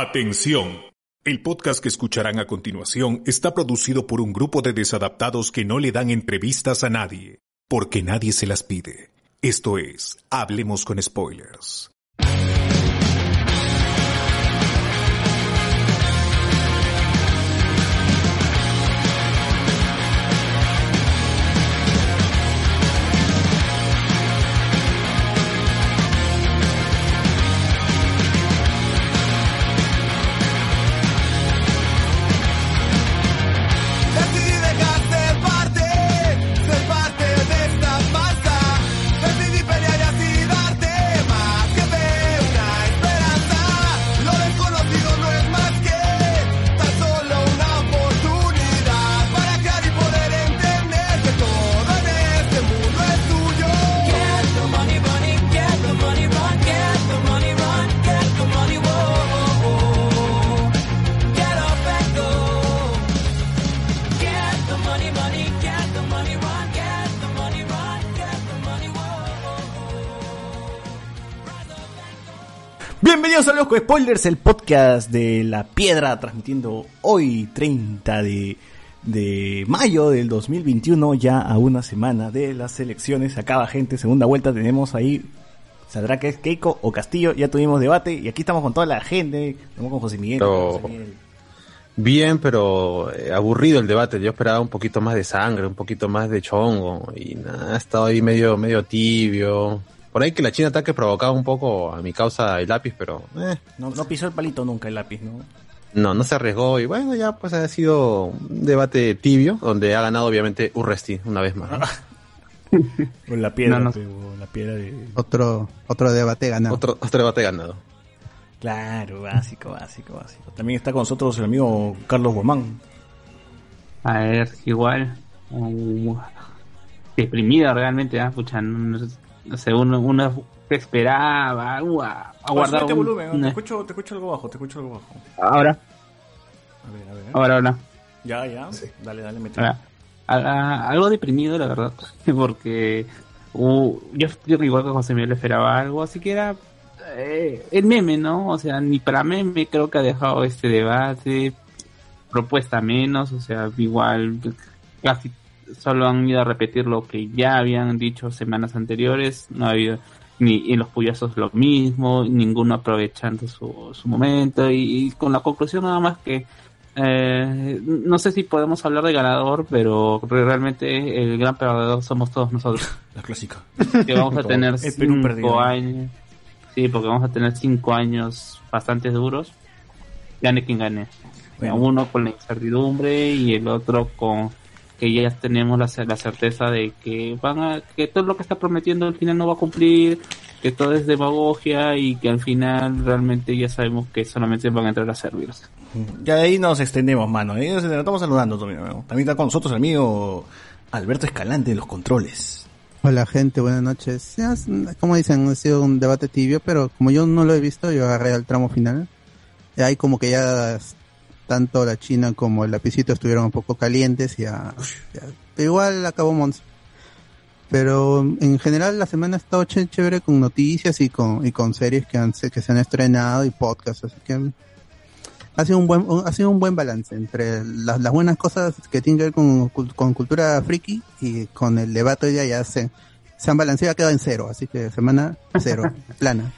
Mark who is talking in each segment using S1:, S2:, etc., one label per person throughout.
S1: Atención. El podcast que escucharán a continuación está producido por un grupo de desadaptados que no le dan entrevistas a nadie, porque nadie se las pide. Esto es, Hablemos con Spoilers.
S2: Spoilers, el podcast de La Piedra, transmitiendo hoy 30 de, de mayo del 2021, ya a una semana de las elecciones. Acaba gente, segunda vuelta, tenemos ahí, saldrá que es Keiko o Castillo, ya tuvimos debate y aquí estamos con toda la gente, estamos con José Miguel.
S3: Pero-
S2: con José Miguel.
S3: Bien, pero eh, aburrido el debate. Yo esperaba un poquito más de sangre, un poquito más de chongo. Y nada, ha estado ahí medio, medio tibio. Por ahí que la China ataque provocaba un poco a mi causa el lápiz, pero eh,
S2: No, no pisó el palito nunca el lápiz, ¿no?
S3: no, no se arriesgó. Y bueno, ya pues ha sido un debate tibio, donde ha ganado obviamente Urresti una vez más. ¿no?
S2: Con la piedra,
S4: No,
S2: la piedra de...
S4: Otro, otro debate ganado.
S3: Otro, otro debate ganado.
S2: Claro, básico, básico, básico. También está con nosotros el amigo Carlos Guamán.
S4: A ver, igual. uh, deprimido realmente, ¿ah? Pucha, no, no- sé, uno, esperaba, uh, a, a guardar
S2: Súbete
S4: un-
S2: volumen, te escucho, te escucho algo bajo, te escucho algo bajo.
S4: Ahora,
S2: A ver, a ver.
S4: ahora, ahora.
S2: Ya, ya. Dale, dale, mete.
S4: a- algo deprimido, la verdad, porque uh, yo, yo igual que José Miguel esperaba algo, así que era eh, el meme, ¿no? O sea, ni para meme creo que ha dejado este debate, propuesta menos, o sea, igual casi solo han ido a repetir lo que ya habían dicho semanas anteriores, no ha habido ni en los puyazos lo mismo, ninguno aprovechando su, su momento y, y con la conclusión nada más que eh, no sé si podemos hablar de ganador, pero realmente el gran perdedor somos todos nosotros.
S2: La clásica.
S4: Que vamos a tener
S2: perdido.
S4: cinco años. Sí, porque vamos a tener cinco años bastante duros. Gane quien gane.
S2: Bueno.
S4: Uno con la incertidumbre y el otro con que ya tenemos la, la certeza de que van a, que todo lo que está prometiendo al final no va a cumplir, que todo es demagogia y que al final realmente ya sabemos que solamente van a entrar a servirse.
S2: Ya de ahí nos extendemos, mano. Ahí nos estamos saludando también. ¿no? También está con nosotros el amigo Alberto Escalante de los controles.
S5: Hola gente, buenas noches. Como dicen, ha sido un debate tibio, pero como yo no lo he visto, yo agarré al tramo final. Y ahí como que ya tanto la China como el lapicito estuvieron un poco calientes y ya, ya- pero igual acabó Mons. Pero en general la semana ha estado ché- chévere con noticias y con, y con series que, han, que se han estrenado y podcasts, así que ha sido un buen, ha sido un buen balance entre las, las buenas cosas que tienen que ver con, con cultura friki y con el debate ya ya se, se han balanceado, ha quedado en cero, así que semana cero, plana.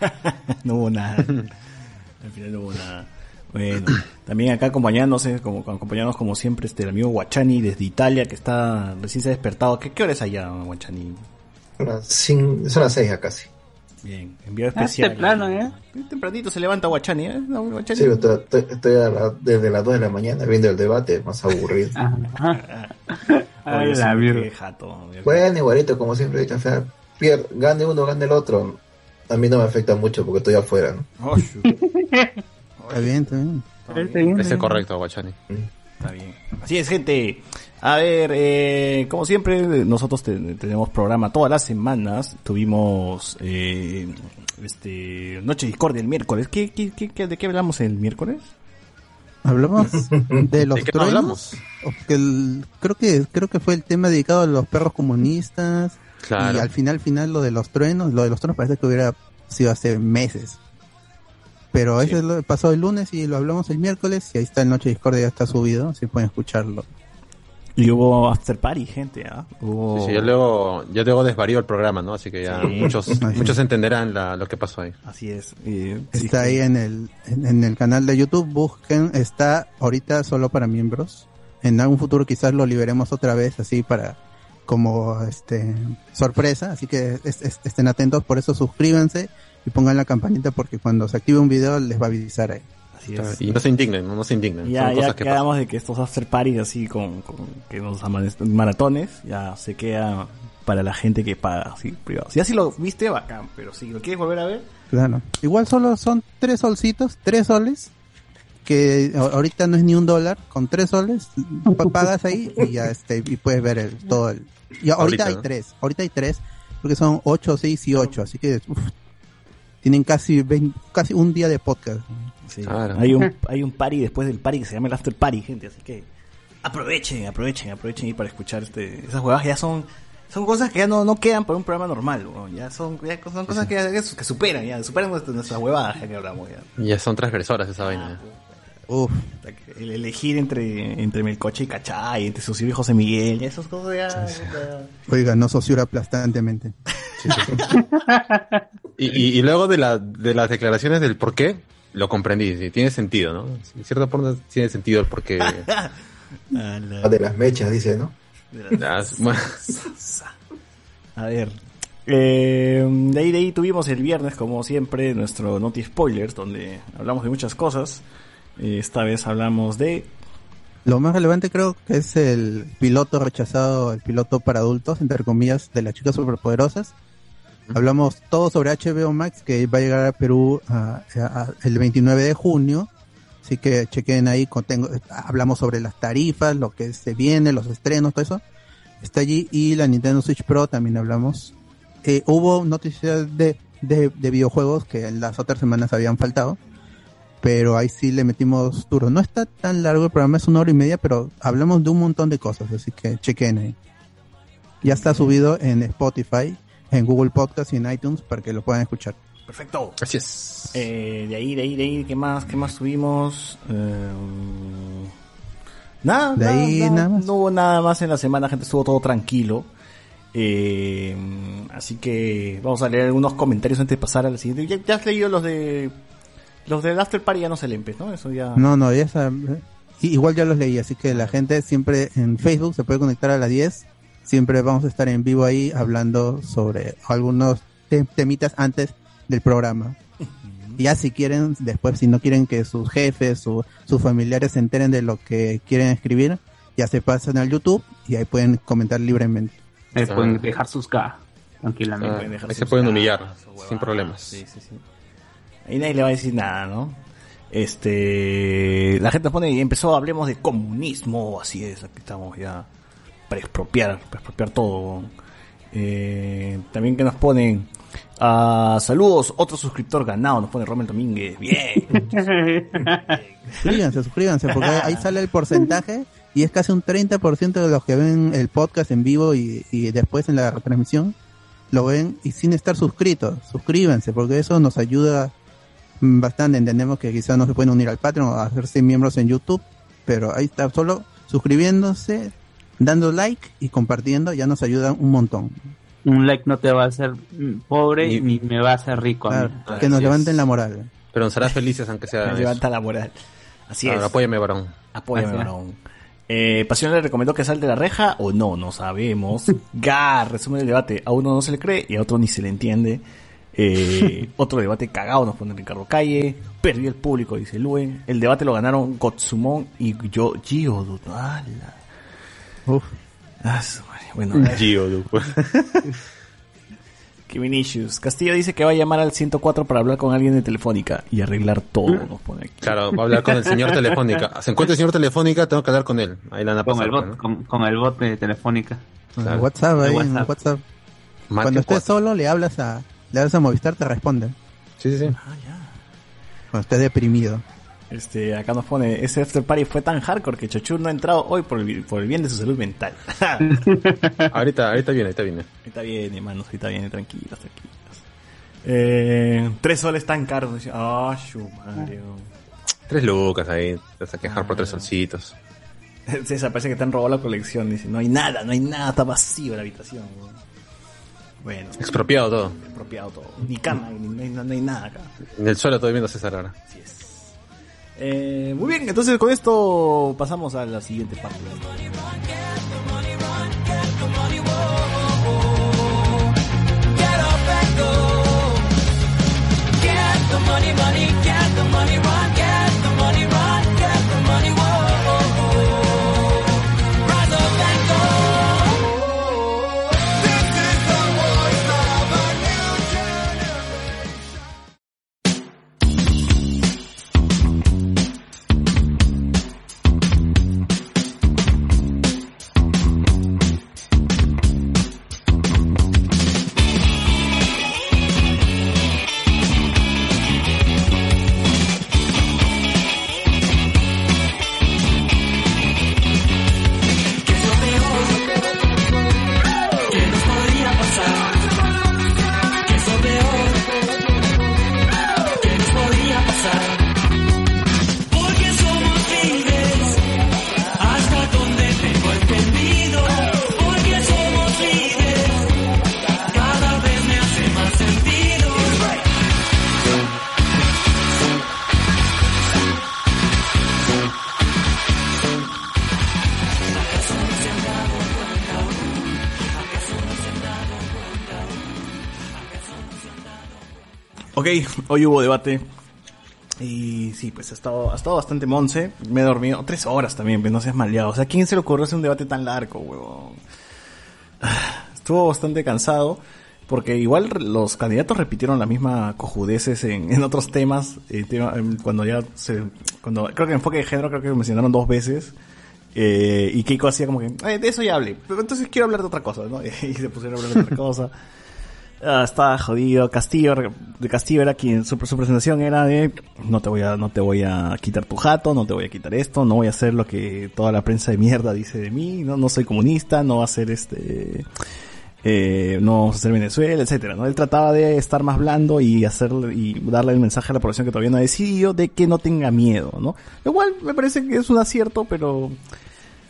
S2: no hubo nada. Al final no hubo nada. Bueno, también acá acompañándonos, como, acompañándonos como siempre, este, el amigo Guachani desde Italia, que está recién se ha despertado. ¿Qué, qué hora es allá, Guachani?
S6: Son las seis ya casi.
S2: Bien, enviado
S4: Ah,
S2: especial.
S4: temprano, ¿eh?
S2: Tempranito se levanta Guachani, ¿eh? No, Guachani.
S6: Sí, estoy, estoy- a la- desde las 2 de la mañana viendo el debate, más aburrido.
S4: Ajá. A
S2: Oye,
S4: la.
S6: Bueno, igualito, como siempre he dicho, o sea, pier- gane uno, gane el otro. A mí no me afecta mucho porque estoy afuera, ¿no?
S2: Oh.
S5: Está bien, está bien.
S4: Está bien,
S3: Ese
S4: ¿eh?
S3: correcto, Guachani.
S2: Está bien. Así es, gente. A ver, eh, como siempre, nosotros te- tenemos programa todas las semanas. Tuvimos eh, este Noche Discordia el miércoles. ¿Qué, qué, qué- qué- de qué hablamos el miércoles?
S5: Hablamos de los
S3: ¿De qué no hablamos?
S5: O que el- creo que creo que fue el tema dedicado a los perros comunistas
S3: Claro.
S5: y al final final lo de los truenos, lo de los truenos parece que hubiera sido hace meses. Pero ese es lo pasó el lunes y lo hablamos el miércoles y ahí está el Noche Discordia, ya está subido, si pueden escucharlo.
S2: Y hubo after party, gente, ¿ah? Hubo...
S3: Sí, sí, yo luego, yo luego desvarío el programa, ¿no? Así que ya
S2: Sí.
S3: muchos, muchos entenderán la- lo que pasó ahí.
S2: Así es. sí,
S5: Está
S2: sí.
S5: ahí en el, en, en el canal de YouTube, busquen, está ahorita solo para miembros. En algún futuro quizás lo liberemos otra vez, así para como este sorpresa, así que es- es- estén atentos, por eso suscríbanse y pongan la campanita porque cuando se active un video les va a avisar ahí.
S2: Así es.
S3: Y no se indignen, no, se indignen.
S2: Ya,
S3: Son
S2: ya
S3: cosas que pasan.
S2: quedamos de que estos after parties así con, con que nos maratones, ya se queda para la gente que paga, así, privado. Si así lo viste, bacán, pero si lo quieres volver a ver,
S5: Claro. Igual solo son tres solcitos, tres soles, que ahorita no es ni un dólar, con tres soles pa- pagas ahí y ya este y puedes ver el todo el. Y ahorita,
S3: Ahorita,
S5: hay
S3: ¿no?
S5: tres, ahorita hay tres, porque son ocho, seis y ocho, así que uf, tienen casi vein- casi un día de podcast.
S2: sí,
S3: Claro.
S2: hay un hay un party después del party que se llama el after party, gente, así que aprovechen, aprovechen, aprovechen y para escuchar este esas huevas ya son son cosas que ya no, no quedan para un programa normal, ya son ya son cosas que, que, que superan, ya superan nuestras, nuestras huevadas ya que hablamos ya.
S3: Ya son transgresoras esa vaina.
S5: Uf,
S2: El elegir entre, entre Melcoche y Cachay, entre Socio y José Miguel, esas cosas ya. ya-
S5: oiga, no sociura aplastantemente.
S3: Y, y, y luego de, la, de las declaraciones del por qué, lo comprendí. Sí, tiene sentido, ¿no? En cierta forma tiene sentido el por qué.
S2: la-
S6: Ah, De las mechas, dice, ¿no?
S2: de la-
S3: bueno,
S2: A ver. eh, de ahí de ahí tuvimos el viernes, como siempre, nuestro Noti Spoilers, donde hablamos de muchas cosas. Esta vez hablamos de.
S5: Lo más relevante creo que es el piloto rechazado, el piloto para adultos, entre comillas, de las chicas superpoderosas. Hablamos todo sobre HBO Max que va a llegar a Perú a- el 29 de junio. Así que chequen ahí, con- tengo- hablamos sobre las tarifas, lo que se viene, los estrenos, todo eso. Está allí y la Nintendo Switch Pro también hablamos. Eh, hubo noticias de, de, de videojuegos que en las otras semanas habían faltado pero ahí sí le metimos duro. No está tan largo el programa, es una hora y media, pero hablamos de un montón de cosas, así que chequen ahí. Ya está subido en Spotify, en Google Podcast y en iTunes para que lo puedan escuchar.
S2: Perfecto.
S3: así es.
S2: Eh, de ahí, de ahí, de ahí, ¿qué más? ¿Qué más tuvimos? Eh, nada,
S5: De
S2: nada,
S5: ahí,
S2: nada,
S5: nada más.
S2: No hubo nada más en la semana, gente, estuvo todo tranquilo. Eh, así que vamos a leer algunos comentarios antes de pasar al siguiente. Ya, ya has leído los de los del After Party, ya no se pues, ¿no? Eso ya.
S5: No, no, ya está. i- Igual ya los leí, así que la gente siempre en Facebook se puede conectar a las 10. Siempre vamos a estar en vivo ahí hablando sobre algunos te- temitas antes del programa. Y ya si quieren, después si no quieren que sus jefes o sus familiares se enteren de lo que quieren escribir, ya se pasan al YouTube y ahí pueden comentar libremente.
S4: Eh,
S3: Ah.
S4: pueden dejar sus K
S3: Ah,
S4: tranquilamente.
S3: ahí se pueden humillar,
S2: huevadas.
S3: sin problemas.
S2: Sí, sí, sí. Ahí nadie le va a decir nada, ¿no? Este, la gente pone y empezó, hablemos de comunismo, así es, aquí estamos ya para expropiar, para expropiar todo. Eh, también que nos ponen, ah, saludos, otro suscriptor ganado, nos pone Romel Domínguez, bien.
S5: Suscríbanse, suscríbanse, porque ahí sale el porcentaje y es casi un 30% de los que ven el podcast en vivo y, y después en la retransmisión lo ven y sin estar suscritos. Suscríbanse, porque eso nos ayuda bastante. Entendemos que quizás no se pueden unir al Patreon o hacerse miembros en YouTube, pero ahí está, solo suscribiéndose, dando like y compartiendo ya nos ayuda un montón.
S4: Un like no te va a hacer pobre
S3: Ni-
S4: ni, me va a hacer rico a
S5: Claro, que nos levanten la moral.
S3: Pero nos hará felices aunque sea. Eso.
S2: levanta la moral. Así
S3: Ahora,
S2: es.
S3: apóyame, varón.
S2: Apóyame, varón. Eh, Pasión le recomendó que salte de la reja o no, no sabemos. Gar, resumen del debate. A uno no se le cree y a otro ni se le entiende. Eh, otro debate cagado nos pone Ricardo Calle. Perdió el público, dice Luen. El debate lo ganaron Gotsumon y yo, Gio. ala.
S5: Uf.
S2: Ah, su madre. Bueno, a ver,
S3: Gio, dude.
S2: que Vinicius. Castillo dice que va a llamar al 104 para hablar con alguien de Telefónica y arreglar todo, nos pone aquí.
S3: Claro, va a hablar con el señor Telefónica. Se encuentra el señor Telefónica, tengo que hablar con él. Ahí la van a
S4: Con el bot,
S3: ¿no?
S4: con, con el bot de Telefónica.
S3: Claro.
S5: WhatsApp ahí,
S4: WhatsApp.
S5: WhatsApp. Cuando estés solo le hablas a le hablas a Movistar te responden.
S3: Sí, sí, sí.
S2: Ah, ya.
S5: Cuando estés deprimido.
S2: Este, acá nos pone, ese after party fue tan hardcore que Chochur no ha entrado hoy por el, por el bien de su salud mental.
S3: Ahorita, ahorita viene, ahorita viene.
S2: está bien, hermanos, está bien, tranquilos, tranquilos. Eh, tres soles tan caros. Dice, Ah, su Mario.
S3: Tres lucas ahí, te vas a quejar por tres
S2: Ah.
S3: solcitos.
S2: César, parece que te han robado la colección. Dice, no hay nada, no hay nada, está vacío la habitación. weón. Bueno,
S3: Expropiado todo.
S2: expropiado todo. Ni cama, ni, no, hay, no hay nada acá.
S3: En el suelo estoy viendo César ahora.
S2: Así es. Eh, muy bien, entonces con esto pasamos a la siguiente parte.
S7: Get up and go. Get the money, money, get the money, run, get
S2: Ok, hoy hubo debate. Y sí, pues ha estado, ha estado bastante monce. Me he dormido tres horas también, pues no seas maleado. O sea, ¿quién se le ocurrió hacer un debate tan largo, huevón? Estuvo bastante cansado. Porque igual los candidatos repitieron la misma cojudeces en, en otros temas. eh, em, cuando ya se, cuando, creo que enfoque de género creo que lo mencionaron dos veces. Eh, y Keiko hacía como que, "Eh, de eso ya hablé. Pero entonces quiero hablar de otra cosa, ¿no? Y se pusieron a hablar de otra cosa. Ah, estaba jodido. Castillo, de Castillo era quien, su, su presentación era de, no te voy a, no te voy a quitar tu jato, no te voy a quitar esto, no voy a hacer lo que toda la prensa de mierda dice de mí, no, no soy comunista, no va a ser este, eh, no vamos a hacer Venezuela, etcétera, ¿no? Él trataba de estar más blando y hacerle, y darle el mensaje a la población que todavía no ha decidido de que no tenga miedo, ¿no? Lo cual me parece que es un acierto, pero,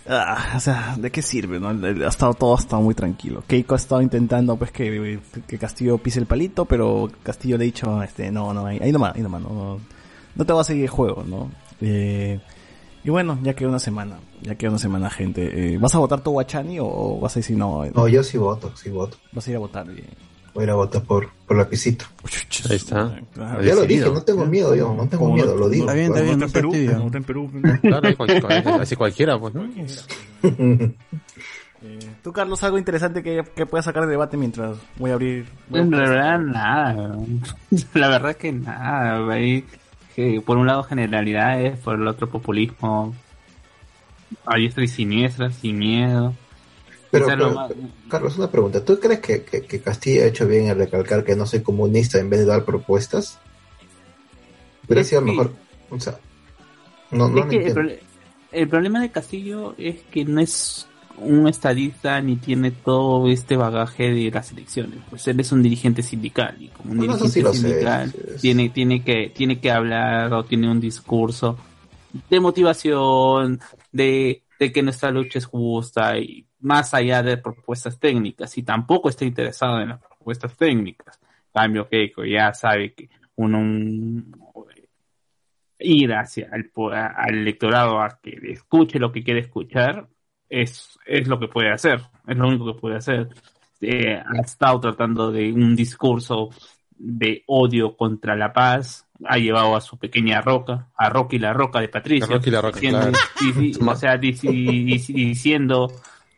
S2: Ah, o sea, ¿de qué sirve? No? Ha estado todo, ha estado muy tranquilo. Keiko ha estado intentando pues que, que Castillo pise el palito, pero Castillo le ha dicho, este, no, no, ahí, ahí nomás, ahí nomás, no, no te va a seguir el juego, ¿no? Eh, y bueno, ya queda una semana, ya queda una semana, gente. Eh, ¿Vas a votar tu Guachani o vas a decir no?
S6: No, yo sí voto, sí voto.
S2: Vas a ir a votar. eh.
S6: Voy a ir a votar por, por lapicito.
S3: Ahí está.
S2: Claro.
S6: Ya lo dije, no tengo miedo yo, no tengo miedo, lo digo.
S5: Está bien, está bien.
S2: Vota en Perú,
S5: seas tibio.
S2: vota en Perú.
S3: Claro, ahí cual- así cualquiera, pues, ¿no?
S2: Eh, Tú, Carlos, algo interesante que, que puedas sacar de debate mientras voy a abrir. voy a
S4: En
S2: buscar
S4: realidad nada. La verdad que nada. Ahí, que por un lado generalidades, por el otro populismo. A diestra y siniestra, sin miedo.
S6: Pero, pero,
S4: más-
S6: Carlos, una pregunta. ¿Tú crees que, que, que Castilla ha hecho bien en recalcar que no soy comunista en vez de dar propuestas? Hubiera sido
S4: que-
S6: mejor. O sea, no, no lo
S4: el, el problema de Castillo es que no es un estadista ni tiene todo este bagaje de las elecciones. Pues él es un dirigente sindical y como un
S6: No, no,
S4: dirigente
S6: sé,
S4: sindical
S6: sí.
S4: tiene tiene que tiene que hablar o tiene un discurso de motivación, de, de que nuestra lucha es justa y más allá de propuestas técnicas y tampoco está interesado en las propuestas técnicas. Cambio Keiko ya sabe que uno un- ir hacia el, al electorado a que escuche lo que quiere escuchar es, es lo que puede hacer, es lo único que puede hacer. Eh, ha estado tratando de un discurso de odio contra la paz, ha llevado a su pequeña roca, a Rocky la roca de Patricia,
S3: A Rocky la Roca,
S4: diciendo,
S3: claro.
S4: di- di- o sea, dici- dici- diciendo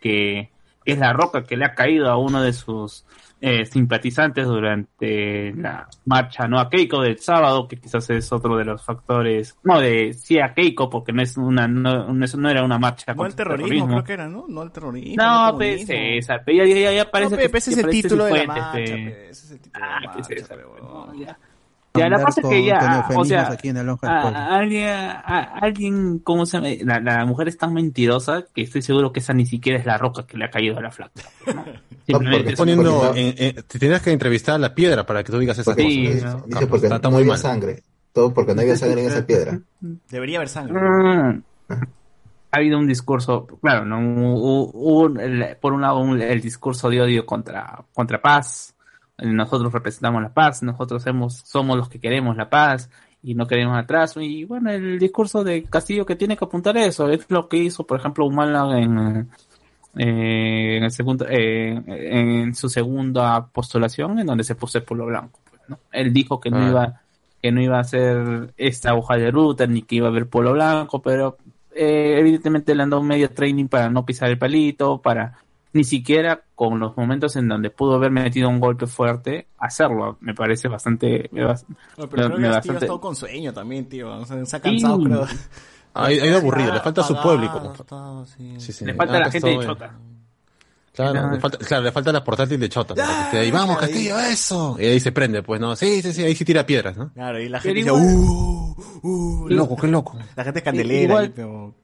S4: que es la roca que le ha caído a uno de sus eh, simpatizantes durante la marcha no a Keiko del sábado, que quizás es otro de los factores, no de sí a Keiko, porque no es una, no, no es- no era una marcha
S2: No el terrorismo, creo que era, ¿no? No el terrorismo.
S4: No, pues pero ya, ya, ya parece
S2: No, pe, pe, ese es el título de la
S4: Cifuentes,
S2: marcha,
S4: pe.
S2: pe, ese es el título de la
S4: que
S2: marcha,
S4: César,
S2: pe,
S4: no,
S2: huevón.
S4: ya. Ya, la es que ya, o
S5: eufemismos
S4: sea,
S5: aquí en el Lonja
S4: a-
S5: Sport.
S4: a alguien, a- alguien, ¿cómo se? La, la mujer es tan mentirosa que estoy seguro que esa ni siquiera es la roca que le ha caído a la flaca. ¿no? Simplemente
S3: Poniendo, en- en- te tienes que entrevistar a la piedra para que tú digas esas
S6: Porque
S4: Sí,
S3: cosas.
S6: dice,
S4: ¿no?
S6: dice
S3: Ah, pues
S6: porque
S3: está- está
S6: no
S3: muy
S6: había
S3: mal.
S6: sangre. Todo porque no había sangre en esa piedra.
S2: Debería haber sangre.
S4: Mm. Ha habido un discurso, claro, ¿no? Hubo- hubo un- el- por un lado un- el discurso de odio contra, contra paz. Nosotros representamos la paz, nosotros hemos, somos los que queremos la paz y no queremos atrás. Y bueno, el discurso de Castillo que tiene que apuntar a eso, es lo que hizo, por ejemplo, Humala en, eh, en, el segundo, eh, en su segunda postulación, en donde se puso el pueblo blanco. pues, ¿no? Él dijo que no
S3: Ah.
S4: iba que no iba a ser esta hoja de ruta ni que iba a haber pueblo blanco, pero eh, evidentemente le han dado medio training para no pisar el palito, para ni siquiera con los momentos en donde pudo haber metido un golpe fuerte, hacerlo. Me parece bastante... me va-
S2: No, pero creo
S4: me-
S2: que
S4: bastante-
S2: estado con sueño también, tío. O sea, se ha cansado,
S4: Sí.
S2: creo.
S3: Ha, ha ido aburrido, le falta su público.
S2: todo, sí.
S3: Sí, sí.
S4: Le falta
S3: Ah,
S4: la gente de Chota.
S3: Claro, le falta, claro, le falta la portátil de Chota. para que esté ahí, vamos, Castillo, eso. Y ahí se prende, pues, ¿no? Sí, sí, sí, ahí sí tira piedras, ¿no?
S2: Claro, y la gente dice,
S4: igual-
S2: uh, uh,
S3: Qué loco, qué loco.
S2: La gente es candelera.
S4: Igual-
S2: pero-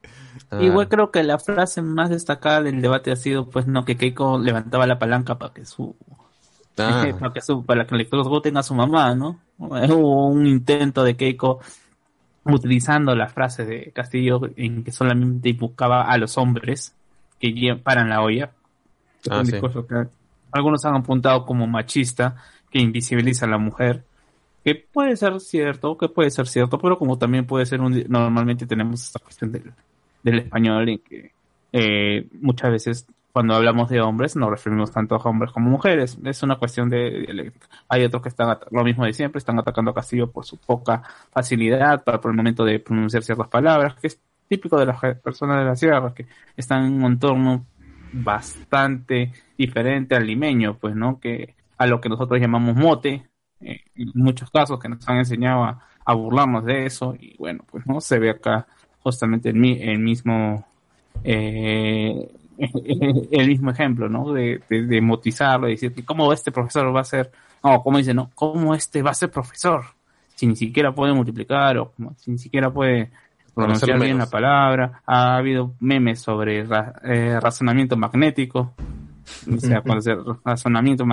S4: Igual creo que la frase más destacada del debate ha sido pues no que Keiko levantaba la palanca para que su
S3: Ah.
S4: para que su para que le voten a su mamá, ¿no? Hubo un intento de Keiko utilizando la frase de Castillo en que solamente buscaba a los hombres que paran la olla.
S3: Ah, sí.
S4: que algunos han apuntado como machista, que invisibiliza a la mujer, que puede ser cierto, que puede ser cierto, pero como también puede ser un... normalmente tenemos esta cuestión del, del español en que eh, muchas veces cuando hablamos de hombres nos referimos tanto a hombres como mujeres. Es una cuestión de dialéctica. Hay otros que están lo mismo de siempre, están atacando a Castillo por su poca facilidad para por el momento de pronunciar ciertas palabras, que es típico de las personas de la sierra, que están en un entorno bastante diferente al limeño, pues, ¿no? Que a lo que nosotros llamamos mote, eh, en muchos casos que nos han enseñado a, a burlarnos de eso, y bueno, pues, ¿no? Se ve acá justamente el, el mismo eh, el mismo ejemplo, ¿no? De, de, de motizarlo, de decir, ¿cómo este profesor va a ser, no, como dice, no, ¿cómo este va a ser profesor? Si ni siquiera puede multiplicar o como si ni siquiera puede pronunciar bien la palabra. Ha habido memes sobre ra- eh, razonamiento magnético. O sea, cuando se razonamiento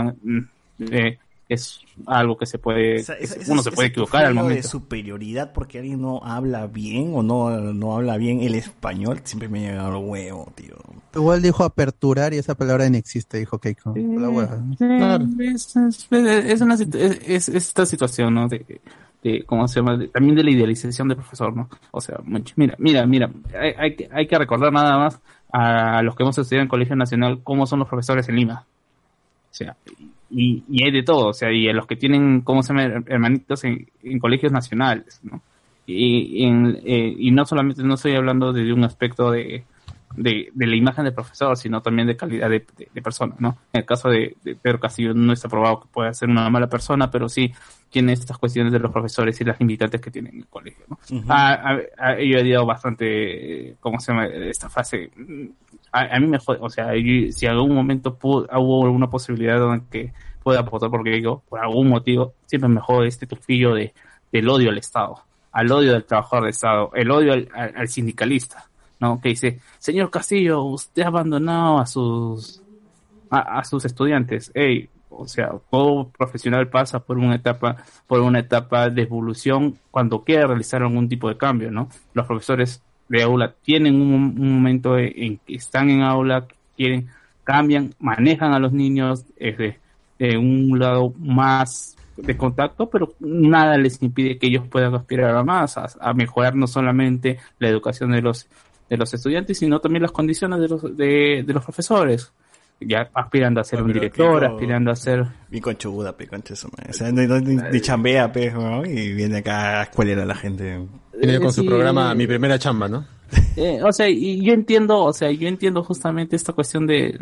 S4: eh, es algo que se puede,
S2: Esa- esa-
S4: uno se puede equivocar al
S2: filo de
S4: momento.
S2: superioridad porque alguien no habla bien o no, no habla bien el español, siempre me llega al huevo, tío.
S5: Igual dijo aperturar y esa palabra no existe, dijo Keiko. La hueva.
S4: Sí,
S3: Claro.
S4: es, es- es una es, es- es esta situación, ¿no? De, de ¿cómo se llama? De- también de la idealización del profesor, ¿no? O sea, mucho- mira, mira, mira, hay, hay, que- hay que recordar nada más a los que hemos estudiado en Colegio Nacional cómo son los profesores en Lima. O sea, y, y hay de todo, o sea, y a los que tienen, ¿cómo se llama? Hermanitos en, en colegios nacionales, ¿no? Y, y en- eh, y no solamente no estoy hablando de, un aspecto de, de, de la imagen del profesor, sino también de calidad de, persona, ¿no? En el caso de, Pedro Castillo no está probado que pueda ser una mala persona, pero sí tiene estas cuestiones de los profesores y las limitantes que tienen en el colegio, ¿no? Ah, yo he dado bastante, ¿cómo se llama? Esta frase. A, a mí me o sea, yo- si en algún momento pudo- hubo alguna posibilidad de que pueda votar por Keiko, por algún motivo, siempre me jode este tufillo de, del odio al Estado, al odio del trabajador del Estado, el odio al, al- al sindicalista, ¿no? Que dice, señor Castillo, usted ha abandonado a sus, a, sus estudiantes. Ey, o sea, todo profesional pasa por una etapa, por una etapa de evolución cuando quiere realizar algún tipo de cambio, ¿no? Los profesores de aula tienen un, un momento en, que están en aula, quieren, cambian, manejan a los niños desde de un lado más de contacto, pero nada les impide que ellos puedan aspirar a más, a, a mejorar no solamente la educación de los de los estudiantes, sino también las condiciones de los de, de los profesores, ya aspirando a ser un director, aspirando a ser
S2: Bien conchuda, pe, concha de madre. O sea, ni, ni- ni chambea, pe, ¿no? y viene acá a escuelar a la gente.
S3: Viene con su programa Mi Primera Chamba, ¿no?
S4: Eh, o sea, y yo entiendo, o sea, yo entiendo justamente esta cuestión de,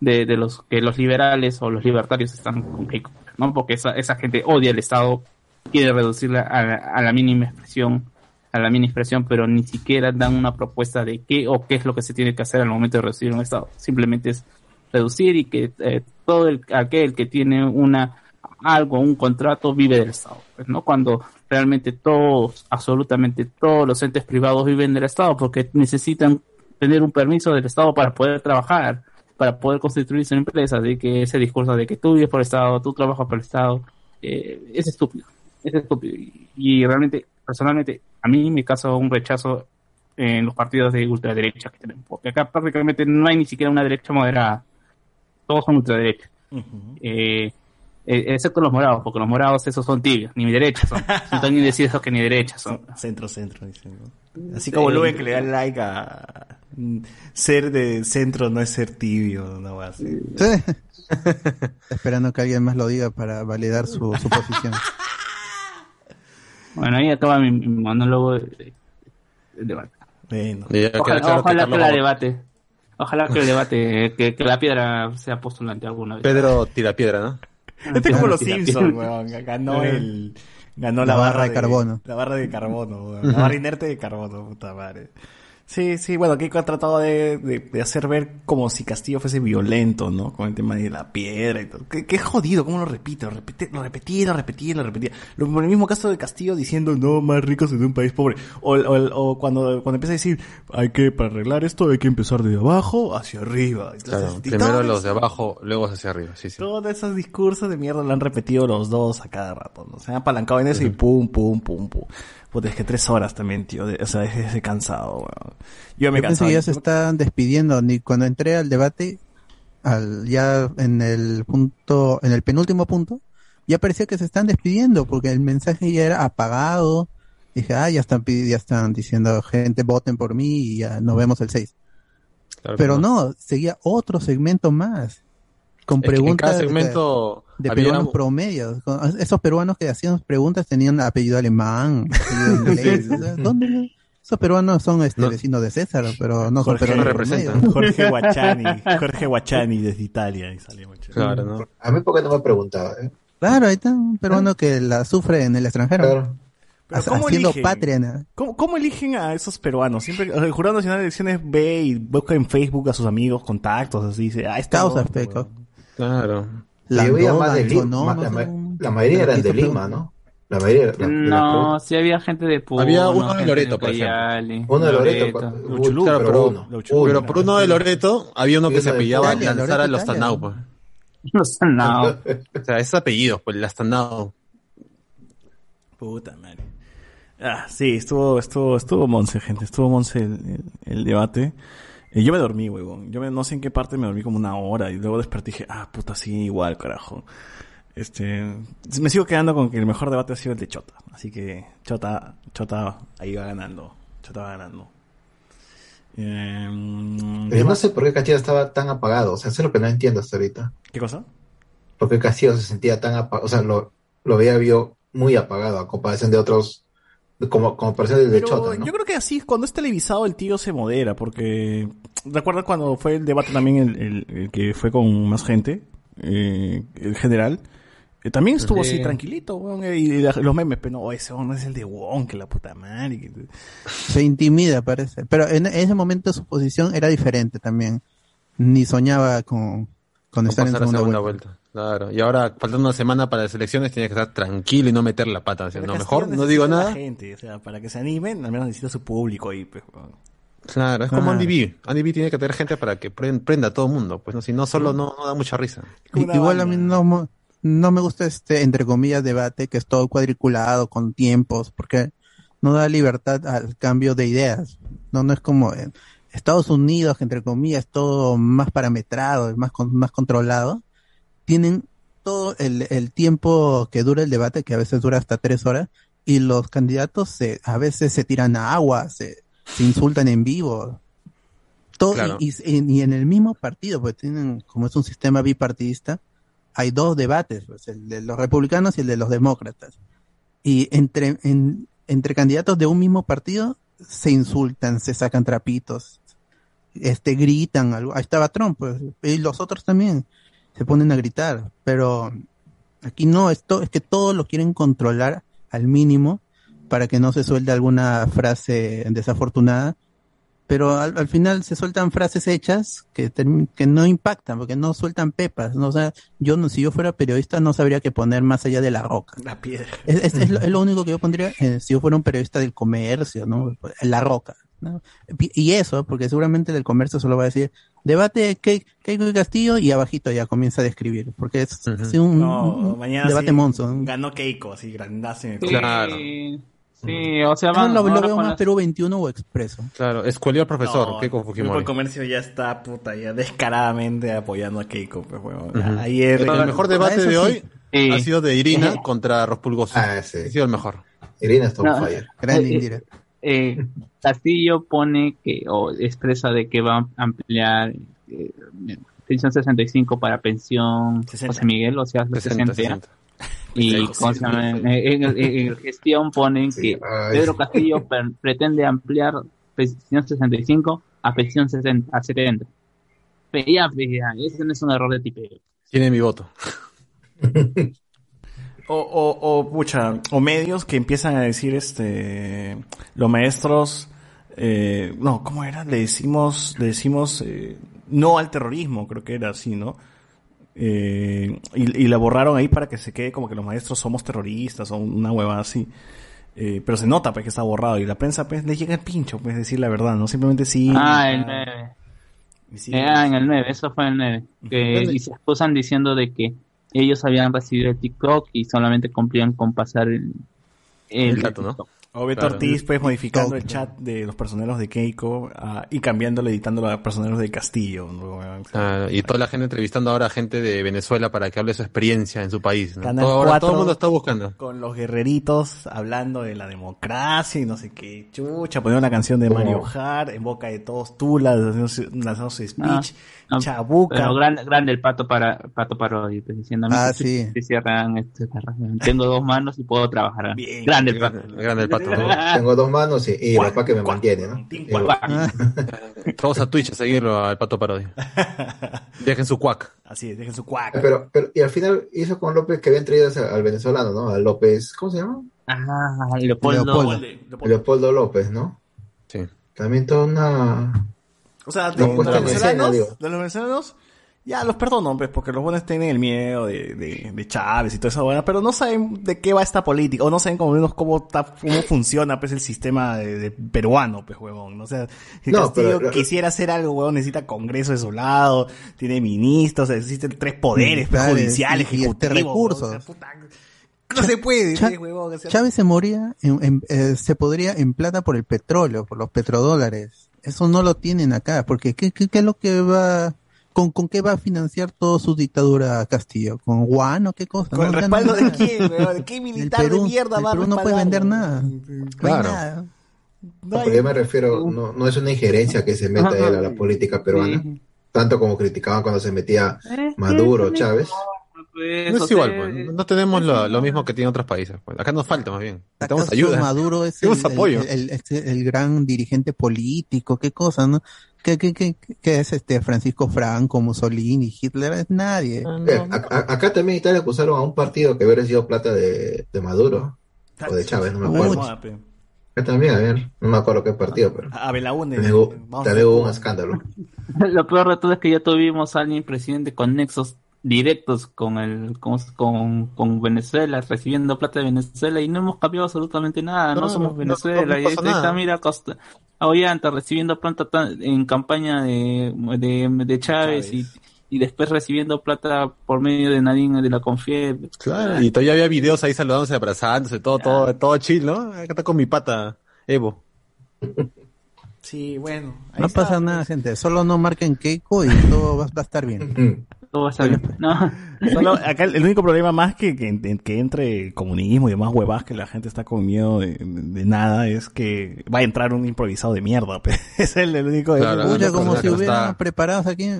S4: de, de los que los liberales o los libertarios están con Keiko, ¿no? Porque esa, esa gente odia el Estado, quiere reducirla a, la- a la mínima expresión, a la mínima expresión, pero ni siquiera dan una propuesta de qué o qué es lo que se tiene que hacer al momento de reducir un Estado. Simplemente es reducir y que eh, todo el, aquel que tiene una algo, un contrato, vive del Estado, pues, ¿no? Cuando realmente todos, absolutamente todos los entes privados viven del Estado porque necesitan tener un permiso del Estado para poder trabajar, para poder constituir su empresa, de que ese discurso de que tú vives por el Estado, tú trabajas por el Estado, eh, es estúpido, es estúpido. Y, y realmente, personalmente, a mí me causa un rechazo en los partidos de ultraderecha que tenemos, porque acá prácticamente no hay ni siquiera una derecha moderada, todos son ultraderecha. Eh, eh, excepto los morados, porque los morados esos son tibios, ni derechas son, son tan indecisos que ni derechas son.
S2: Centro, centro, dicen, ¿no? Así como Luen que le da like a mm, ser de centro no es ser tibio, no va así.
S5: Esperando que alguien más lo diga para validar su, su posición.
S4: Bueno, ahí acaba mi, mi monólogo de, debate.
S2: Bueno.
S4: Ojalá, ojalá que, la debate, ojalá que el debate, que, que la piedra sea postulante alguna vez.
S3: Pedro tira piedra, ¿no?
S2: Este es como los Simpsons, weón. Ganó el. Ganó la,
S5: La barra de carbono.
S2: La barra de carbono, weón. La barra inerte de carbono, puta madre. Sí, sí, bueno, Keiko ha tratado de, de, de hacer ver como si Castillo fuese violento, ¿no? Con el tema de la piedra y todo. Qué, qué jodido, cómo lo repite, lo repite, lo repetía, lo repetía, lo repetía. Lo, en el mismo caso de Castillo diciendo, no, más ricos en un país pobre. O, o, o cuando, cuando empieza a decir, hay que, para arreglar esto, hay que empezar de abajo hacia arriba. Entonces,
S3: Claro, primero los de abajo, luego hacia arriba, sí, sí.
S2: todos esos discursos de mierda lo han repetido los dos a cada rato, ¿no? Se han apalancado en eso y pum, pum, pum, pum. Puta, es que tres horas también, tío. de- o sea, es, cansado, weón. Yo me
S5: Yo pensé que ya se están despidiendo. Ni cuando entré al debate, al, ya en el punto, en el penúltimo punto, ya parecía que se están despidiendo porque el mensaje ya era apagado. Dije, ah, ya están, ya están diciendo, gente, voten por mí y ya nos vemos el 6.
S3: Claro que
S5: Pero no, seguía otro segmento más. Con
S3: Es que en
S5: preguntas
S3: cada segmento
S5: de
S3: había
S5: peruanos promedios. Con- Esos peruanos que hacían preguntas tenían apellido alemán, apellido inglés. ¿dónde? Esos peruanos son este
S3: No.
S5: vecinos de César, pero no son
S2: Jorge
S5: peruanos
S3: representa.
S5: promedio.
S2: Jorge Guachani, Jorge Guachani desde Italia y salió mucho.
S3: Claro, ¿no?
S6: A mí porque no me preguntaba, ¿eh?
S5: Claro, ahí está un peruano que la sufre en el extranjero.
S6: Claro.
S2: ¿cómo
S5: haciendo
S2: eligen?
S5: patria. ¿no?
S2: ¿Cómo, cómo eligen a esos peruanos? Siempre, el Jurado Nacional de Elecciones ve y busca en Facebook a sus amigos, contactos, así dice, ah, este weón.
S3: Claro.
S5: La
S6: yo veía más de
S5: el
S6: Lima. ma- la,
S5: son-
S6: la mayoría eran de Lima, ¿no? La mayoría. La,
S4: No, sí había gente de Puno.
S3: Había uno de Loreto, por ejemplo.
S6: Uno de Loreto.
S4: Loreto.
S6: uy,
S2: Luchulú,
S6: pero uno.
S3: Pero por uno de Loreto había uno que se apellidaba Lanzara Los. Tanau, pues.
S4: No son nada.
S3: O sea, esos apellidos, pues, Lastanao.
S2: Puta madre. Ah, sí, estuvo, estuvo, estuvo Monse, gente, estuvo Monse el, el- el debate. Y yo me dormí, huevón. Yo me- no sé en qué parte me dormí como una hora y luego desperté y dije, ah, puta, sí, igual, carajo. Este, me sigo quedando con que el mejor debate ha sido el de Chota. Así que Chota, Chota ahí va ganando. Chota va ganando. Eh,
S6: Yo no sé por qué Castillo estaba tan apagado. O sea, eso es lo que no entiendo hasta ahorita.
S2: ¿Qué cosa?
S6: ¿Por qué Castillo se sentía tan apagado? O sea, lo, lo veía vio muy apagado a comparación de otros. Como, como del de
S2: Pero
S6: Chota, ¿no?
S2: yo creo que así, cuando es televisado, el tío se modera, porque recuerdas cuando fue el debate también, el, el- el que fue con más gente, eh, el general, eh, también estuvo
S4: Sí.
S2: así tranquilito, weón, eh, y, la- los memes, pero no, ese weón no es el de Wong, que la puta madre. que-
S5: Se intimida, parece. Pero en ese momento su posición era diferente también. Ni soñaba con, con
S3: Con
S5: estar en segunda,
S3: segunda
S5: vuelta.
S3: vuelta. Claro. Y ahora, faltando una semana para las elecciones, tiene que estar tranquilo y no meter la pata. O sea, no, mejor no digo nada.
S2: gente, o sea, para que se animen, al menos necesita su público ahí, pues.
S3: Claro, es como. Andy B. Andy B tiene que tener gente para que pren- prenda a todo el mundo. Pues no, si no, solo no, no da mucha risa.
S5: Igual a mí no, no me gusta este, entre comillas, debate que es todo cuadriculado, con tiempos, porque no da libertad al cambio de ideas. No, no es como en Estados Unidos, que entre comillas, todo más parametrado, más, con- más controlado. Tienen todo el, el tiempo que dura el debate, que a veces dura hasta tres horas, y los candidatos se, a veces se tiran a agua, se, se insultan en vivo. Todo,
S3: Claro.
S5: y, y- y en el mismo partido, pues tienen, como es un sistema bipartidista, hay dos debates, pues, el de los republicanos y el de los demócratas. Y entre, en- entre candidatos de un mismo partido se insultan, se sacan trapitos, este, gritan, algo. ahí estaba Trump, pues, y los otros también se ponen a gritar, pero aquí no, esto es que todos lo quieren controlar al mínimo para que no se suelte alguna frase desafortunada, pero al, al final se sueltan frases hechas que, que no impactan, porque no sueltan pepas, ¿no? O sea, yo no, si yo fuera periodista no sabría qué poner más allá de la roca.
S2: La piedra.
S5: Es, es- es lo, es lo único que yo pondría eh, si yo fuera un periodista del comercio, ¿no? La roca. ¿No? Y eso, porque seguramente el comercio solo va a decir, debate Ke- Keiko y Castillo y abajito ya comienza a describir, porque es un,
S2: No,
S5: debate
S2: sí
S5: monzo. ¿no?
S2: Ganó Keiko, así grandazo el
S4: Sí,
S3: Claro.
S4: Sí, o sea, van,
S5: lo, lo veo más
S4: las-
S5: Perú 21 o Expreso.
S3: Claro, escuelió al profesor,
S2: No,
S3: Keiko
S2: el
S3: Fujimori.
S2: de comercio ya está puta, ya descaradamente apoyando a Keiko, pues. Ayer
S3: El mejor debate de
S5: sí.
S3: hoy
S4: Sí.
S3: ha sido de Irina contra Rospulgoso.
S6: Ah, sí.
S3: Ha sido el mejor.
S6: Irina está on
S4: No.
S6: fire.
S5: Gran
S4: Eh, eh,
S5: Indira.
S4: Eh, Castillo pone que, o expresa de que va a ampliar eh, pensión 65 para pensión
S2: 60.
S4: José Miguel, o sea, los
S3: 60,
S4: 60.
S3: 60.
S4: Y
S2: José
S4: ¿cómo se llama? en, en- en- gestión ponen
S6: Sí,
S4: que
S6: ay.
S4: Pedro Castillo per- pretende ampliar pensión 65 a pensión 60, a 70. Pe- Ya, pe- ya, ese no es un error de tipeo.
S3: Tiene mi voto.
S2: O, o, o, pucha, o medios que empiezan a decir, este, los maestros, eh, no, ¿cómo era? Le decimos, le decimos, eh, no al terrorismo, creo que era así, ¿no? Eh, y, y la borraron ahí para que se quede como que los maestros somos terroristas o una hueva así. Eh, pero se nota pues que está borrado y la prensa pues le llega el pincho pues decir la verdad, no simplemente sí.
S4: Ah, el 9.
S2: y sí.
S4: Ah, en el 9, eso fue el 9. Que, y se excusan diciendo de que ellos habían recibido el TikTok y solamente cumplían con pasar el,
S3: El dato, ¿no?
S2: O Beto
S3: Claro.
S2: Ortiz, pues, modificando el chat de los personeros de Keiko ah, y cambiándolo, editándolo a personeros de Castillo.
S3: Ah, y toda la gente entrevistando ahora a gente de Venezuela para que hable de su experiencia en su país. Todo, ahora todo
S2: 4.
S3: el mundo está buscando.
S2: Con los guerreritos hablando de la democracia y no sé qué chucha, poniendo una canción de
S6: Oh.
S2: Mario Hart en boca de todos Tula, lanzando lanzando su speech,
S4: Ah,
S2: chabuca.
S4: Pero grande, grande el pato para pato parodi, pues, diciendo a mí
S5: Ah, sí.
S4: cierran este, tengo dos manos y puedo trabajar.
S2: Bien.
S4: grande el pato.
S3: Grande, el pato. ¿no?
S6: Tengo dos manos y, y papá que me mantiene, ¿no?
S3: Vamos a Twitch a seguirlo al pato parodia. Dejen su cuac.
S2: Así es, dejen su cuac.
S6: Pero, pero, y al final hizo con López que habían traído al venezolano, ¿no? Al López, ¿cómo se llama?
S4: Ah, Leopoldo.
S5: Leopoldo.
S6: Leopoldo López, ¿no?
S3: Sí.
S6: También toda una...
S2: O sea, de
S6: Lo
S2: los venezolanos, de los venezolanos, ya los perdono, pues, porque los buenos tienen el miedo de, de, de Chávez y toda esa buena, pero no saben de qué va esta política, o no saben como menos cómo, está- cómo funciona, pues, el sistema de, de peruano, pues, huevón. ¿no? O sea, si
S6: No,
S2: Castillo
S6: pero-
S2: quisiera hacer algo, huevón, necesita congreso de su lado, tiene ministros, existen tres poderes, pues, judicial,
S5: y este
S2: ejecutivo,
S5: recursos.
S2: huevón, o sea, puta, no se puede, pues, huevón, o sea,
S5: Chávez se moría, en- en- eh, se podría en plata por el petróleo, por los petrodólares. Eso no lo tienen acá, porque ¿qué, qué, qué es lo que va, con, con qué va a financiar toda su dictadura Castillo? ¿Con Juan o qué cosa?
S2: ¿Con
S5: No,
S2: respaldo de quién? ¿De qué militar
S5: Perú,
S2: de mierda
S5: el
S2: va a
S5: Perú no puede vender nada. No hay
S3: Claro.
S5: nada.
S2: No hay-
S6: yo me refiero, no, no es una injerencia que se meta él a la política peruana,
S4: Sí.
S6: tanto como criticaban cuando se metía Maduro, Chávez.
S4: Pues,
S3: No
S4: o
S3: es igual,
S4: sea,
S3: pues. No tenemos lo, lo mismo que tienen otros países. Pues. Acá nos falta más bien. Necesitamos
S5: ¿Acaso
S3: ayuda.
S5: Maduro es el,
S3: apoyo.
S5: el- el- el- el gran dirigente político, qué cosa, ¿no? ¿Qué, qué, qué, qué es este Francisco Franco, Mussolini, Hitler? Es nadie.
S6: Eh, a- a- acá también en Italia acusaron a un partido que hubiera sido plata de, de Maduro o de Chávez, no me acuerdo. Acá también, a ver, no me acuerdo qué partido, pero
S2: A Belaúnde.
S6: también hubo un escándalo.
S4: Lo peor de todo es que ya tuvimos a alguien presidente con nexos directos con el con, con, con Venezuela, recibiendo plata de Venezuela y no hemos cambiado absolutamente nada, no,
S3: No,
S4: somos
S3: no,
S4: Venezuela.
S3: no, no
S4: y
S3: pasa
S4: ahí está,
S3: nada.
S4: mira, Costa, Ollanta recibiendo plata en campaña de, de, de Chávez,
S2: Chávez.
S4: Y, y después recibiendo plata por medio de Nadine de la Confie.
S3: Claro, y todavía había videos ahí saludándose, abrazándose, todo, todo, todo chill, ¿no? Acá está con mi pata, Evo.
S2: Sí, bueno. ahí
S5: No
S2: está,
S5: pasa
S2: pues.
S5: nada, gente. Solo no marquen Keiko y todo va, va a estar bien.
S4: Todo va a estar bien. No.
S2: Solo acá el, el único problema más que, que, que entre comunismo y demás huevas que la gente está con miedo de, de nada es que va a entrar un improvisado de mierda. pe. Es el, el único.
S3: Claro,
S2: el-
S3: no,
S5: como si hubieran
S3: está-
S5: preparados aquí.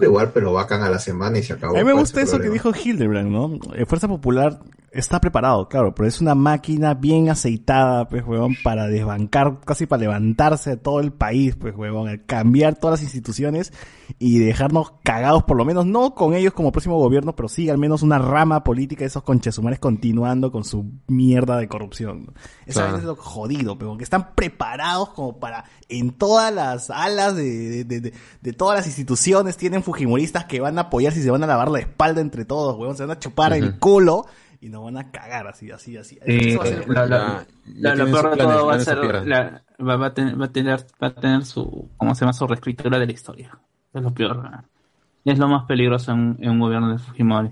S6: Igual, pero vacan a la semana y se acabó.
S2: A mí me
S6: ¿Cuál
S2: gusta eso que dijo Hildebrand, ¿no? Eh, Fuerza Popular está preparado, claro, pero es una máquina bien aceitada, pues, huevón, para desbancar, casi para levantarse de todo el país, pues, huevón, a cambiar todas las instituciones y dejarnos cagados, por lo menos, no con ellos como próximo gobierno, pero sí al menos una rama política de esos conchesumares continuando con su mierda de corrupción. ¿no?
S3: Claro.
S2: vaina es lo jodido, pero que están preparados como para en todas las alas de, de, de, de- de todas las instituciones tienen fujimoristas que van a apoyar si se van a lavar la espalda entre todos, huevón, se van a chupar el culo y nos van a cagar así, así, así.
S4: Sí, la- la- Lo,
S3: tienen
S4: peor de
S3: planes,
S4: todo va a
S3: planes
S4: ser,
S3: a piedra.
S4: la- va, va a tener, va a tener, va a tener su, ¿cómo se llama? Su reescritura de la historia. Es lo peor. ¿verdad? Es lo más peligroso en, en un gobierno de Fujimori.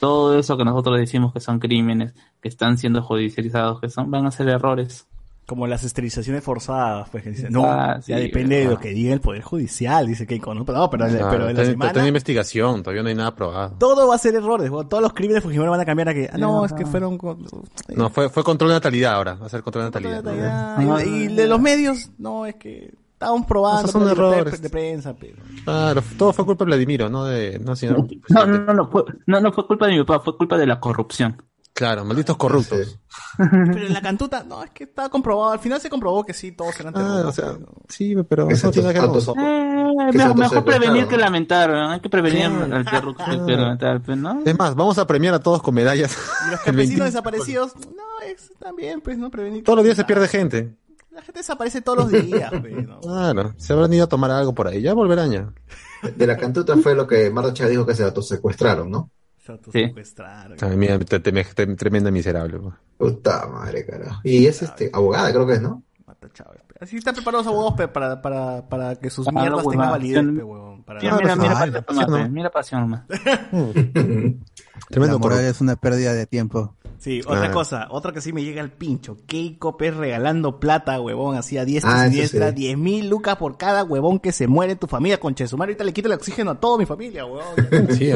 S4: Todo eso que nosotros decimos que son crímenes, que están siendo judicializados, que son, van a ser errores.
S2: Como las esterilizaciones forzadas, pues que dicen, no,
S4: Ah,
S2: ya depende de lo que diga el Poder Judicial, dice Keiko, ¿no? Pero, no, pero,
S3: Claro,
S2: pero en la
S3: está,
S2: semana
S3: está en investigación, todavía no hay nada probado.
S2: todo va a ser errores, todos los crímenes de Fujimori van a cambiar a que, ah, no, es que fueron... con-
S3: No, fue, fue control de natalidad ahora, va a ser control de natalidad. ¿no?
S2: Ah, y, y de los medios, no, es que estaban probando,
S3: Esos son
S2: pero libertad
S3: errores.
S2: de, prensa, pero...
S3: Claro, todo fue culpa de Vladimiro, no de, no,
S4: No, no, no, no, fue, no, no fue culpa de mi papá, fue culpa de la corrupción.
S3: Claro, malditos corruptos.
S6: Sí.
S2: Pero en la cantuta, no, es que estaba comprobado, al final se comprobó que sí, todos eran
S3: Ah,
S2: terroristas.
S3: o sea,
S2: pero-
S3: sí, pero eso tiene que ver
S4: Eh, mejor, prevenir que lamentar, ¿no? hay que prevenir al terror que lamentar, pues, ¿no?
S3: Es más, vamos a premiar a todos con medallas.
S2: Y los campesinos
S3: 20
S2: desaparecidos, no, es también, pues, no prevenir.
S3: Todos los días se pierde gente.
S2: La gente desaparece todos los días, pues, ¿no?
S3: Claro, se habrán ido a tomar algo por ahí, ya volverán ya.
S6: De la cantuta fue lo que Marta Chávez dijo que se autosecuestraron, ¿no?
S2: Se autosecuestraron.
S3: Ay, mira, te- te- te- tremenda miserable. pues.
S6: Puta madre, carajo. Y es este, abogada, creo que es, ¿no?
S2: Mata Chávez. pe. Así están preparados los abogados pe, para, para, para que sus
S4: Ah,
S2: mierdas
S4: no,
S2: tengan validez,
S4: Sí,
S2: pe, huevón. Para-
S4: Mira, mira, mira, pasión mira pasión nomás.
S3: Tremendo
S5: la moral es una pérdida de tiempo.
S2: Sí, otra
S3: Ah.
S2: cosa, otra que sí me llega al pincho. Keiko Pérez regalando plata, huevón, así a diestra
S6: Ah,
S2: y
S6: sí.
S2: 10 mil lucas por cada huevón que se muere en tu familia, con Chesumar. Ahorita le quito el oxígeno a toda mi familia, huevón.
S3: Sí,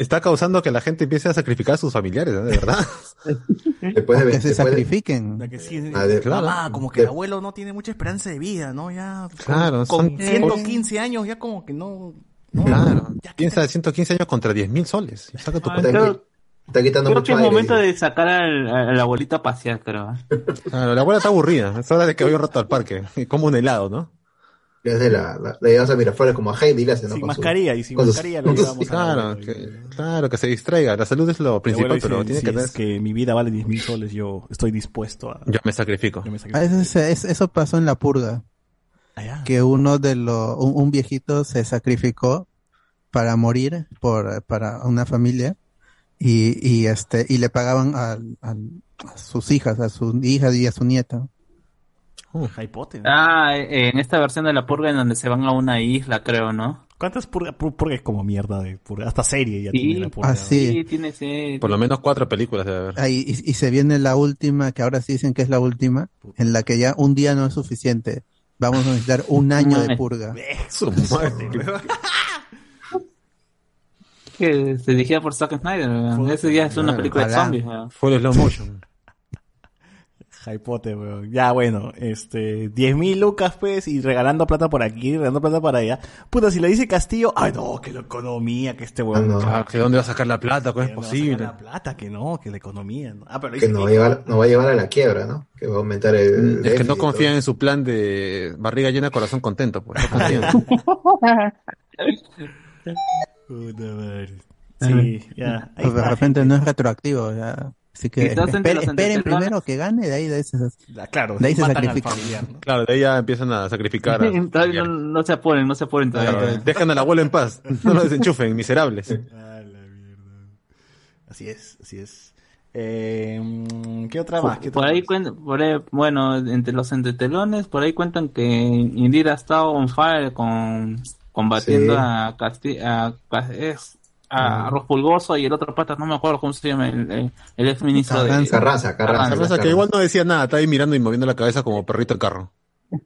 S3: Está causando que la gente empiece a sacrificar a sus familiares, ¿no? de verdad.
S6: Después de,
S5: que se
S6: después
S5: sacrifiquen.
S2: La que sí,
S6: Ah, de-
S3: claro.
S2: mamá, como que el abuelo no tiene mucha esperanza de vida, ¿no? Ya, con-
S3: Claro,
S2: con,
S3: son-
S2: 115 años, ya como que no... no
S3: Claro.
S2: ya
S3: Piensa 115 años contra 10.000 soles. Saca tu
S4: Ah,
S3: cuenta.
S6: Está, quitando
S4: Creo
S6: mucho
S4: que es
S6: aire,
S4: momento
S6: dice.
S4: de sacar al- a, la abuelita a pasear, creo. ¿eh?
S3: Claro, la abuela está aburrida. Es hora de que vaya un rato al parque. Como un helado, ¿no?
S6: Le hace la, la, la llevas a Miraflores como a Heidi le hace, ¿no?
S2: Sin
S6: Con su-
S2: mascarilla, y sin mascarilla lo llevamos a
S3: Claro,
S2: la abuela.
S3: que, claro, que se distraiga. La salud es lo principal,
S2: abuelo
S3: pero
S2: dice,
S3: tiene
S2: si
S3: que
S2: es
S3: tener...
S2: que mi vida vale 10 mil soles, yo estoy dispuesto a...
S3: Yo me sacrifico.
S2: yo me
S5: Ah,
S2: sacrifico.
S5: eso, es- eso pasó en la purga,
S2: Ah, ya.
S5: que uno de los, un, un viejito se sacrificó para morir por, para una familia y, y este, y le pagaban al- al- a sus hijas, a su hija y a su nieta.
S2: Potter.
S4: Ah, en esta versión de la purga en donde se van a una isla, creo, ¿no?
S2: ¿Cuántas purgas? Pur- Purga es como mierda de purga. Hasta serie ya
S4: Sí.
S2: tiene la purga.
S5: Ah, sí.
S4: Sí, tiene ese...
S3: Por lo menos cuatro películas debe haber.
S5: Ahí, y, y se viene la última, que ahora sí dicen que es la última, en la que ya un día no es suficiente. Vamos a necesitar un año de purga.
S3: Su madre.
S4: que se dirigía por Zack Snyder. weón. Ese día es una película de zombies. weón.
S3: Fue el slow motion.
S2: Harry Potter, weón. Ya, bueno, este, 10 mil lucas, pues, y regalando plata por aquí, regalando plata por allá. Puta, si lo dice Castillo, ay, no, que la economía, que este weón.
S6: Ah, no.
S3: Ah, ¿que ¿Dónde va a sacar la plata? ¿Cómo es
S2: no
S3: posible?
S2: La plata, que no, que la economía, ¿no? Ah, pero
S6: Que nos va, a llevar, va a llevar a la quiebra, ¿no? Que va a aumentar el.
S3: Mm, Es que no confían en su plan de barriga llena, corazón contento, pues. No confían.
S2: Puta madre. Sí, ya. ahí
S5: Pues de repente
S2: gente.
S5: no es retroactivo, ya. Así que esperen, esperen primero que gane, de ahí de ese,
S2: Ah, Claro,
S5: De ahí se sacrifican.
S2: familiar, ¿no?
S3: Claro, de ahí ya empiezan a sacrificar. a-
S4: Todavía no, no se apuren, no se apuren todavía.
S3: Claro, Dejan al abuelo en paz. No lo desenchufen, miserables.
S2: Ah, la mierda. Así es, así es. Eh, ¿Qué otra más? ¿Qué otra
S4: Por ahí por ahí, bueno, entre los entretelones, por ahí cuentan que Indira ha estado on fire con combatiendo
S6: Sí.
S4: a Casti a, es- a Arroz Pulgoso y el otro pata, no me acuerdo cómo se llama, el, el, el ex ministro de
S5: Carranza.
S6: Carranza, Carranza.
S3: Cosa que igual no decía nada, estaba ahí mirando y moviendo la cabeza como perrito el carro.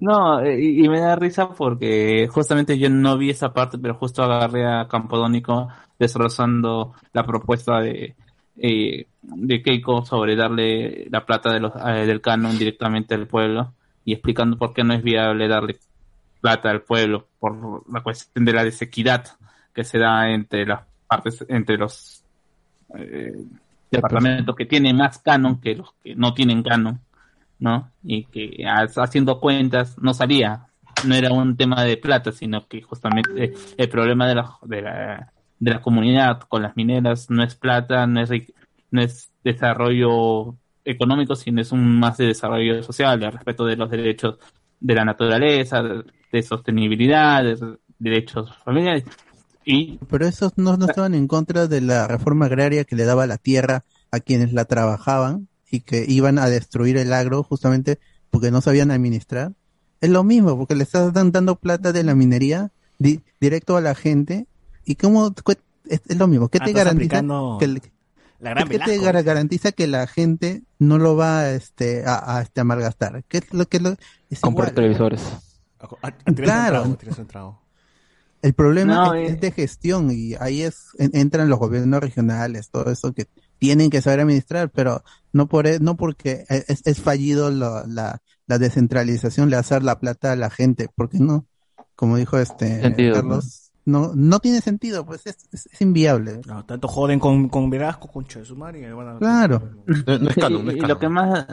S4: No, eh, y, y me da risa porque justamente yo no vi esa parte, pero justo agarré a Campodónico destrozando la propuesta de, eh, de Keiko sobre darle la plata de los, eh, del canon directamente al pueblo y explicando por qué no es viable darle plata al pueblo por la cuestión de la desequidad que se da entre las partes, entre los eh, departamentos que tienen más canon que los que no tienen canon. ¿no? Y que ha- haciendo cuentas no salía, no era un tema de plata, sino que justamente el problema de la, de la, de la comunidad con las mineras no es plata, no es, no es desarrollo económico, sino es un más de desarrollo social, de respeto de los derechos de la naturaleza, de, sostenibilidad, de derechos familiares. Y
S5: Pero esos no, no estaban en contra de la reforma agraria que le daba la tierra a quienes la trabajaban y que iban a destruir el agro justamente porque no sabían administrar. Es lo mismo, porque le estás dan- dando plata de la minería di- directo a la gente y cómo es, es lo mismo. ¿Qué
S2: Ah,
S5: te garantiza que el-
S2: La gran
S5: ¿Qué te
S2: Velasco.
S5: gar- garantiza que la gente no lo va este, a, a, este, a malgastar? ¿Qué es lo que lo, es
S8: Comprar
S5: igual.
S8: televisores.
S2: A- a tirarse un
S5: Claro.
S2: trago, a tirarse un trago.
S5: El problema
S4: No,
S5: es,
S4: eh.
S5: es de gestión y ahí es en- entran los gobiernos regionales, todo eso que tienen que saber administrar, pero no por e- no porque es, es fallido lo- la, la descentralización le hacer la plata a la gente, porque no, como dijo este
S8: Sentido,
S5: Carlos, no no tiene sentido, pues es, es- es inviable.
S2: No, tanto joden con, con madre. y le van a-
S5: Claro.
S3: No, no es canon, no
S4: y, lo que más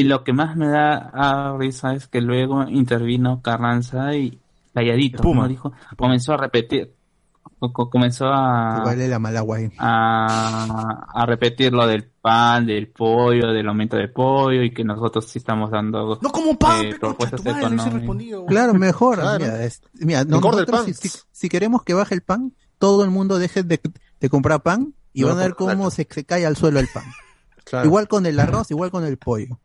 S4: y lo que más me da a risa es que luego intervino Carranza y calladito. ¿no? dijo, comenzó a repetir, co- co- comenzó a,
S5: Vale la mala guay.
S4: a, a repetir lo del pan, del pollo, del aumento del pollo y que nosotros sí estamos dando
S2: No como pan,
S4: eh, propuestas económicas.
S2: respondido.
S5: Claro, mejor.
S3: Claro.
S5: Mira, es- mira,
S3: el
S5: nosotros
S3: pan.
S5: Si, si- si queremos que baje el pan, todo el mundo deje de, de comprar pan y
S3: No
S5: van a ver cómo
S3: claro.
S5: se, se cae al suelo el pan.
S3: Claro.
S5: Igual con el arroz, igual con el pollo.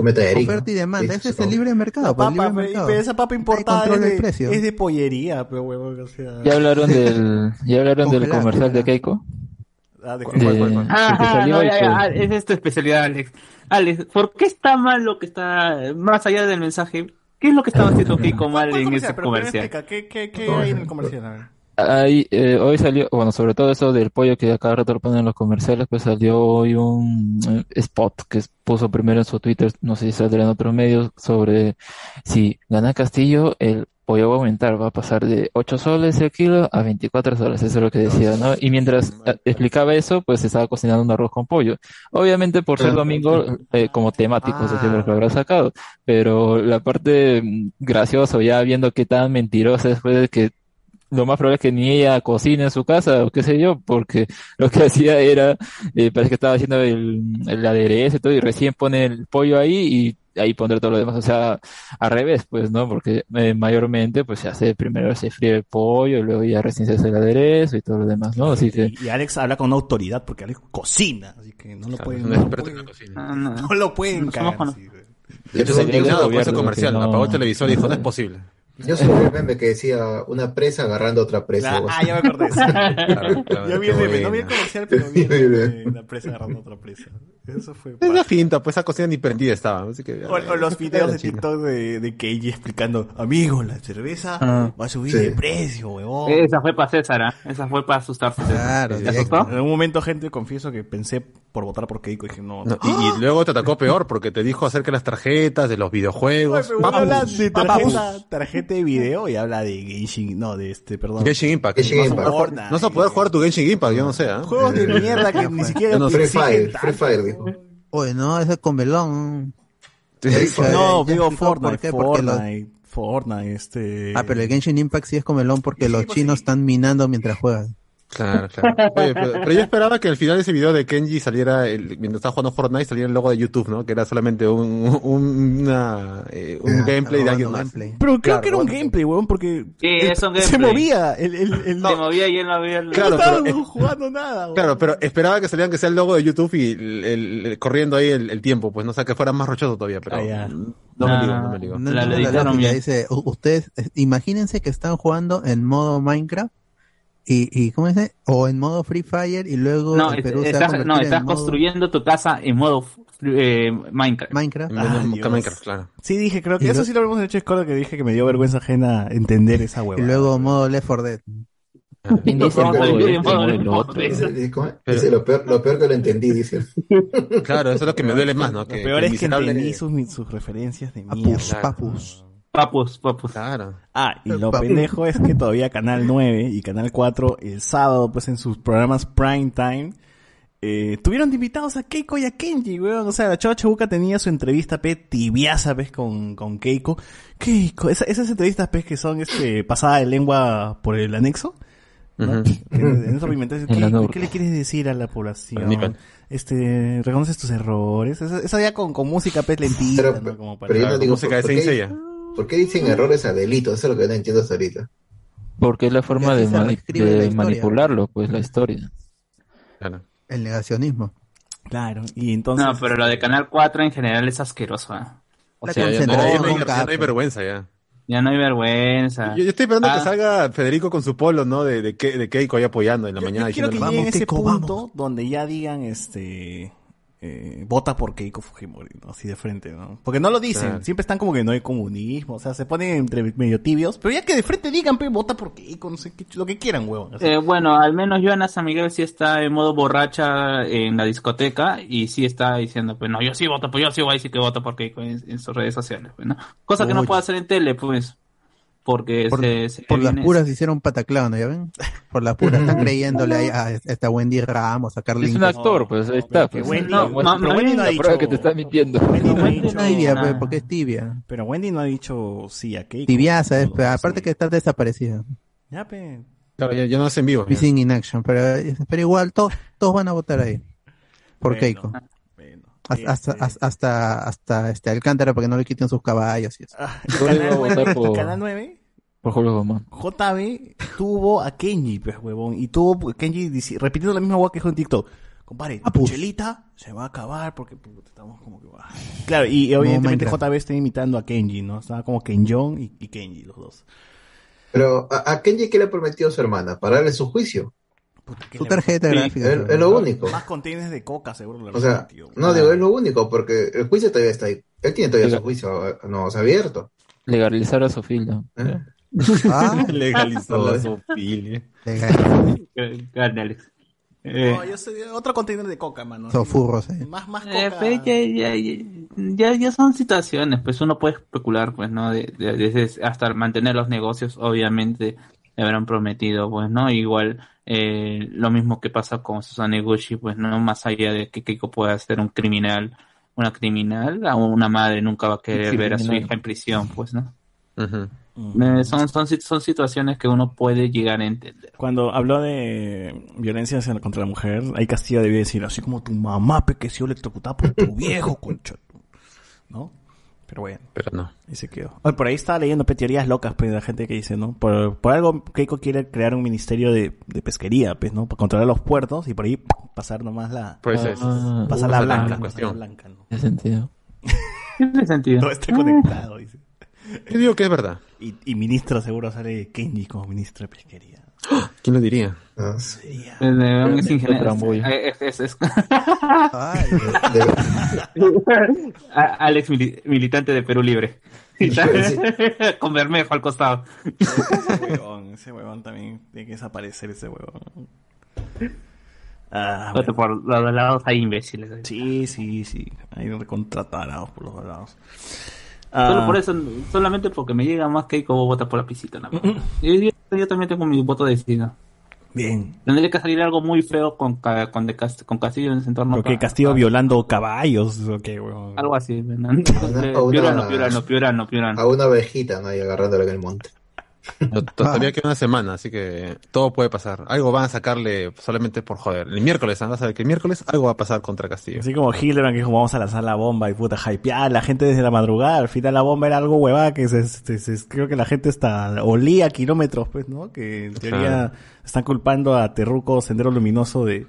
S6: Cometa de Eric,
S5: Oferta y demanda. Ese es el libre mercado.
S2: La
S5: pues, el
S2: papa,
S5: libre
S2: pe,
S5: mercado.
S2: esa papa importada es
S5: el
S2: de,
S5: precio.
S2: es de pollería, pero huevón, o sea...
S8: Ya hablaron del, ya hablaron del comercial de Keiko.
S2: Ah, de-
S3: cuál, cuál?
S8: que
S4: Ah,
S8: salió
S4: no, ya, ya, ah, esa es tu especialidad, Alex. Alex, ¿por qué está mal lo que está, más allá del mensaje, qué es lo que estaba haciendo Keiko mal
S2: ¿Cuál
S4: en ese comercial?
S2: ¿Qué, qué, qué hay en el comercial? A ver.
S8: Ahí, eh, hoy salió, bueno, sobre todo eso del pollo que a cada rato lo ponen en los comerciales, pues salió hoy un eh, spot que puso primero en su Twitter, no sé si saldrá en otros medios, sobre si gana Castillo, el pollo va a aumentar, va a pasar de 8 soles el kilo a 24 soles, eso es lo que decía, ¿no? Y mientras eh, explicaba eso, pues estaba cocinando un arroz con pollo. Obviamente por ser domingo, eh, como temático, eso siempre lo habrá sacado, pero la parte mm, graciosa, ya viendo qué tan mentirosa después de que lo más probable es que ni ella cocine en su casa o qué sé yo, porque lo que hacía era, eh, parece que estaba haciendo el, el aderezo y todo, y recién pone el pollo ahí y ahí pondrá todo lo demás, o sea, al revés, pues, ¿no? Porque eh, mayormente, pues se hace, primero se fríe el pollo, y luego ya recién se hace el aderezo y todo lo demás, ¿no? Así que,
S2: Y, Alex habla con autoridad porque Alex cocina, así que no lo
S3: Claro,
S2: pueden... no
S3: en la
S2: pueden-.
S4: Ah, no.
S2: No lo pueden
S4: No somos
S2: cagar.
S4: con-
S2: sí,
S3: indignado con ese comercial.
S8: no-
S3: Apagó el televisor y dijo, no es posible.
S6: Yo vi el meme que decía una presa agarrando otra presa.
S2: La- ah, ya me acordé.
S3: Claro, claro,
S2: Yo vi el meme, no vi el comercial, pero vi el meme de una presa agarrando a otra presa. Eso fue...
S3: Es
S2: paja.
S3: finta, pues esa cocina ni prendida estaba. Así que,
S2: O, o los videos de. TikTok de, de Keiji explicando, amigo, la cerveza
S8: Ah.
S2: va a subir
S6: Sí.
S2: de precio, huevón.
S4: Esa fue para César, ¿ah? esa fue para asustarse.
S5: Claro,
S4: ¿Te asustó?
S2: En algún momento, gente, confieso que pensé por votar por Keiko y dije, no,
S3: No, y, y luego te atacó peor porque te dijo acerca de las tarjetas, de los videojuegos.
S2: Pero uno habla
S3: Papus,
S2: de
S3: papus.
S2: tarjeta, tarjeta de video y habla de Genshin, no, de este, perdón.
S3: Genshin Impact.
S6: Genshin
S3: no, vas a
S6: Impact.
S3: poder jugar- no vas a poder jugar tu Genshin Impact, yo no sé. ¿ah?
S2: Juegos de mierda que ni siquiera
S3: no.
S6: Free Fire. Free Fire, dijo.
S5: Oye, no, ese con melón.
S6: Free Fire.
S2: No, digo Fortnite, Fortnite, Fortnite, este...
S5: Ah, pero el Genshin Impact sí es con melón porque
S2: Sí,
S5: los
S2: pues
S5: chinos
S2: sí.
S5: están minando mientras juegan.
S3: Claro, claro. Oye, pero, pero yo esperaba que al final de ese video de Kenji saliera, el, mientras estaba jugando Fortnite, saliera el logo de YouTube, ¿no? Que era solamente un, un, una, eh, un gameplay de alguien más.
S5: gameplay.
S2: Pero creo
S3: Claro,
S2: que era un gameplay, weón, porque
S4: Sí,
S2: el-
S4: es un
S2: se movía, el, el, el,
S4: Se movía y él no había...
S3: Claro,
S2: no
S3: pero
S2: estaba
S3: es-
S2: jugando nada, weón.
S3: Claro, pero esperaba que salieran que sea el logo de YouTube y el, el- el- corriendo ahí el, el tiempo, pues no sé, que fuera más rochoso todavía, pero
S2: Ah,
S3: no
S4: No,
S3: me digo, no me digo.
S5: No
S4: La- la
S5: la. Dice, ustedes, eh, imagínense que están jugando en modo Minecraft y, y ¿cómo dice? O en modo Free Fire y luego
S4: No,
S5: se
S4: estás, no,
S5: en
S4: estás
S5: modo
S4: construyendo tu casa en modo eh, Minecraft.
S5: Minecraft.
S2: Ah.
S3: Minecraft, claro.
S2: Sí, dije, creo que
S5: Y
S2: eso
S5: lo-
S2: sí lo hablamos en el Discord, que dije que me dio vergüenza ajena entender esa
S5: Y
S2: hueva.
S5: luego modo Left 4 Dead.
S8: ¿quién dice
S6: lo, peor, lo peor que lo entendí, dice.
S3: Claro, eso es lo que me duele más, ¿no?
S2: Lo
S3: Que,
S2: peor
S3: que
S2: es que entendí sus, sus referencias de mierda.
S5: papus.
S4: Papus, papus.
S3: Claro.
S2: Ah, y lo
S5: Papu.
S2: pendejo es que todavía Canal 9 y Canal 4 el sábado, pues en sus programas prime time, eh, tuvieron de invitados a Keiko y a Kenji, weón. O sea, la Chava Chabuca tenía su entrevista, pe, tibiaza, pues, con, con Keiko. Keiko, esa- esas entrevistas, pues, que son, este, pasada de lengua por el anexo. ¿qué, le quieres decir a la población? Este, reconoces tus errores. Esa, esa ya con, con música, pues, lentita,
S6: Pero,
S2: ¿no? Como para...
S6: pero yo no
S3: Claro,
S6: digo,
S3: música de
S6: ¿por, por qué,
S3: Seiya.
S6: ¿por qué dicen errores a delito? Eso es lo que no entiendo hasta ahorita.
S8: Porque es la forma de, mani- manipularlo, pues la historia.
S3: Claro.
S5: El negacionismo.
S2: Claro, y entonces...
S4: No, pero lo de Canal 4 en general es asqueroso. ¿eh? O
S5: La
S4: sea,
S3: Ya, no hay- ya no hay vergüenza ya.
S4: ya no hay vergüenza.
S3: Yo, yo estoy esperando
S4: Ah.
S3: que salga Federico con su polo, ¿no? De, de, de Keiko ahí apoyando en la
S2: Yo- yo
S3: mañana.
S2: quiero que
S5: "Vamos,
S2: ese
S5: Keiko,
S2: punto
S5: vamos".
S2: donde ya digan, este, eh, vota por Keiko Fujimori, ¿no? así de frente, ¿no? Porque no lo dicen,
S3: Claro.
S2: siempre están como que no hay comunismo, o sea, se ponen entre medio tibios, pero ya que de frente digan, pe, vota por Keiko, no sé, qué, lo que quieran, huevón.
S4: Eh, bueno, al menos Joana San Miguel sí está en modo borracha en la discoteca y sí está diciendo, pues no, yo sí voto, pues yo sí voy a decir que voto por Keiko en, en sus redes sociales, pues, ¿no? Cosa que no puede hacer en tele, pues, porque
S5: Por,
S4: se, se
S5: por las puras hicieron pataclán, ¿ya ven? Por las puras están creyéndole ahí a esta Wendy Ramos, a
S8: Es
S5: Carlin.
S8: un actor, pues ahí está.
S2: que
S8: Pues,
S2: Wendy-
S8: no,
S2: Wendy no ha
S8: la
S2: dicho-
S8: prueba que te está mintiendo.
S2: Wendy no ha dicho
S5: tibia,
S4: nada.
S5: porque es tibia.
S2: Pero Wendy no ha dicho sí a Keiko.
S5: Tibiaza, es,
S2: No,
S5: pe,
S2: no,
S5: aparte
S2: sí.
S5: que está desaparecida.
S2: Ya, pe.
S3: Claro, ya, ya no hacen vivo.
S5: Missing in action, pero, pero igual to- todos van a votar ahí. Por
S2: Bueno,
S5: Keiko. Hasta, hasta,
S2: este-
S5: hasta, hasta, hasta este Alcántara para que no le quiten sus caballos y eso.
S2: Ah,
S8: a
S2: Canal
S8: votar
S2: 9,
S8: por-
S2: Canal 9
S8: Por Julio Guzmán.
S2: JB tuvo a Kenji, pues, huevón. Y tuvo Kenji repitiendo la misma hueá que dijo en TikTok. Compadre,
S5: Ah,
S2: tu
S5: pues.
S2: chelita se va a acabar porque estamos como que... ah. Claro, y evidentemente
S5: Minecraft.
S2: JB está imitando a Kenji, ¿no? Estaba como Kenjon y, y Kenji, los dos.
S6: Pero a, a Kenji, ¿qué le ha prometido su hermana? Para darle su juicio.
S2: Puta, ¿qué
S5: Su
S2: le-
S5: tarjeta
S4: Sí,
S5: gráfica.
S6: Es, es lo único.
S2: Más containers de coca, seguro. le
S6: O sea,
S2: prometió.
S6: no digo, es lo único, porque el juicio todavía está ahí. Él tiene todavía
S8: Oiga.
S6: su juicio, eh, no, se ha abierto.
S8: Legalizar a Sofía.
S6: ¿eh?
S5: Ah,
S3: Legalizó
S6: Hola.
S3: la zoofilia.
S5: legal.
S4: Eh. Eh,
S2: No, yo sé, otro container de coca, mano.
S5: Sofurros, eh.
S2: Más, más
S4: eh,
S2: coca.
S4: pues, ya, ya, ya, ya son situaciones, pues uno puede especular, pues, ¿no? De, de- desde hasta mantener los negocios, obviamente, le habrán prometido, pues, ¿no? Igual, eh, lo mismo que pasa con Susana Iguchi, pues, ¿no? Más allá de que Keiko pueda ser un criminal, una criminal, a una madre nunca va a querer ver a su hija en prisión, pues, ¿no? Eh, son, son, son situaciones que uno puede llegar a entender.
S2: Cuando habló de violencia contra la mujer, ahí Castillo debía decir, así como tu mamá, pe, que se electrocutada por tu viejo, concha. ¿No? Pero bueno,
S3: Pero no.
S2: ahí se quedó. Oye, por ahí estaba leyendo pe, teorías locas, pues, de la gente que dice, ¿no? Por, por algo, Keiko quiere crear un ministerio de, de pesquería, pues, ¿no? Para controlar los puertos y por ahí pasar nomás la...
S3: Pues es.
S8: Ah,
S2: Pasar la
S3: esa es la
S2: blanca, pasar la
S3: cuestión.
S2: blanca, ¿no?
S8: Tiene sentido.
S4: Tiene sentido.
S2: Todo está conectado, dice.
S3: Yo digo que es verdad.
S2: Y, y ministro seguro sale Kenji como ministro de pesquería.
S3: ¿Quién lo diría?
S6: Ah.
S4: Es, de- es
S8: Qué
S4: ingeniero.
S8: trambollo.
S4: Eh, es- es- es-
S5: Ay,
S6: de-
S4: A- Alex, mili- militante de Perú Libre.
S6: Sí.
S4: Con Bermejo al costado.
S2: ese huevón, ese huevón también tiene que desaparecer ese huevón. Ah, bueno.
S4: Por los dos lados hay imbéciles.
S2: Sí, sí, sí. Hay recontratarados por los dos lados.
S4: Solo
S2: Ah,
S4: por eso, solamente porque me llega más que como vota por la yo, yo- yo también tengo mi voto decidido.
S2: Bien.
S4: Tendría que salir algo muy feo con, con, de Cast- con Castillo en ese entorno.
S2: Porque Castillo
S4: para-
S2: violando caballos, o qué, huevón.
S4: Algo así. Piurano, Piurano, Piurano, Piurano.
S6: a una abejita, ¿no? Y agarrándola en el monte.
S3: No, to- Todavía queda una semana, así que todo puede pasar. Algo van a sacarle solamente por joder. El miércoles, ¿ah? vas a ver que el miércoles algo va a pasar contra Castillo.
S2: Así como Hildebrand que dijo, vamos a lanzar la bomba y puta, hypear la gente desde la madrugada. Al final la bomba era algo huevada que se, se- se- creo que la gente hasta olía a kilómetros, pues, ¿no? Que en teoría
S3: Ajá.
S2: están culpando a Terruco Sendero Luminoso de,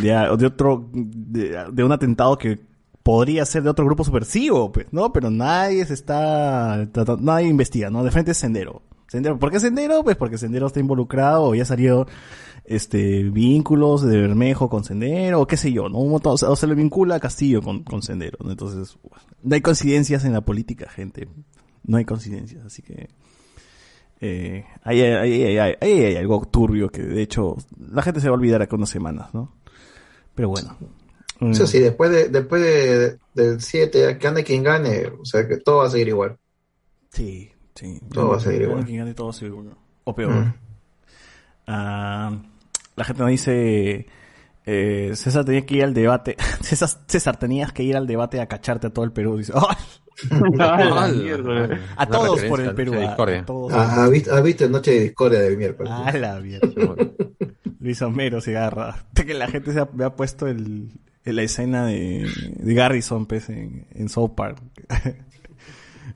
S2: de, de otro, de, de un atentado que podría ser de otro grupo subversivo, pues, ¿no? Pero nadie se está, nadie investiga, ¿no? De frente es Sendero. Sendero, ¿por qué Sendero? Pues porque Sendero está involucrado o ya salió este vínculos de Bermejo con Sendero o qué sé yo, ¿no? Un montón, o, sea, o se le vincula a Castillo con, con Sendero, ¿no? Entonces, no hay coincidencias en la política, gente. No hay coincidencias, así que eh, ahí, hay, ahí, hay- ahí- ahí hay algo turbio que de hecho la gente se va a olvidar acá unas semanas, ¿no? Pero bueno.
S6: Eso sí, después de, después de, del 7, que ande quien gane, o sea que todo va a seguir igual.
S2: Sí, sí.
S6: Todo va a seguir igual.
S2: quien gane, todo va a seguir igual. O peor.
S6: Mm.
S2: Ah, la gente nos dice, eh, César tenía que ir al debate, César, César tenías que ir al debate a cacharte a todo el Perú. Dice, a todos por el Perú.
S3: a
S2: a-
S3: discordia.
S2: a todos.
S6: Ah, ¿Has visto, has visto Noche de Discordia del miércoles?
S2: A la mierda. Luis Homero se agarra. Que la gente se ha, me ha puesto el, la escena de, de Garrison pues, en, en South Park.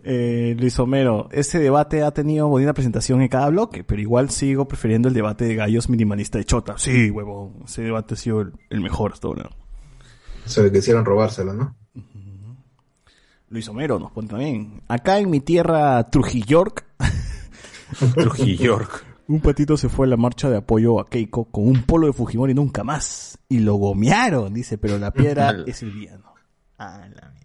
S2: Eh, Luis Homero, ese debate ha tenido bonita presentación en cada bloque, pero igual sigo prefiriendo el debate de gallos minimalista de Chota. Sí, huevón, ese debate ha sido el, el mejor hasta ahora.
S6: Se le quisieron robárselo, ¿no?
S2: Luis Homero nos pone también. Acá en mi tierra, Trujillork,
S3: Trujillork.
S2: un patito se fue a la marcha de apoyo a Keiko con un polo de Fujimori nunca más. Y lo gomearon, dice, pero la piedra es el villano. Ah, la mierda.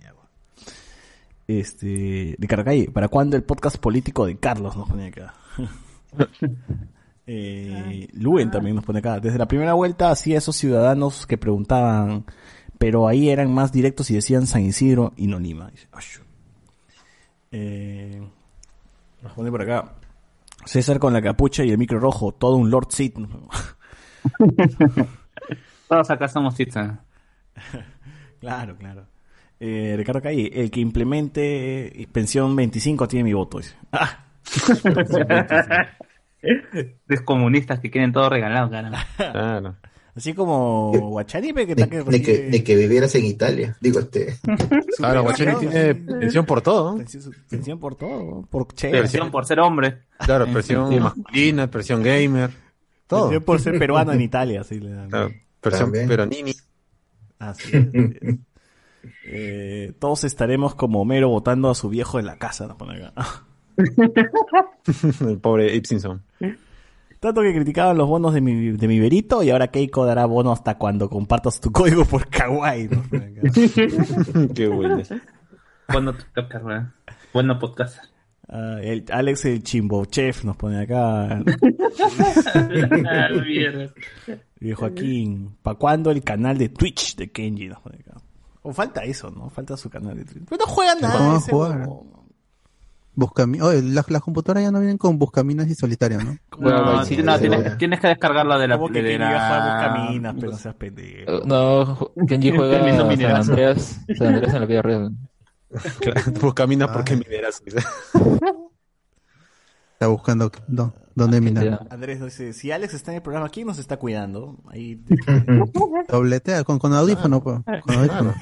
S2: Este, de Caracalle, ¿para cuándo el podcast político de Carlos nos pone acá? eh, Luen también nos pone acá. Desde la primera vuelta hacía esos ciudadanos que preguntaban, pero ahí eran más directos y decían San Isidro y no Lima. Eh, nos pone por acá. César con la capucha y el micro rojo, todo un Lord Seat.
S4: Todos acá somos Titsa.
S2: claro, claro. Eh, Ricardo Calle, el que implemente eh, pensión 25 tiene mi voto. dice. Ah.
S4: Los comunistas que quieren todo regalado, caramba.
S3: Claro.
S2: Así como Guacharipe que está que
S6: vivieras en Italia. Digo, este.
S3: Claro, Guachani tiene pensión por todo. ¿no?
S2: pensión, pensión por todo, por
S4: Presión por ser hombre.
S3: Claro, presión masculina, presión gamer. Todo.
S2: pensión por ser peruano en Italia, así le dan.
S3: Claro, presión peronini.
S2: Así así es. Eh, todos estaremos como Homero votando a su viejo en la casa, nos pone acá.
S3: El pobre Ipsinson.
S2: Tanto que criticaban los bonos de mi, de mi verito y ahora Keiko dará bono hasta cuando compartas tu código por Kawaii. nos pone acá.
S3: Qué bueno.
S4: Bueno. Bueno, podcast.
S2: Ah, el, Alex el Chimbo Chef nos pone acá.
S4: Ah.
S2: Y Joaquín, ¿pa' cuándo el canal de Twitch de Kenji? Nos pone acá. O falta eso, ¿no? Falta su canal de Twitch. Pero no juega nada.
S5: ¿Cómo va a
S2: ese
S5: jugar?
S2: huevón.
S5: Buscami Oye, las, las computadoras ya no vienen con buscaminas y solitario, ¿no?
S4: No,
S6: sí,
S4: sí, no, tienes, tienes que descargarla de la
S2: que
S4: de
S2: jugar
S4: la-
S2: Buscaminas, pero no seas pendejo.
S8: No, Kenji juega San. Andreas, San Andreas en la vida real.
S3: Claro, Tú caminas porque mineras.
S5: Está buscando no, dónde minar.
S8: Ya.
S2: Andrés dice, si Alex está en el programa, ¿quién nos está cuidando? Ahí
S5: Dobletea con, con audífono, pues. Con audífono.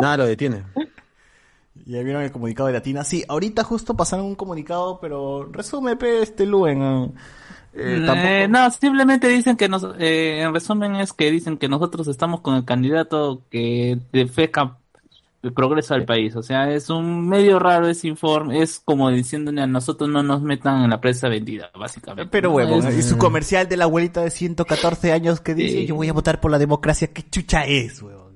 S3: Nada lo detiene.
S2: ya vieron el comunicado de Latina. Sí, ahorita justo pasaron un comunicado, pero resume, pe, este Luen. ah. Eh,
S4: Eh, no, simplemente dicen que nos, eh, en resumen es que dicen que nosotros estamos con el candidato que defeca el progreso del país. O sea, es un medio raro ese informe, es como diciéndole a nosotros no nos metan en la prensa vendida, básicamente.
S2: Pero
S4: ¿no?
S2: huevón,
S4: Es-
S2: y su comercial de la abuelita de 114 años que dice,
S4: Sí.
S2: yo voy a votar por la democracia, ¿qué chucha es, huevón?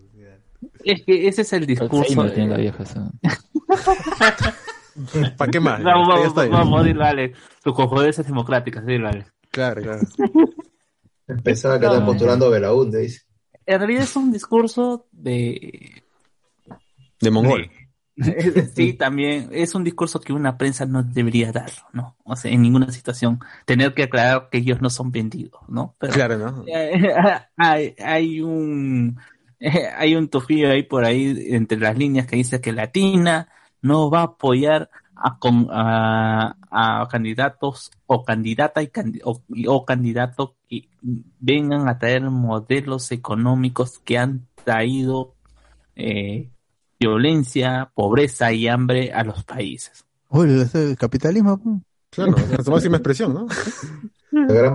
S4: Es que ese es el discurso.
S8: La
S4: de-
S8: vieja. esa.
S3: ¿Para qué más?
S4: Vamos, vamos, dile, Alex. Sus cojodeces democráticas, dile, Alex.
S3: Claro, claro.
S6: Pensaba que
S4: No.
S6: postulando Belaúnde, dice.
S4: En realidad es un discurso de
S3: De mongol.
S4: sí, también es un discurso que una prensa no debería dar, ¿no? O sea, en ninguna situación tener que aclarar que ellos no son vendidos, ¿no? Pero
S3: Claro, ¿no?
S4: eh, hay, hay un hay un tufillo ahí por ahí entre las líneas que dice que Latina no va a apoyar a, con, a, a candidatos o candidata y candi- o, o candidatos que vengan a traer modelos económicos que han traído eh, violencia, pobreza y hambre a los países.
S5: Uy, ese es el capitalismo. pues.
S3: Claro, es su máxima expresión, ¿no?
S6: La gran.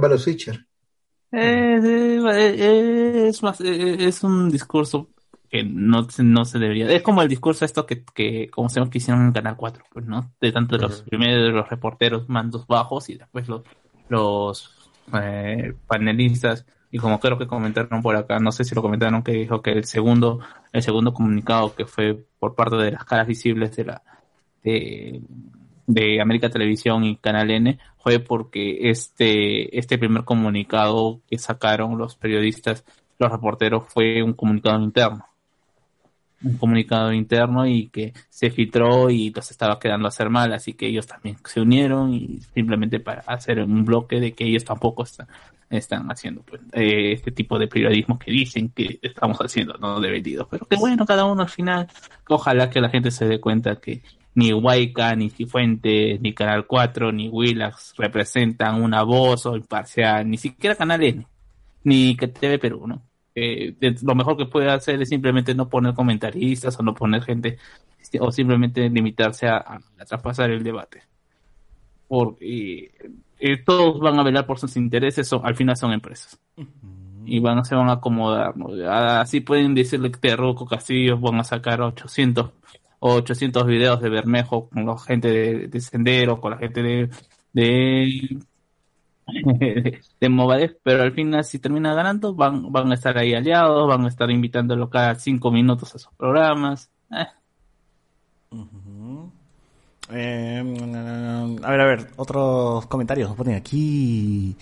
S4: Eh, eh, eh, es, más, es un discurso que no, se- no se debería. Es como el discurso esto que, que como se llama, que hicieron en Canal 4, pues, ¿no? De tanto de los
S3: Ujú.
S4: primero de los reporteros mandos bajos y después los, los eh, panelistas. Y como creo que comentaron por acá, no sé si lo comentaron, que dijo que el segundo, el segundo comunicado que fue por parte de las caras visibles de la, de, América Televisión y Canal N fue porque este, este primer comunicado que sacaron los periodistas, los reporteros, fue un comunicado interno. Un comunicado interno y que se filtró y los estaba quedando a hacer mal, así que ellos también se unieron y simplemente para hacer un bloque de que ellos tampoco están, están haciendo pues, eh, este tipo de periodismo que dicen que estamos haciendo, no de vendidos. Pero que bueno, cada uno al final, ojalá que la gente se dé cuenta que ni Huayca, ni Cifuentes, ni Canal 4, ni Willax representan una voz o imparcial, ni siquiera Canal N, ni que TV Perú, ¿no? eh, lo mejor que puede hacer es simplemente no poner comentaristas o no poner gente o simplemente limitarse a, a, a traspasar el debate. Porque eh, todos van a velar por sus intereses, son, al final son empresas. Y van, se van a acomodar. ¿no? Así pueden decirle que Terroco Castillo van a sacar 800 o 800 videos de Bermejo con la gente de, de Sendero, con la gente de, de, de Movadef, pero al final si termina ganando van, van a estar ahí aliados, van a estar invitándolo cada cinco minutos a sus programas. Eh.
S2: Eh, a ver, a ver, otros comentarios nos ponen aquí.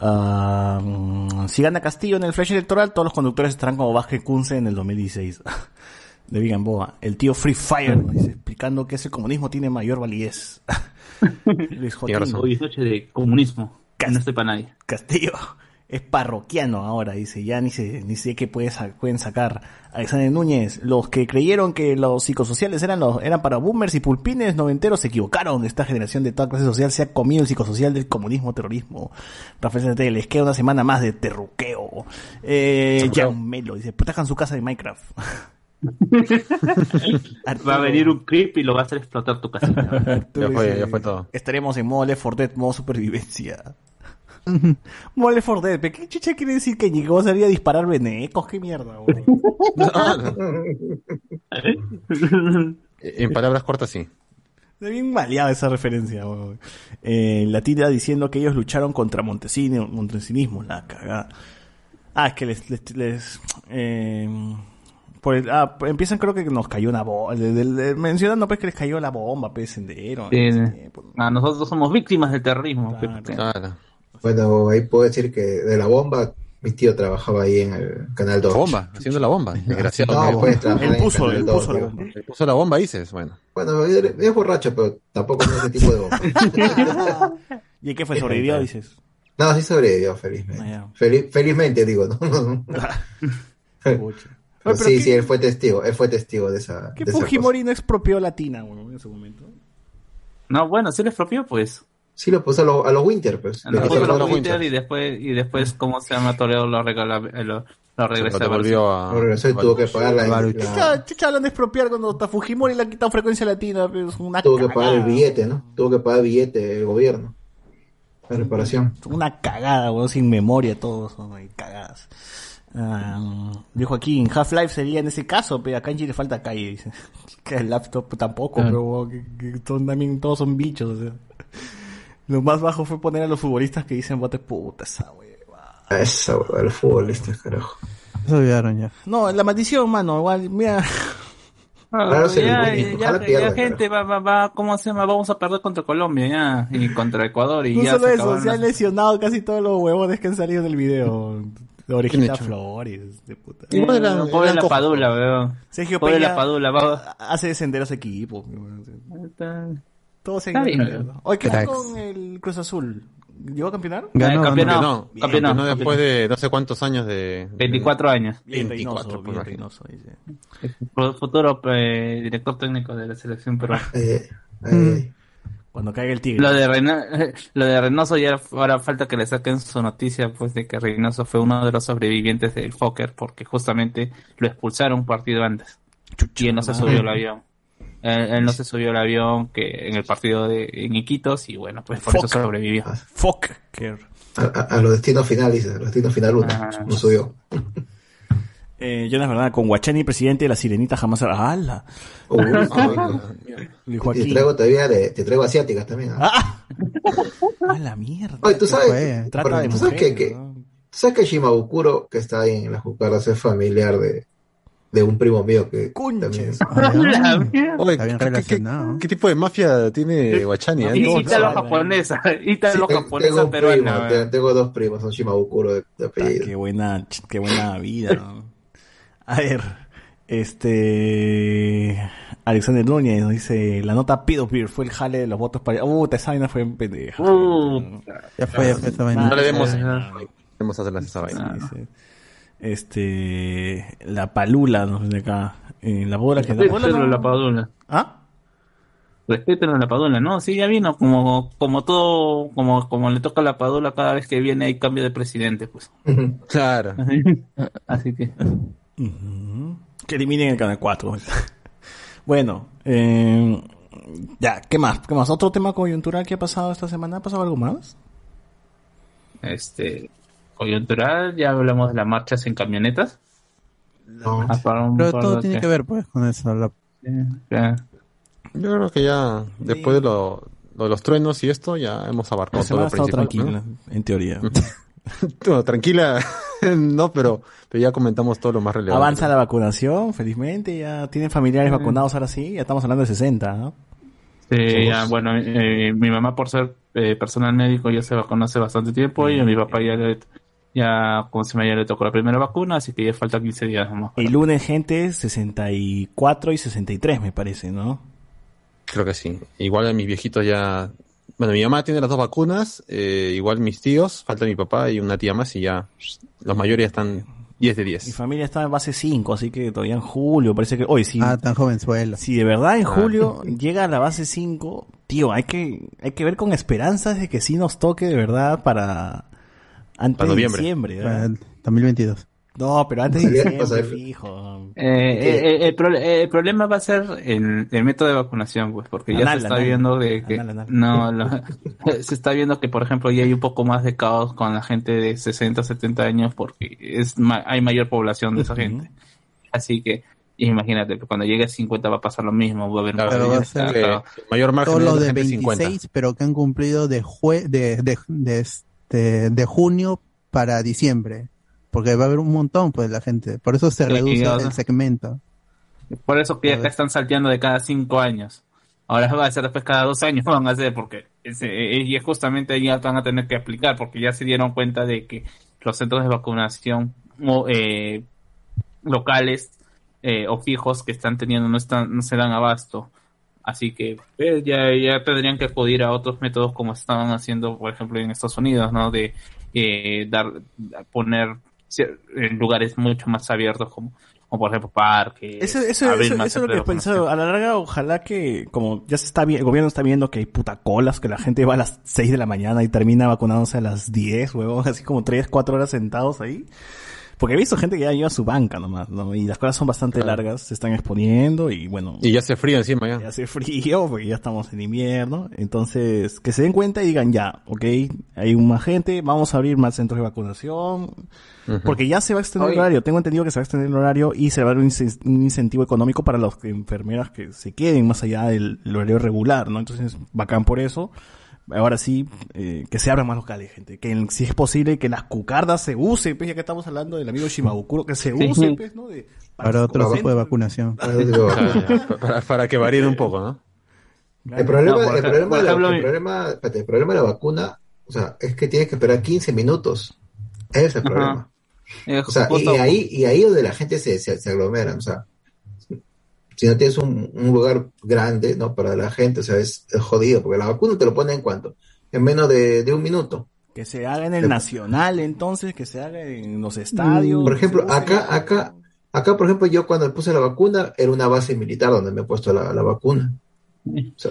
S2: Mm, si gana Castillo en el flash electoral, todos los conductores estarán como Vázquez Kunze en el 2016. De Vigan Boa. El tío Free Fire dice, explicando que ese comunismo tiene mayor validez. Luis Jotín.
S4: hoy es noche de comunismo. no estoy para nadie.
S2: Castillo es parroquiano ahora, dice, ya ni sé, ni sé qué puede sa- pueden sacar. Alexander Núñez, los que creyeron que los psicosociales eran los, eran para boomers y pulpines noventeros se equivocaron. Esta generación de toda clase social se ha comido el psicosocial del comunismo terrorismo. Rafael Centeno, les queda una semana más de terruqueo. Eh. Jan Melo, dice, protejan su casa de Minecraft.
S4: Va a venir un creep y lo va a hacer explotar tu casa.
S2: Arturo
S3: Ya fue, ya fue todo.
S2: Estaremos en modo Left 4 Dead, modo supervivencia. modo Left 4 Dead, ¿pero ¿qué chucha quiere decir que llegó a salir a disparar venecos? ¿Qué mierda, güey?
S3: En palabras cortas, sí.
S2: Está bien maleada esa referencia, güey. Eh, la tira diciendo que ellos lucharon contra Montesino, Montesinismo, la cagada. Ah, es que les, les, les, eh, por el- ah, empiezan creo que nos cayó una bomba, mencionando pues que les cayó la bomba, pues, sendero.
S4: Sí,
S2: no sé, pues,
S4: Ah, nosotros somos víctimas del terrorismo.
S2: Claro.
S3: Claro.
S6: Bueno, ahí puedo decir que de la bomba, mi tío trabajaba ahí en el canal 2.
S3: Bomba, haciendo la bomba. Desgraciado.
S6: No, pues trabajaba
S2: Él
S6: en el
S2: puso,
S6: canal
S2: él
S6: 2,
S2: puso la bomba.
S3: Le puso la bomba, dices. Bueno.
S6: Bueno, es borracho, pero tampoco es ese tipo de bomba.
S2: ¿Y qué fue? ¿Sobrevivió, dices?
S6: No, sí sobrevivió, felizmente.
S2: Ah.
S6: Feliz- felizmente, digo, ¿no? Pero sí,
S2: qué-
S6: sí, él fue testigo, él fue testigo de esa.
S2: ¿Qué
S6: de esa
S2: Fujimori no expropió Latina, güey, en ese momento?
S4: No, bueno, sí les propio, pues.
S6: Sí, lo puso a los a los Winter, pues. Le
S4: fue
S6: quitó
S4: con
S6: los Winter.
S4: Winter y después, y después, ¿cómo se llama? Toledo lo regala, eh, lo, lo regresa
S3: Se
S4: a
S3: volvió a.
S6: Lo regresó y tuvo que pagar la, la-
S2: Chucha, chucha hablan de expropiar cuando hasta Fujimori le ha quitado frecuencia latina, pero es una
S6: tuvo que pagar el billete, ¿no? Tuvo que pagar el billete el gobierno. La reparación.
S2: Una cagada, weón, sin memoria todos son ahí, cagadas. Ah, dijo aquí, en Half-Life sería en ese caso, pero acá en Chile falta calle, dice. Que el laptop tampoco, pero weón, que, que son también, todos son bichos, o sea. Lo más bajo fue poner a los futbolistas que dicen bote puta esa hueva.
S6: Esa, huevada, el fútbol, este carajo.
S5: Se olvidaron ya.
S2: No, la maldición, mano, igual, mira.
S4: Ah,
S6: Claro,
S4: ya,
S6: el-
S4: ya, ya,
S6: pierda,
S4: ya gente va, va, va, ¿cómo se llama? Vamos a perder contra Colombia ya, y contra Ecuador y
S2: No
S4: ya
S2: solo
S4: se
S2: eso, se han lesionado casi todos los huevones que han salido del video. De Orejita? Flores, de puta.
S4: Eh,
S3: Igual eran-
S4: pobre
S3: eran
S4: la. Padula, weón.
S2: Sergio
S4: Pobre
S2: Peña
S4: la Padula, va.
S2: hace descender a su equipo.
S4: Está-
S2: Todos se
S4: Está
S2: han
S4: bien.
S2: ido. Oye, ¿qué tal
S5: Cracks.
S2: con el Cruz Azul? ¿Llegó a campeonar?
S5: Ganó,
S4: Eh,
S5: ganó.
S3: después de no sé cuántos años de.
S4: 24 años.
S2: Bien
S3: 24,
S2: Reynoso,
S3: pues,
S2: bien
S3: imagino.
S2: Reynoso, dice.
S4: Futuro eh, director técnico de la selección peruana.
S6: Eh, eh,
S2: Cuando caiga el tigre.
S4: Lo de, lo de Reynoso ya ahora falta que le saquen su noticia pues de que Reynoso fue uno de los sobrevivientes del Fokker porque justamente lo expulsaron un partido antes y él no se subió al avión. Él, él no se subió al avión que en el partido de en Iquitos y bueno pues por eso
S2: Fokker.
S4: sobrevivió.
S2: Fuck. que-
S6: a, a- a los destinos finales, a los destinos final uno.
S4: Ah.
S6: No subió.
S2: Eh, Jonas Verdad, con Guachani presidente de la Sirenita jamás será. ¡Hala!
S6: Uh, y te traigo todavía de, te traigo asiáticas también. ¿ah?
S2: ¡Ah! ¡A la mierda!
S6: Oye, tú sabes,
S5: fue?
S2: Trata
S6: porque
S2: de
S6: tú sabes
S2: mujeres,
S6: que, que-
S2: ¿no?
S6: tú sabes que Shimabukuro, que está ahí en las Jucaras, es familiar de, de un primo mío que también
S4: La mierda.
S3: Oye,
S5: Está bien
S3: ¿qué- qué-
S5: relacionado.
S3: ¿qué, qué tipo de mafia tiene Guachani? eh?
S4: Y
S3: No,
S4: Ítalo japonesa,
S6: Sí,
S4: Ítalo
S6: tengo-
S4: japonesa
S6: tengo
S4: peruana.
S6: primo, tengo dos primos, son Shimabukuro de, de
S2: Ah,
S6: apellido.
S2: qué buena, ch- qué buena vida. ¿no? A ver, este Alexander Núñez nos dice la nota Pido Beer fue el jale de los votos para. Uh, esa vaina fue en pendeja.
S4: Uh,
S5: Ya fue, ya fue esa vaina.
S3: No le demos.
S4: Ah.
S3: Debemos hacerlas esa vaina.
S2: Dice, Este la palula nos dice acá. En la bola que la no-
S4: la padula.
S2: ¿Ah?
S4: respeten a la Padula, ¿no? Sí, ya vino, como, como todo, como, como le toca a la Padula cada vez que viene hay cambio de presidente, pues.
S3: Claro.
S4: Así que.
S2: Que eliminen el canal 4. bueno, eh, ya, ¿qué más? ¿Qué más? ¿Otro tema coyuntural que ha pasado esta semana? ¿Ha pasado algo más?
S4: Este, coyuntural, ya hablamos de las marchas en camionetas.
S6: No.
S4: Ah,
S5: Pero todo tiene que ver pues con eso. la-.
S3: Yo creo que ya, después de, lo, lo de los truenos y esto, ya hemos abarcado todo lo principal.
S2: tranquila, en teoría.
S3: ¿no? Tranquila, no, pero, pero ya comentamos todo lo más relevante.
S2: Avanza la vacunación, felizmente. Ya tienen familiares vacunados ahora sí. Ya estamos hablando de 60, ¿no?
S4: Sí, ya, bueno, eh, mi mamá por ser eh, personal médico ya se vacunó hace bastante tiempo y a mi papá ya le, ya, como se me ya le tocó la primera vacuna, así que ya falta 15 días nomás.
S2: El lunes, gente, 64 y 63, me parece, ¿no?
S3: Creo que sí. Igual a mis viejitos ya... Bueno, mi mamá tiene las dos vacunas, eh, igual mis tíos, falta mi papá y una tía más y ya los mayores ya están 10 de
S2: Mi
S3: 10.
S2: familia está en base 5, así que todavía en julio. Parece que hoy sí.
S5: Ah, tan jovenzuelo.
S2: Si de verdad en
S3: Ah.
S2: julio llega a la base 5, tío, hay que, hay que ver con esperanzas de que sí nos toque de verdad para antes
S3: Para
S2: de
S3: noviembre.
S2: diciembre.
S5: Para
S2: ¿verdad?
S5: el 2022.
S2: No, pero antes de diciembre, fijo.
S4: Eh, eh, eh, el, pro- eh, el problema va a ser el, el método de vacunación, pues, porque ya
S2: Anal,
S4: se está
S2: anal.
S4: viendo de que
S2: Anal, anal.
S4: no, lo- se está viendo que, por ejemplo, ya hay un poco más de caos con la gente de 60, 70 años, porque es ma- hay mayor población de esa
S2: Ujú.
S4: gente. Así que imagínate, cuando llegue a 50 va a pasar lo mismo, va a haber
S3: Claro,
S5: va a
S4: más
S5: ser-.
S3: El mayor margen
S5: Todos
S3: es
S5: los
S3: la
S5: de
S3: gente
S5: 26,
S3: 50.
S5: pero que han cumplido de, jue de, de, de, este, de junio para diciembre. Porque va a haber un montón, pues, la gente. Por eso se
S4: Sí,
S5: reduce
S4: o sea-
S5: el segmento.
S4: Por eso que acá están salteando de cada 5 años. Ahora va a ser después cada dos años van a hacer porque es, eh, y es justamente ahí ya van a tener que aplicar porque ya se dieron cuenta de que los centros de vacunación eh, locales eh, o fijos que están teniendo no están no se dan abasto así que eh, ya ya tendrían que acudir a otros métodos como estaban haciendo por ejemplo en Estados Unidos no de eh, dar poner en lugares mucho más abiertos como como por ejemplo parques
S2: Eso, eso, eso, eso es lo que he pensado. A la larga, ojalá que, como ya se está el gobierno está viendo que hay puta colas, que la gente va a las 6 de la mañana y termina vacunándose a las 10, huevón, así como 3, 4 horas sentados ahí. Porque he visto gente que ya lleva su banca nomás, ¿no? Y las colas son bastante
S3: Claro.
S2: largas, se están exponiendo y bueno,
S3: Y ya se frío encima ya.
S2: ya hace frío porque ya estamos en invierno. Entonces, que se den cuenta y digan ya, ok, hay más gente, vamos a abrir más centros de vacunación. Porque ya se va a extender el horario. Tengo entendido que se va a extender el horario y se va a dar un, un incentivo económico para las enfermeras que se queden más allá del horario regular, ¿no? Entonces, bacán por eso. Ahora sí, eh, que se abran más locales, gente. Que si es posible que las cucardas se use, pues ya que estamos hablando del amigo Shimabukuro, que se
S4: Sí.
S2: use, pues, ¿no? De,
S5: Para otro tipo de vacunación.
S3: Para, para que varíe un poco, ¿no?
S6: El problema, el, de la,
S4: ejemplo,
S6: el,
S4: mi-
S6: problema, espérate, el problema de la vacuna, o sea, es que tienes que esperar 15 minutos. Ese es el problema. O sea, y ahí, y ahí donde la gente se, se, se aglomera, o sea, si no tienes un, un lugar grande, ¿no? Para la gente, o sea, es, es jodido, porque la vacuna te lo pone en cuánto? En menos de, de un minuto.
S2: Que se haga en el nacional, entonces, que se haga en los estadios.
S6: Por ejemplo, acá, acá, acá, por ejemplo, yo cuando me puse la vacuna, era una base militar donde me he puesto la, la vacuna. O sea,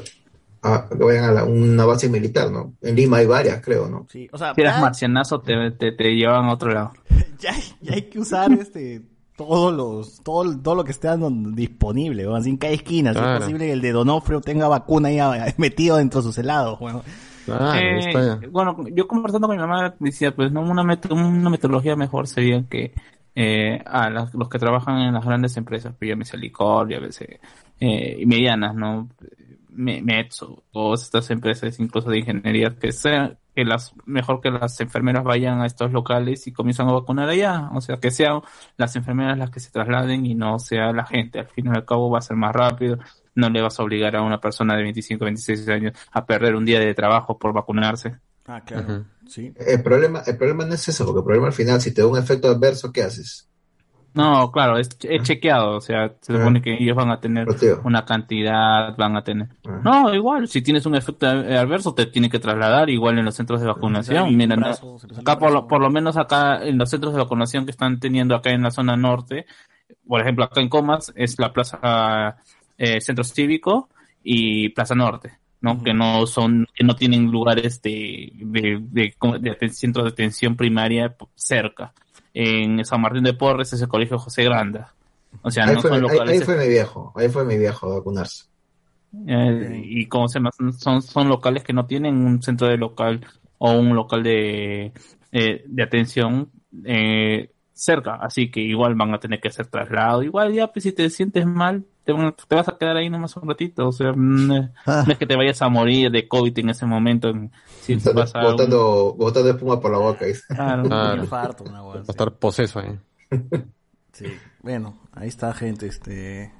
S6: a, que vayan a la- una base militar, ¿no? En Lima hay varias, creo, ¿no?
S2: Sí, o sea,
S4: si eras marcianazo te, te, te llevaban a otro lado.
S2: ya, ya hay que usar este todos los todo, todo lo que esté dando disponible, weón, así en cada esquina, si
S3: Claro.
S2: es posible que el de Donofrio tenga vacuna ahí ah, metido dentro de sus helados, weón.
S3: Claro,
S4: Eh,
S3: está
S4: bueno, yo conversando con mi mamá decía, pues no una, met- una metodología mejor sería que eh, a las- los que trabajan en las grandes empresas, pues llámese licor, llámese eh, y medianas, ¿no? Me- Metso, todas estas empresas, incluso de ingeniería, que sea que las mejor que las enfermeras vayan a estos locales y comiencen a vacunar allá, o sea, que sean las enfermeras las que se trasladen y no sea la gente. Al fin y al cabo va a ser más rápido, no le vas a obligar a una persona de 25, 26 años a perder un día de trabajo por vacunarse.
S2: Ah,
S3: Ujú.
S2: Sí.
S6: El problema, el problema no es eso, porque el problema al final, si te da un efecto adverso, ¿qué haces?
S4: No, claro, es, es chequeado, o sea, se
S6: Ah.
S4: supone que ellos van a tener una cantidad, van a tener.
S6: Ah.
S4: No, igual, si tienes un efecto adverso, te tiene que trasladar igual en los centros de vacunación. Mira,
S2: Brazo,
S4: acá por lo, por lo menos acá en los centros de vacunación que están teniendo acá en la zona norte, por ejemplo, acá en Comas es la plaza eh, centro cívico y Plaza Norte, ¿no? Que no son, que no tienen lugares de, de, de, de de atención primaria cerca. En San Martín de Porres es el colegio José Granda. O sea,
S6: Ahí
S4: no
S6: fue,
S4: son
S6: ahí-
S4: locales.
S6: ahí fue mi viejo, ahí fue mi viejo a vacunarse.
S4: Eh, y como se llama, son, son locales que no tienen un centro de local o un local de, eh, de atención eh, cerca, así que igual van a tener que hacer traslado. Igual ya, pues si te sientes mal, te, vas a quedar ahí nomás un ratito, o sea, no es,
S5: Ah.
S4: no es que te vayas a morir de COVID en ese momento, en- si te
S6: Botando, botando, botando espuma por la boca.
S4: Claro.
S3: Claro.
S2: Un infarto, una
S3: Va a estar poseso ahí.
S2: Sí. Bueno, ahí está gente, este,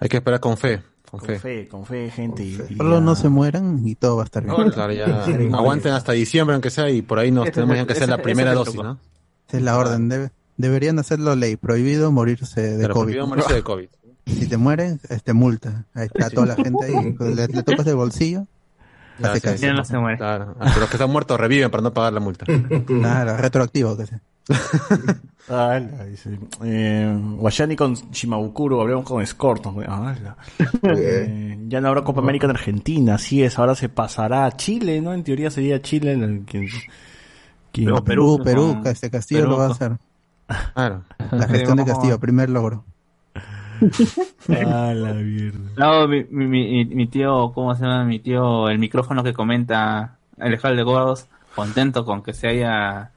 S3: Hay que esperar con fe. Con,
S2: con
S3: fe.
S2: fe, con fe, gente. y
S5: Solo
S2: ya-
S5: no se mueran y todo va a estar bien.
S3: Claro, ya aguanten hasta diciembre, aunque sea, y por ahí nos tenemos que hacer la primera dosis. ¿no?
S5: Esa es la orden. Debe- deberían hacerlo ley. Prohibido morirse de
S3: Pero
S5: COVID.
S3: prohibido morirse de COVID.
S5: Si te mueren, este multa. Ahí está toda la gente ahí. Le, le tocas el bolsillo.
S3: Ya,
S5: hace
S3: sí,
S5: caso.
S4: Ya no se muere.
S3: Claro. Hasta los que están muertos reviven para no pagar la multa.
S5: Claro, retroactivo que sea.
S2: Dice. Eh, Guayani con Shimabukuro, hablamos con.
S6: Muy bien.
S2: Eh, ya no habrá Copa América en Argentina, así es, ahora se pasará a Chile, ¿no? En teoría sería Chile el
S4: Pero
S5: Perú,
S4: Perú,
S5: Perú, que este Castillo
S4: Perú,
S5: lo va a hacer.
S3: Claro.
S5: La gestión de Castillo, primer logro.
S2: Ah, la mierda.
S4: No, mi, mi, mi, mi tío, ¿cómo se llama? Mi tío, el micrófono que comenta Alejandro de Gordos, contento con que se haya,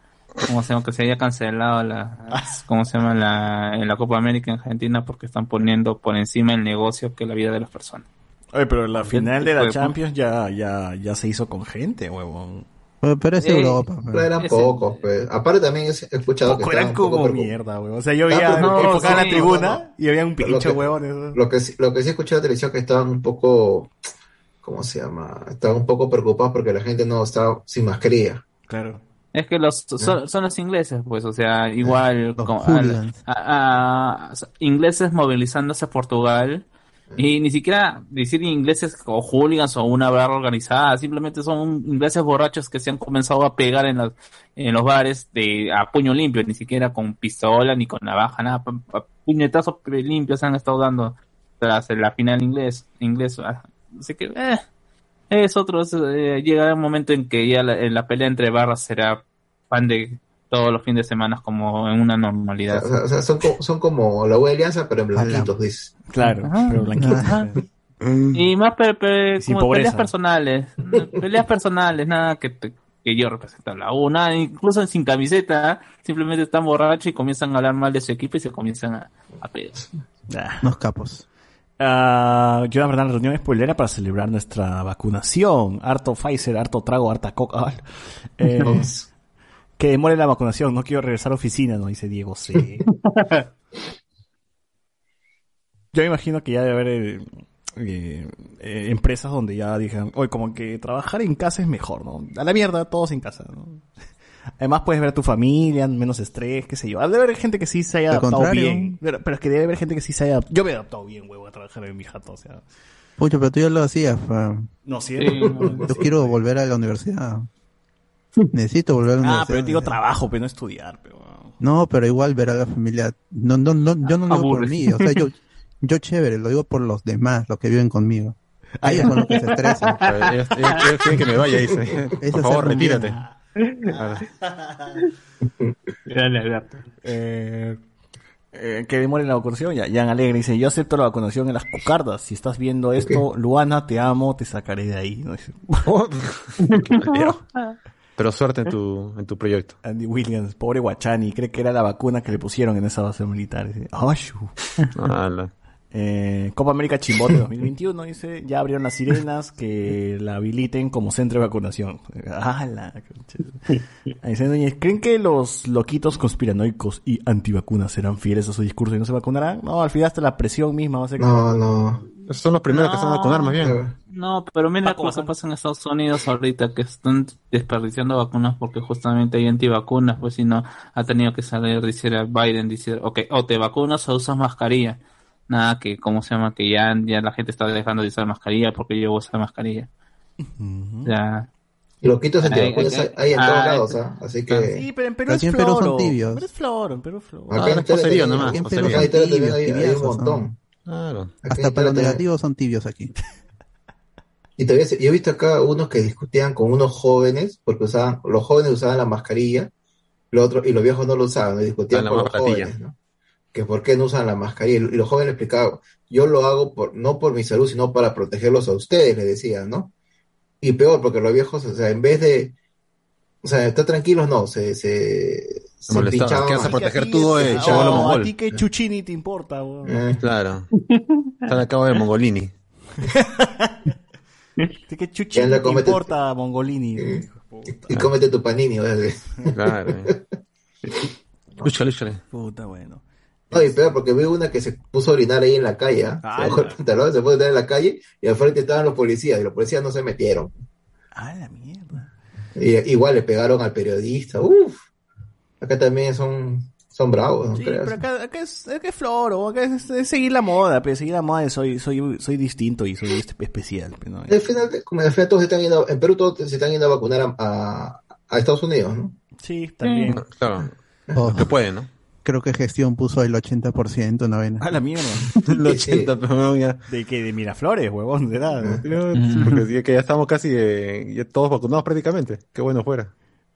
S4: ¿cómo se llama? Que se haya cancelado la, ¿cómo se llama? La, en la Copa América en Argentina porque están poniendo por encima el negocio que la vida de las personas.
S2: Oye, pero la final de la Champions ya, ya, ya se hizo con gente, huevón.
S5: Pero, pero es
S4: Eh,
S5: Europa.
S6: Pero eran pocos, pues. Aparte también he escuchado que
S2: Poco
S6: estaban
S2: eran
S6: un poco
S2: como
S6: preocup-
S2: mierda, huevón. O sea, yo
S6: Ah,
S2: veía
S6: pues no,
S2: enfocada la tribuna
S6: no, no.
S2: y había un
S6: que-
S2: huevón.
S6: Lo que, sí- lo que sí escuché en la televisión que estaban un poco, ¿cómo se llama? Estaban un poco preocupados porque la gente no estaba sin mascarilla.
S2: Claro.
S4: Es que los son, son los ingleses, pues, o sea, igual
S5: Los
S4: como-
S5: hooligans.
S4: a- a- ingleses movilizándose a Portugal y ni siquiera decir ingleses o hooligans o una barra organizada, simplemente son ingleses borrachos que se han comenzado a pegar en, las, en los bares de a puño limpio, ni siquiera con pistola ni con navaja, nada, pa- pa- puñetazos limpios se han estado dando tras la final inglés, inglés, así que eh, es otro, es, eh, llegará un momento en que ya la, en la pelea entre barras será pan de todos los fines de semana como en una
S6: O
S4: normalidad.
S6: sea, o sea, son, co- son como la web alianza, pero en blanquitos, dice.
S2: Claro,
S4: Ajá.
S2: pero blanquito.
S4: Ajá. Y más pe- pe-
S2: Sin
S4: como peleas personales, peleas personales, nada que, te- que yo represento a la U, nada, incluso sin camiseta, simplemente están borrachos y comienzan a hablar mal de su equipo y se comienzan a, a pedos.
S2: Ah.
S5: Unos capos.
S2: Yo la verdad, la reunión spoilera para celebrar nuestra vacunación. Harto Pfizer, harto trago, harta coca. Eh, que demore la vacunación, no quiero regresar a oficina, no dice Diego C. Yo me imagino que ya debe haber eh, eh, eh, empresas donde ya digan, oye, como que trabajar en casa es mejor, ¿no? A la mierda, todos en casa, ¿no? Además puedes ver a tu familia, menos estrés, qué sé yo. Debe haber gente que sí se haya
S5: Al
S2: adaptado
S5: contrario.
S2: bien. Pero, pero es que debe haber gente que sí se haya... Yo me he adaptado bien, huevo, a trabajar en mi jato, o sea...
S5: Pucho, pero tú ya lo hacías. pa.
S2: No, sí,
S4: Sí, no,
S5: Yo quiero volver a la universidad. Necesito volver a la
S2: Ah,
S5: universidad.
S2: pero yo digo trabajo, pero no estudiar, pero...
S5: No, pero igual ver a la familia. No, no, no, yo no lo digo por mí. O sea, yo, yo chévere, lo digo por los demás, los que viven conmigo. A ellos son los que se estresan.
S3: Ellos, ellos- ellos quieren que me vaya, dice.
S5: Eso
S3: Por favor, retírate.
S4: Dale, Alberto.
S2: Eh, eh, que demore la vacunación. Ya, Jan Alegre dice, yo acepto la vacunación en las cucardas. Si estás viendo esto, Luana, te amo, te sacaré de ahí. ¿no? Dice.
S3: Pero suerte en tu, en tu proyecto.
S2: Andy Williams, pobre Guachani, cree que era la vacuna que le pusieron en esa base militar.
S3: Ala.
S2: Eh, Copa América Chimbote 2021 dice, ya abrieron las sirenas que la habiliten como centro de vacunación. Ah, la concha. Ahí dice Núñez, ¿creen que los loquitos conspiranoicos y antivacunas serán fieles a su discurso y no se vacunarán? No, al final hasta la presión misma va a ser que-
S6: No, no.
S3: Esos son los primeros que se a vacunar, más bien.
S4: No, pero mira que
S2: Bazán.
S4: pasa en Estados Unidos ahorita, que están desperdiciando vacunas porque justamente hay antivacunas, pues si no, ha tenido que salir, decir a Biden, decir, ok, o te vacunas o usas mascarilla. Nada, que, ¿cómo se llama? Que ya, ya la gente está dejando de usar mascarilla porque yo uso mascarilla.
S2: Ujú.
S4: Ya,
S6: Y loquitos antivacunas
S4: ay,
S6: hay, hay en todos lados, ¿ah? Así que...
S2: Sí, pero en Perú
S5: Pero
S2: es
S5: aquí en Perú
S2: floro. es floro, en Perú es floro.
S6: Acá
S3: Ah,
S6: en
S3: es
S6: Tele-
S3: nomás,
S6: aquí en. Perú.
S3: Claro.
S5: Hasta para los negativos son tibios aquí.
S6: Y todavía se- yo he visto acá unos que discutían con unos jóvenes, porque usaban, los jóvenes usaban la mascarilla, los otros, y los viejos no lo usaban, y discutían
S3: Ah, la
S6: con los jóvenes, ¿no? Que por qué no usan la mascarilla. Y los jóvenes explicaban, yo lo hago por, no por mi salud, sino para protegerlos a ustedes, le decían, ¿no? Y peor, porque los viejos, o sea, en vez de, o sea, estar tranquilos, no, se, se, se pinchaban
S3: ¿Qué vas a proteger
S2: ti
S3: tú, eh, chavalo
S2: A ti qué chuchini te importa, weón.
S6: Eh,
S3: Claro. Están a cabo de Mongolini.
S2: ¿A qué chuchini te importa, Mongolini?
S6: Eh,
S2: Puta,
S6: y cómete tu panini, ¿vale?
S3: Claro. eh. Lúchale, lúchale.
S2: puta, bueno.
S6: No, y peor, porque vi una que se puso a orinar ahí en la calle. Ah, se bajó el pantalón, se puso a orinar en la calle, y al frente estaban los policías, y los policías no se metieron.
S2: Ah, la mierda.
S6: Y, igual le pegaron al periodista, uff. Acá también son, son bravos, ¿no
S2: Sí,
S6: creas?
S2: pero acá, acá es, acá es floro, acá es, es seguir la moda, pero seguir la moda de soy, soy, soy distinto y soy especial. pero no,
S6: Al final, como al final todos se están yendo, en Perú todos se están yendo a vacunar a, a- a Estados Unidos, ¿no?
S2: Sí, también.
S3: Claro.
S5: Oh,
S3: Que pueden, ¿no?
S5: creo que gestión puso el 80%, no ven.
S2: A la mierda.
S3: El 80, pero ya.
S2: ¿De que ¿De Miraflores, huevón? ¿De nada?
S3: No, Porque sí, que ya estamos casi eh, ya todos vacunados prácticamente. Qué bueno fuera.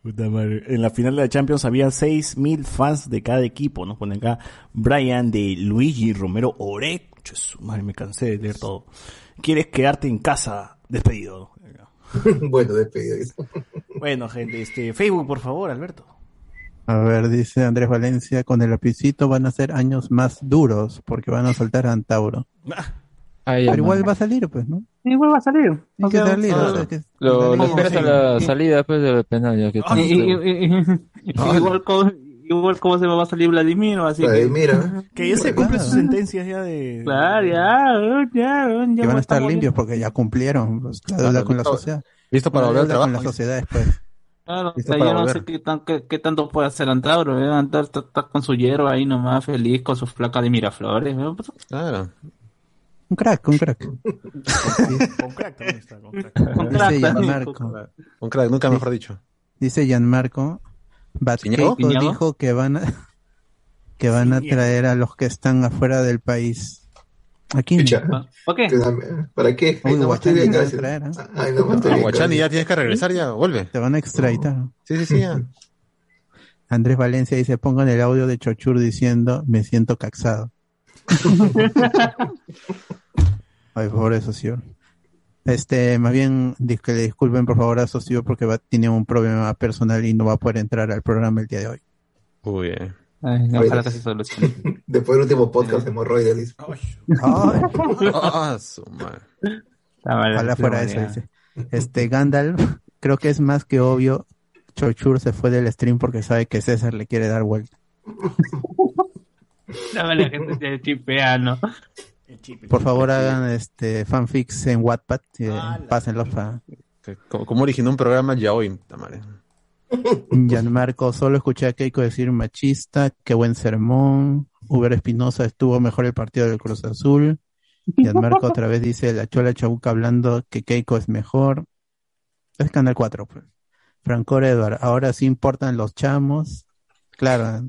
S2: Puta madre. En la final de la Champions había 6.000 fans de cada equipo. Nos ponen acá Brian de Luigi Romero Orek. Ches, Madre, me cansé de leer todo. ¿Quieres quedarte en casa? Despedido.
S6: bueno, despedido.
S2: Bueno, gente, este, Facebook, por favor, Alberto.
S5: A ver, dice Andrés Valencia, con el lapicito van a ser años más duros porque van a soltar a Antauro. Pero igual va a salir, pues, ¿no?
S4: Igual va a salir.
S5: Que salir,
S4: ah,
S5: que-
S8: Lo, esperas a la salida pues, del penal.
S4: Igual como igual como se va a salir Vladimir, así que
S6: Mira,
S2: Que ya se cumplen sus sentencias ya de...
S4: claro, ya, ya, ya,
S5: que van a estar limpios porque ya cumplieron pues, la deuda
S3: Claro,
S5: con la
S3: listo.
S5: sociedad.
S3: Listo para
S5: deuda con la sociedad después.
S4: Claro, o sea,
S5: para
S4: yo no sé qué, tan- qué, qué tanto puede hacer Antauro, ¿eh? Antauro está, está con su hierba ahí nomás, feliz, con sus placas de Miraflores, ¿eh? Pues,
S3: Claro.
S5: Un crack, un crack.
S2: Con crack también está, con crack.
S5: Dice
S4: contrata,
S5: Gianmarco,
S3: Un crack, nunca mejor dicho.
S5: dice Gianmarco. Batkeiko dijo que van a, que van a traer a los que están afuera del país. Aquí
S6: Escucha,
S4: ¿Por qué?
S6: ¿para qué?
S5: Uy,
S6: te
S5: Guachani va a traer, ¿eh?
S6: Ay, nomás te vi
S3: Guachani,
S6: casi.
S3: ya tienes que regresar, ya, vuelve.
S5: te van a extraditar.
S3: Sí, sí, sí, ya.
S5: Andrés Valencia dice, pongan el audio de Chochur diciendo, me siento caxado. Ay, pobre socio. Este, más bien, que le disculpen por favor a socio porque va, tiene un problema personal y no va a poder entrar al programa el día de hoy.
S3: Uy, eh.
S4: Ay, ojalá que se solucione.
S6: Después del último podcast de hemorroides, dice.
S3: Ah, su madre.
S4: Está mal,
S5: ojalá fuera eso, dice. Este, Gandalf, creo que es más que obvio, Chochur se fue del stream porque sabe que César le quiere dar vuelta.
S4: Mal, la gente se chipea, ¿no?
S5: Por favor hagan este fanfics en Wattpad, eh,
S2: Ah, la-
S5: pásenlos para
S3: Que- ¿Cómo, cómo originó un programa ya hoy? puta madre?
S5: Gianmarco, solo escuché a Keiko decir machista, qué buen sermón. Uber Espinosa estuvo mejor el partido del Cruz Azul. Gianmarco otra vez dice la chola chabuca hablando que Keiko es mejor. Es Canal 4, pues. Franco Edward, ahora sí importan los chamos. Claro.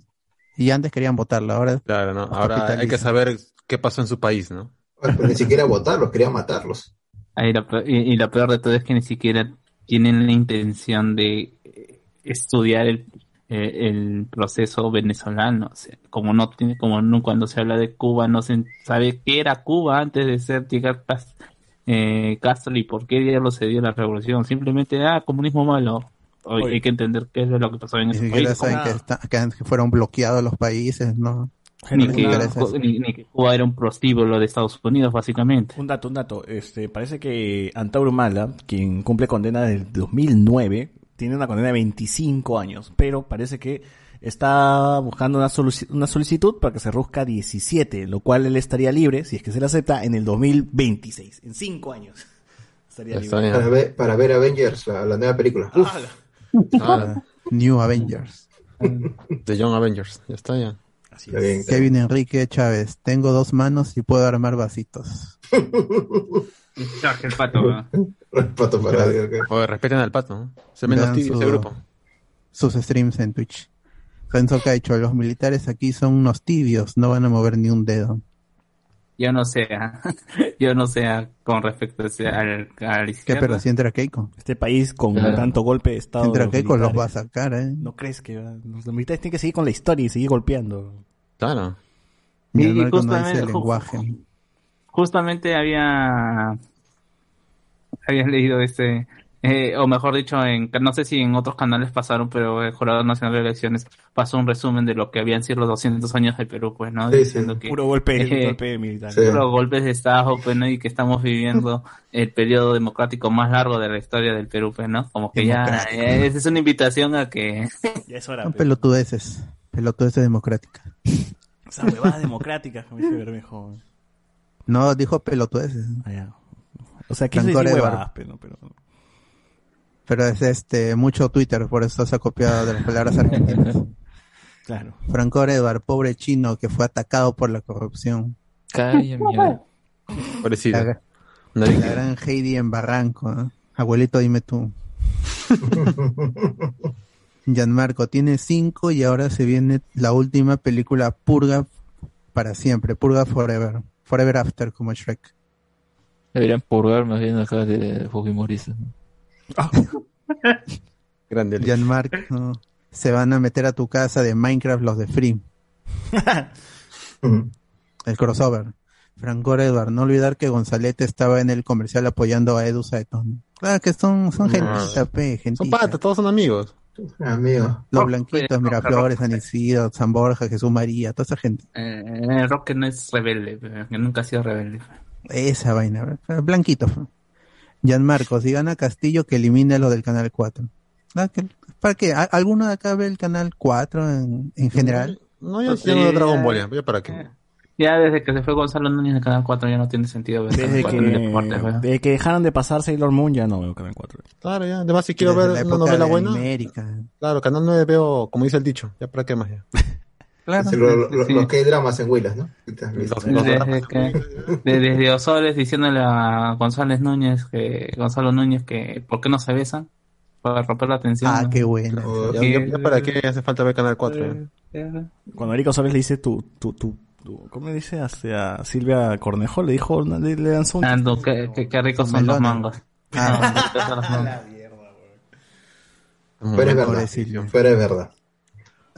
S5: Y antes querían votarlo, ahora
S3: Claro, ¿no? Ahora hay que saber qué pasó en su país, ¿no?
S6: Pero ni siquiera votarlos, quería matarlos.
S4: Ahí la y, y lo peor de todo es que ni siquiera tienen la intención de eh, estudiar el, eh, el proceso venezolano. O sea, como no tiene, como no, cuando se habla de Cuba no se sabe qué era Cuba antes de ser llegar eh, Castro y por qué diablos se dio la revolución. Simplemente, ah, comunismo malo. Hoy hay que entender qué es lo que pasó en ese país.
S5: saben que, está- que- que fueron bloqueados los países, ¿no?
S4: Ni que, ni, ni que Cuba era un prostíbulo de Estados Unidos, básicamente.
S2: Un dato, un dato. Este, parece que Antauro Mala, quien cumple condena del 2009, tiene una condena de 25 años, pero parece que está buscando una, soluci- una solicitud para que se reduzca a 17, lo cual él estaría libre, si es que se le acepta, en el 2026, en 5 años. Estaría libre.
S6: Para ver, para ver Avengers, la, la nueva película. Uf,
S3: Ah,
S5: New Avengers.
S3: The Young Avengers. Ya está, ya.
S2: Así
S6: está
S2: es.
S6: bien.
S5: Kevin Enrique Chávez, tengo dos manos y puedo armar vasitos.
S4: El pato, ¿no?
S6: Pato para radio, ok.
S3: Oye, respeten al pato, ¿no? Se menos tibio
S5: su-
S3: ese grupo.
S5: sus streams en Twitch. Renzo Caicho, los militares aquí son unos tibios, no van a mover ni un dedo.
S4: Yo no sé, ah, yo no sé ah, con respecto a ese- al, al
S5: ¿Qué,
S4: izquierda.
S5: pero si entra Keiko?
S2: Este país con
S8: Claro.
S2: tanto golpe de
S5: Si
S2: estado. de
S5: entra
S2: los
S5: Keiko los va a sacar, ¿eh?
S2: ¿No crees que va- los militares tienen que seguir con la historia y seguir golpeando?
S3: Claro.
S5: Y no
S4: justamente-
S5: el lenguaje.
S4: Justamente había había leído este eh, o mejor dicho en no sé si en otros canales pasaron pero el Jurado Nacional de Elecciones pasó un resumen de lo que habían sido los 200 años del Perú pues no
S6: Sí,
S4: diciendo
S6: sí.
S4: que
S2: Puro golpe,
S4: Eh,
S2: golpe militar.
S6: sí.
S4: puros golpes de estado pues no y que estamos viviendo el periodo democrático más largo de la historia del Perú pues no como que ya eh, esa es una invitación a que
S2: Ya es hora.
S5: Son
S2: pe.
S5: pelotudeces. Pelotudeces democráticas.
S2: Esa huevada democrática, como dice Bermejo.
S5: No, dijo pelotudeces.
S2: Ah, ya. O sea, quiso decir huevadas, pero, pero...
S5: Pero es este mucho Twitter, por eso se ha copiado de las palabras argentinas.
S2: Claro.
S5: Franco Edward, pobre chino que fue atacado por la corrupción.
S8: Calla, mierda.
S3: Pobrecito.
S5: La, gran Heidi en Barranco. ¿eh? Abuelito, dime tú. Gianmarco tiene cinco y ahora se viene la última película Purga para siempre. Purga Forever. Forever After, como Shrek.
S8: Deberían purgar más bien acá de Fujimoristas. ¿no?
S3: Grande. Alex.
S5: Gianmarco, se van a meter a tu casa de Minecraft los de Free. El crossover. Franco Edward, no olvidar que Gonzalete estaba en el comercial apoyando a Edu Saeton. Claro que son, son
S3: No.
S5: gentita, pe,
S3: Son patas, todos son amigos.
S6: Amigo.
S5: Los
S4: Rock,
S5: blanquitos, Miraflores. San Isidro, San Borja, Jesús María, toda esa gente.
S4: eh, Roque no es rebelde que nunca ha sido rebelde
S5: Esa vaina, ¿verdad? Fue. Gianmarco, si gana Castillo, que elimine lo del Canal 4. Ah, ¿Para qué? ¿A- ¿Alguno de acá ve el Canal 4 en, en general?
S3: No, yo
S4: Sí,
S3: ya no Dragon. Ball, ya, ya para qué.
S4: Ya desde que se fue Gonzalo Núñez de Canal 4 ya no tiene sentido ver
S2: Desde
S4: Canal 4 en deportes,
S2: que, desde que dejaron de pasar Sailor Moon ya no veo Canal 4.
S3: Claro, ya. Además, si quiero
S5: Desde
S3: ver
S5: la
S3: una novela
S5: de
S3: buena,
S5: América.
S3: claro, Canal 9 veo, como dice el dicho, ya para qué más ya.
S5: Claro.
S6: Sí, lo- lo-
S4: Sí.
S6: Los que hay dramas en Willas, ¿no?
S3: Los-
S4: Desde, que, Osores diciéndole a González Núñez que Gonzalo Núñez que ¿por qué no se besan? Para romper la tensión.
S5: Ah,
S4: ¿no?
S5: qué bueno.
S6: O-
S3: ya, ya- ya para qué hace falta ver Canal 4. ya.
S4: Eh,
S2: Cuando Erika Soles le dice tu, tu, tu, tu- ¿cómo dice? Hacia Silvia Cornejo, le dijo, le, le lanzó un...
S4: No, qué, qué- qué ricos son los mangos.
S5: Ah,
S4: No, ricos son los mangos.
S6: Pero es verdad. Pero es verdad.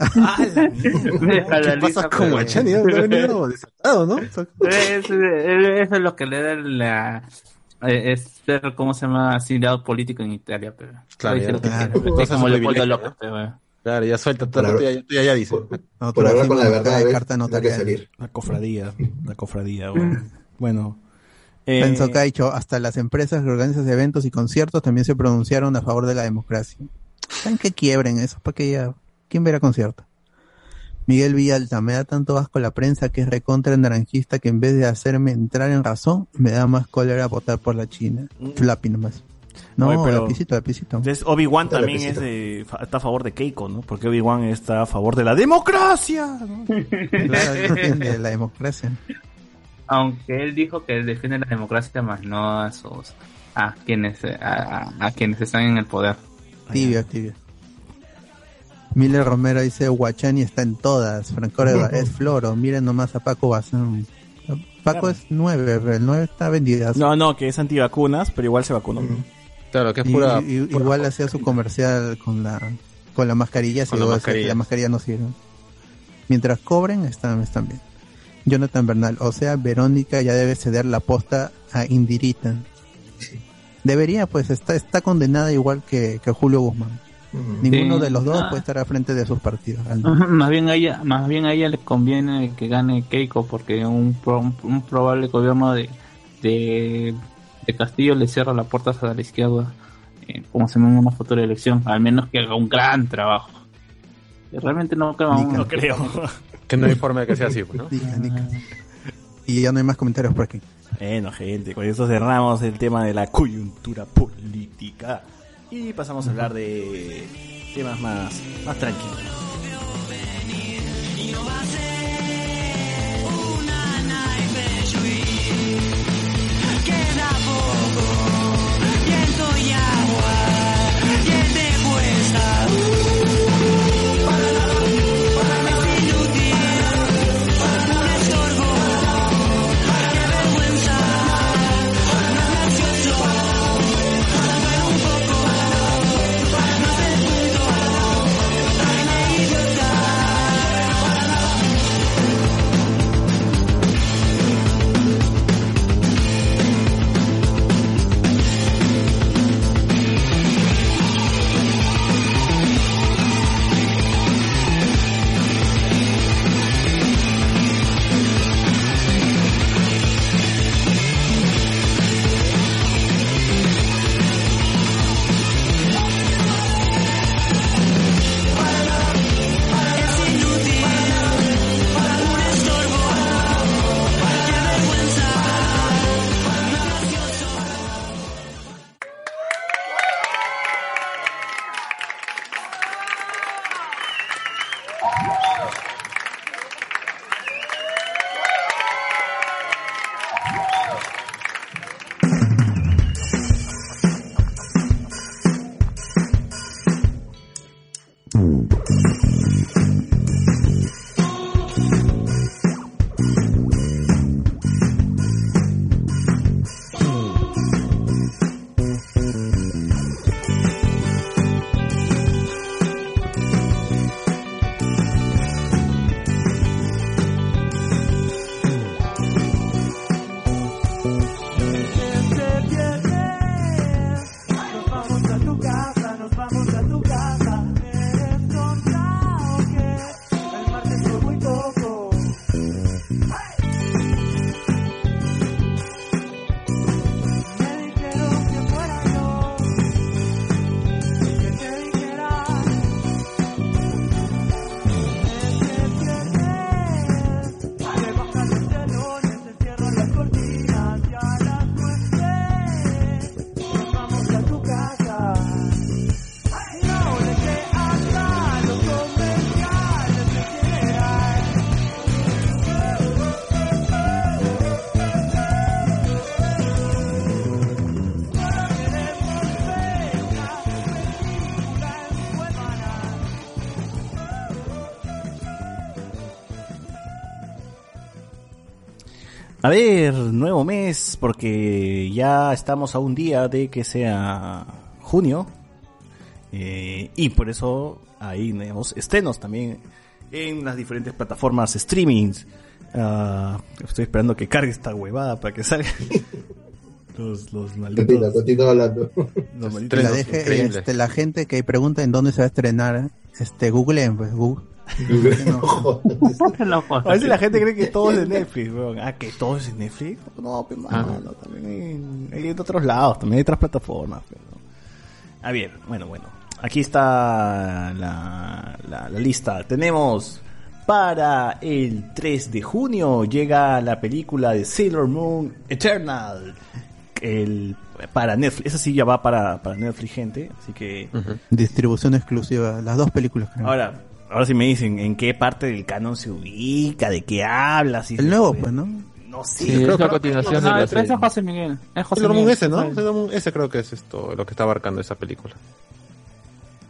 S3: ¿Qué pasa con
S4: pero-
S3: Guachani? Ha venido desatado, ¿no?
S4: Es- es- Eso es lo que le da la... eh, Es ser, ¿cómo se llama? Asiliado político en Italia, pero...
S3: Claro,
S4: Dice
S3: ya.
S4: lo que
S5: Claro.
S4: quiere,
S3: Cosa
S4: es como
S3: su
S4: Leopoldo
S3: privilegio,
S4: López,
S3: ¿no?
S4: pero-
S3: Claro, ya suelta, tú,
S6: Claro.
S3: tú ya, ya, ya dices.
S5: Nosotros
S6: Por hablar con la verdad,
S5: de carta
S6: No que salir.
S2: La cofradía, la cofradía, bueno. bueno eh,
S5: Penso Caicho, hasta las empresas que organizan eventos y conciertos también se pronunciaron a favor de la democracia. ¿Saben que quiebren eso? ¿Para que ya? ¿Quién verá concierto? Miguel Villalta, me da tanto asco la prensa que es recontra naranjista que en vez de hacerme entrar en razón, me da más cólera votar por la China. Flappy nomás. No,
S2: Oye, pero-
S5: lapicito, lapicito.
S2: Entonces, Obi-Wan también es de, está a favor de Keiko, ¿no? Porque Obi-Wan está a favor de la democracia. ¿no?
S5: Claro, defiende la democracia.
S4: Aunque él dijo que él defiende la democracia, más no a sus... A quienes, a, a- a quienes están en el poder.
S5: Tibio, tibio. Miller Romero dice, Guachani está en todas. Franco es Floro. Miren nomás a Paco Bazán. Paco es 9, pero el 9 está vendido.
S2: No, no, que es antivacunas, pero igual se vacunó.
S3: Claro, que es pura.
S5: y-
S3: pura-
S5: igual hacía su comercial con la con la mascarilla, si
S3: Con la mascarilla.
S5: la mascarilla no sirve. Mientras cobren, están, están bien. Jonathan Bernal, o sea, Verónica ya debe ceder la posta a Indirita. Debería, pues, está, está condenada igual que, que Julio Guzmán. Ninguno
S4: Sí.
S5: de los dos
S4: Ah.
S5: puede estar al frente de sus partidos.
S4: Más bien a ella, más bien a ella le conviene que gane Keiko porque un, pro- un, probable gobierno de, de, de Castillo le cierra la puerta hacia la izquierda eh, como se llama una futura elección, al menos que haga un gran trabajo. Y realmente no creo
S5: Ni
S4: aún-
S2: No creo.
S3: Que no hay forma de que sea así, pues, ¿no?
S5: Diga, Nica. Y ya no hay más comentarios por aquí.
S2: Bueno, gente, con eso cerramos el tema de la coyuntura política. Y pasamos a hablar de temas más, más tranquilos.
S7: Queda poco. A
S2: ver, nuevo mes, porque ya estamos a un día de que sea junio. eh, y por eso ahí tenemos estrenos también en las diferentes plataformas streamings. Ah, estoy esperando que cargue esta huevada para que salga. los, los malditos.
S6: continúa hablando.
S2: los malditos-
S5: deje, este, la gente que pregunta en dónde se va a estrenar, este, googleen, pues, Google.
S4: Loco.
S2: A veces la gente cree que todo es de Netflix, weón. Ah, que todo es de Netflix. No, pero mano, también hay, hay en otros lados, también hay otras plataformas. Pero... A ver, bueno, bueno. Aquí está la, la, la lista. Tenemos para el 3 de junio llega la película de Sailor Moon Eternal. El, para Netflix. Esa sí ya va para, para Netflix, gente. Así que
S5: Distribución exclusiva, las dos películas, creo.
S2: ahora, ahora sí me dicen en qué parte del canon se ubica, de qué habla. Si
S5: el nuevo, pues, ¿no?
S2: No sé.
S8: Sí,
S3: creo
S8: es la continuación de
S4: No,
S8: la
S4: el tres es. José Miguel. Es José Miguel.
S3: ese, ¿no? Moon ese creo que es esto, lo que está abarcando esa película.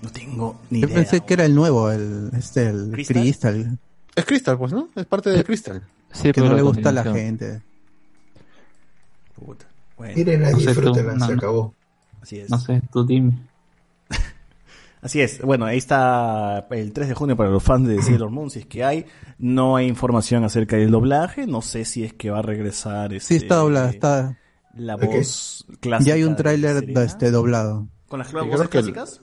S2: No tengo ni
S5: Yo
S2: idea.
S5: pensé que era el nuevo, el, este, el
S2: ¿Crystal?
S5: Crystal,
S3: Es Crystal, pues, ¿no? Es parte de Crystal.
S8: Sí,
S5: que
S8: pero
S5: no
S8: la
S5: le gusta a la gente.
S2: Puta. Bueno,
S6: Mírenla,
S4: No
S6: disfrútenla, se
S4: no.
S6: acabó.
S2: así es.
S4: No sé, tú dime.
S2: Así es. Bueno, ahí está el 3 de junio para los fans de Sailor Moon, si es que hay. No hay información acerca del doblaje. No sé si es que va a regresar.
S5: Sí,
S2: este,
S5: está doblada, está,
S2: La voz clásica.
S5: ya hay un tráiler este, doblado.
S2: ¿Con las voces
S3: creo que el-
S2: clásicas?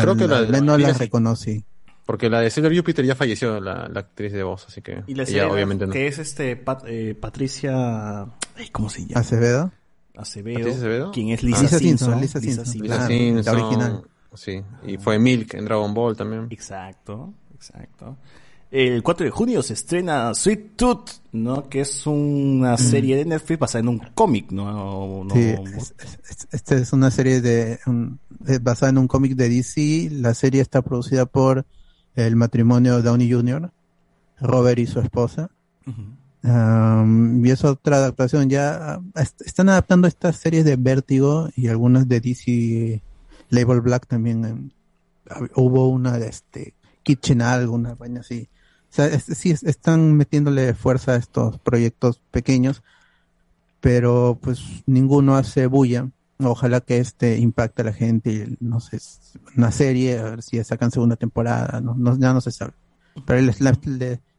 S3: Creo que la,
S5: El- no la
S3: la-
S5: reconocí.
S3: porque la de Sailor Jupiter ya falleció la, la actriz de voz, así que
S2: Y la
S3: ella obviamente no.
S2: que es este Pat- eh, Patricia... ay, ¿Cómo se llama?
S5: Acevedo.
S2: Acevedo.
S3: ¿Patricia Acevedo?
S2: Quien es
S3: Ah.
S2: Lisa,
S5: Lisa
S2: Simpson.
S5: Simpson, Lisa Simpson.
S3: Lisa Simpson,
S5: la original.
S3: Sí, y fue Milk en Dragon Ball también.
S2: Exacto, exacto. El 4 de junio se estrena Sweet Tooth, ¿no? Que es una serie de Netflix basada en un cómic, ¿no? No-
S5: Sí, es- es- es- esta es una serie de, un- basada en un cómic de DC. La serie está producida por el matrimonio Downey Jr., Robert y su esposa. Um, y es otra adaptación. Ya ah, est- están adaptando estas series de Vértigo y algunas de DC Label Black también. hab- hubo una este Kitchen alguna vaina así. O sea, es- sí es- están metiéndole fuerza a estos proyectos pequeños, pero pues ninguno hace bulla. Ojalá que este impacte a la gente. No sé, una serie, a ver si sacan segunda temporada. No, no- ya no se sabe. Pero es la-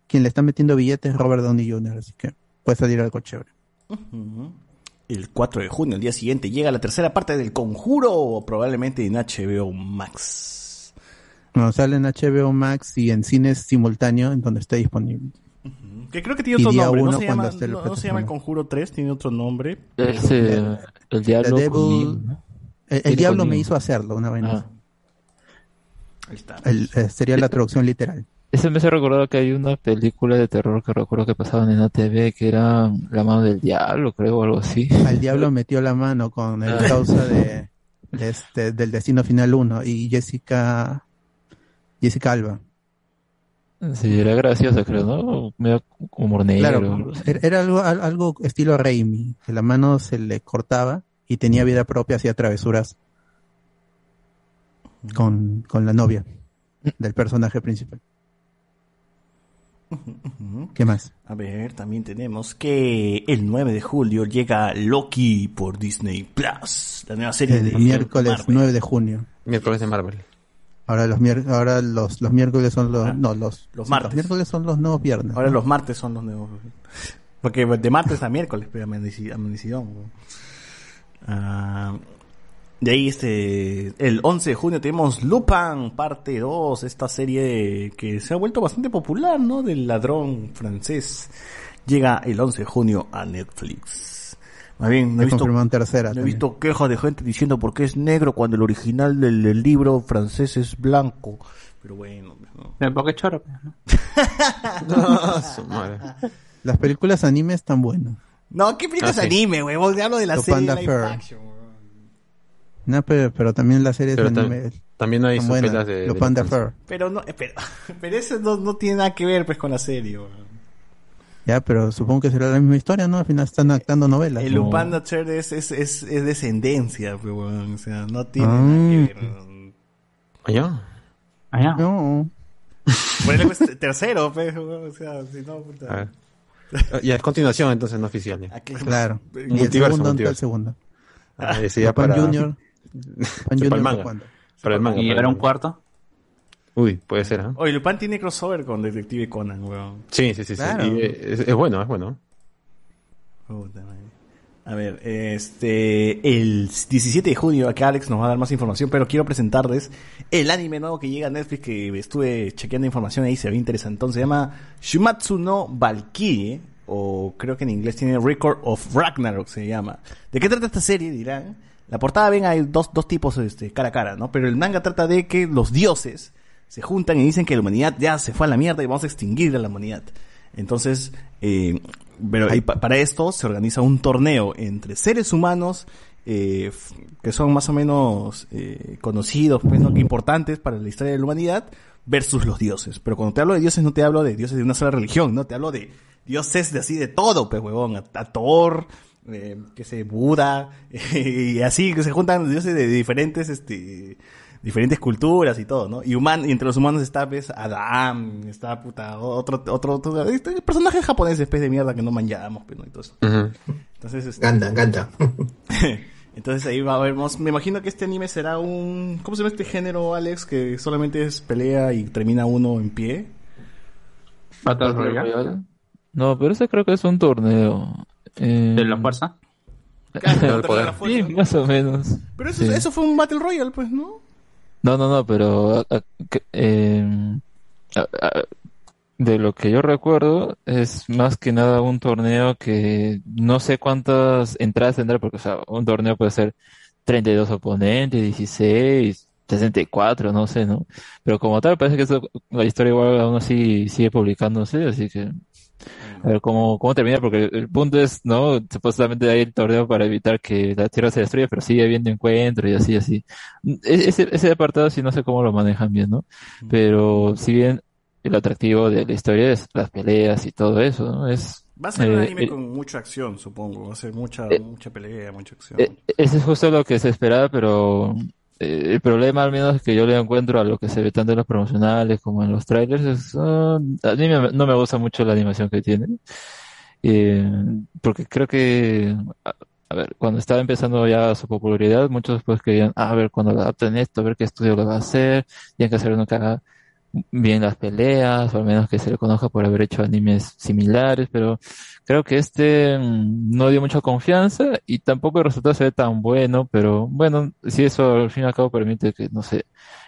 S5: quien le está metiendo billetes es Robert Downey Jr., así que puede salir algo chévere.
S2: Ujú. El 4 de junio, el día siguiente, llega la tercera parte del Conjuro, probablemente en HBO Max.
S5: No, sale en HBO Max y en cines simultáneo en donde esté disponible.
S2: Que creo que tiene otro nombre, no se,
S5: cuando
S2: llama, no, no se llama el Conjuro 3, tiene otro nombre.
S8: Es eh, el diablo
S5: The Devil-
S8: conmigo, ¿no?
S5: El, diablo me hizo hacerlo, una vaina.
S8: Ah.
S2: Ahí está.
S5: El- eh, sería la traducción literal.
S8: Ese me hace recordar que hay una película de terror que recuerdo que pasaban en ATV que era La mano del diablo, creo, o algo así.
S5: Al diablo metió la mano con el
S8: Ah.
S5: causa de, de este, del Destino Final 1 y Jessica Jessica Alba.
S8: Sí, era gracioso, creo, ¿no? Medio humor negro.
S5: Claro, era era algo, al- algo estilo Raimi, que la mano se le cortaba y tenía vida propia, hacía travesuras con, con la novia del personaje principal. ¿Qué más?
S2: A ver, también tenemos que el 9 de julio llega Loki por Disney Plus, la nueva serie
S5: El
S2: de
S5: miércoles
S2: Marvel.
S5: 9 de junio.
S3: Miércoles de Marvel.
S5: Ahora los ahora los, los miércoles son los
S2: Ah,
S5: no los
S2: los martes.
S5: miércoles son los nuevos viernes.
S2: Ahora los martes son los nuevos. Porque de martes a miércoles, pero amaneci- amanecido. Ah, de ahí este el 11 de junio tenemos Lupin parte 2, esta serie que se ha vuelto bastante popular, ¿no? Del ladrón francés. Llega el 11 de junio a Netflix. Más bien, no he visto
S5: tercera.
S2: no he visto quejas de gente diciendo por qué es negro cuando el original del, del libro francés es blanco. Pero bueno, ¿no?
S4: Pero ¿Por qué choro? pues, no?
S3: No, su madre.
S5: Las películas anime están buenas.
S2: No, ¿qué películas
S3: Ah, sí.
S2: anime, huevón? Hablo de la
S5: Los
S2: serie
S5: Panda
S2: live action.
S5: No, pero, pero también las series
S3: Pero
S5: de
S3: tam-
S5: anime
S3: también hay
S5: son
S3: sus
S5: buenas.
S3: pelas de,
S5: Los
S3: de
S5: Panda
S3: Lupin.
S5: Fur.
S2: Pero no, eh, pero, pero eso no, no tiene nada que ver pues con la serie.
S5: Ya, pero supongo que será la misma historia, ¿no? Al final están actando novelas.
S2: El
S5: ¿no?
S2: Lupin Thatcher es, es, es, es descendencia, pues. O sea, no tiene
S5: Ah.
S2: nada que ver.
S3: ¿Allá?
S4: Allá.
S5: No.
S2: Por eso es tercero, pues, huevón. O sea, si no, puta.
S3: Y a continuación, entonces, no oficial.
S2: Aquí-
S5: Claro. Y el
S3: Multiverso,
S5: segundo, ¿dónde está el
S3: multiverso.
S5: segundo?
S3: Ah, ese ya
S5: Pan
S3: para,
S5: Junior. Pan Junior
S3: el manga.
S5: ¿cuándo?
S3: Para el manga.
S4: Y era un cuarto.
S3: Uy, puede ser, ¿ah?
S2: Oye, Lupin tiene crossover con Detective Conan, huevón.
S3: Sí, sí, sí. sí. Y es, es bueno, es bueno.
S2: Puta madre. A ver, este, el 17 de junio, acá Alex nos va a dar más información, pero quiero presentarles el anime nuevo que llega a Netflix, que estuve chequeando información ahí, se ve interesante. Se llama Shumatsu no Valkyrie, o creo que en inglés tiene Record of Ragnarok, se llama. ¿De qué trata esta serie? Dirán. La portada, ven, hay dos, dos tipos este, cara a cara, ¿no? Pero el manga trata de que los dioses se juntan y dicen que la humanidad ya se fue a la mierda y vamos a extinguir a la humanidad. Entonces, eh, pero y pa- para esto se organiza un torneo entre seres humanos eh, que son más o menos eh, conocidos, pues, ¿no? importantes para la historia de la humanidad, versus los dioses. Pero cuando te hablo de dioses, no te hablo de dioses de una sola religión, no te hablo de dioses de así de todo, pues, huevón, a Thor, eh, que se Buda, y así que se juntan los dioses de diferentes, este, diferentes culturas y todo, ¿no? Y human, y entre los humanos está, pues, Adam, está, puta, otro, otro, otro, este, personajes japoneses, pues, de mierda que no manchamos, pues, ¿no? Y todo eso.
S3: Ujú.
S2: Entonces, este,
S6: Ganda, Ganda.
S2: entonces ahí va a haber, me imagino que este anime será un, ¿cómo se llama este género, Alex? Que solamente es pelea y termina uno en pie.
S4: Battle. Royale.
S8: No, pero ese creo que es un torneo. Eh,
S4: De la fuerza.
S2: Claro,
S3: el poder.
S2: la fuerza,
S8: Sí, más o menos.
S2: Pero eso,
S8: Sí.
S2: eso fue un Battle Royale, pues, ¿no?
S8: No, no, no, pero a- a- que- eh, a- a- de lo que yo recuerdo es más que nada un torneo que no sé cuántas entradas tendrá, porque o sea, un torneo puede ser 32 oponentes, 16, 64, no sé, ¿no? Pero como tal, parece que eso, la historia igual aún así sigue publicándose, así que a ver cómo, cómo termina, porque el, punto es, ¿no? Supuestamente hay el torneo para evitar que la Tierra se destruya, pero sigue habiendo encuentros y así, así. E- Ese, ese apartado sí no sé cómo lo manejan bien, ¿no? Pero si bien el atractivo de la historia es las peleas y todo eso, ¿no? Es,
S2: Va a ser un
S8: Eh,
S2: anime
S8: eh,
S2: con mucha acción, supongo. Va a ser mucha,
S8: Eh,
S2: mucha pelea, mucha acción.
S8: e- ese es justo lo que se esperaba, pero eh, el problema al menos que yo le encuentro a lo que se ve tanto en los promocionales como en los trailers es, ah, a mí me- no me gusta mucho la animación que tiene. Eh, porque creo que, a, a ver, cuando estaba empezando ya su popularidad, muchos pues querían, ah, a ver, cuando lo adapten esto, a ver qué estudio lo va a hacer, tienen que hacer uno que haga bien las peleas, o al menos que se le conozca por haber hecho animes similares, pero creo que este mm, no dio mucha confianza y tampoco el resultado se ve tan bueno, pero bueno, si eso al fin y al cabo permite que, no sé,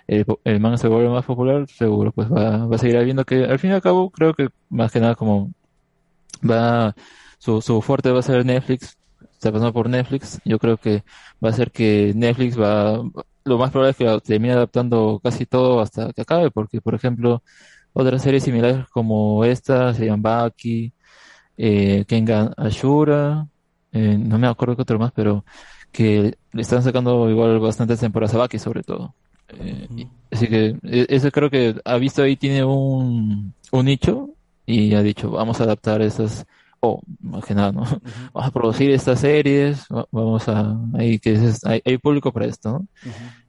S8: el, el manga se vuelva más popular, seguro pues va, va a seguir habiendo que al fin y al cabo creo que más que nada como va, su, su fuerte va a ser Netflix, está pasando por Netflix, yo creo que va a ser que Netflix va, lo más probable es que termine adaptando casi todo hasta que acabe, porque por ejemplo, otras series similares como esta serían Baki, eh, Kengan Ashura, eh, no me acuerdo qué otro más, pero que le están sacando igual bastantes temporadas a Baki sobre todo. Eh, así que e- eso creo que ha visto ahí tiene un, un nicho y ha dicho, vamos a adaptar estas, o más que nada, ¿no? Vamos a producir estas series, va- vamos a, ahí que es, hay, hay público para esto, ¿no?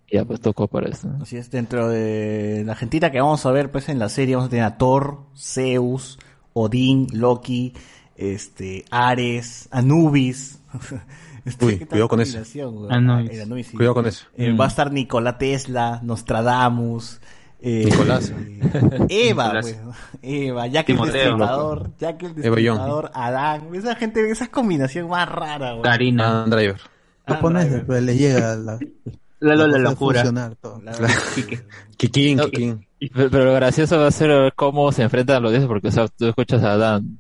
S8: Y ya pues tocó para esto.
S2: Así es, dentro de la Argentina que vamos a ver pues en la serie vamos a tener a Thor, Zeus, Odín, Loki, este, Ares, Anubis. Este,
S3: Uy,
S2: ¿qué tal
S3: cuidado con eso.
S2: combinación, güey?
S4: Anubis.
S2: Sí.
S3: Cuidado con eso.
S2: Eh,
S4: Mm.
S2: Va a estar Nikola Tesla, Nostradamus, eh,
S3: Nicolás.
S2: Eva,
S4: Nicolás.
S2: güey. Eva, Jack el Destripador, Jack el. Destripador, Adán, esa gente, esa combinación más rara, güey.
S4: Karina.
S3: Ah, Driver.
S5: Japoneses,
S2: Driver.
S5: pues le llega la,
S4: La, la, la
S5: cosa de
S4: locura.
S5: fusionar todo.
S2: La-
S3: Kikín,
S8: No,
S3: Kikín.
S8: Y- Pero, pero lo gracioso va a ser ver cómo se enfrentan a los dioses, porque o sea, tú escuchas a Adán.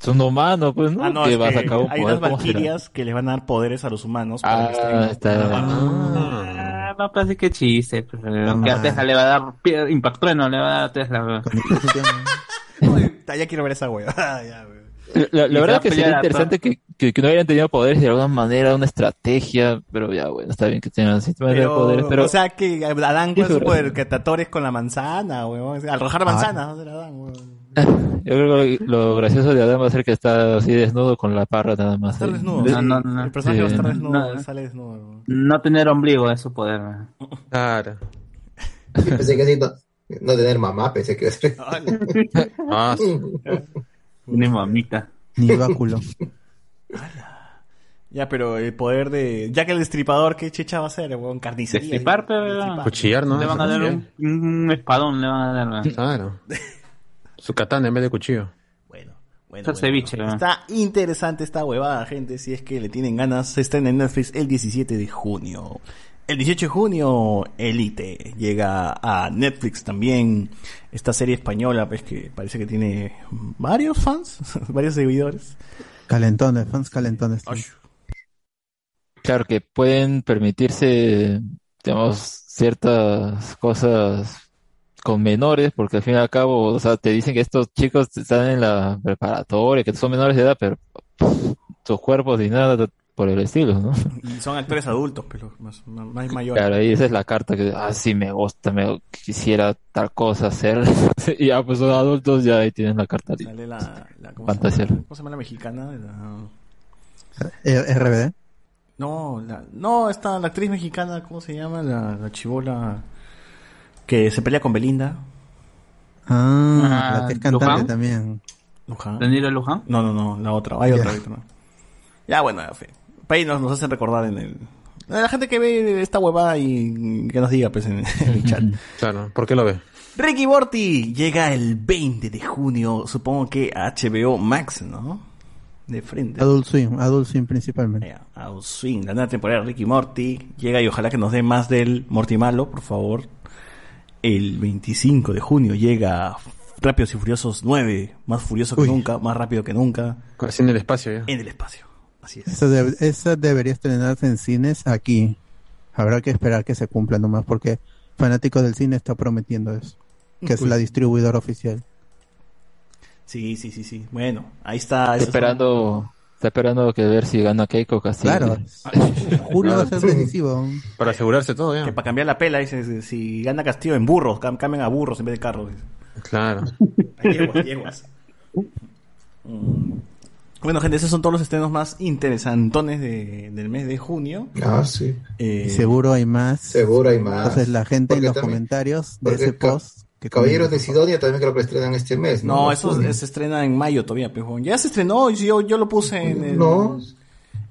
S8: Es un humano, pues, ¿no?
S2: Ah, no,
S8: que
S2: es
S8: va a un
S2: hay
S8: poder.
S2: unas valquirias que les van a dar poderes a los humanos. para
S8: Ah, está.
S4: Ah, no, parece que chiste. Pues,
S5: Ah.
S4: que a Tesla le va a dar impactrueno, le va a dar a Tesla.
S2: ya quiero ver esa hueva. ya, güey.
S8: La, la verdad que sería interesante que, que, que no hubieran tenido poderes de alguna manera, una estrategia, pero ya, bueno, está bien que tengan sistema de
S2: Pero,
S8: poderes, pero
S2: o sea que Adán
S8: Eso-
S2: super catatores con la manzana, weón. Al arrojar manzanas, va a ser Adán, weón.
S8: yo creo que lo gracioso de Adán va a ser que está así desnudo con la parra nada más.
S2: Estar desnudo.
S4: No,
S2: sí.
S4: no, no.
S2: El personaje va a estar
S8: Sí.
S2: desnudo, sale desnudo. weón.
S4: No tener ombligo es su poder.
S3: Claro.
S6: Pensé que sí, no, no tener mamá, pensé que
S3: Ah, sí.
S4: Ni mamita.
S5: Ni báculo.
S2: Ya, pero el poder de Jack el Destripador, ¿qué chicha va a ser, weón? Carnicería.
S4: Destripar, pero-
S2: Destripar.
S3: Cuchillar, ¿no?
S4: Le van a dar un, un espadón, le van a dar.
S3: Claro. Su katana en vez de cuchillo.
S2: Bueno, bueno.
S4: Ceviche.
S2: Está interesante esta huevada, gente. Si es que le tienen ganas, se estrena en Netflix el 17 de junio. El 18 de junio, Elite llega a Netflix también. Esta serie española, pues que parece que tiene varios fans, varios seguidores.
S5: Calentones, fans calentones.
S8: Claro que pueden permitirse, digamos, ciertas cosas con menores, porque al fin y al cabo, o sea, te dicen que estos chicos están en la preparatoria, que son menores de edad, pero pff, sus cuerpos y nada por el estilo, ¿no?
S2: Y son actores adultos, pero más, más, mayores.
S8: Claro, ahí esa es la carta que, ah, sí, me gusta, me quisiera tal cosa hacer. y ya, pues son adultos, ya ahí tienen la carta.
S2: Sale la, la- ¿cómo, se llama? ¿Cómo se llama la mexicana? La-
S5: Eh, RBD.
S2: No, la, no, está la actriz mexicana, ¿cómo se llama? La, la chivola que se pelea con Belinda.
S5: Ah,
S4: Ah,
S5: la es cantante
S4: Luján.
S5: también.
S2: Luján.
S4: ¿Danilo Luján?
S2: No, no, no, la otra. Hay otra.
S5: Ya.
S2: hay otra. Ya, bueno, en fin. Ahí nos, nos hacen recordar en el... La gente que ve esta huevada y que nos diga pues en, en el chat.
S3: Claro. ¿Por qué lo ve?
S2: Ricky Morty llega el 20 de junio, supongo que a HBO Max, ¿no? De frente.
S5: Adult Swim, Adult Swim principalmente.
S2: Ya, Adult Swing, la nueva temporada de Ricky Morty llega y ojalá que nos dé más del Morty malo, por favor. El 25 de junio llega Rápidos y Furiosos 9, más furioso que
S5: Uy.
S2: nunca, más rápido que nunca,
S3: Así en el espacio ya.
S2: en el espacio. Así es.
S5: Esa, esa debería estrenarse en cines aquí. Habrá que esperar que se cumpla nomás porque Fanático del Cine está prometiendo eso. Que es la distribuidora oficial.
S2: Sí, sí, sí, sí. Bueno, ahí está. Son-
S8: esperando, está esperando que ver si gana Keiko Castillo.
S5: Claro. Julio va a ser decisivo.
S3: Para asegurarse todo ya.
S2: Que para cambiar la pela, dice, si gana Castillo en burros, cam- cambien a burros en vez de carros.
S3: Claro.
S2: A yeguas, yeguas. Mm. Bueno, gente, esos son todos los estrenos más interesantones de- del mes de junio.
S6: Ah, sí.
S2: Eh,
S5: seguro hay más.
S6: Seguro hay más.
S5: Entonces la gente en los
S6: también-
S5: comentarios de ese post. Que
S6: Caballeros de. Sidonia también creo que estrenan este mes, ¿no?
S2: No, eso
S6: junio.
S2: se estrena en mayo todavía, pejón. Ya se estrenó, y yo, yo lo puse en el...
S6: No.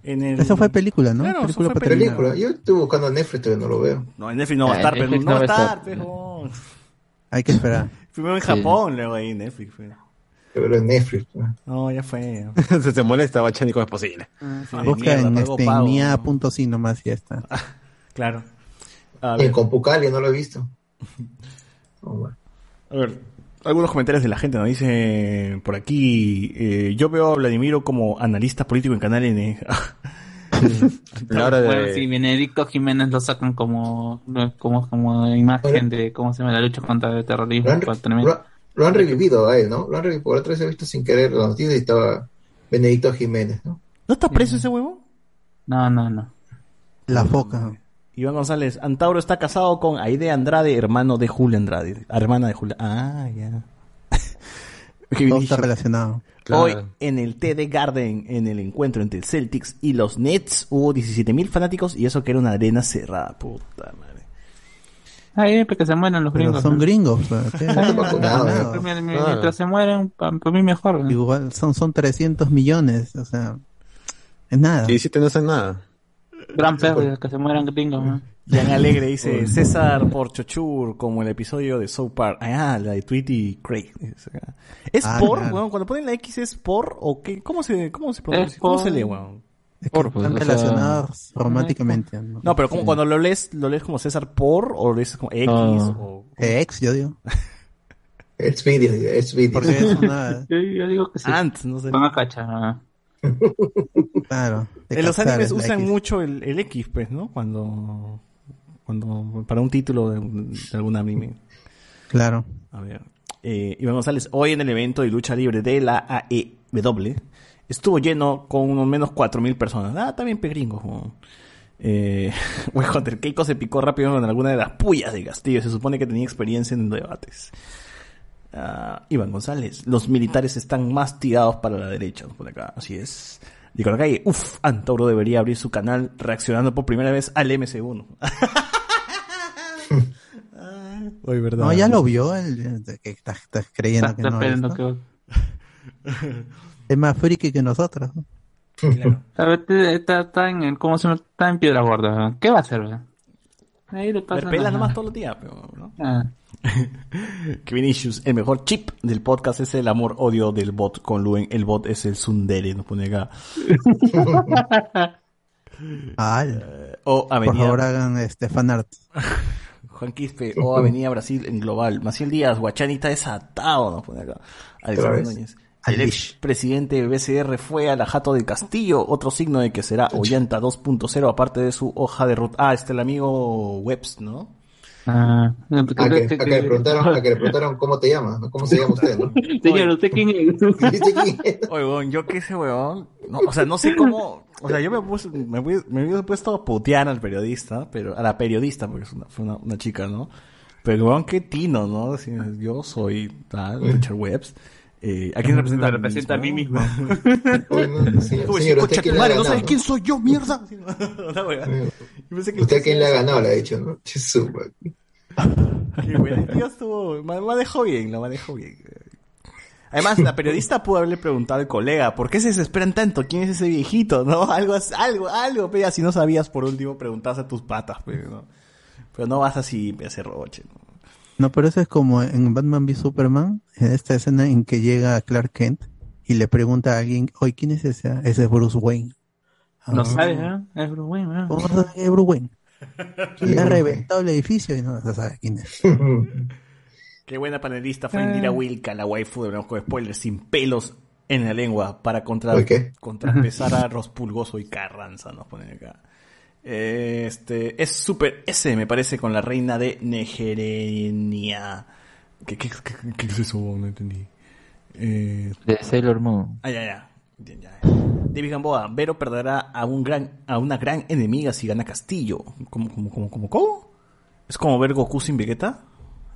S2: En el...
S5: Eso fue película, ¿no?
S2: Claro, eso
S5: película
S2: fue
S5: para terminar.
S6: Película. Yo estoy buscando en Netflix, todavía no lo veo.
S2: No, en Netflix no va a
S8: Ah,
S2: estar, pero no va a
S8: a
S2: estar, pejón.
S5: Hay que esperar.
S2: Primero en
S8: Sí.
S2: Japón, luego ahí en Netflix. fue.
S6: Veo en Netflix. ¿no?
S2: No, ya fue.
S3: Se te molesta, Bachani, como es posible.
S2: Sí, de
S5: Busca
S2: mierda,
S5: en este nia.si nomás y ya está.
S2: Claro. A
S6: Y
S2: ver,
S6: en Compucalia no lo he visto. Oh, bueno.
S2: a ver, algunos comentarios de la gente nos dice por aquí, eh, yo veo a Vladimiro como analista político en Canal N.
S3: La hora de...
S4: Bueno, si Benedicto Jiménez lo sacan como, como, como imagen de cómo se llama la lucha contra el terrorismo.
S6: Lo han. Lo- han revivido a él, ¿no? Lo han revivido. Por otra vez he visto sin querer la noticia y estaba Benedicto Jiménez, ¿no?
S2: ¿No está preso ese huevo?
S4: No, no, no.
S5: La foca.
S2: Iván González, Antauro está casado con Aide Andrade, hermano de Julia Andrade. Hermana de Julia. Ah, ya.
S5: Todo está relacionado.
S3: Claro.
S2: Hoy en el TD Garden, en el encuentro entre el Celtics y los Nets, hubo 17.000 fanáticos y eso que era una arena cerrada. Puta madre.
S4: Ahí, para que se mueran los
S5: Pero
S4: gringos.
S5: son
S4: ¿no?
S5: gringos.
S4: Mientras se mueren, para mí mejor. ¿no?
S5: Igual son, son 300 millones, o sea, es nada.
S3: Y si te no hacen nada.
S4: Gran pérdida que se mueran gringos. ¿no?
S2: Jan Alegre dice César por Chochur, como el episodio de South Park. Ah, la de Tweety Craig. ¿Es
S5: Ah,
S2: por?
S5: claro.
S2: weón? Cuando ponen la X es por o qué? ¿Cómo se, cómo se pronuncia? ¿Cómo se lee, weón?
S5: Es que
S8: Por, pues,
S5: están
S8: o sea-
S5: relacionados románticamente. ¿no?
S2: No, pero como cuando lo lees, lo lees como César por o lo lees como X
S8: Ah.
S2: o...
S5: Ex, yo digo.
S6: Es vídeo.
S5: Porque es una.
S4: Yo, yo digo que sí.
S2: Ant, no sé.
S4: Van a cachar. ¿no?
S5: Claro.
S2: En los animes usan
S5: X.
S2: mucho el, el X, pues, ¿no? Cuando, cuando para un título de, de algún anime.
S5: Claro.
S2: A ver. Eh, Iván González, hoy en el evento de lucha libre de la AEW, estuvo lleno con unos menos 4.000 personas. Ah, también pegringos. Eh, Wey Hunter, Keiko se picó rápido en alguna de las pullas de Castillo. Se supone que tenía experiencia en debates. Ah, Iván González, los militares están más tirados para la derecha. pone acá. Así es. Digo la calle, uff, Antauro debería abrir su canal reaccionando por primera vez al MC1. Ah, Oye, verdad.
S5: No, ya lo vio. El, de que estás, estás creyendo
S4: Está
S5: que no.
S4: esperando
S5: ¿no?
S4: que-
S5: Es más friki que nosotros. ¿no?
S2: Claro.
S4: A ver, te- está, está en, el- ¿cómo se? Está en piedra gorda. ¿no? ¿Qué va a hacer? Ahí le pasa nada.
S2: nomás todos los días, pero, ¿no?
S4: Ah.
S2: Que Vinicius, el mejor chip del podcast es el amor-odio del bot con Luen. El bot es el Sundere, nos pone acá.
S5: Ah,
S2: Eh, o
S5: por
S2: Avenida
S5: favor hagan este fanart.
S2: Juan Quispe, o Avenida Brasil en global. Maciel Díaz, Guachani está desatado, nos pone acá. Alexander
S6: vez.
S2: Núñez. El
S5: bish.
S2: ex presidente BCR fue a la Jato del Castillo, otro signo de que será Ollanta 2.0, aparte de su hoja de ruta. Ah, este el amigo Webs, ¿no?
S4: Ah.
S6: A que, a que le preguntaron, a que le preguntaron cómo te llamas, ¿no? cómo se llama usted, ¿no?
S4: Señor, ¿usted quién es?
S6: ¿Viste quién es?
S2: Oye, weón, yo qué sé, weón. No, o sea, no sé cómo. O sea, yo me puse, me, me hubiera puesto a putear al periodista, pero a la periodista, porque es una, fue una, una chica, ¿no? Pero, weón, qué tino, ¿no? Decir, yo soy tal, Richard Webbs. Eh, ¿A quién representa?
S4: Me representa a mí mismo.
S6: Uy, no, señor,
S2: Como
S6: señor,
S2: decir,
S6: ¿usted
S2: "Concha
S6: quién
S2: tu
S6: le ha
S2: madre, ¿no
S6: ganado?
S2: sabes
S6: no?
S2: quién soy yo, mierda? Una weá. Yo pensé que-
S6: ¿Usted quién le ha ganado? Le ha dicho, ¿no?
S2: Qué bueno, el tío estuvo, ma- manejó bien, lo manejó bien. Además, la periodista pudo haberle preguntado al colega, ¿por qué se desesperan tanto? ¿Quién es ese viejito? ¿No? Algo, algo, algo, pero ya si no sabías, por último, preguntas a tus patas, pero no. Pero no vas así a hacer roche, ¿no?
S5: No, pero eso es como en Batman v Superman, en esta escena en que llega Clark Kent y le pregunta a alguien, oye, ¿quién es ese? Ese es Bruce Wayne.
S4: No
S5: Ah,
S4: sabes, ¿eh? Es Bruce Wayne, ¿eh?
S5: ¿Cómo sabes que es Bruce Wayne? Le ha reventado el edificio y no se sabe quién es.
S2: Qué buena panelista fue Indira Wilka, la waifu de Blanco de Spoilers, sin pelos en la lengua, para contra, contrapesar a Rospulgoso y Carranza, nos ponen acá. Este, es super S, me parece, con la reina de Negerenia. ¿Qué, qué, qué, qué es eso? No entendí. Eh,
S8: De Sailor Moon.
S2: ah, ya, ya. Bien, ya. David Gamboa, Vero perderá a un gran, a una gran enemiga si gana Castillo. ¿Cómo, cómo, cómo, cómo, cómo? ¿Es como ver Goku sin Vegeta?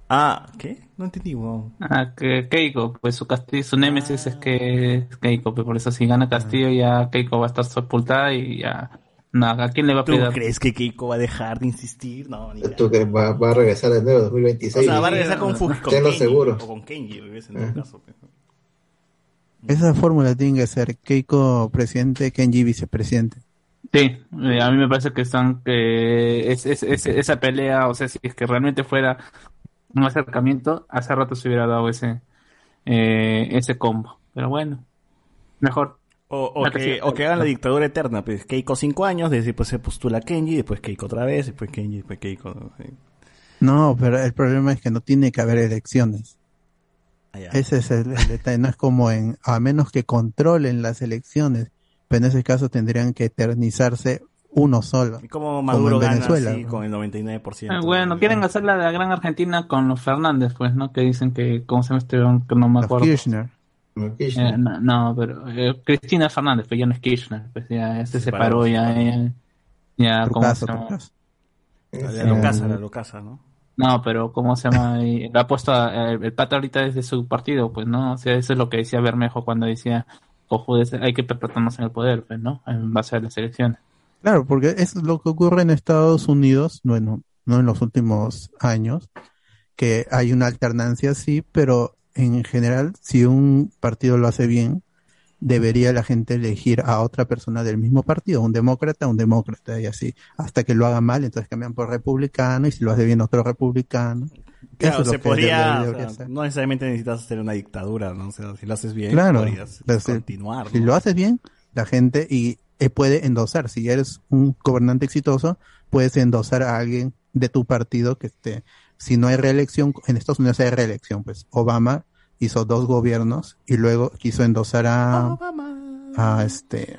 S2: Ah, ¿qué? No entendí, weón.
S4: Ah, que Keiko, pues su castillo, su némesis es que es Keiko, pues por eso si gana Castillo ya Keiko va a estar sepultada y ya nada, ¿a quién le va a
S2: ¿Tú
S4: pedir?
S2: crees que Keiko va a dejar de insistir? No, ni
S6: ¿Tú crees va, va a regresar de nuevo 2026?
S2: O sea, va a regresar con, Fuji, con
S6: Tenlo
S2: Kenji,
S6: seguro.
S2: O con Kenji, en todo caso. pues.
S5: Esa fórmula tiene que ser Keiko presidente, Kenji vicepresidente.
S4: Sí, eh, a mí me parece que están que es, es- es- esa pelea, o sea, si es que realmente fuera un acercamiento, hace rato se hubiera dado ese eh, ese combo. Pero bueno, mejor.
S2: O,
S4: que
S2: o que hagan la dictadura eterna, pues Keiko cinco años, después se postula Kenji, después Keiko otra vez, después Kenji, después Keiko. ¿no? Sí.
S5: No, pero el problema es que no tiene que haber elecciones.
S2: Ah.
S5: Ese es el, el detalle. No es como en, a menos que controlen las elecciones, pero en ese caso tendrían que eternizarse uno solo.
S2: Y como Maduro
S5: en
S2: gana
S5: Venezuela,
S2: así,
S5: ¿no?
S2: con el 99%.
S4: Ah, bueno, quieren hacer la de la Gran Argentina con los Fernández, pues, ¿no? Que dicen que, ¿cómo se llama este? Que no me
S5: Los
S4: acuerdo.
S5: Kirchner.
S6: No,
S4: Eh, no, no, pero eh, Cristina Fernández, pues ya no es Kirchner, pues ya, ya se
S2: Separó,
S4: separó, ya, ya, ya, ¿cómo
S5: caso,
S4: se
S5: tu
S4: llama?
S2: La Locasa, la Locasa, ¿no?
S4: No, pero ¿cómo se llama? Y Lo ha puesto a- el, el pata ahorita desde su partido, pues no, o sea, eso es lo que decía Bermejo cuando decía, ojo, hay que perpetuarnos en el poder, pues, ¿no? En base a las elecciones.
S5: Claro, porque es lo que ocurre en Estados Unidos, bueno, no en los últimos años, que hay una alternancia, sí, pero en general, si un partido lo hace bien, debería la gente elegir a otra persona del mismo partido, un demócrata, un demócrata, y así, hasta que lo haga mal, entonces cambian por republicano, y si lo hace bien otro republicano.
S2: Claro,
S5: Eso
S2: se podría,
S5: debería-
S2: o
S5: debería
S2: sea,
S5: ser.
S2: no necesariamente necesitas hacer una dictadura, ¿no? O sea, si lo haces bien,
S5: Claro,
S2: podrías continuar.
S5: Si
S2: ¿no?
S5: lo haces bien, la gente y eh, puede endosar. Si eres un gobernante exitoso, puedes endosar a alguien de tu partido que esté. Si no hay reelección, en Estados Unidos hay reelección, pues Obama hizo dos gobiernos y luego quiso endosar a, a este,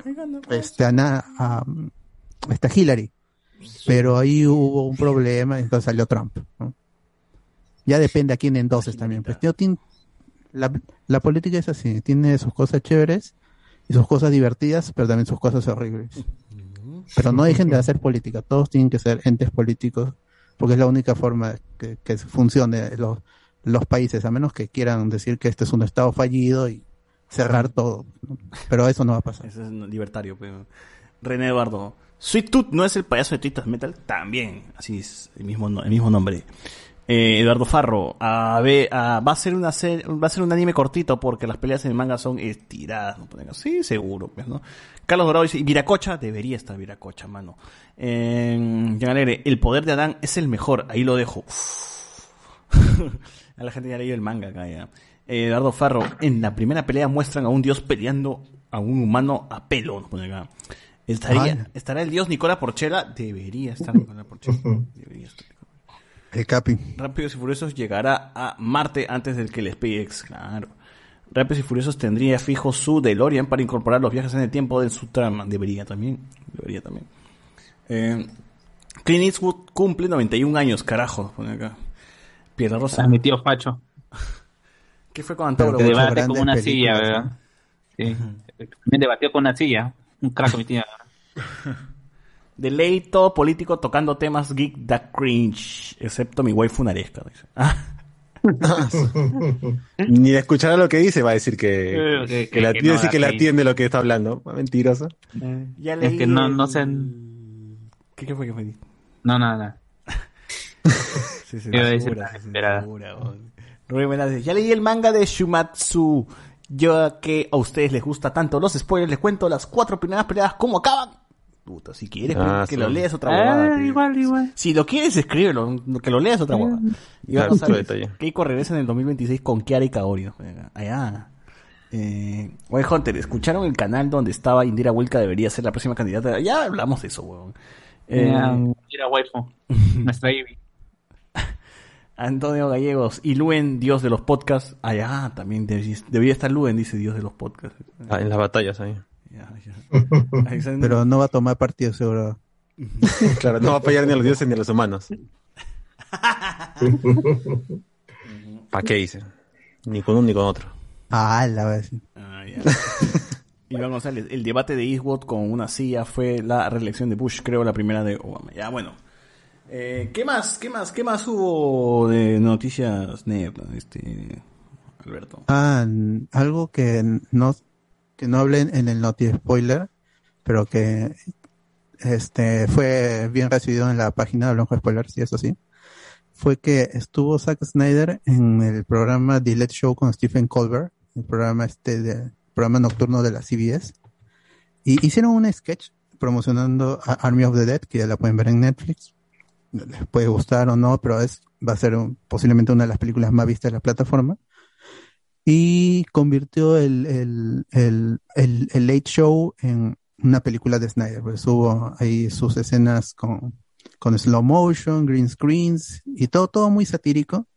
S5: este, a, Na- a, a esta Hillary. Pero ahí hubo un problema, entonces salió Trump. ¿no? Ya depende a quién endoses también. Pues, la, la política es así, tiene sus cosas chéveres y sus cosas divertidas, pero también sus cosas horribles. Pero no dejen de hacer política, todos tienen que ser entes políticos, porque es la única forma que, que funcione los, países, a menos que quieran decir que este es un estado fallido y cerrar todo. Pero eso no va a pasar.
S2: Ese es libertario, pero. René Eduardo. Sweet Tooth no es el payaso de Twisted Metal, también, así es, el mismo, el mismo nombre. Eh, Eduardo Farro, a a- va a ser una ser- va a ser un anime cortito porque las peleas en el manga son estiradas, ¿no? Sí, seguro, pues, ¿no? Carlos Dorado dice, "Y Viracocha, debería estar Viracocha, mano. Eh, Alegre, el poder de Adán es el mejor, ahí lo dejo. a la gente ya leído el manga acá ya. Eh, Eduardo Farro, en la primera pelea muestran a un dios peleando a un humano a pelo, nos pone acá. ¿Estaría. ¿Estará el dios Nicola Porchela? Debería estar Nicola Porchela. Debería estar.
S5: El Capi.
S2: Rápidos y Furiosos llegará a Marte antes del que el SpaceX, claro. Rápidos y Furiosos tendría fijo su DeLorean para incorporar los viajes en el tiempo en su trama. Debería también. Debería también. Eh, Clint Eastwood cumple 91 años, carajo. Pone acá. Piedra Rosa.
S4: A mi tío Pacho.
S2: ¿Qué fue con Antauro?
S4: Que
S5: Muchas
S4: debate con una silla, ¿verdad? Sí. También debatió con una silla. Un crack, mi tía.
S2: De ley, todo político tocando temas geek da cringe. Excepto mi waifu naresca. dice. Ah,
S3: Ni de escuchar lo que dice va a decir que,
S4: Eh, que-
S3: que,
S4: que-
S3: la,
S4: no da
S3: que la atiende lo que está hablando. Mentiroso.
S2: ya
S4: Es
S2: leí
S4: que no-
S2: el-
S4: no sé-
S2: ¿Qué, qué fue que fue?
S4: No, nada, nada.
S2: Sí,
S4: decir
S2: censura. Rubén Velasquez, ya leí el manga de Shumatsu. Yo que a ustedes les gusta tanto los spoilers, les cuento las cuatro primeras peleas cómo acaban. Puta, si quieres
S3: Ah,
S2: que
S3: sí.
S2: lo leas otra.
S4: Ah, igual, igual.
S2: Si lo quieres, escríbelo, que lo leas otra huevada. Y
S3: Claro,
S2: vamos a
S3: otro
S2: ver,
S3: detalle.
S2: Keiko regresa en el 2026 con Kiara y Kaori. Allá. Eh, White Hunter, ¿escucharon el canal donde estaba Indira Wilka debería ser la próxima candidata? Ya hablamos de eso, weón. Eh,
S4: Mira, waifu. Nuestra Ivy.
S2: Antonio Gallegos y Luen, Dios de los podcasts. Allá también debía, debía estar Luen, dice Dios de los podcasts.
S3: Ah, en las batallas ahí.
S2: Ya, ya.
S5: Pero no va a tomar partido seguro.
S3: Claro, no va a fallar ni a los dioses ni a los humanos. ¿Para qué dice? Ni con uno ni con otro.
S5: Ah, la vez.
S2: Ah, ya. Iván González, el debate de Eastwood con una silla fue la reelección de Bush, creo la primera de Obama. Ya, bueno. Eh, ¿Qué más? ¿Qué más? ¿Qué más hubo de noticias nerd, este Alberto?
S5: Ah, algo que no, que no hablen en el noti spoiler, pero que este fue bien recibido en la página de Blanco Spoiler, sí, eso sí, fue que estuvo Zack Snyder en el programa The Late Show con Stephen Colbert, el programa este de programa nocturno de la CBS, y hicieron un sketch promocionando a Army of the Dead, que ya la pueden ver en Netflix. Les puede gustar o no, pero es va a ser posiblemente una de las películas más vistas de la plataforma y convirtió el, el, el, el, Late Show en una película de Snyder. Pues hubo ahí sus escenas con, con slow motion, green screens y todo, todo muy satírico.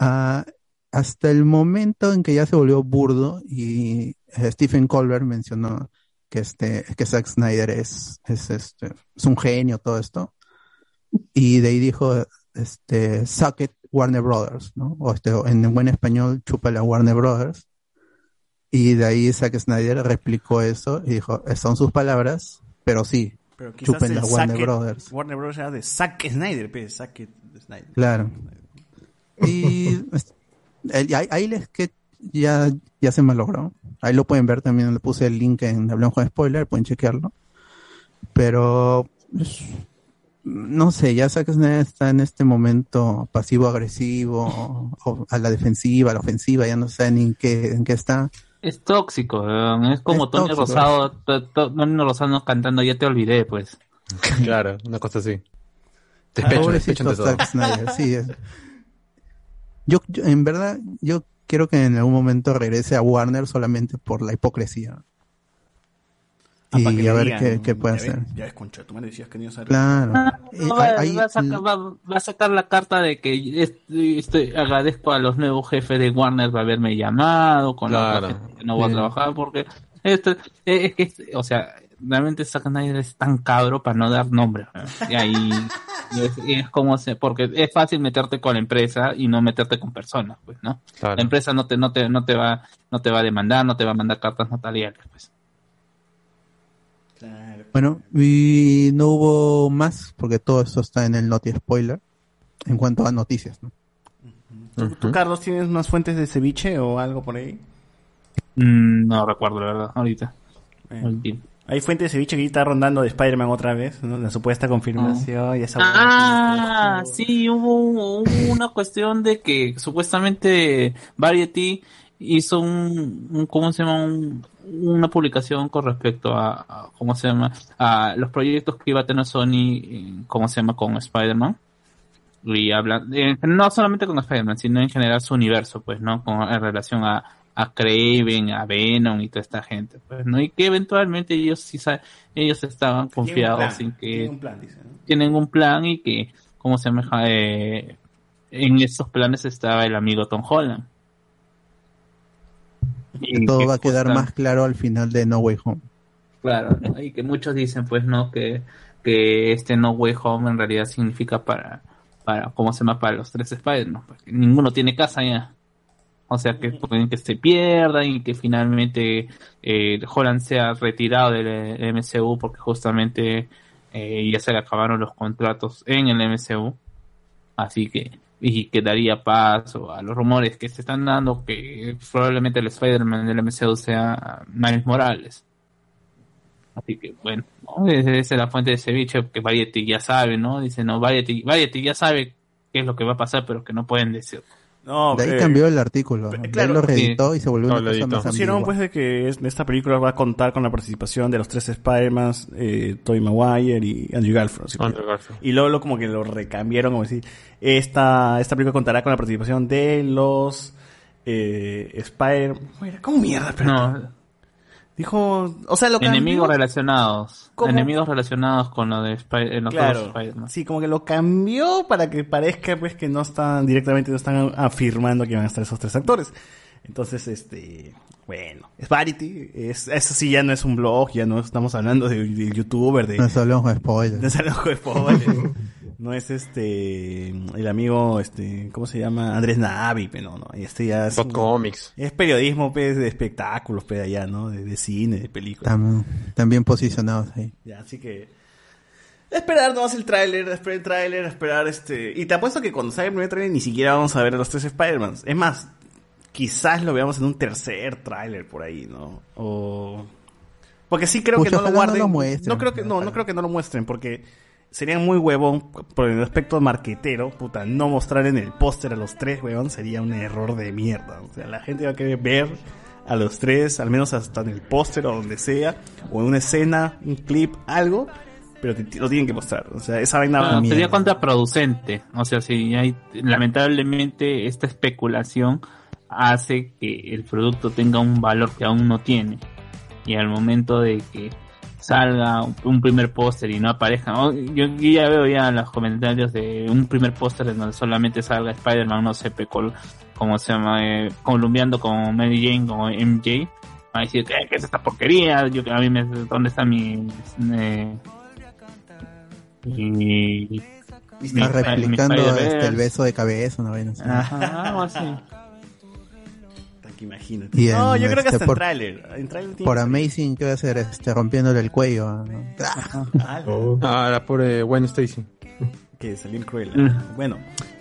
S5: Ah, hasta el momento en que ya se volvió burdo y eh, Stephen Colbert mencionó que este, que Zack Snyder es, es este, es un genio, todo esto. Y de ahí dijo, este, suck it, Warner Brothers, ¿no? O este, en buen español, chúpala Warner Brothers. Y de ahí Zack Snyder replicó eso y dijo, son sus palabras, pero sí,
S2: Pero quizás
S5: chúpenla
S2: el
S5: Warner Brothers.
S2: Warner Brothers era de Zack Snyder, pe, Zack Snyder.
S5: Claro. Y ahí, ahí les que ya, ya se malogró. Ahí lo pueden ver también, le puse el link en Hablamos con Spoiler, pueden chequearlo. Pero no sé, ya Zack Snyder está en este momento pasivo-agresivo, o a la defensiva, a la ofensiva, ya no sé ni en qué, en qué está.
S4: Es tóxico, es como
S5: Es
S4: Tony
S5: tóxico.
S4: Rosado, to- to- Tony Rosado cantando Ya te olvidé, pues.
S3: Claro, una cosa así. Despecho, despecho
S5: Pobrecito
S3: ante todo.
S5: Zack Snyder, sí. es. Yo, yo, en verdad, yo quiero que en algún momento regrese a Warner solamente por la hipocresía.
S2: Ah, para que
S5: y
S2: le
S5: a ver qué, qué puede
S2: ya ves,
S5: hacer.
S2: Ya ves, concha, tú me decías que no ibas a
S5: Claro.
S4: Ah,
S5: Eh,
S4: va,
S5: ahí-
S4: va a sacar, va- va a sacar la carta de que est- estoy, agradezco a los nuevos jefes de Warner por haberme llamado, con la
S3: Claro.
S4: otra gente que no voy a trabajar, porque esto, eh, es que, o sea, realmente Zack Snyder es tan cabro para no dar nombre. ¿no? Y ahí y es, y es como se, porque es fácil meterte con la empresa y no meterte con personas, pues, ¿no?
S3: Claro.
S4: La empresa no te, no te, no te va, no te va a demandar, no te va a mandar cartas notariales, pues.
S5: Bueno, y no hubo más, porque todo eso está en el Noti Spoiler, en cuanto a noticias, ¿no?
S2: ¿Tú, tú, Carlos, tienes unas fuentes de ceviche o algo por ahí?
S4: Mm, no recuerdo, la verdad, ahorita.
S2: Eh. Hay fuentes de ceviche que está rondando de Spider-Man otra vez, ¿no? La supuesta confirmación y esa
S4: Ah, sí, hubo, hubo una cuestión de que supuestamente Variety hizo un, un- ¿cómo se llama? Un- una publicación con respecto a, a- ¿cómo se llama? A los proyectos que iba a tener Sony, ¿cómo se llama? Con Spider-Man. Y habla, eh, no solamente con Spider-Man, sino en general su universo, pues, ¿no? Con, en relación a, a Craven, a Venom y toda esta gente, pues, ¿no? Y que eventualmente ellos sí ellos estaban confiados en que
S2: un plan, dice, ¿no?
S4: tienen un plan y que, ¿cómo se llama? Eh, en estos planes estaba el amigo Tom Holland. Y
S5: Todo va a quedar más claro al final de No Way Home.
S4: Claro, ¿no? y que muchos dicen, pues, ¿no? Que, que este No Way Home en realidad significa para, para ¿cómo se llama? Para los tres Spider-Man. Porque ninguno tiene casa ya. O sea, que pueden que se pierdan y que finalmente eh, Holland sea retirado del eh, MCU porque justamente eh, ya se le acabaron los contratos en el MCU. Así que, y que daría paso a los rumores que se están dando que probablemente el Spider-Man del MCU sea Miles Morales. Así que, bueno, ¿no? esa es la fuente de ceviche que Variety ya sabe, ¿no? Dice, no, Variety, Variety ya sabe qué es lo que va a pasar, pero que no pueden decir.
S2: No,
S5: De ahí
S2: eh,
S5: cambió el artículo.
S2: Claro,
S5: lo reeditó y se volvió
S3: No,
S5: una
S3: lo
S5: cosa más
S2: Pusieron
S5: ambigua.
S2: pues de que es- esta película va a contar con la participación de los tres Spider-Man, eh, Tobey Maguire y Andrew Garfield. que-
S3: Andrew Garfield.
S2: Y luego lo- como que lo recambiaron, como decir, esta, esta película contará con la participación de los eh, Spider... Mira, ¿Cómo mierda? Pero
S4: No,
S2: Dijo, o sea, lo cambió...
S4: enemigos relacionados.
S2: ¿Cómo?
S4: Enemigos relacionados con lo de Spy- en los
S2: Claro,
S4: Spider-Man.
S2: sí, como que lo cambió para que parezca pues que no están directamente, no están afirmando que van a estar esos tres actores. Entonces, este, bueno, es Variety, es, eso sí ya no es un blog, ya no estamos hablando de, de youtuber, de,
S5: No es solo un spoiler.
S2: de Salón de Spoilers. No es este, el amigo, este, ¿cómo se llama? Andrés Navi, pero no, no, este ya es,
S3: Hot Comics.
S2: es periodismo, pues, de espectáculos, pues, allá, ¿no? De, de cine, de películas.
S5: También, también posicionados ahí.
S2: Ya, así que. Esperar nomás el tráiler, esperar el tráiler, esperar este. Y te apuesto que cuando salga el primer tráiler ni siquiera vamos a ver a los tres Spider-Man. Es más, quizás lo veamos en un tercer tráiler por ahí, ¿no? O. Porque sí creo que no lo
S5: no
S2: guarden.
S5: lo muestren.
S2: no creo que, no, no creo que no lo muestren, porque sería muy huevón por el aspecto marquetero, puta, no mostrar en el póster a los tres, huevón, sería un error de mierda. O sea, la gente va a querer ver a los tres, al menos hasta en el póster o donde sea, o en una escena, un clip, algo, pero lo tienen que mostrar. O sea, esa vaina va-
S4: sería
S5: mierda.
S4: contraproducente. O sea, si hay, lamentablemente, esta especulación hace que el producto tenga un valor que aún no tiene. Y al momento de que salga un, primer póster y no aparezca, yo, ya veo ya los comentarios de un primer póster en donde solamente salga Spider-Man, no sé, pecol, como se llama, eh, columbiando con Mary Jane o MJ. Va a decir, ¿qué, qué es esta porquería? Yo, a mí me, ¿dónde está mi... eh, mi-
S5: replicando
S4: mi Spider-Verse.
S5: este, el beso de cabeza, una vaina así.
S4: Ajá, algo así.
S2: Imagínate.
S5: Y
S2: no,
S5: en,
S2: yo creo que
S5: este,
S2: hasta
S5: por-
S2: en tiene
S5: Por
S2: salir.
S5: Amazing, ¿qué va a hacer? Este, rompiéndole el cuello. ¿no? ¡Ah!
S6: Oh.
S3: Ah, la pobre Gwen Stacy.
S2: que Cruella.
S4: Mm.
S2: Bueno,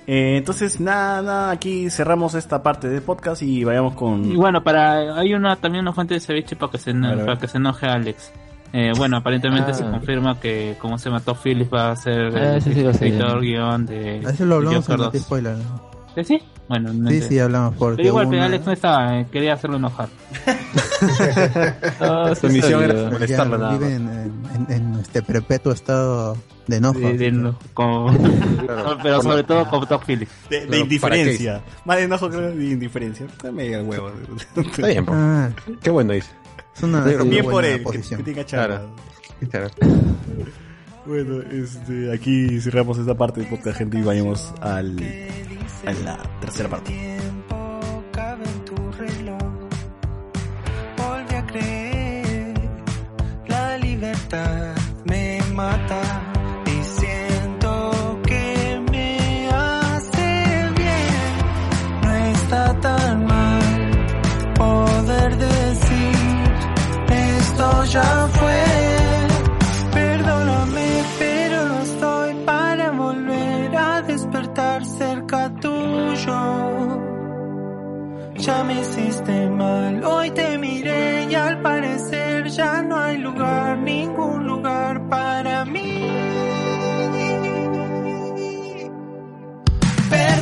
S2: eh, entonces nada, nada, aquí cerramos esta parte del podcast y vayamos con...
S4: Y bueno, para hay una también una fuente de ceviche para que se, eno-
S2: A ver, a ver.
S4: para que se enoje Alex. Eh, bueno, aparentemente
S8: Ah.
S4: se confirma que como se mató Phillips va a ser
S8: Ah,
S4: el
S8: sí, sí,
S4: escritor guion de
S5: Eso lo hablamos
S4: de
S5: en
S4: Joker
S5: Noti
S4: 2.
S5: Spoiler. ¿no?
S4: ¿Sí, sí? Bueno, no
S5: Sí, sí, hablamos porque
S4: Pero igual, pero
S5: una-
S4: Alex no estaba, eh, quería hacerlo enojar.
S3: Su misión era molestarlo nada
S5: vive en, en- en este perpetuo estado de enojo.
S4: De- de- no, con- pero sobre todo con Top Phillips.
S2: De, de
S3: Pero,
S2: indiferencia. Más de enojo que de indiferencia. Está medio el huevo.
S3: Está bien, po.
S5: Ah,
S3: Qué bueno dice.
S5: es una,
S3: Bien
S2: Bien por
S5: buena
S2: él, que,
S5: posición.
S2: que tenga chamba.
S3: Claro. Claro.
S2: Bueno, este, aquí cerramos esta parte del podcast, gente, y vayamos al, a la tercera parte.
S7: en me mata y siento que me hace bien. No está tan mal poder decir esto ya fue.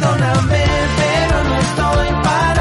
S7: Perdóname, pero no estoy para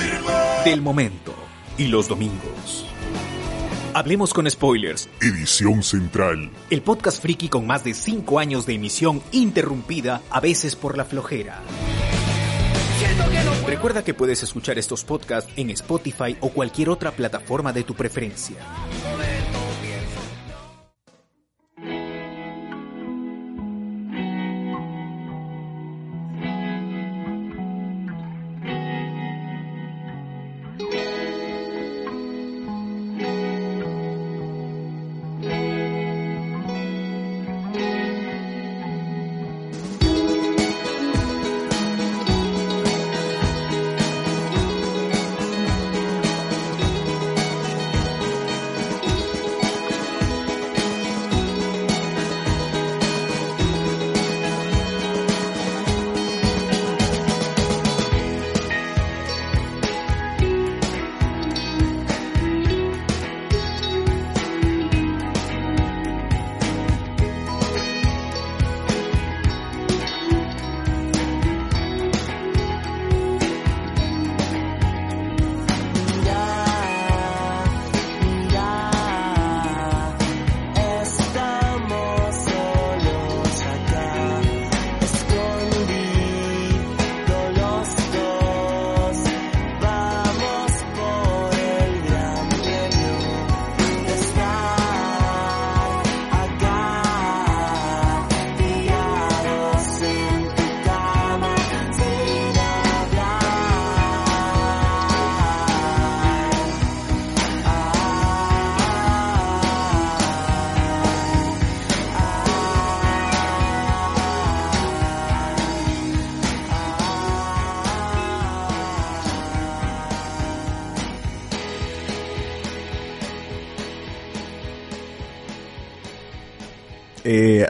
S1: del momento. Y los domingos. Hablemos con spoilers,
S9: Edición Central.
S1: el podcast friki con más de 5 años de emisión interrumpida, a veces por la flojera. Recuerda que puedes escuchar estos podcasts en Spotify o cualquier otra plataforma de tu preferencia.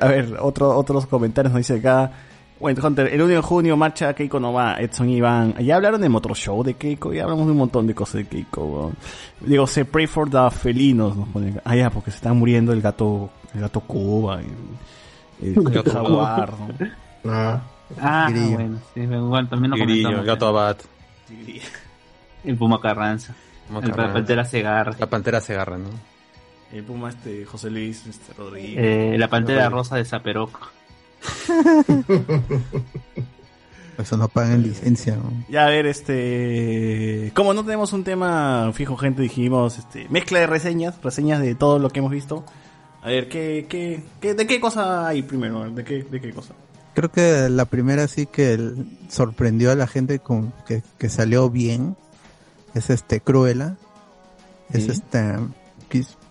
S2: A ver, otro, otros comentarios nos dice acá. Bueno, Hunter, el 1 de junio marcha Keiko no va, Edson y Iván. Ya hablaron de Motor Show de Keiko, ya hablamos de un montón de cosas de Keiko. Digo, se pray for the felinos, nos ponen acá. Ah, ya, porque se están muriendo el gato, el gato Cuba, el, el
S3: Gato
S2: jaguar, ¿no?
S6: Ah,
S4: Ah,
S5: Grillo.
S4: bueno, sí, igual también lo
S3: Grillo,
S4: comentamos.
S3: el gato abad,
S4: El Puma Carranza.
S3: Puma
S4: El
S3: Carranza.
S4: Pantera Segarra.
S3: la pantera se agarra, ¿no?
S2: El Puma este, José Luis este, Rodríguez.
S4: Eh, la Pantera Rosa de Zaperoc.
S5: Eso no pagan licencia. ¿no?
S2: Ya, a ver, este. Como no tenemos un tema fijo, gente, dijimos este, mezcla de reseñas, reseñas de todo lo que hemos visto. A ver, ¿qué, qué, qué, ¿de qué cosa hay primero? ¿De qué, de qué cosa?
S5: Creo que la primera sí que sorprendió a la gente con que, que salió bien es este Cruella. Es
S2: Sí.
S5: este.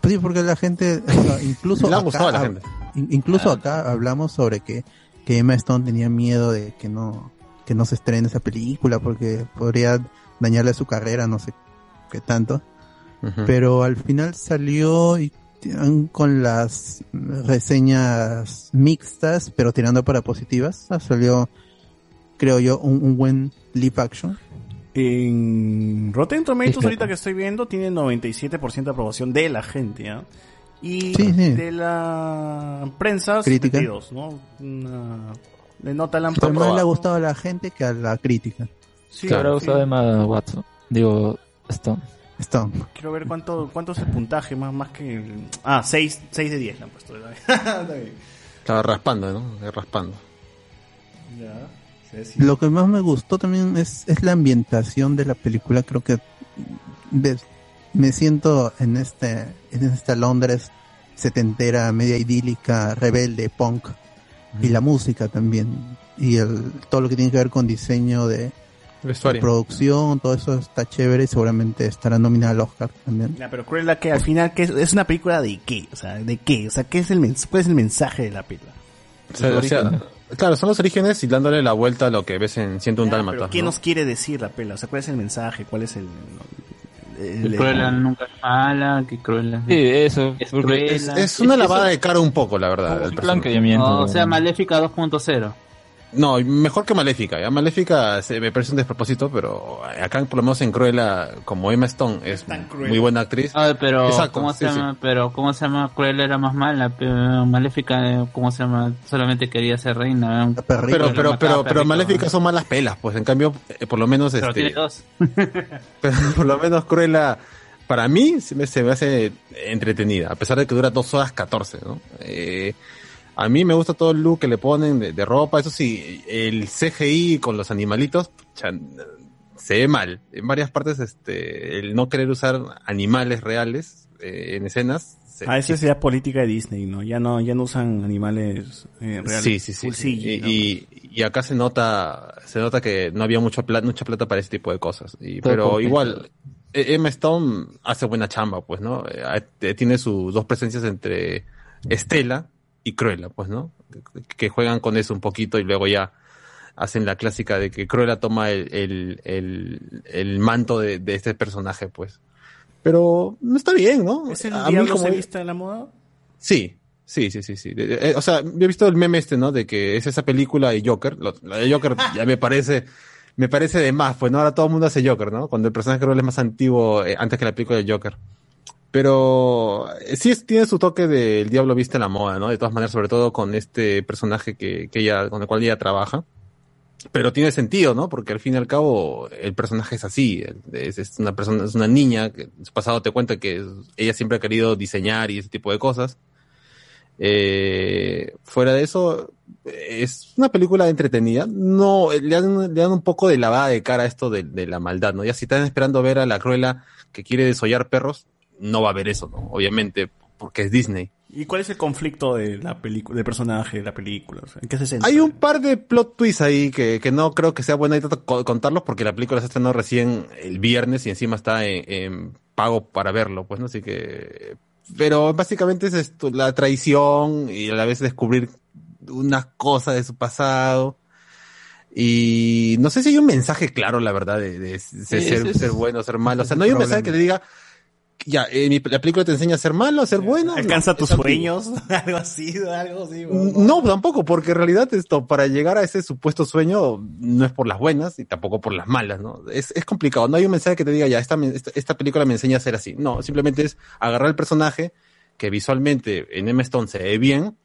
S5: Que- Sí, porque la gente, o sea, incluso
S3: Le
S5: acá,
S3: a la gente.
S5: incluso
S2: Ah.
S5: acá hablamos sobre que, que Emma Stone tenía miedo de que no, que no se estrene esa película porque podría dañarle su carrera, no sé qué tanto. Pero al final salió y con las reseñas mixtas, pero tirando para positivas. Salió, creo yo, un, un buen live action.
S2: En Rotten Tomatoes, ahorita que estoy viendo, tiene 97% de aprobación de la gente, ¿ya? Y
S5: Sí, sí.
S2: de la prensa,
S5: Crítica.
S2: 72, ¿no? Una... De nota la
S5: Pero más le ha gustado a la gente que a la crítica.
S2: Sí,
S8: ¿Te habrá
S2: sí.
S8: gustado más Watson? Digo, Stone.
S5: Stone.
S2: Quiero ver cuánto, cuánto es el puntaje, más, más que... el- Ah, 6, 6 de 10 le han puesto.
S3: Estaba raspando, ¿no? Raspando.
S2: Ya.
S5: Lo que más me gustó también es, es la ambientación de la película. Creo que ves, me siento en este, en esta Londres setentera, media idílica, rebelde, punk. Y la música también. Y el, todo lo que tiene que ver con diseño de producción, todo eso está chévere y seguramente estará nominada al Oscar también.
S2: Ya, pero Cruella que al final ¿qué es, es una película de qué, o sea, de qué, o sea, qué es el cuál es el mensaje de la película.
S3: O sea, o sea, claro, son los orígenes y dándole la vuelta a lo que ves en Siento un Dálmata.
S2: ¿qué
S3: ¿no?
S2: nos quiere decir la pela? O sea, ¿cuál es el mensaje? ¿Cuál es el, el-
S4: Que Cruella nunca es mala, que Cruella
S8: Sí, eso.
S4: es.
S3: Es, es una lavada de cara un poco, la verdad.
S8: un
S3: personaje.
S8: blanqueamiento.
S4: o sea, Maléfica 2.0.
S3: No, mejor que Maléfica. Ya Maléfica se me parece un despropósito, pero acá por lo menos en Cruella, como Emma Stone es muy buena actriz.
S4: Pero
S3: Exacto,
S4: ¿cómo
S3: sí,
S4: se llama? Pero ¿cómo se llama? Cruella era más mala, pero Maléfica, eh, ¿cómo se llama? Solamente quería ser reina. ¿eh?
S3: Pero, pero, pero, pero Maléfica son malas pelas, pues en cambio, eh, por lo menos
S4: Pero
S3: este,
S4: tiene dos.
S3: pero por lo menos Cruella, para mí se me, se me hace entretenida, a pesar de que dura dos horas 14, ¿no? Eh, a mí me gusta todo el look que le ponen de, de ropa, eso sí, el CGI con los animalitos, se ve mal. En varias partes, este, el no querer usar animales reales eh, en escenas. se-
S2: Ah, esa es ya política de Disney, ¿no? Ya no, ya no usan animales eh, reales.
S3: Sí, sí, sí.
S2: Full
S3: sí.
S2: CG,
S3: Y,
S2: ¿no?
S3: y, y acá se nota, se nota que no había mucha plata, mucha plata para ese tipo de cosas. Y, pero igual, eh, Emma Stone hace buena chamba, pues, ¿no? Eh, eh, Tiene sus dos presencias entre Estela y Cruella, pues, ¿no? Que- juegan con eso un poquito y luego ya hacen la clásica de que Cruella toma el, el, el, el manto de, de este personaje, pues. Pero no está bien, ¿no?
S2: ¿Es el
S3: A mí como-
S2: se vista de la moda?
S3: Sí, sí, sí, sí, sí. De- eh, o sea, yo he visto el meme este, ¿no? De que es esa película de Joker. La de Joker ya me parece, me parece de más, pues no, ahora todo el mundo hace Joker, ¿no? Cuando el personaje creo es más antiguo eh, antes que la película de Joker. Pero eh, sí es- tiene su toque del diablo viste la moda, ¿no? De todas maneras, sobre todo con este personaje que, que ella, con el cual ella trabaja. Pero tiene sentido, ¿no? Porque al fin y al cabo el personaje es así. Es, es una persona, es una niña que su pasado te cuenta que ella siempre ha querido diseñar y ese tipo de cosas. Eh, fuera de eso, es una película entretenida. No, le dan, le dan un poco de lavada de cara a esto de, de la maldad, ¿no? Ya si están esperando ver a la Cruella que quiere desollar perros, no va a haber eso, ¿no? Obviamente, porque es Disney.
S2: ¿Y cuál es el conflicto de la película, del personaje de la película? O sea, ¿En qué se centra?
S3: Hay un par de plot twists ahí que, que no creo que sea buena idea co- contarlos porque la película se estrenó recién el viernes y encima está en, en pago para verlo, pues, ¿no? Así que... Pero básicamente es esto, la traición y a la vez descubrir unas cosas de su pasado. Y no sé si hay un mensaje claro, la verdad, de, de ser,
S8: es- es-
S3: ser bueno, ser malo. O sea, no hay un
S5: problema.
S3: mensaje que le diga, ya, eh, mi- la película te enseña a ser malo, a ser bueno.
S2: Alcanza
S3: No,
S2: tus sueños, algo así, algo así.
S3: No, tampoco, porque en realidad esto, para llegar a ese supuesto sueño, no es por las buenas y tampoco por las malas, ¿no? Es, es complicado. No hay un mensaje que te diga, ya, esta, esta película me enseña a ser así. No, simplemente es agarrar el personaje que visualmente en M. Stone se ve bien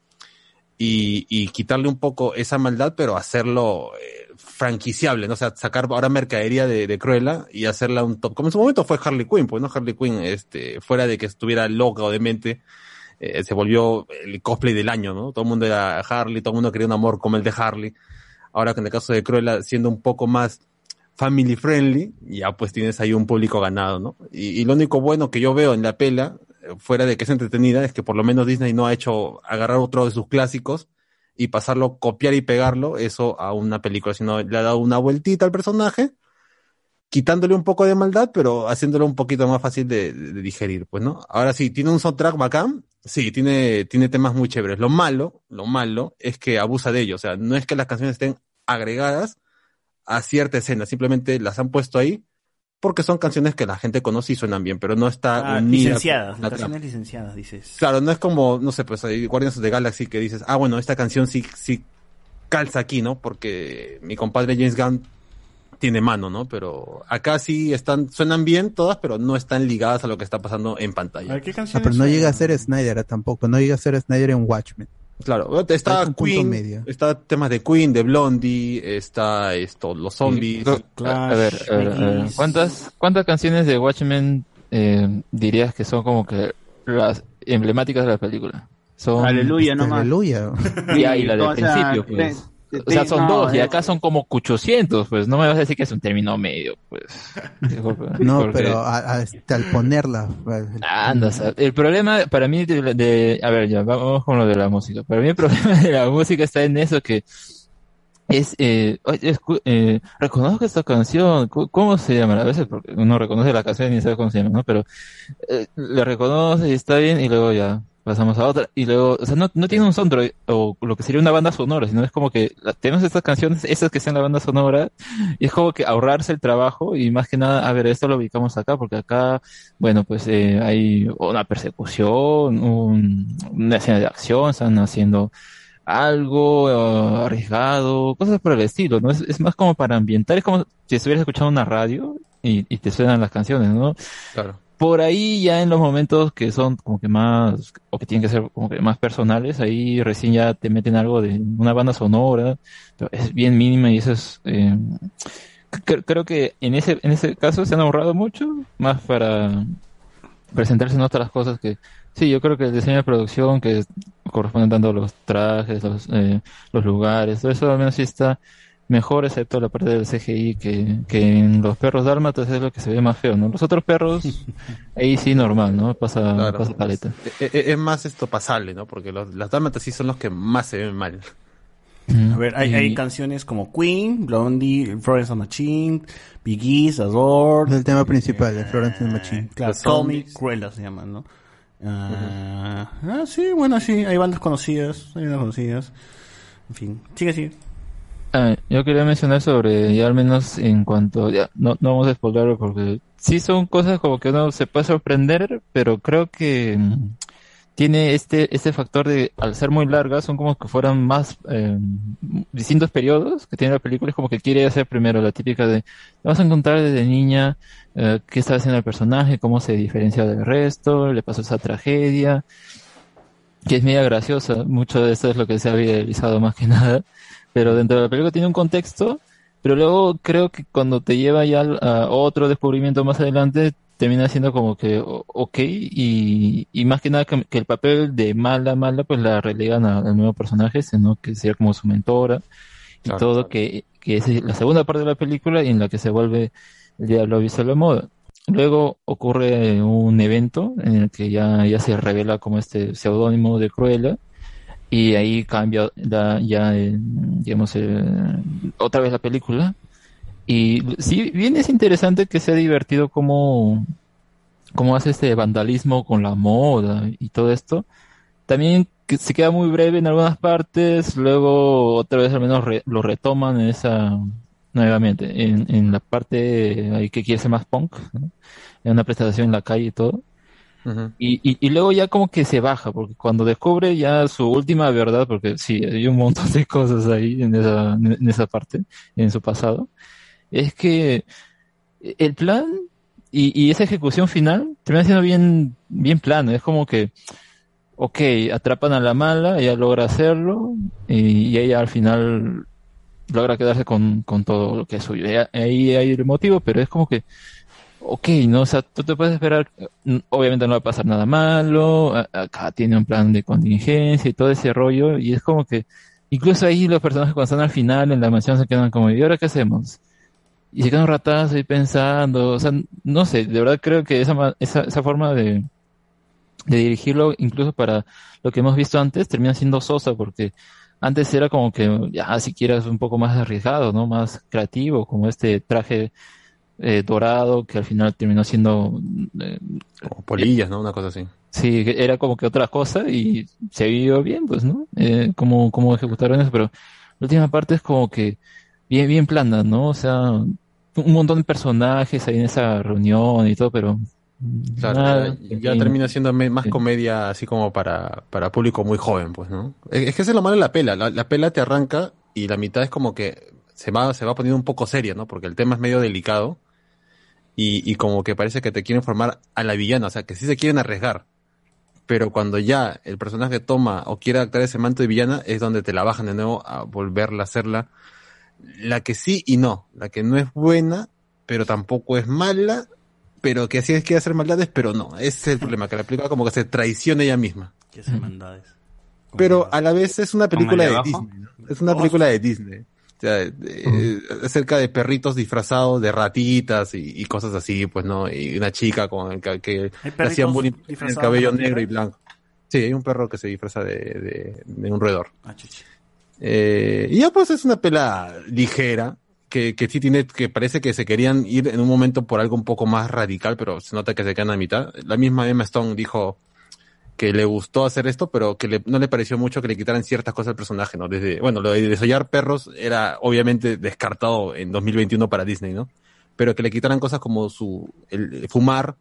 S3: y, y quitarle un poco esa maldad, pero hacerlo eh, franquiciable, ¿no? O sea, sacar ahora mercadería de, de Cruella y hacerla un top. Como en su momento fue Harley Quinn, pues, ¿no? Harley Quinn, este, fuera de que estuviera loca o demente, eh, se volvió el cosplay del año, ¿no? Todo el mundo era Harley, todo el mundo quería un amor como el de Harley. Ahora que en el caso de Cruella, siendo un poco más family friendly, ya pues tienes ahí un público ganado, ¿no? Y, y lo único bueno que yo veo en la pela, eh, fuera de que es entretenida, es que por lo menos Disney no ha hecho agarrar otro de sus clásicos y pasarlo, copiar y pegarlo, eso a una película, sino le ha dado una vueltita al personaje, quitándole un poco de maldad, pero haciéndolo un poquito más fácil de, digerir, pues, ¿no? Ahora sí, tiene un soundtrack bacán, sí, tiene, tiene temas muy chéveres. Lo malo, lo malo es que abusa de ello, o sea, no es que las canciones estén agregadas a cierta escena, simplemente las han puesto ahí porque son canciones que la gente conoce y suenan bien, pero no está
S2: Ah,
S3: unida
S2: licenciadas, canciones licenciadas, dices.
S3: Claro, no es como, no sé, pues hay Guardians of the Galaxy que dices, ah, bueno, esta canción sí, sí calza aquí, ¿no? Porque mi compadre James Gunn tiene mano, ¿no? Pero acá sí están, suenan bien todas, pero no están ligadas a lo que está pasando en pantalla.
S2: ¿qué
S5: Ah, pero no llega a ser Snyder ah, tampoco, no llega a ser Snyder en Watchmen.
S3: Claro, está Queen,
S5: medio.
S3: está temas de Queen, de Blondie, está esto, los zombies.
S8: A ver, a ver, a ver, ¿cuántas, ¿cuántas canciones de Watchmen eh, dirías que son como que las emblemáticas de la película? Son
S4: Aleluya, nomás.
S5: Aleluya.
S8: Ya, y la del
S4: sea,
S8: principio, pues. O sea, son
S4: no,
S8: dos, y
S4: es-
S8: acá son como 800, pues. No me vas a decir que es un término medio, pues. Disculpa,
S5: No,
S8: porque-
S5: pero a- a- este, al ponerla. pues,
S8: Anda, o sea, el problema para mí de, de- a ver, ya vamos con lo de la música. Para mí el problema de la música está en eso que es, eh, oye, escu- eh, reconozco esta canción, ¿cómo, se llama? A veces porque uno reconoce la canción y ni sabe cómo se llama, ¿no? Pero eh, le reconoce y está bien y luego ya pasamos a otra y luego, o sea, no, no tiene un soundtrack o lo que sería una banda sonora, sino es como que tenemos estas canciones, esas que sean la banda sonora y es como que ahorrarse el trabajo y más que nada, a ver, esto lo ubicamos acá porque acá bueno, pues eh, hay una persecución, un- una escena de acción, están haciendo algo eh, arriesgado, cosas por el estilo, ¿no? Es, es más como para ambientar, es como si estuvieras escuchando una radio y, y te suenan las canciones, ¿no?
S3: Claro.
S8: Por ahí ya en los momentos que son como que más, o que tienen que ser como que más personales, ahí recién ya te meten algo de una banda sonora, pero es bien mínima y eso es, eh, cre- creo que en ese, en ese caso se han ahorrado mucho, más para presentarse en otras cosas que, sí, yo creo que el diseño de producción que corresponde tanto a los trajes, los, eh, los lugares, todo eso al menos sí está mejor, excepto la parte del CGI que, que en los perros dálmatas es lo que se ve más feo, ¿no? Los otros perros, ahí sí normal, ¿no? Pasa,
S3: Claro.
S8: pasa paleta.
S3: Es, es- es más esto pasable, ¿no? Porque los, las dálmatas sí son los que más se ven mal.
S2: A ver, hay, hay canciones como Queen, Blondie, Florence and the Machine, Biggies, Adore.
S5: Es el tema principal de Florence and the Machine.
S2: Claro,
S5: The
S2: Call Me. Cruella se llaman, ¿no? Ah, ah, sí, bueno, sí, hay bandas conocidas, hay bandas conocidas. En fin, sigue, sigue.
S8: Ah, yo quería mencionar sobre, ya al menos en cuanto, ya, no, no vamos a spoilerlo porque sí son cosas como que uno se puede sorprender, pero creo que mm, tiene este, este factor de, al ser muy largas, son como que fueran más eh, distintos periodos que tiene la película, es como que quiere hacer primero la típica de, vamos a encontrar desde niña eh, qué está haciendo el personaje, cómo se diferencia del resto, le pasó esa tragedia, que es media graciosa, mucho de esto es lo que se ha viralizado más que nada, pero dentro de la película tiene un contexto, pero luego creo que cuando te lleva ya a otro descubrimiento más adelante, termina siendo como que ok, y, y más que nada que, que el papel de mala, mala, pues la relegan a- al nuevo personaje, sino que sería como su mentora, y
S3: Claro,
S8: todo, que, que es la segunda parte de la película en la que se vuelve el diablo visto a la moda. Luego ocurre un evento en el que ya, ya se revela como este seudónimo de Cruella y ahí cambia la- ya, eh, digamos, eh, otra vez la película. Y sí, bien es interesante que sea divertido como, como hace este vandalismo con la moda y todo esto. También que se queda muy breve en algunas partes, luego otra vez al menos re- lo retoman en esa, nuevamente, en, en la parte ahí que quiere ser más punk, en una presentación en la calle y todo. Y, y, luego ya como que se baja, porque cuando descubre ya su última verdad, porque sí, hay un montón de cosas ahí en esa, en esa parte, en su pasado, es que el plan y, y esa ejecución final termina siendo bien, bien plano. Es como que, ok, atrapan a la mala, ella logra hacerlo, y, ella al final logra quedarse con, con todo lo que es suyo. Ahí hay el motivo, pero es como que, ok, ¿no? O sea, tú te puedes esperar, mm, obviamente no va a pasar nada malo, acá tiene un plan de contingencia y todo ese rollo, y es como que, incluso ahí los personajes cuando están al final en la mansión se quedan como, ¿y ahora qué hacemos? Y se quedan un ratazo ahí pensando, o sea, no sé, de verdad creo que esa, esa, esa forma de, de dirigirlo, incluso para lo que hemos visto antes, termina siendo sosa, porque antes era como que, ya, si quieres un poco más arriesgado, ¿no? Más creativo, como este traje eh, dorado que al final terminó siendo, eh,
S3: polillas, ¿no? Una cosa así.
S8: sí, era como que otra cosa y se vio bien, pues, ¿no? Eh, como, como ejecutaron eso, pero la última parte es como que bien, bien plana, ¿no? O sea, un montón de personajes ahí en esa reunión y todo, pero
S3: Claro,
S8: nada,
S3: ya, termina siendo más
S8: Sí.
S3: comedia así como para, para público muy joven, pues, ¿no? Es, es que eso es lo malo de la pela. La, la pela te arranca y la mitad es como que se va, se va poniendo un poco seria, ¿no? Porque el tema es medio delicado y, y como que parece que te quieren formar a la villana, o sea, que sí se quieren arriesgar. Pero cuando ya el personaje toma o quiere actuar ese manto de villana es donde te la bajan de nuevo a volverla a hacerla. La que sí y no. La que no es buena, pero tampoco es mala, pero que así es que hacer maldades, pero no. Ese es el problema, que la película como que se traiciona ella misma.
S2: Que hace maldades.
S3: Pero a la vez es una película
S4: el
S3: de? Disney, ¿no? Es una película de Disney. Sea, eh, acerca de perritos disfrazados de ratitas y, y cosas así, pues, ¿no? Y una chica con el que le hacían bullying el cabello negro y blanco. Sí, hay un perro que se disfraza de, de, de un roedor.
S2: Ah.
S3: Eh, y ya pues es una pela ligera, que, que sí tiene, que parece que se querían ir en un momento por algo un poco más radical, pero se nota que se quedan a mitad. La misma Emma Stone dijo que le gustó hacer esto, pero que le- no le pareció mucho que le quitaran ciertas cosas al personaje, ¿no? Desde, bueno, lo de desollar perros era obviamente descartado en 2021 para Disney, ¿no? Pero que le quitaran cosas como su, el, el fumar,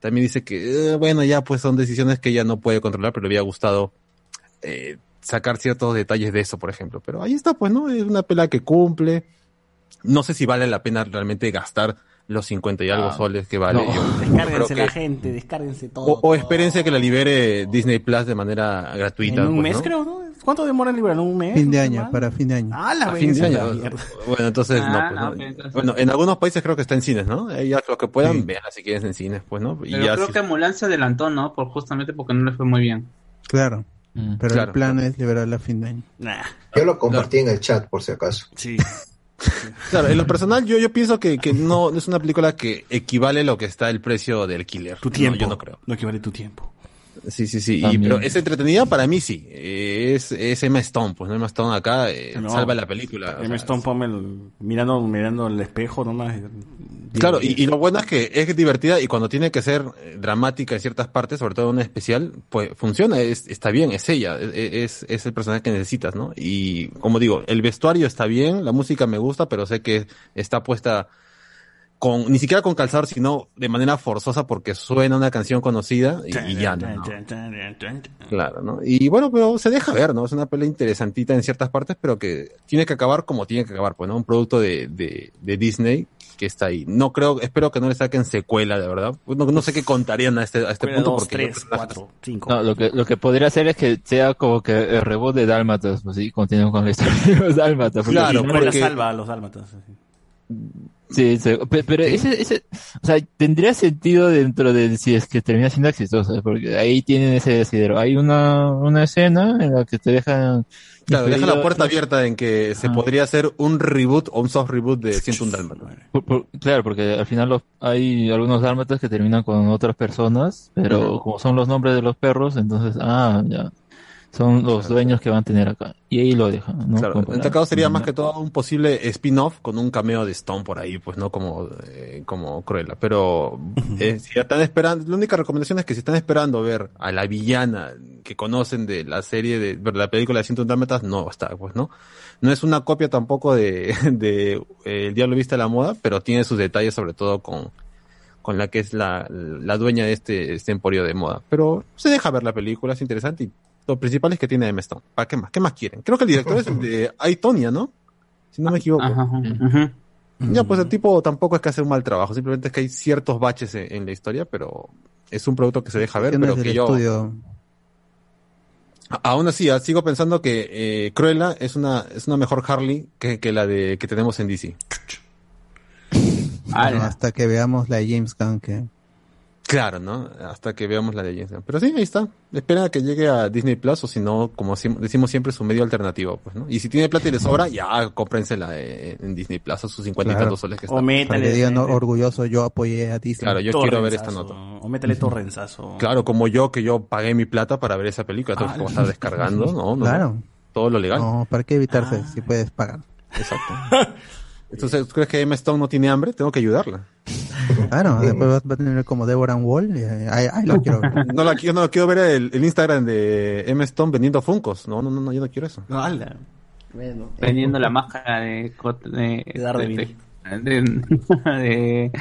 S3: también dice que, eh, bueno, ya pues son decisiones que ella no puede controlar, pero le había gustado, eh, sacar ciertos detalles de eso, por ejemplo. Pero ahí está, pues, ¿no? Es una pela que cumple. No sé si vale la pena realmente gastar los 50 y algo
S2: Ah,
S3: soles que vale.
S8: no.
S3: Yo
S2: Descárguense
S3: que-
S2: la gente, descárguense todo.
S3: o, o espérense que la libere Disney Plus de manera gratuita.
S2: En un
S3: pues,
S2: mes,
S3: ¿no?
S2: creo, ¿no? ¿Cuánto demora en liberar? ¿Un mes?
S5: Fin de
S2: ¿Una
S5: año, para fin de año.
S2: Ah, la
S3: fin de año. Bueno, entonces
S4: Ah,
S3: no, pues,
S4: no,
S3: no.
S4: pues, entonces-
S3: Bueno, en algunos países creo que está en cines, ¿no? Eh, Ya lo que puedan,
S5: Sí.
S3: vean si quieren en cines, pues, ¿no? Y
S4: Pero
S3: ya
S4: creo
S3: si-
S4: que Mulan se adelantó, ¿no? Por justamente porque no le fue muy bien.
S5: Claro.
S8: Mm.
S5: Pero
S3: Claro,
S5: el plan
S3: claro.
S5: es liberarla a fin de año.
S2: Nah,
S6: Yo lo compartí en el chat por si acaso.
S2: sí.
S3: Claro, en lo personal yo, yo pienso que, que no no es una película que equivale a lo que está el precio del killer.
S2: Tu
S3: No,
S2: tiempo.
S3: yo no creo.
S2: No equivale tu tiempo.
S3: Sí, sí, sí. Y, pero es entretenida para mí sí. Es, es Emma Stone, pues ¿no? Emma Stone acá eh,
S2: No.
S3: salva la película.
S2: Emma
S3: sea,
S2: Stone, ponme el- mirando, mirando el espejo nomás.
S3: Claro, y, y lo bueno es que es divertida y cuando tiene que ser eh, dramática en ciertas partes, sobre todo en una especial, pues funciona, es, está bien, es ella, es, es, es el personaje que necesitas, ¿no? Y como digo, el vestuario está bien, la música me gusta, pero sé que está puesta con, ni siquiera con calzador, sino de manera forzosa porque suena una canción conocida y, y ya, ¿no? Claro, ¿no? Y bueno, pero se deja ver, ¿no? Es una pelea interesantita en ciertas partes, pero que tiene que acabar como tiene que acabar, pues, ¿no? Un producto de, de, de Disney que está ahí. No creo, espero que no le saquen secuela, de verdad. No, no sé qué contarían a este, a este punto
S2: dos,
S3: porque
S2: tres, cuatro, cinco.
S8: No, lo que, lo que podría hacer es que sea como que el reboot de Dálmatas, pues sí, continúan con la historia de los Dálmatas. porque
S3: Claro,
S8: si no,
S2: no la
S3: porque-
S2: salva a los dálmatas. así.
S8: Sí, sí, pe- pero ese, ese, o sea, tendría sentido dentro de si es que termina siendo exitosa, porque ahí tienen ese desidero. Hay una, una escena en la que te dejan...
S3: Claro, deja la puerta abierta en que se podría hacer un reboot o un soft reboot de 101 Dálmatas.
S8: Por- por- claro, porque al final los, hay algunos dálmatas que terminan con otras personas, pero como son los nombres de los perros, entonces, ah, ya, son los dueños que van a tener acá. Y ahí lo dejan, ¿no?
S3: Claro, en este caso sería más que todo un posible spin-off con un cameo de Stone por ahí, pues no como, eh, como Cruella. Pero eh, si están esperando, la única recomendación es que si están esperando ver a la villana que conocen de la serie de, de la película de 101 Dálmatas, no está, pues no. No es una copia tampoco de, de eh, El Diablo Viste a la Moda, pero tiene sus detalles sobre todo con, con la que es la, la dueña de este, este emporio de moda. Pero se deja ver la película, es interesante y lo principal es que tiene M. Stone. ¿Para qué más? ¿Qué más quieren? Creo que el director es el de Aitonia, ¿no? Si no me equivoco.
S4: Ajá, ujú.
S3: Ya, pues el tipo tampoco es que hace un mal trabajo, simplemente es que hay ciertos baches en, en la historia, pero es un producto que se deja ver, pero que yo...
S5: estudio.
S3: A- Aún así, ah, sigo pensando que eh, Cruella es una, es una mejor Harley que, que la de que tenemos en DC.
S5: Bueno, hasta que veamos la de James Gunn que
S3: Claro, ¿no? Hasta que veamos la de James. Pero sí, ahí está. Espera a que llegue a Disney Plus o si no, como decimos siempre, su medio alternativo, pues, ¿no? Y si tiene plata y le sobra, ya cómprensela eh, en Disney Plus a sus cincuenta y
S5: Claro.
S3: tantos soles que
S2: O
S3: están.
S5: para
S2: métale.
S5: que digan orgulloso yo apoyé a Disney.
S3: Claro, yo quiero ver esta nota.
S2: O métele torrenzazo.
S3: Claro, como yo, que yo pagué mi plata para ver esa película, tengo
S2: Ah,
S3: que estar descargando, ¿no? no,
S5: Claro.
S3: Todo lo legal.
S5: No, ¿para qué evitarse
S2: Ah.
S5: si puedes pagar?
S3: Exacto. Entonces, ¿tú crees que Emma Stone no tiene hambre? Tengo que ayudarla.
S5: Claro, después vas- va a tener como Deborah Wall y eh, ahí, ahí lo quiero ver.
S3: No la quiero, no quiero ver el, el Instagram de Emma Stone vendiendo Funcos. No, no, no, no, yo no quiero eso.
S2: No, ala. Bueno,
S4: Vendiendo la máscara de, de,
S2: De Daredevil.
S4: de, de,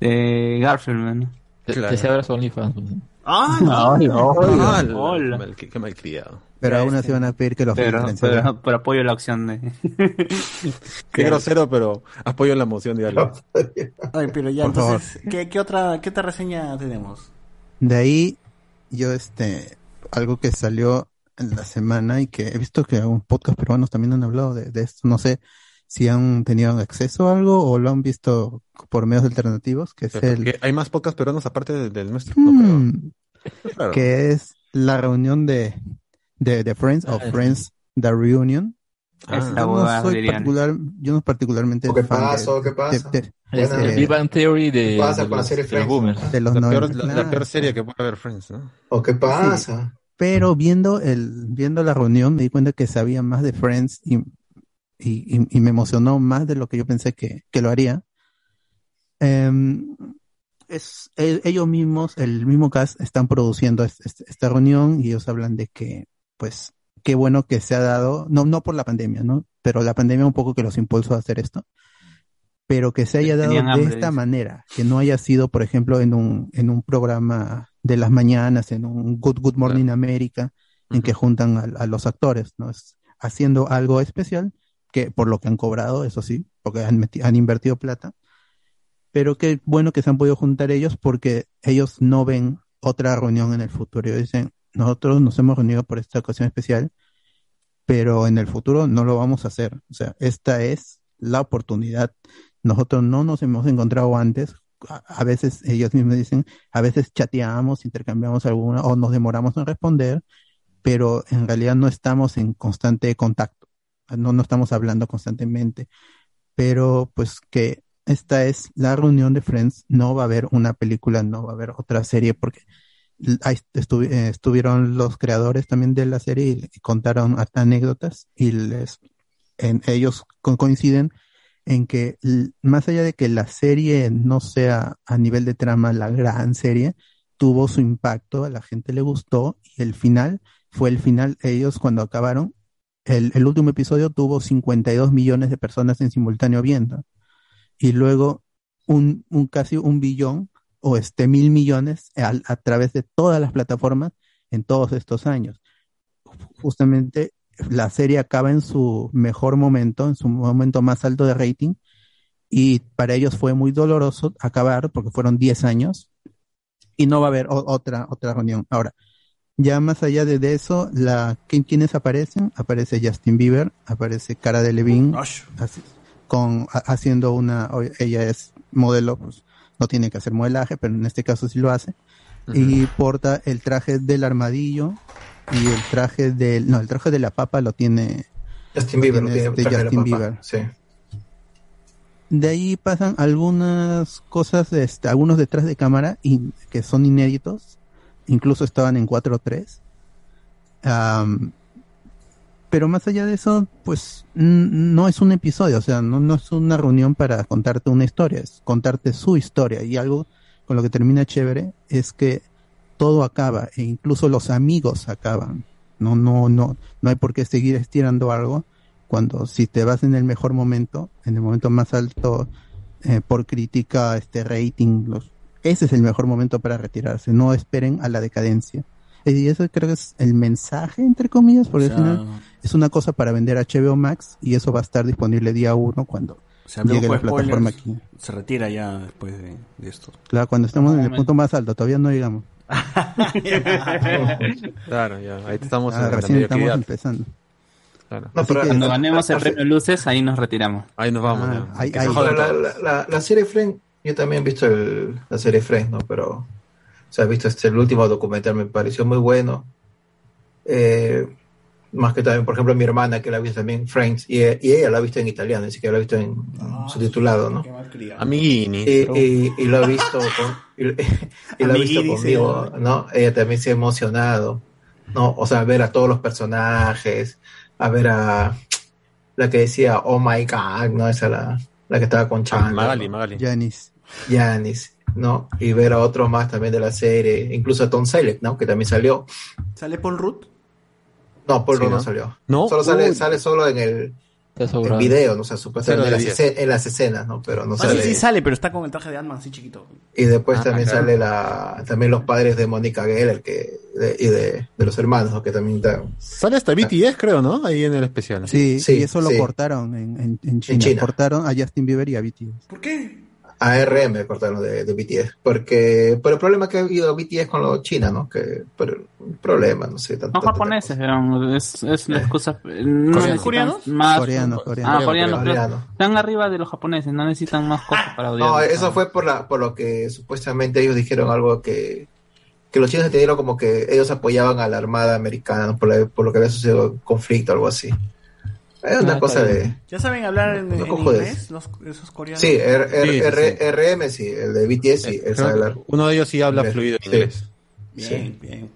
S4: de Garfield, man.
S8: Que,
S3: Claro.
S8: que se abra su OnlyFans. pues.
S2: Ah, no.
S3: Qué malcriado.
S5: Pero aún
S2: este.
S5: así van a pedir que lo
S4: Pero, pero, pero apoyo la opción de.
S3: Qué grosero, pero apoyo la moción de algo.
S2: Ay, pero ya,
S5: Por favor.
S2: entonces, ¿qué, qué otra, ¿qué otra reseña tenemos?
S5: De ahí, yo, este, algo que salió en la semana y que he visto que un podcast peruanos también han hablado de, de esto. No sé si han tenido acceso a algo o lo han visto por medios alternativos, que es
S3: Pero,
S5: el,
S3: ¿qué? ¿Hay más podcasts peruanos aparte del, del nuestro? No creo.
S5: Mm,
S3: Claro.
S5: que es la reunión de, de, de Friends o
S8: Ah, sí.
S5: Friends, The Reunion.
S3: Ah,
S5: Yo no soy particular, yo no particularmente
S6: ¿O qué
S5: fan de-
S6: pasa? ¿O qué
S5: de-
S6: pasa?
S5: de-
S8: Es
S6: Buena-
S8: el Big Bang Theory de,
S6: ¿Qué pasa
S8: de
S6: con la
S8: los,
S6: serie
S8: de los
S6: Friends?
S5: de los
S3: la, peor,
S5: 90,
S3: la- la
S5: claro.
S3: peor serie que puede haber Friends, ¿no?
S6: ¿O qué pasa?
S5: Pero viendo el, viendo la reunión me di cuenta que sabía más de Friends y, y, y- y me emocionó más de lo que yo pensé que, que lo haría. Em, es, el- ellos mismos, el mismo cast, están produciendo es- es- esta reunión y ellos hablan de que, pues, qué bueno que se ha dado, no, no por la pandemia, ¿no? Pero la pandemia un poco que los impulsó a hacer esto. Pero que se haya dado de
S4: hambre,
S5: esta manera, que no haya sido, por ejemplo, en un, en un programa de las mañanas, en un Good Good Morning America, en que juntan a, a los actores, ¿no? Es haciendo algo especial, que por lo que han cobrado, eso sí, porque han, han invertido plata, pero qué bueno que se han podido juntar ellos porque ellos no ven otra reunión en el futuro. Ellos dicen, nosotros nos hemos reunido por esta ocasión especial, pero en el futuro no lo vamos a hacer. O sea, esta es la oportunidad. Nosotros no nos hemos encontrado antes. A, veces ellos mismos dicen, a veces chateamos, intercambiamos alguna o nos demoramos en responder, pero en realidad no estamos en constante contacto. No, no estamos hablando constantemente. Pero pues que esta es la reunión de Friends, no va a haber una película, no va a haber otra serie, porque ahí eh, estuvieron los creadores también de la serie y, contaron hasta anécdotas y les, en, ellos co- coinciden en que más allá de que la serie no sea a nivel de trama la gran serie, tuvo su impacto, a la gente le gustó y el final fue el final, ellos cuando acabaron, el, el último episodio tuvo 52 millones de personas en simultáneo viendo y luego un, un casi un billón o este mil millones a, a través de todas las plataformas en todos estos años. Justamente la serie acaba en su mejor momento, en su momento más alto de rating, y para ellos fue muy doloroso acabar porque fueron 10 años y no va a haber otra, otra reunión. Ahora, ya más allá de, de eso, la, ¿quién- ¿quiénes aparecen? Aparece Justin Bieber, aparece Cara de Levine, así- con, ha- haciendo una, ella es modelo, pues no tiene que hacer modelaje, pero en este caso sí lo hace, y porta el traje del armadillo y el traje del, no, el traje de la papa lo tiene,
S6: Justin Bieber, lo
S5: Tiene este
S6: traje de la
S5: Justin
S6: papá.
S5: Bieber.
S6: Sí.
S5: de ahí pasan algunas cosas, este, algunos detrás de cámara y, que son inéditos, incluso estaban en 4.3. Am, pero más allá de eso, pues no es un episodio, o sea, no, no es una reunión para contarte una historia, es contarte su historia. Y algo con lo que termina chévere es que todo acaba, e incluso los amigos acaban. No, no, no, no hay por qué seguir estirando algo cuando si te vas en el mejor momento, en el momento más alto eh, por crítica, este rating, los, ese es el mejor momento para retirarse. No esperen a la decadencia. Y eso creo que es el mensaje, entre comillas, porque
S2: O sea,
S5: al final es una cosa para vender HBO Max y eso va a estar disponible día uno cuando
S2: se
S5: llegue la plataforma
S2: spoilers,
S5: aquí.
S2: Se retira ya después de, de esto.
S5: Claro, cuando estamos en el punto más alto, todavía no llegamos.
S3: Claro, ya. Ahí estamos
S5: Ah,
S3: en la
S5: recién estamos empezando.
S3: Claro.
S6: No, pero
S4: Cuando ganemos el premio Luces, ahí nos retiramos.
S3: Ahí nos vamos.
S5: Ah, ahí- ahí.
S6: la,
S3: todos.
S6: la, la, la serie Friends, yo también he visto el, la serie Friends, ¿no? Pero, o sea, he visto este, el último documental, me pareció muy bueno. Eh, más que también, por ejemplo, mi hermana, que la ha visto también Friends, y, y ella la ha visto en italiano, así que la ha visto en subtitulado, ¿no?
S3: Amiguini.
S6: Y, y, y lo ha visto con, y, y lo ha visto conmigo, ¿no? Ella también se ha emocionado, ¿no? O sea, ver a todos los personajes, a ver a la que decía, oh my god, ¿no? Esa la, la que estaba con Chandler.
S3: Magali,
S6: ¿no?
S3: Magali.
S5: Janis.
S6: Yanis, ¿no? Y ver a otros más también de la serie, incluso a Tom Selleck, ¿no? Que también salió.
S2: ¿Sale Paul Rudd?
S6: No, Paul
S3: Sí,
S6: Rudd no
S3: ¿no?
S6: salió.
S3: ¿No?
S6: Solo sale,
S3: Uy.
S6: sale solo en el en video, ¿no? O sea, supuestamente en las, en las escenas, ¿no? Pero no
S2: Ah, sí,
S6: sale.
S2: sí sale, pero está con el traje de Ant-Man así chiquito.
S6: Y después
S3: Ah,
S6: también
S3: claro.
S6: sale la, también los padres de Mónica Geller que, de- y de, de los hermanos, ¿no? Que también están.
S3: Sale hasta BTS, creo, ¿no? Ahí en el especial.
S5: Sí,
S6: Sí,
S5: y eso lo
S6: sí.
S5: cortaron en, en, en China.
S6: China.
S5: Cortaron a Justin Bieber y a BTS.
S2: ¿Por qué?
S6: A RM cortaron de, de BTS. Porque, pero el problema que ha habido BTS con los China, ¿no? Que, pero, un problema, no sé. tanto- tanta
S4: japoneses, pero es, es la excusa. No necesitan
S2: ¿Coreanos?
S4: Más,
S5: Coreanos,
S4: Ah,
S5: coreanos.
S4: coreanos.
S6: Coreano.
S4: Están arriba de los japoneses, no necesitan más cosas para odiar.
S6: No, eso fue por, la, por lo que supuestamente ellos dijeron algo que, que los chinos entendieron como que ellos apoyaban a la armada americana, ¿no? por, la- por lo que había sucedido conflicto, algo así. Es una
S8: Ah,
S6: cosa de...
S2: ¿Ya saben hablar en,
S6: No
S2: en inglés los, esos coreanos?
S6: Sí, R- R-
S3: Sí, sí,
S6: R-
S3: sí.
S6: RM sí, el de BTS sí,
S3: Eh,
S6: él
S3: creo
S6: sabe
S3: que
S6: hablar.
S3: Uno de ellos sí habla
S6: inglés.
S3: fluido en
S6: Sí.
S3: inglés.
S2: Bien, bien.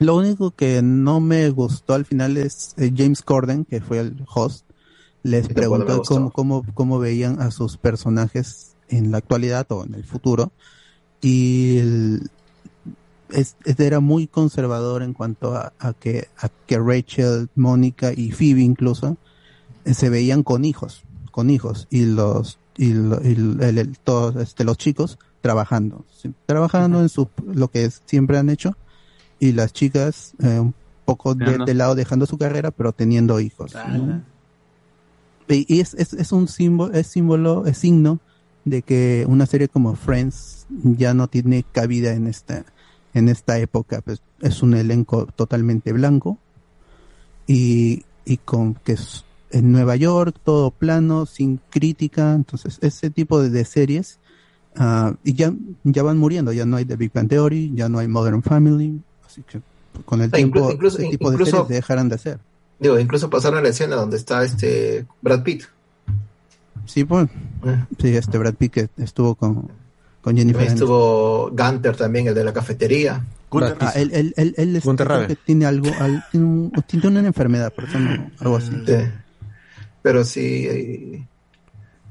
S5: Lo único que no me gustó al final es eh, James Corden, que fue el host, les preguntó cómo, cómo, cómo veían a sus personajes en la actualidad o en el futuro. Y el- es- es- era muy conservador en cuanto a, a que, a que Rachel, Mónica y Phoebe incluso eh, se veían con hijos, con hijos, y los y, lo- y el- el- todos este, los chicos trabajando, sí, trabajando en su lo que siempre han hecho y las chicas eh, un poco de, lado dejando su carrera pero teniendo hijos ¿no? y, y es, es, es un símbolo es símbolo es signo de que una serie como Friends ya no tiene cabida en esta en esta época pues es un elenco totalmente blanco y, y con que es en Nueva York todo plano sin crítica entonces ese tipo de, de series ah, y ya ya van muriendo ya no hay The Big Bang Theory ya no hay Modern Family así que con el tiempo
S6: incluso-
S5: ese tipo de
S6: incluso-
S5: series dejarán de hacer
S6: Digo, incluso pasaron la escena donde está este Brad Pitt.
S5: sí pues
S6: Eh,
S5: sí este Brad Pitt que estuvo con con Jennifer Aniston.
S6: estuvo Gunter también, el de la cafetería.
S2: Gunther,
S5: Ah, él, él, él, él
S3: Rabe.
S5: que tiene algo, al- tiene, un- tiene una enfermedad, por eso no- algo así.
S6: Sí. Pero sí,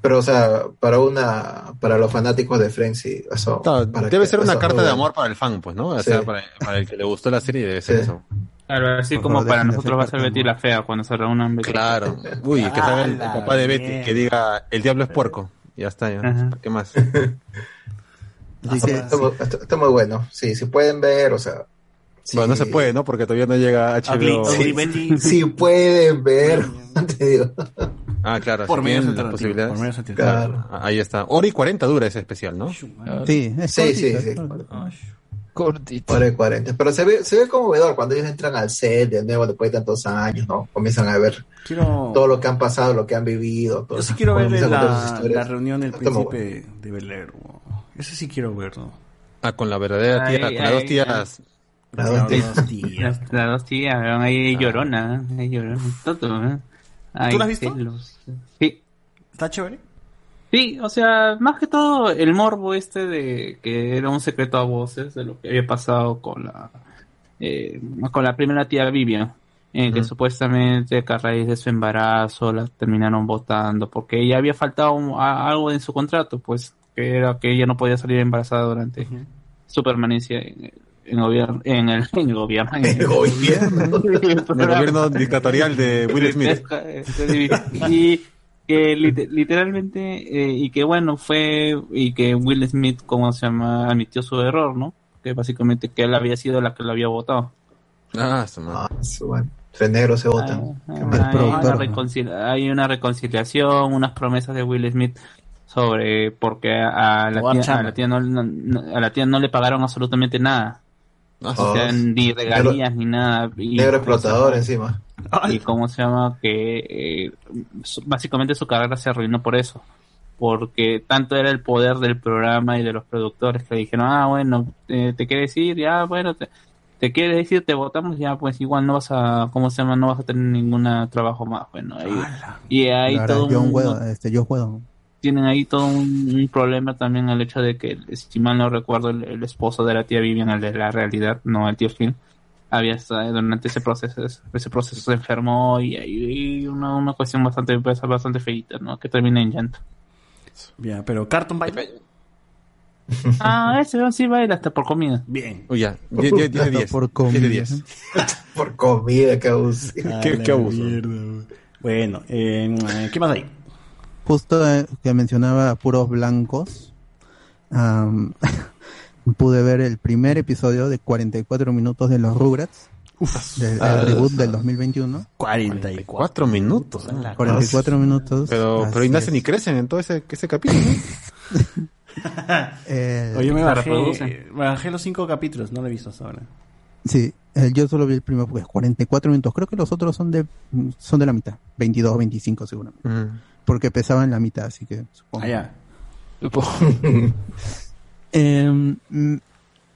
S6: pero o sea, para una, para los fanáticos de Friends, sí, eso.
S3: Claro,
S6: para
S3: debe
S6: que-
S3: ser una
S6: eso,
S3: carta de amor para el fan, pues, ¿no? O
S6: Sí.
S3: sea, para, para el que le gustó la serie debe ser
S6: Sí.
S3: eso.
S4: Claro, así
S5: Por
S4: como
S5: favor,
S4: para nosotros va a ser Betty la Fea cuando se reúnan Betty.
S3: Claro. Uy, que salga el, el papá de Betty, que diga, el diablo es puerco. Ya está, ya. ¿Qué más?
S5: Así que,
S6: Está, muy- está- está muy bueno. Sí, si pueden ver, o sea. sí-
S3: Bueno, no se puede, ¿no? Porque todavía no llega HBO.
S2: Betty.
S6: Si pueden ver, te digo.
S3: Ah, claro,
S2: Por
S3: las
S2: alternativos.
S3: posibilidades.
S2: Por alternativos.
S6: Claro.
S3: Ah, Ahí está. Hora y 40 dura ese especial, ¿no?
S5: sí, es
S6: Sí,
S5: cortito,
S6: sí, sí.
S5: cortito.
S6: Hora y 40. Pero se ve, se ve conmovedor cuando ellos entran al set de nuevo después de tantos años, ¿no? Comienzan a ver
S2: Quiero,
S6: todo lo que han pasado, lo que han vivido. Todo.
S2: yo sí quiero ver la, reunión del príncipe de Bel Air. wow. Ese sí quiero verlo.
S3: Ah, con la verdadera tía,
S4: Ay,
S3: con las dos tías.
S6: La
S2: Las
S6: dos
S2: tías.
S4: Las, dos tías, ahí llorona, ahí llorona. Todo, ¿eh? Ay,
S2: ¿Tú la has visto?
S4: celos. Sí.
S2: ¿Está chévere?
S4: Sí, o sea, más que todo el morbo este de que era un secreto a voces de lo que había pasado con la eh, con la primera tía Vivian, en que supuestamente que a raíz de su embarazo la terminaron votando porque ella había faltado un- a- algo en su contrato, pues que era que ella no podía salir embarazada durante su permanencia en, en gobierno, en el, en el gobierno, en
S6: El gobierno.
S3: El gobierno dictatorial de Will Smith.
S4: y, que lit- literalmente eh, y que bueno fue y que Will Smith como se llama admitió su error no que básicamente que él había sido la que lo había votado
S3: Ah, su madre.
S6: Ah, su madre. Tres negros se votan.
S4: Hay una reconciliación unas promesas de Will Smith sobre porque a la tía, a la tía no, no- a la tía no le pagaron absolutamente nada. O
S6: Oh,
S4: sea ni regalías ni nada y,
S6: Negro explotador encima.
S4: y cómo se llama que eh, básicamente su carrera se arruinó por eso porque tanto era el poder del programa y de los productores que dijeron ah bueno eh, te quieres ir ya bueno te, te quieres decir te votamos ya pues igual no vas a cómo se llama no vas a tener ningún trabajo más bueno ahí, y hay
S5: Ahora,
S4: todo un-
S5: este, Joss Whedon.
S4: Tienen ahí todo un, un problema también el hecho de que si mal no recuerdo el, el esposo de la tía Vivian el de la realidad no el tío Phil había estado durante ese proceso ese proceso se enfermó y hay una, una cuestión bastante bastante feita no que termina en llanto
S2: Ya, pero Carton baila.
S4: ah ese sí baila hasta por comida
S2: Bien.
S3: Uy, ya. 10 10 10 de 10.
S5: Por
S3: 10 de
S5: comida.
S3: 10.
S6: Por comida que abuso.
S3: Qué- qué abuso.
S2: Bueno, eh, ¿qué más hay?
S5: Justo eh, que mencionaba puros blancos, am, pude ver el primer episodio de 44 minutos de los Rugrats, del
S3: Ah,
S5: el reboot del 2021.
S2: 44.
S3: 4 minutos. ¿eh?
S5: 44 minutos.
S3: Pero, pero y nacen y crecen en todo ese, ese capítulo. ¿no?
S5: Eh,
S2: Oye, me bajé, bajé los cinco capítulos, no lo he visto hasta ahora.
S5: Sí, eh, yo solo vi el primero, pues 44 minutos. Creo que los otros son de son de la mitad, 22, 25 seguramente.
S3: Mm.
S5: Porque pesaban la mitad, así que supongo.
S2: Ah, ya.
S5: Eh,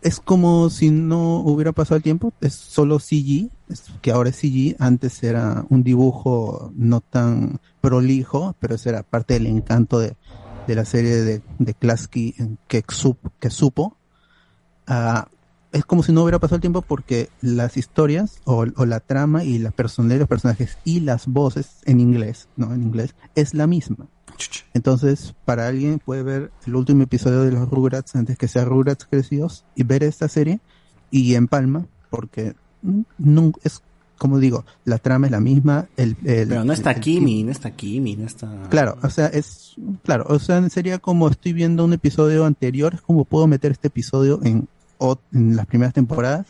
S5: es como si no hubiera pasado el tiempo, es solo CG, es- que ahora es CG, antes era un dibujo no tan prolijo, pero ese era parte del encanto de, de la serie de, de Klasky en que, sup- que supo. Ah, es como si no hubiera pasado el tiempo porque las historias o, o la trama y la personalidad de los personajes y las voces en inglés, no en inglés, es la misma. Entonces, para alguien puede ver el último episodio de los Rugrats antes que sea Rugrats crecidos y ver esta serie y en palma, porque mm, no, es como digo, la trama es la misma. El, el-
S2: Pero no está
S5: el-
S2: Kimi, no está Kimi, no está...
S5: Claro, o sea, es claro, o sea, sería como estoy viendo un episodio anterior, es como puedo meter este episodio en, ot- en las primeras temporadas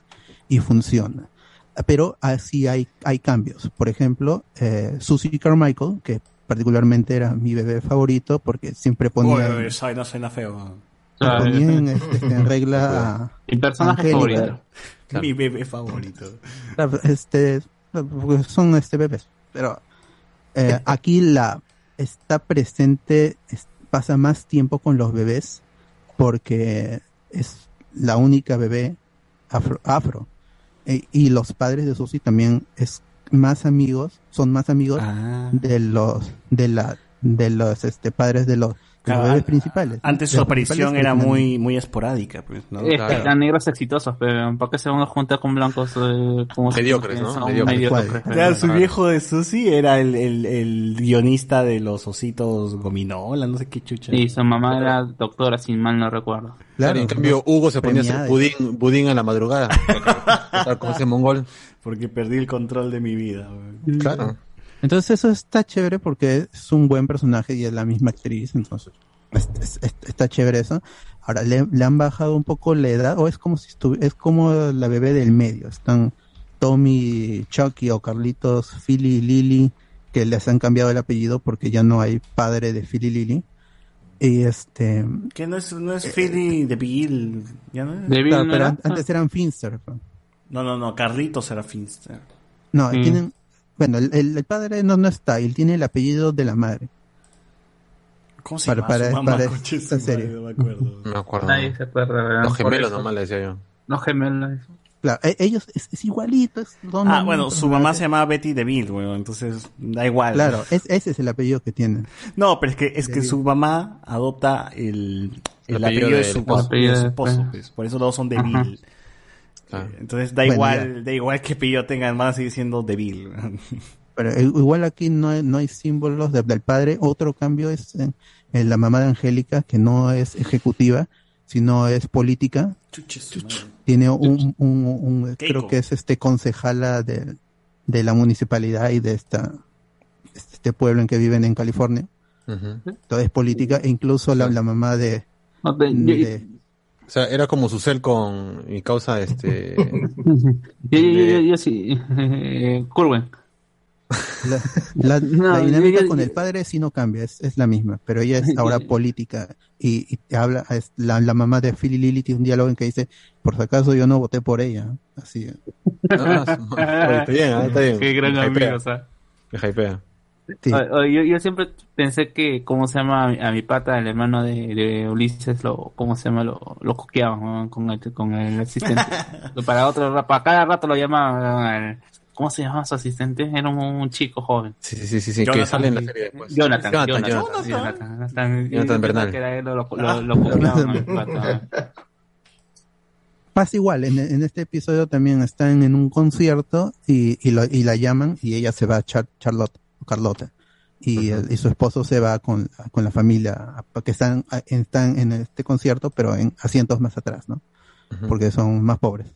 S5: y funciona. Pero así hay, hay cambios. Por ejemplo, eh, Susie Carmichael, que particularmente era mi bebé favorito porque siempre ponía,
S2: uy, eso no suena feo.
S4: Claro.
S5: ponía en, este, en regla a,
S4: mi personaje
S5: Angélica.
S4: favorito
S2: Mi bebé favorito.
S5: Claro, este porque son este bebés pero eh, aquí la está presente es- pasa más tiempo con los bebés porque es la única bebé afro, afro. E- y los padres de Susie también es más amigos son más amigos
S2: Ah.
S5: de los de la de los este padres de los, de los
S2: Claro,
S5: principales
S2: Antes su aparición era muy muy esporádica, pues, ¿no?
S4: es
S3: Claro.
S4: eran negros exitosos pero ¿para qué se van a juntar con blancos eh, como si-
S3: Mediocres, ¿no? Mediocres.
S4: mediocres,
S5: ¿Cuál?
S2: Claro, su viejo de Susi era el, el, el guionista de los ositos gominola, no sé qué chucha.
S4: y su mamá era doctora si mal no recuerdo
S5: Claro,
S3: en cambio, Hugo se ponía a hacer budín, budín a la madrugada. Como ese mongol.
S2: Porque perdí el control de mi vida.
S3: Claro.
S5: Entonces eso está chévere porque es un buen personaje y es la misma actriz, entonces es- es- es- está chévere eso. Ahora le, le han bajado un poco la edad o es como si es como la bebé del medio. Están Tommy, Chucky o Carlitos, Philly y Lily que les han cambiado el apellido porque ya no hay padre de Philly y Lily. Y este,
S2: Que no es, no es Philly de Bill. ¿ya no? es?
S4: De Bill
S5: claro,
S4: no
S5: pero
S4: era?
S5: an- antes eran Finster.
S2: No, no, no, Carlitos era Finster.
S5: No,
S4: Mm.
S5: tienen, bueno, el, el- el padre no, no está, él tiene el apellido de la madre.
S2: ¿Cómo se
S5: Para-
S2: llama
S5: para-
S2: su mamá?
S5: para
S2: madre,
S5: serie.
S2: No me acuerdo.
S3: No me acuerdo.
S4: nadie se acuerda.
S3: Los gemelos nomás le decía yo.
S4: los gemelos
S5: Claro, e- ellos es, es igualito. es-
S2: Ah, bueno, su mamá se llamaba Betty DeVille, güey, entonces da igual.
S5: Claro, es, ese es el apellido que tienen.
S2: No, pero es que, es que
S5: DeVille.
S2: su mamá adopta el, el
S3: El
S2: apellido,
S3: apellido
S2: de su,
S3: esposo.
S2: de su esposo,
S4: Apellido,
S2: pues. Por eso todos son
S4: Ajá.
S3: Claro.
S2: Entonces da
S5: Bueno,
S2: igual, da igual que apellido tengan, van a seguir siendo DeVille.
S5: Pero eh, igual aquí no hay, no hay símbolos de- del padre. Otro cambio es en, en la mamá de Angélica, que no es ejecutiva, sino es política. Tiene un, un, creo que es este concejala de, de la municipalidad y de esta, este pueblo en que viven en California. Todo es política e incluso la, la mamá de,
S4: No, de-
S5: de-
S3: O sea, era como su cel con mi causa, este...
S4: yo, yo, yo, yo sí, Curwen.
S5: la, la-
S4: No,
S5: la dinámica
S4: yo-
S5: con
S4: yo-
S5: el padre sí no cambia, es, es la misma, pero ella es ahora política y, y te habla, es la, la mamá de Philly Lily tiene un diálogo en que dice, por si acaso yo no voté por ella, así.
S3: Ah, su- Oye, está bien, ah, está bien.
S4: Qué gran amigo, o sea.
S3: Me hypea.
S5: Sí.
S4: O- o yo, yo siempre pensé que, ¿cómo se llama? A mi, a mi pata, el hermano de, de Ulises, lo, ¿cómo se llama? Lo, lo coqueaban ¿no? con, el, con el asistente. para otro ra- para cada rato lo llamaban, ¿cómo se llamaba su asistente? Era un, un chico joven.
S3: Sí, sí, sí, sí, sí, que
S2: Jonathan.
S3: sale en la serie después.
S4: Jonathan,
S3: Jonathan,
S4: Jonathan,
S3: Jonathan.
S4: Jonathan, Jonathan,
S3: Jonathan Bernal.
S4: pensaba que era él, lo, lo, lo, lo coqueaban a mi pata.
S5: Pasa igual, en, en este episodio también están en un concierto y, y, lo- y la llaman y ella se va a Char- Charlotte, Carlota. Y, el- y su esposo se va con, con la familia, porque están, están en este concierto, pero en asientos más atrás, ¿no?
S3: Ujú.
S5: Porque son más pobres.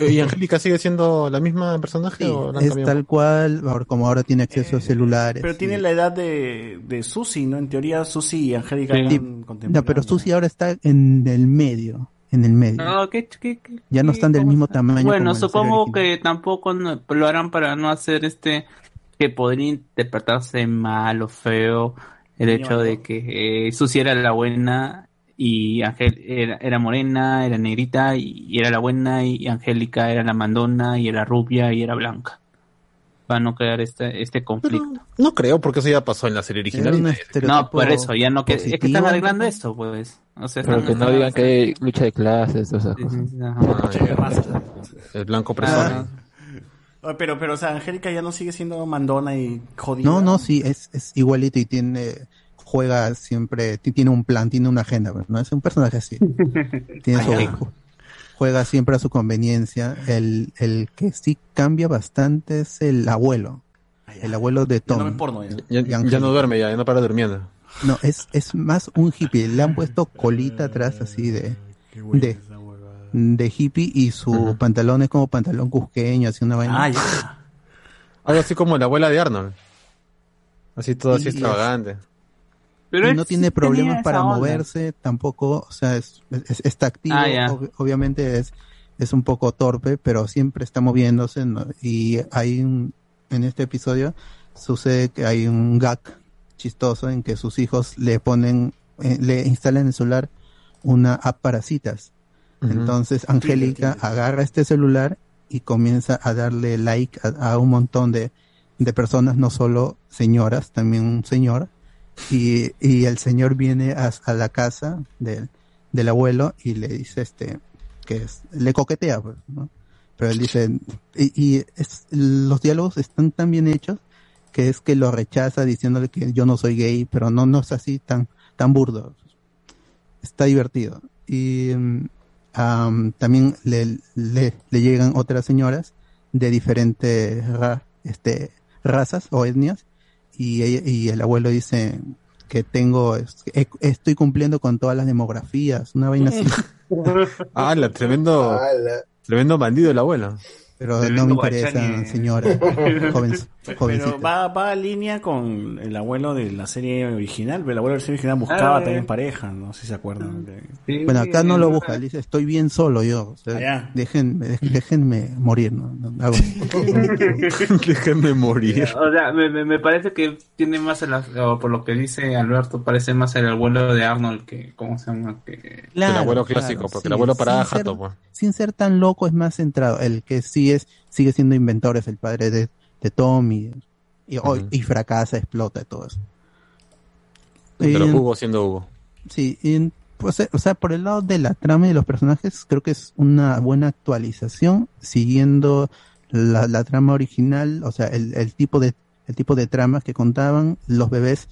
S3: ¿Y Angélica sigue siendo la misma personaje
S5: Sí,
S3: o la
S5: es
S3: cambiado?
S5: tal cual, como ahora tiene acceso a celulares.
S2: Pero tiene
S5: y-
S2: la edad de, de Susi, ¿no? En teoría, Susi y Angélica
S4: Sí.
S5: No, pero Susi ahora está en el medio, en el medio.
S4: No, ¿qué- qué- qué-
S5: Ya no están del mismo
S4: está?
S5: tamaño
S4: Bueno, supongo que tampoco lo harán para no hacer este que podría interpretarse mal o feo el hecho de que eh, Susi era la buena y Ángel era, era morena, era negrita y, y era la buena y Angélica era la mandona y era rubia y era blanca. Para no crear este, este conflicto.
S3: Pero no creo, porque eso ya pasó en la serie original.
S4: No, por eso, ya no que, es que están arreglando esto, pues. O sea,
S8: Pero que no digan que hay lucha de clases, cosas.
S3: Ah, ya.
S2: razas.
S3: El blanco.
S4: Ah,
S2: Ah, Pero, pero, o sea, Angélica ya no sigue siendo mandona y jodida.
S5: No, no, sí, es, es igualito y tiene, juega siempre, ti- tiene un plan, tiene una agenda, ¿no? Es un personaje así. Tiene su- juega siempre a su conveniencia. El, el que sí cambia bastante es el abuelo, el abuelo de
S2: Ya no
S5: Tom.
S2: me porno ya.
S3: Ya,
S5: Y
S3: ya
S5: Angélica.
S3: no duerme, ya, ya no para durmiendo.
S5: No, es, es más un hippie. Le han puesto colita atrás así de, de, de hippie y su
S3: Ujú.
S5: pantalón es como pantalón cusqueño, así una vaina.
S2: Ah, ya.
S3: Algo así como la abuela de Arnold. Así todo así
S5: Y es-
S3: extravagante.
S4: Pero
S5: no tiene problemas para
S4: onda.
S5: moverse tampoco, o sea, es, es- está activo,
S4: Ah,
S5: ob- obviamente es, es un poco torpe, pero siempre está moviéndose, ¿no? y hay un, en este episodio sucede que hay un gag chistoso en que sus hijos le ponen, eh, le instalan en el celular una app para citas. Entonces Angélica agarra este celular y comienza a darle like a, a un montón de, de personas, no solo señoras, también un señor. Y, y el señor viene a, a la casa del, del abuelo y le dice este que es, le coquetea, pues, ¿no? Pero él dice, y, y es- los diálogos están tan bien hechos que es que lo rechaza diciéndole que yo no soy gay, pero no, no es así tan, tan burdo. Está divertido. Y am, también le, le, le llegan otras señoras de diferentes ra- este, razas o etnias y, ella- y el abuelo dice que tengo, estoy cumpliendo con todas las demografías, una vaina así,
S3: Ah, la tremendo,
S6: Ala.
S3: tremendo bandido el abuelo.
S5: Pero no me interesa,
S4: guachani.
S5: señora, joven,
S2: Pero va, va a línea con el abuelo de la serie original. El abuelo de la serie original buscaba
S4: Ah,
S2: también
S4: eh.
S2: pareja, no sé si se acuerdan. de-
S4: Sí,
S5: Bueno, acá no
S4: eh,
S5: lo busca, dice, estoy bien solo yo, o sea, déjenme, déjenme morir, ¿no?
S3: Déjenme morir.
S4: O sea, me, me, me parece que tiene más, el, o por lo que dice Alberto, parece más el abuelo de Arnold que, ¿cómo se llama? Que...
S3: el abuelo clásico,
S5: claro,
S3: porque
S5: sí,
S3: el abuelo paraba
S5: sin ser-
S3: jato, pues.
S5: sin ser tan loco es más centrado. El que sí sigue siendo inventor es el padre de, de Tommy. Y, oh,
S3: Ujú.
S5: y fracasa, explota y todo eso.
S3: Pero Hugo siendo Hugo.
S5: Sí, y, pues, eh, o sea, por el lado de la trama y de los personajes, creo que es una buena actualización, siguiendo la, la trama original, o sea, el, el tipo de el tipo de tramas que contaban, los bebés,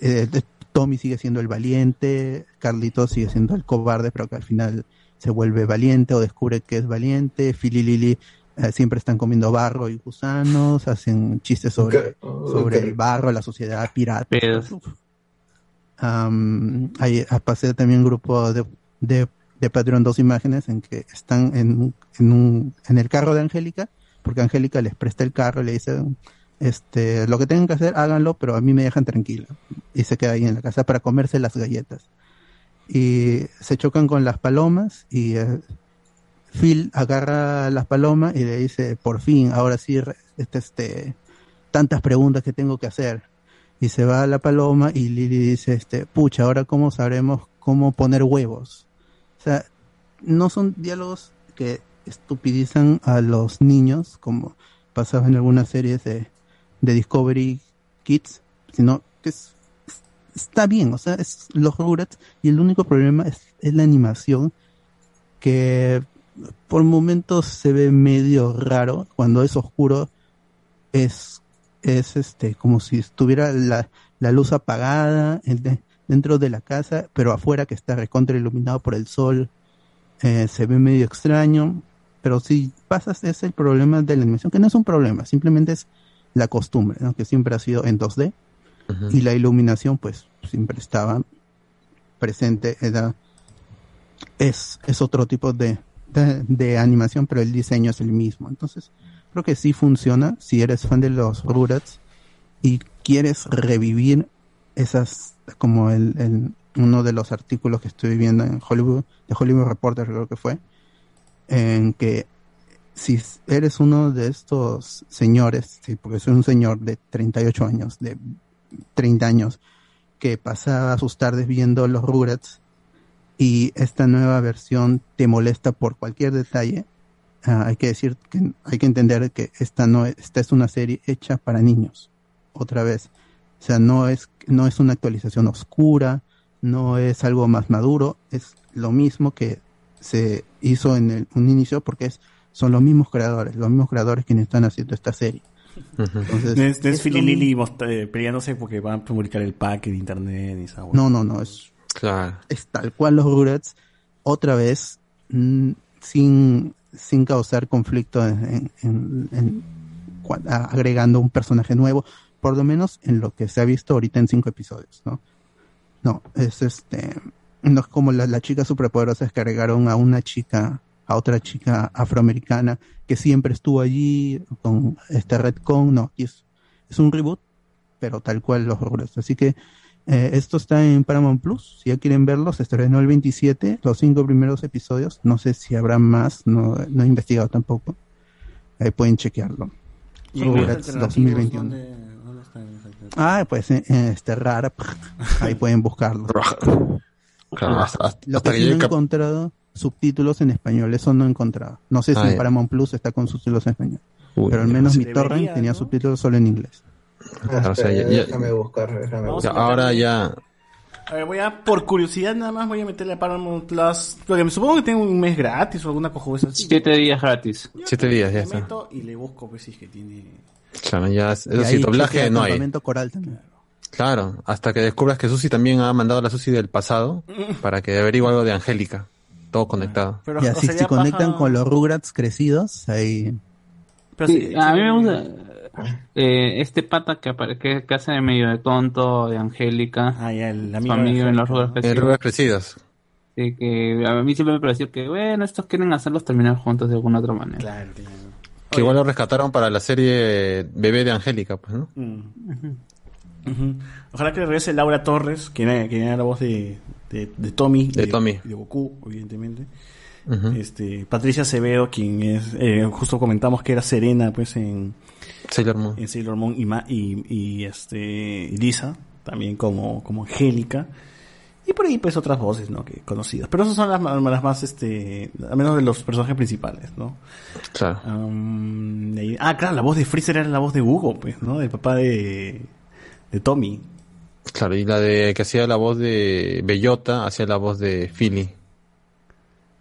S5: eh, Tommy sigue siendo el valiente, Carlito sigue siendo el cobarde, pero que al final se vuelve valiente o descubre que es valiente, Phil y Lily eh, siempre están comiendo barro y gusanos, hacen chistes sobre, sobre el barro, la sociedad pirata. Am, hay, pasé también un grupo de, de, de Patreon dos imágenes en que están en, en, un, en el carro de Angélica, porque Angélica les presta el carro y le dice, este, lo que tengan que hacer, háganlo, pero a mí me dejan tranquila. Y se queda ahí en la casa para comerse las galletas. Y se chocan con las palomas y eh, Phil agarra las palomas y le dice, por fin, ahora sí, este, este, tantas preguntas que tengo que hacer. Y se va a la paloma y Lily dice, este, pucha, ahora cómo sabremos cómo poner huevos. O sea, no son diálogos que estupidizan a los niños, como pasaba en algunas series de, de Discovery Kids, sino que es, está bien, o sea, es los Rugrats y el único problema es, es la animación que por momentos se ve medio raro, cuando es oscuro es, es este, como si estuviera la, la luz apagada en de- dentro de la casa, pero afuera que está recontra iluminado por el sol, eh, se ve medio extraño, pero si pasas es el problema de la animación, que no es un problema, simplemente es la costumbre, ¿no? que siempre ha sido en 2D Y la iluminación pues siempre estaba presente, era, es, es otro tipo de, de, de animación, pero el diseño es el mismo. Entonces, creo que sí funciona si eres fan de los Rugrats y quieres revivir esas, como el, el- uno de los artículos que estoy viendo en Hollywood, de Hollywood Reporter creo que fue, en que si eres uno de estos señores, sí, porque soy un señor de 38 años, de 30 años, que pasaba sus tardes viendo los Rugrats y esta nueva versión te molesta por cualquier detalle, ah, hay que decir que hay que entender que esta no es, esta es una serie hecha para niños, otra vez. O sea, no es, no es una actualización oscura, no es algo más maduro, es lo mismo que se hizo en el, un inicio porque es, son los mismos creadores, los mismos creadores quienes están haciendo esta serie. Entonces,
S2: No es, no es
S5: es.
S2: Lily eh, peleándose porque van a publicar el pack de internet y esa hueá.
S5: No, no, no, es,
S3: Claro.
S5: es tal cual los Rugrats, otra vez, mm, sin, sin causar conflicto en, en- en- cua- a- agregando un personaje nuevo, por lo menos en lo que se ha visto ahorita en cinco episodios, ¿no? No, es este, no es como la, la chica superpoderosa que agregaron a una chica, a otra chica afroamericana que siempre estuvo allí con este retcon, no, y es, es un reboot, pero tal cual los Rugrats, así que eh, esto está en Paramount Plus. Si ya quieren verlo, se estrenó el 27, los cinco primeros episodios. No sé si habrá más, no, no he investigado tampoco. Ahí pueden chequearlo.
S2: ¿Y
S5: Rugrats
S2: alternativos
S5: 2021.
S2: dónde- dónde?
S5: Ah, pues en, en este rara, ahí pueden buscarlo.
S3: Claro, hasta, hasta-
S5: Lo
S3: hasta
S5: que
S3: que
S5: no he encontrado subtítulos en español, eso no he encontrado. No sé si
S3: Ah,
S5: en. Paramount Plus está con subtítulos en español,
S3: Uy,
S5: pero al menos mi
S2: debería,
S5: torrent tenía subtítulos solo en inglés.
S3: Claro, o sea,
S6: Espera,
S3: ya- ya-
S6: déjame buscar, déjame buscar.
S3: ahora ya.
S2: A ver, voy a, por curiosidad nada más, voy a meterle a Paramount Plus. Porque me supongo que tengo un mes gratis o alguna cojones así.
S4: Siete días gratis.
S2: Ya,
S3: Siete días, ya está.
S2: y le busco, pues si es que tiene.
S3: Claro, ya. Eso
S5: Y
S3: sí,
S5: ahí
S3: doblaje
S5: chequea
S3: no hay.
S5: Campamento Coral también.
S3: Claro, hasta que descubras que Susi también ha mandado a la Susi del pasado para que averigüe algo de Angélica. Todo conectado.
S2: Pero,
S5: Y
S2: o
S5: así
S2: sea,
S5: si
S2: ya
S5: conectan
S2: baja-
S5: con los Rugrats crecidos, ahí
S2: pero
S4: Sí,
S2: sí,
S4: a
S2: sí,
S4: mí me gusta eh, este pata que, que, que hace de medio de tonto, de Angélica,
S2: Ah, ya, el
S4: su
S2: amigo.
S4: amigo
S2: de
S4: en los Rugrats crecidos.
S3: Rugas crecidas.
S4: Sí, que a mí siempre me pareció que, bueno, estos quieren hacerlos terminar juntos de alguna otra manera.
S2: Claro, claro.
S3: Que igual lo rescataron para la serie Bebé de Angélica, pues, ¿no?
S2: Mm. Ujú. Ojalá que regrese Laura Torres, que era, que era la voz de, de, de Tommy.
S3: De Tommy.
S2: De Goku, evidentemente. Este, Patricia Acevedo, quien es, eh, justo comentamos que era Serena, pues, en,
S3: Sailor Moon.
S2: en Sailor Moon y, Ma- y, y, este, Lisa, también como, como Angélica. Y por ahí, pues, otras voces, ¿no? Que conocidas. Pero esas son las, las más, este, al menos de los personajes principales, ¿no?
S3: Claro.
S2: Um, de ahí- ah, claro, la voz de Freezer era la voz de Hugo, pues, ¿no? Del papá de, de Tommy.
S3: Claro, y la de que hacía la voz de Bellota, hacía la voz de Philly.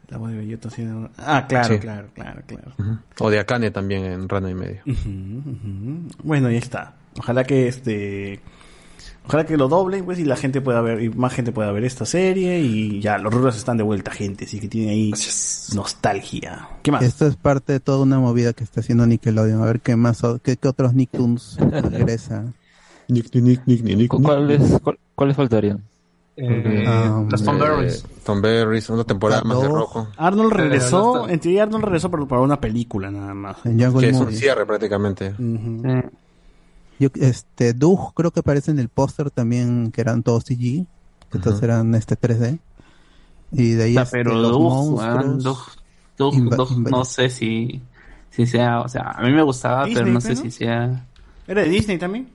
S2: La voz de Bellota haciendo... Ah, claro,
S3: Sí.
S2: claro, claro, claro.
S3: O de Akane también en Rana y Medio.
S2: Ujú, ujú. Bueno, ahí está. Ojalá que este... Ojalá que lo doblen, pues, y la gente pueda ver, y más gente pueda ver esta serie, y ya, los rulos están de vuelta, gente, así que tienen ahí nostalgia. ¿Qué más?
S5: Esto es parte de toda una movida que está haciendo Nickelodeon. A ver qué más, qué, qué otros Nicktoons regresa.
S3: Nick, Nick, Nick, Nick, Nick,
S8: ¿Cu- ¿Cuáles, cuál- ¿Cuáles faltarían?
S4: Eh,
S5: Ah,
S4: los
S5: eh,
S4: Tom Berries.
S3: Eh, Tom Berries, una temporada más de rojo.
S2: Arnold
S4: Pero
S2: regresó, en teoría Arnold regresó para, para una película nada más.
S5: En Jungle
S3: Que es un cierre prácticamente.
S2: Ujú.
S4: Eh,
S5: Yo, este, Doug creo que aparece en el póster también, que eran todos CG, que todos
S3: Ujú.
S5: eran este 3D. Y de ahí
S4: O sea,
S5: este,
S4: pero
S5: los
S4: Doug,
S5: monstruos.
S4: weón, Doug, Doug- no sé si, si sea, o sea, a mí me gustaba, pero
S2: Disney,
S4: no sé
S2: pero.
S4: si sea...
S2: ¿Era de Disney también?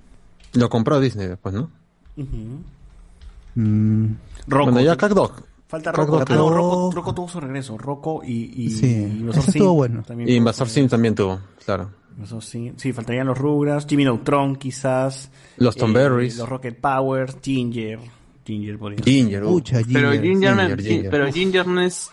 S3: Lo compró Disney después, ¿no?
S5: Mm,
S2: Rocco.
S3: Bueno, ya Dog.
S2: Falta Rocco.
S3: que
S2: Ah, no. Rocco, Rocco tuvo su regreso. Rocco y, y,
S5: Sí,
S2: y Invasor Sim
S5: estuvo bueno.
S2: también
S3: Y
S2: tuvo
S3: Invasor Sim también tuvo, claro.
S2: Invasor Sim. Sí, faltarían los Rugrats, Jimmy Neutron quizás.
S3: Los Tom Berries.
S2: Los Rocket Powers, Ginger. Ginger podría ser.
S3: Ginger, uh.
S5: Pucha,
S4: Pero
S5: Ginger.
S4: Ginger,
S3: Ginger, Ginger.
S4: pero Ginger no es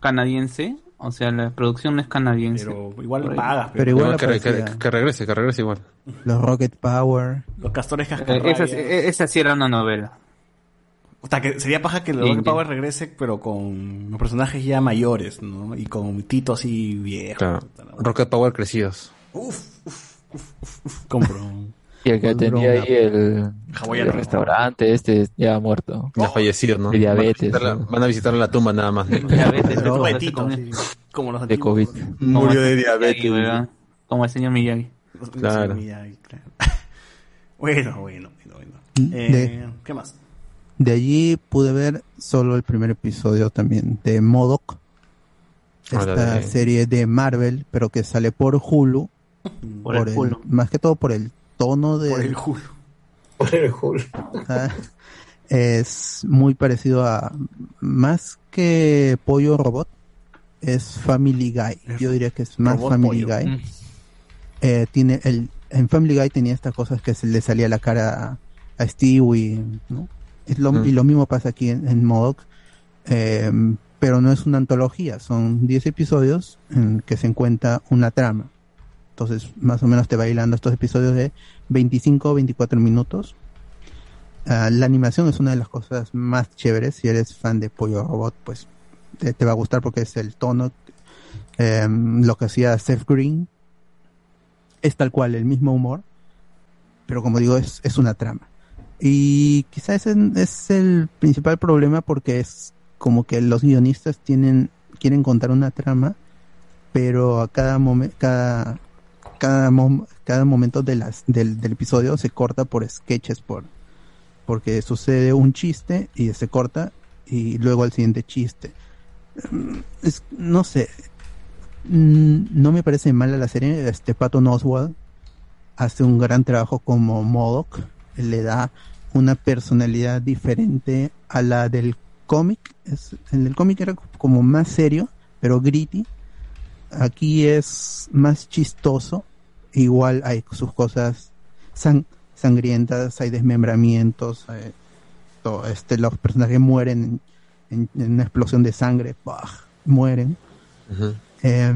S4: canadiense, o sea, la producción no es canadiense.
S2: Pero igual pagas.
S5: Pero
S2: Pero,
S5: igual
S3: que, regrese, que regrese igual.
S5: Los Rocket Power.
S2: los castores
S4: Eh,
S2: cascarrabias.
S4: esa, eh, esa sí era una novela.
S2: O sea, que sería paja que los. Rocket Power regrese, pero con los personajes ya mayores, ¿no? Y con Tito así viejo.
S3: Claro. Rocket Power crecidos.
S2: Compro.
S8: Y el que tenía ahí el, el restaurante, este ya muerto.
S3: Ya fallecido, ¿no?
S8: de diabetes,
S3: Van a, visitar la,
S8: ¿no?
S3: van a visitar la tumba nada más.
S4: Diabetes,
S2: de
S4: como-
S2: los
S8: De
S2: antiguos.
S8: COVID.
S4: señor Miyagi, weón. Como el señor Miyagi.
S3: Claro.
S2: sí, Miyagi, claro. bueno, bueno, bueno, bueno. Eh,
S5: De-
S2: ¿Qué más?
S5: De allí pude ver solo el primer episodio también de Modoc. Esta
S3: de-
S5: serie de Marvel, pero que sale por Hulu.
S4: Por, el culo.
S5: Más que todo por el tono de...
S2: Por el culo.
S6: Por el Hulk.
S5: Ah, es muy parecido a más que Pollo Robot es Family Guy yo diría que es más
S2: Robot
S5: Family
S2: Pollo.
S5: Guy
S4: Mm.
S5: Eh, tiene el en Family Guy tenía estas cosas que se le salía la cara a, a Stewie ¿no? Es lo-
S3: Mm.
S5: y lo mismo pasa aquí en, en Modoc Eh, pero no es una antología son 10 episodios en que se encuentra una trama entonces más o menos te va hilando estos episodios de 25 o 24 minutos Ah, la animación es una de las cosas más chéveres. Si eres fan de Pollo Robot, pues te, va a gustar porque es el tono. em, lo que hacía Seth Green es tal cual, el mismo humor. Pero como digo, es, es una trama. Y quizás es, es el principal problema porque es como que los guionistas tienen quieren contar una trama, pero a cada momento, cada, cada, cada momento de las, del, del episodio se corta por sketches, por, porque sucede un chiste y se corta y luego el siguiente chiste. Mm, no sé, Mm, no me parece mala la serie. Este Pato Oswald hace un gran trabajo como Modoc, le da una personalidad diferente a la del cómic. En el cómic era como más serio, pero gritty. Aquí es más chistoso. Igual hay sus cosas sang- sangrientas, hay desmembramientos, hay todo, este, los personajes mueren en, en una explosión de sangre, ¡pah! mueren. Eh,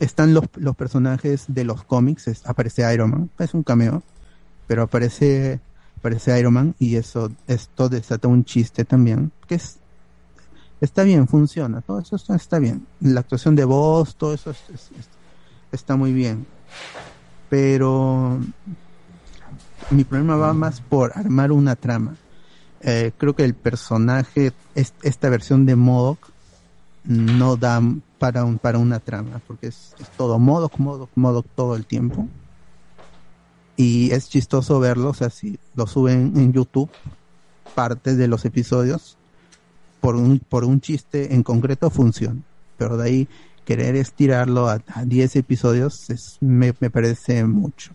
S5: están los, los personajes de los cómics, es- aparece Iron Man, es un cameo, pero aparece, aparece Iron Man y eso, esto desata un chiste también, que es, está bien, funciona, todo eso está, bien. La actuación de voz, todo eso es- es- es- está muy bien. Pero mi problema va más por armar una trama. Eh, creo que el personaje, es- esta versión de Modoc, no da para un para una trama porque es, es todo Modoc, Modoc, Modoc todo el tiempo y es chistoso verlo o sea si lo suben en YouTube parte de los episodios por un por un chiste en concreto funciona pero de ahí querer estirarlo a, a 10 episodios es, me, me parece mucho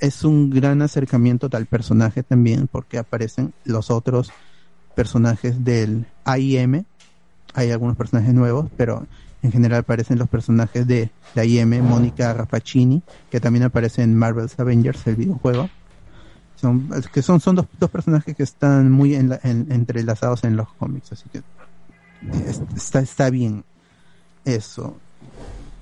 S5: es un gran acercamiento al personaje también porque aparecen los otros personajes del AIM hay algunos personajes nuevos, pero en general aparecen los personajes de la IM, Mónica Rappaccini, que también aparece en Marvel's Avengers, el videojuego. Son, que son, son dos, dos personajes que están muy en la- en- entrelazados en los cómics, así que es- está, está bien eso.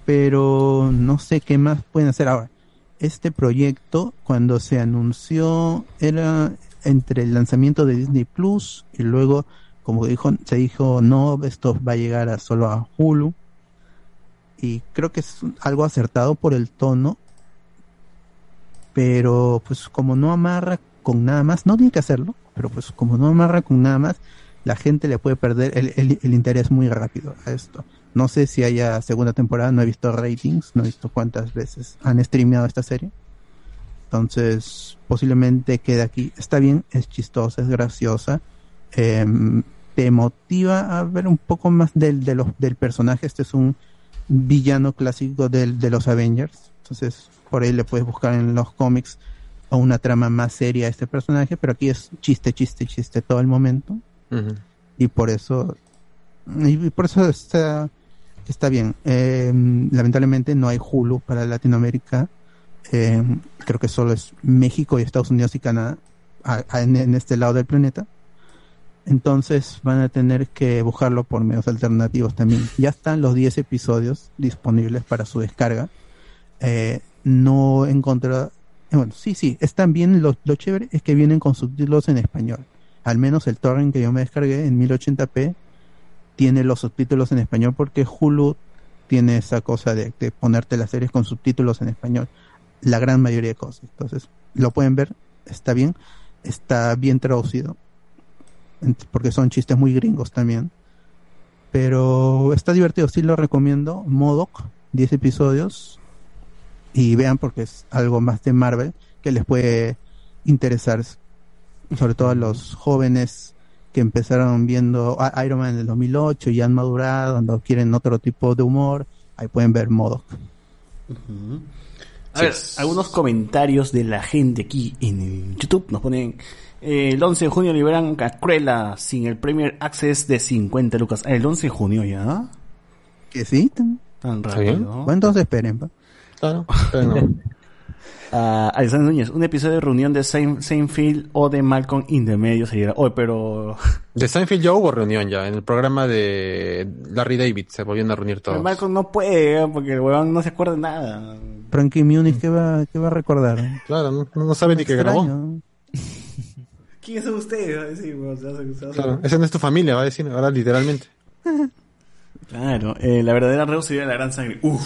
S5: Pero no sé qué más pueden hacer ahora. Este proyecto, cuando se anunció, era entre el lanzamiento de Disney Plus y luego como dijo, se dijo, no, esto va a llegar solo a Hulu. Y creo que es algo acertado por el tono. Pero pues como no amarra con nada más, no tiene que hacerlo, pero pues como no amarra con nada más, la gente le puede perder el, el- interés muy rápido a esto. No sé si haya segunda temporada, no he visto ratings, no he visto cuántas veces han streameado esta serie. Entonces, posiblemente quede aquí. Está bien, es chistosa, es graciosa. em, te motiva a ver un poco más del, de del personaje. Este es un villano clásico del, de los Avengers. Entonces, por ahí le puedes buscar en los cómics o una trama más seria a este personaje, pero aquí es chiste, chiste, chiste todo el momento. Y por eso, y por eso está, está bien. Eh, lamentablemente no hay Hulu para Latinoamérica. Eh, creo que solo es México y Estados Unidos y Canadá a- a- en, en este lado del planeta. Entonces van a tener que buscarlo por medios alternativos también. Ya están los 10 episodios disponibles para su descarga. Eh, no encontré... eh, Bueno, sí, sí, están bien. Lo, chévere es que vienen con subtítulos en español. Al menos el torrent que yo me descargué en 1080p tiene los subtítulos en español porque Hulu tiene esa cosa de, de ponerte las series con subtítulos en español. La gran mayoría de cosas. Entonces, lo pueden ver, está bien, está bien traducido. Porque son chistes muy gringos también. Pero está divertido, sí lo recomiendo. Modoc, 10 episodios. Y vean porque es algo más de Marvel que les puede interesar. Sobre todo a los jóvenes que empezaron viendo Iron Man en el 2008 y han madurado, cuando quieren otro tipo de humor. Ahí pueden ver Modoc.
S2: A ver, algunos comentarios de la gente aquí en YouTube nos ponen. eh, el 11 de junio liberan a Cruella sin el Premier Access de 50 lucas. Ah, el 11 de junio ya.
S5: Que sí, tan-
S2: Tan rápido.
S5: bueno, entonces esperen. pa.
S3: Claro, pero no.
S2: Ah, Alexander Núñez, un episodio de reunión de Sein- Seinfeld o de Malcolm in the Medio sería. Oye, pero.
S3: De Seinfeld ya hubo reunión ya, en el programa de Larry David, se volvieron a reunir todos.
S2: Malcolm no puede, ¿eh? porque el huevón no se acuerda de nada.
S5: Frankie Muniz, ¿qué va, qué va a recordar?
S3: Claro, no, no sabe ni que grabó.
S2: ¿Quién es usted? Va a decir, weón, se hace- se hace-
S3: Claro, esa no es tu familia, va a decir ahora literalmente.
S2: Claro, eh, la verdadera Reus sería la gran sangre. Uf.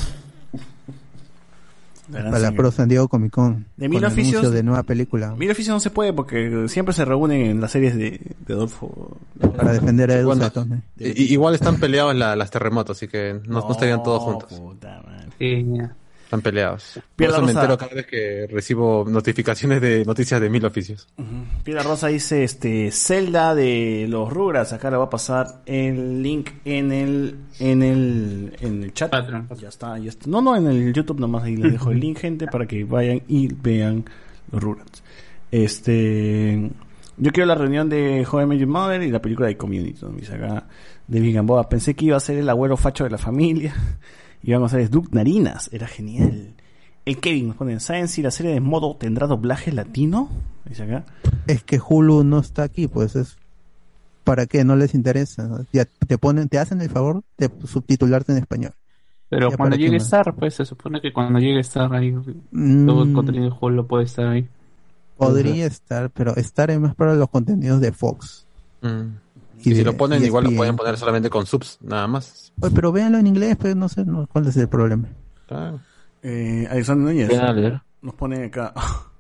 S5: Para la. Pro San Diego Comic Con.
S2: De mil
S5: el
S2: oficios-
S5: anuncio de nueva película.
S2: Mira, oficio no se puede porque siempre se reúnen en las series de, de Adolfo.
S5: Para defender a Edu
S3: Bueno, i- igual están peleados la- las terremotos, así que no, no estarían todos juntos.
S2: puta madre.
S4: Sí, ya.
S3: Están peleados. Por eso me
S2: Rosa.
S3: entero cada vez que recibo notificaciones de noticias de mil oficios.
S2: Piedra Rosa dice, este, Zelda de los Rugrats. Acá le va a pasar el link en el, en el, en el chat.
S4: Patreon.
S2: Ya está, ya está. No, no, en el YouTube nomás ahí les dejo el link, gente, para que vayan y vean los Rugrats. Este, yo quiero la reunión de Joven Major Mother y la película de Community, ¿no? Dice acá, de Gamboa. Pensé que iba a ser el abuelo facho de la familia. Iván González Duke Narinas, era genial. El Kevin nos pone, ¿saben si la serie de modo tendrá doblaje latino? Dice acá.
S5: Es que Hulu no está aquí, pues es. ¿Para qué? No les interesa. ¿no? Ya te ponen, te hacen el favor de subtitularte en español.
S4: Pero
S5: Ya,
S4: cuando
S5: ¿para qué
S4: llegue? Star, pues se supone que cuando llegue Star ahí
S5: Mm,
S4: todo el contenido de lo puede estar ahí.
S5: podría estar, pero estar es más para los contenidos de Fox.
S3: Mm.
S5: Y
S3: Y si
S5: de
S3: lo ponen, igual lo pueden poner solamente con subs, nada más.
S5: Oye, pero véanlo en inglés, pues no sé no, cuál es el problema.
S2: Eh, Alexander Núñez nos pone acá.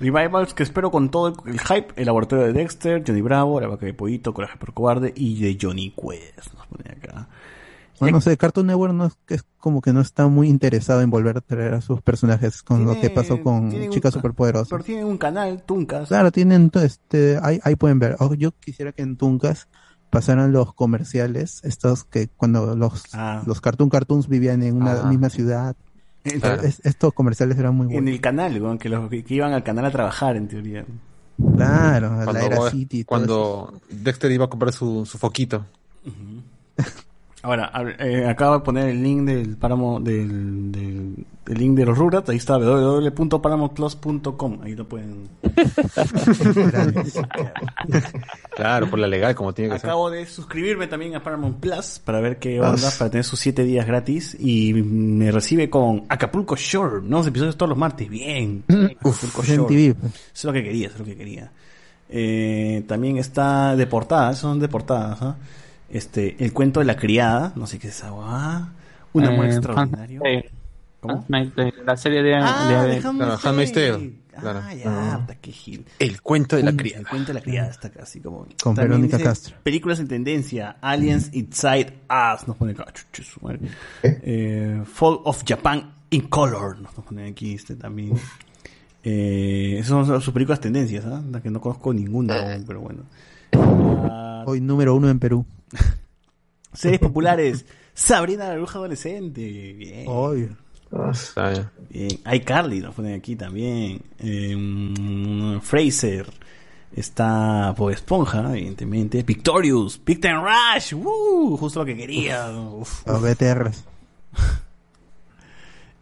S2: Revivals que espero con todo el hype. El laboratorio de Dexter, Johnny Bravo, La vaca de Pollito, Coraje por Cobarde y de Johnny Quest. Nos pone acá.
S5: Bueno, no sé, Cartoon Network no es, que es como que no está muy interesado en volver a traer a sus personajes con lo que pasó con Chicas
S2: ca-
S5: Superpoderosas.
S2: Pero tienen un canal, Tuncas.
S5: Claro, tienen, to- este, ahí, ahí pueden ver. Oh, yo quisiera que en Tuncas pasaran los comerciales, estos que cuando los,
S2: Ah.
S5: los Cartoon Cartoons vivían en una
S3: Ah.
S5: misma ciudad.
S2: En,
S3: Claro.
S5: Es- estos comerciales eran muy
S2: en
S5: buenos.
S2: el canal, que, los, que iban al canal a trabajar, en teoría.
S5: Claro, a la
S3: Cuando,
S5: era City.
S3: cuando Dexter iba a comprar su, su foquito.
S2: A ver, eh, acabo de poner el link del páramo del, del, el link de los Rugrats, ahí está www.paramountplus.com, ahí lo pueden.
S3: Claro, por la legal, como tiene que ser.
S2: Acabo de suscribirme también a Paramount Plus para ver qué onda, para tener sus 7 días gratis y me recibe con Acapulco Shore, nuevos episodios todos los martes, bien. Acapulco
S5: Es en
S2: Shore.
S5: TV.
S2: Eso es lo que quería, eso es lo que quería. Eh, también está de portada, esos son de portadas, ¿ah? Este, el cuento de la criada, no sé qué es esa guá. Un amor
S4: Eh,
S2: extraordinario.
S4: Tale, La serie de...
S2: Ah,
S4: de-
S2: de
S4: de-
S2: Handmaid's
S3: Claro, Handmaid's
S2: Tale.
S3: Tale, claro.
S2: Ah, ya, puta, qué gil.
S3: El cuento de la criada.
S2: El cuento de la criada está casi como.
S5: Con
S2: También
S5: Verónica
S2: dice,
S5: Castro.
S2: Películas en tendencia. Aliens Inside Us. Nos pone acá. madre. Eh, Fall of Japan in Color. Nos pone aquí este también. Eh, esas son sus películas tendencias, ¿ah? La que no conozco ninguna aún, pero bueno.
S5: Hoy número uno en Perú.
S2: series populares. Sabrina la bruja adolescente. Bien.
S5: Hoy.
S6: Ah,
S3: bien.
S2: Bien. iCarly nos ponen aquí también. Eh, mm, Fraser. Está Bob Esponja, evidentemente. Victorious. Time Rush. ¡Woo! Justo lo que quería. Uf.
S5: Los BTRs.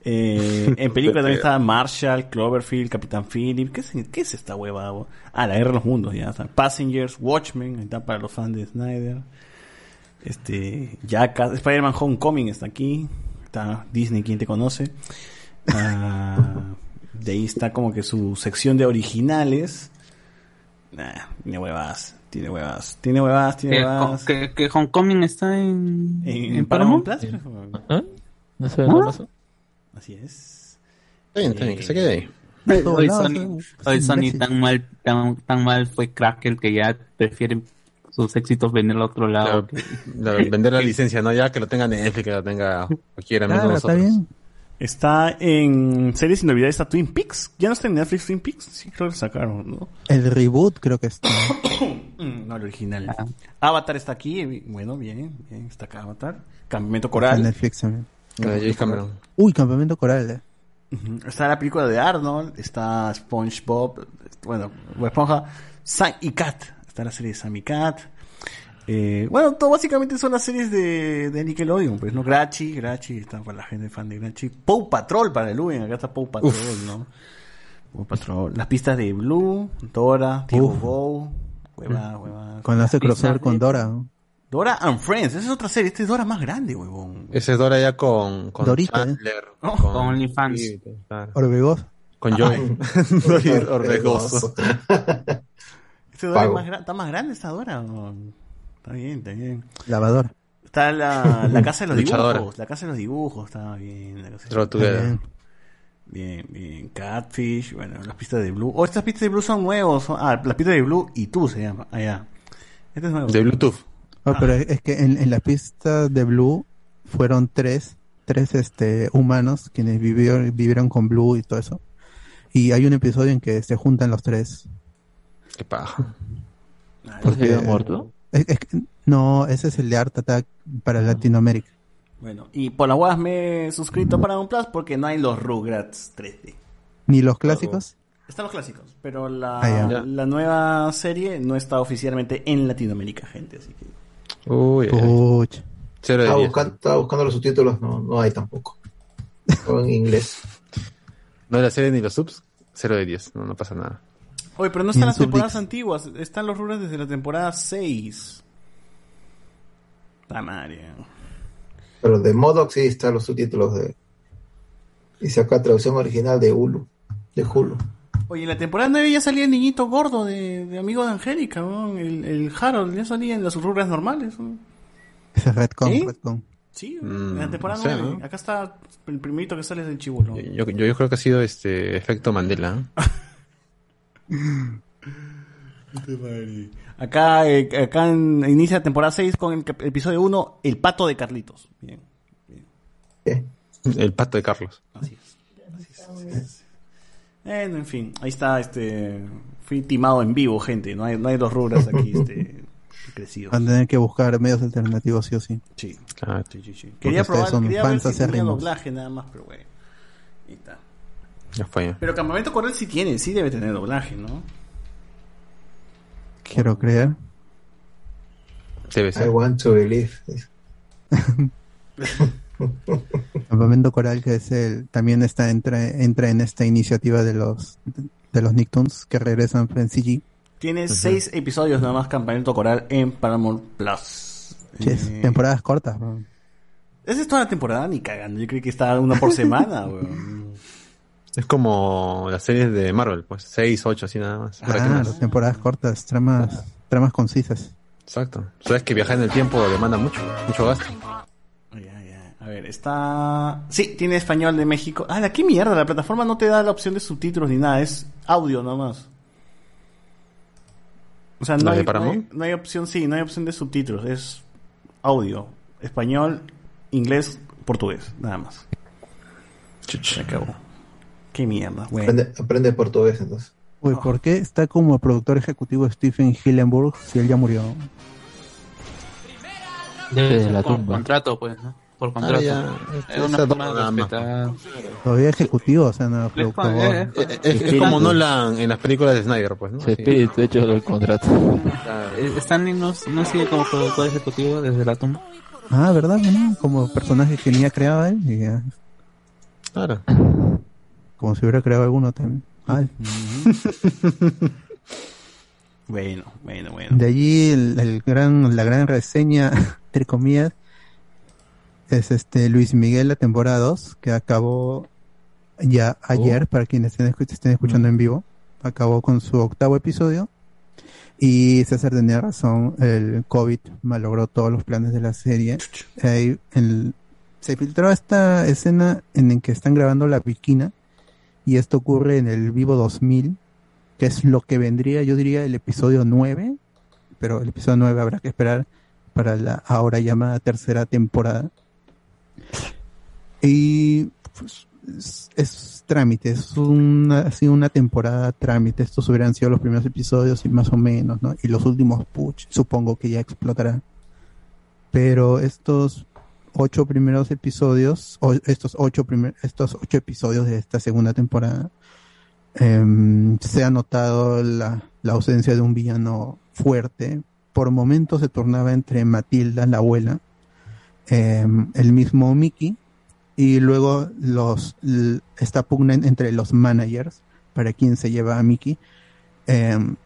S2: Eh, en película también está Marshall, Cloverfield, Capitán Phillips. ¿Qué es, qué es esta hueva? bo? Ah, la guerra de los mundos, ya está. Passengers, Watchmen, está para los fans de Snyder. Este, Jackass, Spider-Man Homecoming está aquí. Está Disney, quien te conoce. Ah, de ahí está como que su sección de originales. Nah, tiene huevas, tiene huevas, tiene huevas, tiene huevas.
S4: que, que Homecoming está en,
S2: En,
S4: en
S2: Paramount. Plus.
S8: ¿Ah? No sé, ¿no pasó?
S2: Así es.
S3: Está bien, está bien, que se quede ahí.
S4: Hoy Sony,
S5: son-
S4: hoy
S5: son
S4: Sony tan mal, tan, tan mal fue Cracker que ya prefieren sus éxitos venderlo a otro lado.
S3: La- vender la licencia, ¿no? Ya que lo tenga Netflix, que lo tenga cualquiera, menos
S5: Claro, está
S3: nosotros.
S5: bien.
S2: Está en series inolvidables, está Twin Peaks. Ya no está en Netflix Twin Peaks. Sí, creo que lo sacaron, ¿no?
S5: El reboot creo que está.
S2: Mm, No, el original.
S4: Ah.
S2: Avatar está aquí. Bueno, bien, bien. Está acá Avatar. Campamento
S5: En
S2: Coral.
S5: Netflix también.
S3: De Cameron.
S5: Uy, Campamento Coral. eh.
S2: Está la película de Arnold. Está SpongeBob. Bueno, Esponja. Sam y Cat. Está la serie de Sam y Cat. Eh, bueno, todo básicamente son las series de, de Nickelodeon, pues, ¿no? Grachi, Grachi, está para la gente fan de Grachi. Paw Patrol para el Lumen, acá está Paw Patrol, ¿no? Paw Patrol. Las pistas de Blue, Dora,
S5: Uf.
S2: Bow, hueva, hueva.
S5: Cuando hace crossover con Dora. ¿no?
S2: Dora and Friends, esa es otra serie, esta es Dora más grande, huevón.
S3: Ese es Dora ya con, con
S5: Dorita, ¿eh?
S2: Oh,
S4: con OnlyFans.
S3: Sí, claro.
S5: Orbegoso.
S3: Con Joey. Dorita Orbegoso.
S2: Este Dora es más está más grande esta Dora. Está bien, está bien.
S5: Lavadora.
S2: Está la, la casa de los
S3: Luchadora.
S2: dibujos, la casa de los dibujos, está bien. La casa de-
S3: Throw together.
S5: Bien.
S2: Bien, bien. Catfish, bueno, las pistas de Blue. Oh, estas pistas de Blue son nuevos. son- ah, las pistas de Blue y tú se llama. Ah, ya. Este es nuevo.
S3: De Bluetooth.
S5: Oh, pero es que en, en la pista de Blue fueron tres, tres este, humanos quienes vivieron, vivieron con Blue y todo eso. Y hay un episodio en que se juntan los tres.
S3: Qué paja.
S2: Ah,
S8: ¿Por qué
S5: Porque-
S8: muerto?
S5: Es- es que- no, ese es el de Art Attack para Latinoamérica.
S2: Bueno, y por las huevas me he suscrito para un Plus porque no hay los Rugrats 3D.
S5: Ni los clásicos.
S2: Están los clásicos, pero la,
S5: Ah,
S2: la nueva serie no está oficialmente en Latinoamérica, gente, así que...
S3: Uy, ay.
S5: Puch.
S3: cero de
S6: Estaba
S3: diez.
S6: buscando, estaba buscando los subtítulos, no, no hay tampoco. En inglés.
S3: No hay la serie ni los subs, cero de 10. No, no pasa nada.
S2: Oye, pero no están las temporadas antiguas, están los Rugrats desde la temporada 6. La madre.
S6: Pero de Modoc sí están los subtítulos de. Dice acá traducción original de Hulu. De Hulu.
S2: Oye, en la temporada 9 ya salía el niñito gordo de, de amigo de Angélica, ¿no? el, el Harold, ya salía en las Rugrats normales. ¿no?
S5: Ese es Redcon,
S2: ¿Sí?
S5: Redcon.
S2: Sí,
S3: Mm,
S2: en la temporada
S3: sé,
S2: 9.
S3: ¿no?
S2: Acá está el primerito que sale del chivolo.
S3: Yo, yo, yo creo que ha sido este efecto Mandela. ¿eh?
S2: Acá, eh, acá en- inicia la temporada 6 con el episodio 1, El pato de Carlitos. Bien,
S6: ¿Qué?
S3: El pato de Carlos.
S2: así es. Así es, así es. Bueno, en fin, ahí está, este, fui timado en vivo, gente, no hay, no hay dos rubras aquí, este, crecidos.
S5: Van a tener que buscar medios alternativos, sí o sí.
S2: Sí,
S3: Claro.
S2: sí, sí, sí. Quería probar,
S5: son
S2: quería ver si tenía doblaje nada más, pero bueno, ahí está.
S3: Ya fue.
S2: Pero Campamento Coral sí tiene, sí debe tener doblaje, ¿no?
S5: Quiero creer.
S3: Debe
S6: I
S3: ser.
S6: want to believe.
S5: Campamento Coral, que es el, también está, entra, entra en esta iniciativa de los, de los Nicktoons que regresan en CG.
S2: Tiene seis episodios nada más Campamento Coral en Paramount Plus. Eh,
S5: temporadas cortas.
S2: Esa es toda la temporada, ni cagando. Yo creí que estaba una por semana, weón.
S3: Es como las series de Marvel, pues 6, 8, así nada más. ¿Para qué
S5: Ah,
S3: más?
S5: temporadas cortas, tramas, tramas concisas.
S3: Exacto. Sabes que viajar en el tiempo demanda mucho, mucho gasto.
S2: A ver, está... Sí, tiene español de México. Ah, ¿de qué mierda? La plataforma no te da la opción de subtítulos ni nada, es audio nomás. O sea, no
S3: ¿La de
S2: hay, no, hay,
S3: Paramount?
S2: no hay opción, sí, no hay opción de subtítulos, es audio. Español, inglés, portugués, nada más. Se acabó. Qué mierda. Bueno.
S6: Aprende, aprende portugués entonces.
S5: Uy, ¿por qué está como productor ejecutivo Stephen Hillenburg si él ya murió?
S8: Desde la tumba.
S4: contrato, pues, ¿no? Por
S3: Ah,
S4: contrato.
S3: ya,
S4: es una
S3: esa
S4: forma de
S3: más.
S4: respetar.
S5: Todavía ejecutivo, o sea, no productor.
S4: pon- eh,
S3: Eh, Es, es como Nolan en las películas de Snyder, pues, ¿no? Sí.
S8: espíritu hecho el contrato.
S4: eh, Stanley no, no sigue como productor ejecutivo desde la tumba.
S5: Ah, ¿verdad? ¿no? Como personaje que ni ha creado él, y ya,
S3: Claro.
S5: como si hubiera creado alguno también. Ah,
S2: Bueno, bueno, bueno.
S5: De allí el, el gran, la gran reseña, entre comillas, es este Luis Miguel, la temporada 2, que acabó ya ayer, para quienes estén, escu- estén escuchando en vivo, acabó con su octavo episodio. Y César tenía razón, el COVID malogró todos los planes de la serie. El- se filtró esta escena en la que están grabando la Bikina, y esto ocurre en el Vivo 2000, que es lo que vendría, yo diría, el episodio 9, pero el episodio 9 habrá que esperar para la ahora llamada tercera temporada. Y pues, es, trámite, es una, ha sido una temporada trámite. Estos hubieran sido los primeros episodios y más o menos, ¿no? Y los últimos, puch, supongo que ya explotará. Pero estos ocho primeros episodios, o estos ocho primer, estos ocho episodios de esta segunda temporada, em, se ha notado la, la ausencia de un villano fuerte. Por momentos se tornaba entre Matilda, la abuela, em, el mismo Mickey, y luego los esta pugna en- entre los managers para quién se lleva a Mickey. Em,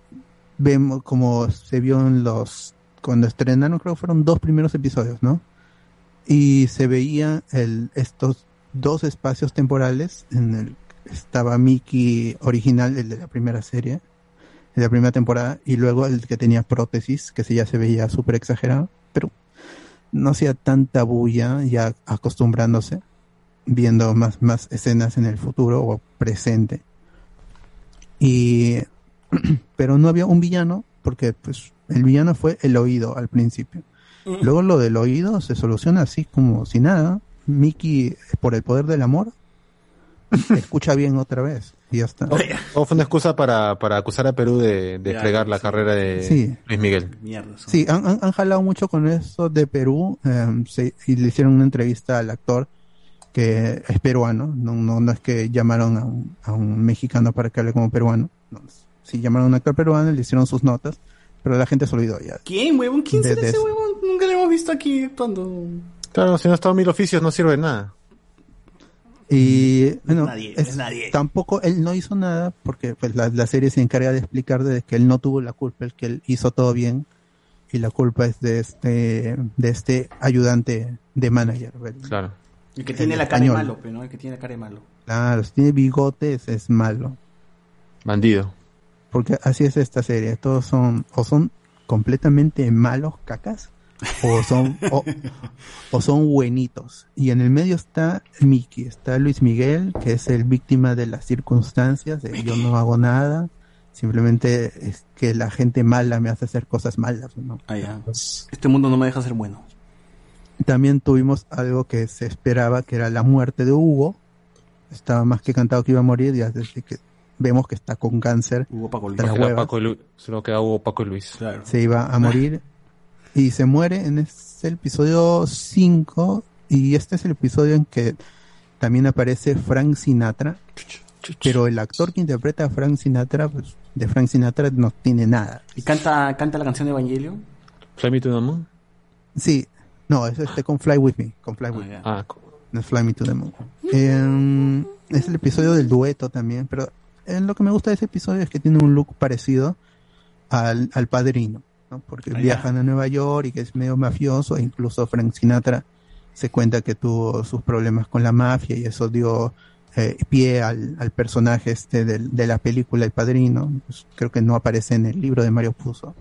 S5: vemos como se vio en los cuando estrenaron, creo que fueron dos primeros episodios, ¿no? Y se veía el, estos dos espacios temporales en el estaba Mickey original, el de la primera serie, de la primera temporada, y luego el que tenía prótesis, que ya se veía súper exagerado, pero no hacía tanta bulla, ya acostumbrándose, viendo más, más escenas en el futuro o presente. Y, pero no había un villano, porque pues el villano fue el oído al principio. Luego lo del oído se soluciona así como si nada. Mickey, por el poder del amor, escucha bien otra vez y ya está.
S3: O fue una excusa para, para acusar a Perú de, de
S2: Ya,
S3: fregar la
S2: sí.
S3: carrera de
S5: Sí.
S3: Luis Miguel.
S2: Mierda.
S5: Sí, han, han, han jalado mucho con eso de Perú em, se- y le hicieron una entrevista al actor que es peruano, no, no, no es que llamaron a un, a un mexicano para que hable como peruano, no, sí llamaron a un actor peruano, le hicieron sus notas, pero la gente se olvidó ya.
S2: ¿Quién, huevón? ¿Quién será ese huevón? Nunca lo hemos visto aquí actuando.
S3: Claro, si no ha estado mil oficios no sirve de nada.
S5: Y bueno,
S2: nadie,
S5: es-
S2: es nadie.
S5: tampoco él no hizo nada porque pues la, la serie se encarga de explicar de que él no tuvo la culpa, el que él hizo todo bien y la culpa es de este de este ayudante de manager. ¿verdad?
S3: Claro.
S2: El que tiene
S5: El
S2: la cara de
S5: español.
S2: malo, pero ¿no? El que tiene la cara de malo.
S5: Claro, si tiene bigotes es malo,
S3: Bandido.
S5: porque así es esta serie, todos son o son completamente malos cacas o son o, o son buenitos y en el medio está Mickey, está Luis Miguel que es el víctima de las circunstancias, de yo no hago nada, simplemente es que la gente mala me hace hacer cosas malas, ¿no?
S2: Ah, ya. Este mundo no me deja ser bueno.
S5: También tuvimos algo que se esperaba, que era la muerte de Hugo. Estaba más que cantado que iba a morir, ya desde que vemos que está con cáncer,
S2: Hugo Paco Luis.
S3: Paco y Lu- Solo queda Hugo Paco y Luis.
S2: Claro.
S5: se iba a morir y se muere en este episodio 5 y este es el episodio en que también aparece Frank Sinatra, pero el actor que interpreta a Frank Sinatra, pues de Frank Sinatra no tiene nada.
S2: ¿Y canta, canta la canción de Evangelion?
S3: Fly Me to the Moon.
S5: Sí, no, es este con Fly With Me, con Fly With
S2: Ah,
S5: Me.
S3: Ah,
S5: No es Fly Me to the Moon. Eh, es el episodio del dueto también, pero eh, lo que me gusta de ese episodio es que tiene un look parecido al, al padrino, ¿no? Porque
S2: Ah,
S5: viajan a Nueva York y que es medio mafioso, e incluso Frank Sinatra se cuenta que tuvo sus problemas con la mafia y eso dio eh, pie al, al personaje este del- de la película El Padrino. Pues, creo que no aparece en el libro de Mario Puzo.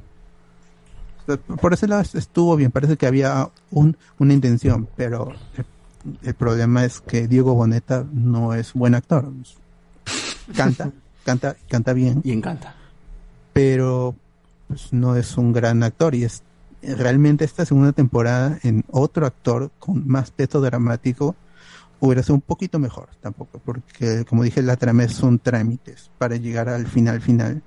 S5: Por ese lado estuvo bien, parece que había un, una intención, pero el, el problema es que Diego Boneta no es buen actor. Canta, canta, canta bien,
S2: Y encanta.
S5: pero pues, no es un gran actor y es realmente esta segunda temporada en otro actor con más peso dramático hubiera sido un poquito mejor tampoco, porque como dije, la trama son trámites para llegar al final final,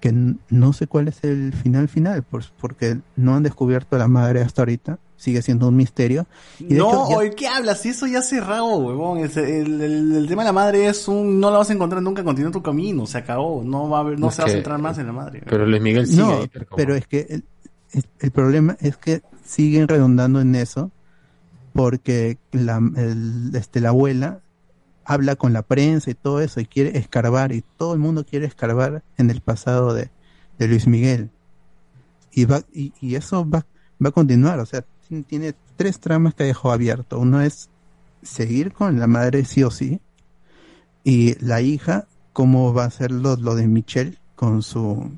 S5: que no sé cuál es el final final, pues, porque no han descubierto a la madre hasta ahorita, sigue siendo un misterio. Y de
S2: no,
S5: hecho, ya-
S2: oye, ¿qué hablas? Eso ya cerrado, huevón. Es- el, el- el tema de la madre es un... No la vas a encontrar nunca, continúa tu camino, se acabó. No va a haber, no
S3: Es
S2: se va a
S3: que-
S2: centrar más en la madre.
S3: Pero Luis Miguel sigue
S5: no,
S3: ahí, pero
S5: es que el, el- el problema es que siguen redondando en eso porque la, el- este, la abuela habla con la prensa y todo eso y quiere escarbar y todo el mundo quiere escarbar en el pasado de, de Luis Miguel. Y va y, eso va, va a continuar o sea ti- tiene tres tramas que dejó abierto. Uno es seguir con la madre sí o sí y la hija cómo va a ser lo, lo de Michelle con su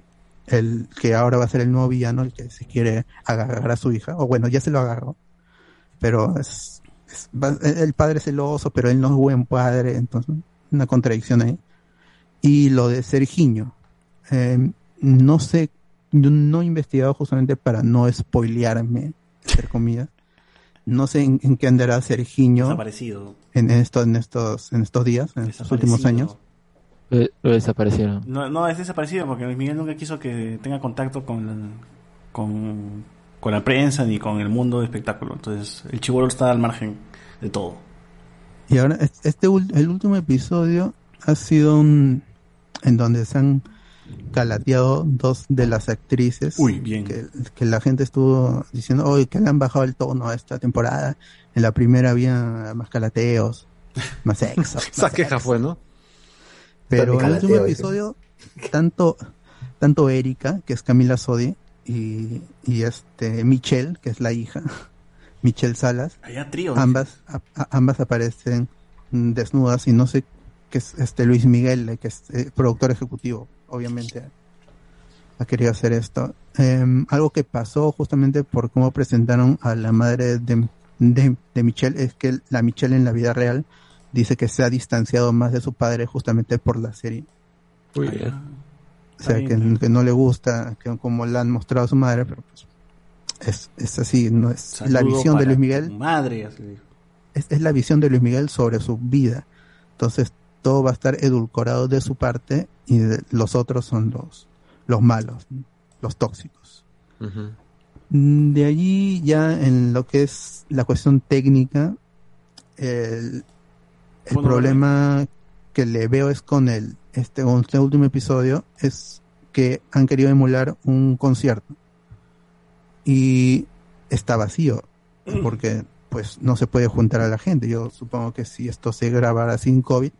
S5: el que ahora va a ser el nuevo villano el que se quiere agarrar a su hija o bueno ya se lo agarró pero es, el padre es celoso pero él no es buen padre entonces una contradicción ahí y lo de Sergiño eh, no sé yo no he investigado justamente para no spoilearme entre comillas no sé en, en qué andará Sergiño
S2: Desaparecido.
S5: en estos en estos en estos días en estos últimos años
S8: Lo, lo desaparecieron.
S2: No, no, es desaparecido porque Miguel nunca quiso que tenga contacto con, con, con la prensa ni con el mundo de espectáculo. Entonces, el chivolo está al margen de todo.
S5: Y ahora, es- este el último episodio ha sido un en donde se han calateado dos de las actrices.
S2: Uy, bien.
S5: Que, que la gente estuvo diciendo, hoy que le han bajado el tono a esta temporada. En la primera había más calateos, más sexo.
S3: Esa
S5: más
S3: queja
S5: sexo.
S3: fue, ¿no?
S5: Pero
S6: Está
S5: el último episodio, tanto, tanto Erika, que es Camila Sodi, y, y este Michelle, que es la hija, Michelle Salas,
S2: Allá trío.
S5: ambas a- a- ambas aparecen desnudas y no sé qué es este Luis Miguel eh, que es eh, productor ejecutivo obviamente ha querido hacer esto Em, algo que pasó justamente por cómo presentaron a la madre de, de, de Michelle es que la Michelle en la vida real dice que se ha distanciado más de su padre justamente por la serie
S3: Uy.
S5: O sea que, no. le gusta que como la han mostrado a su madre pero pues es, es así no es la visión de Luis Miguel.
S2: Madre, así dijo.
S3: Ujú.
S5: Mm, De allí ya en lo que es la cuestión técnica, el, el
S2: Bueno,
S5: problema que le veo es con el este, con este último episodio es que han querido emular un concierto y está vacío porque pues no se puede juntar a la gente. Yo supongo que si esto se grabara sin COVID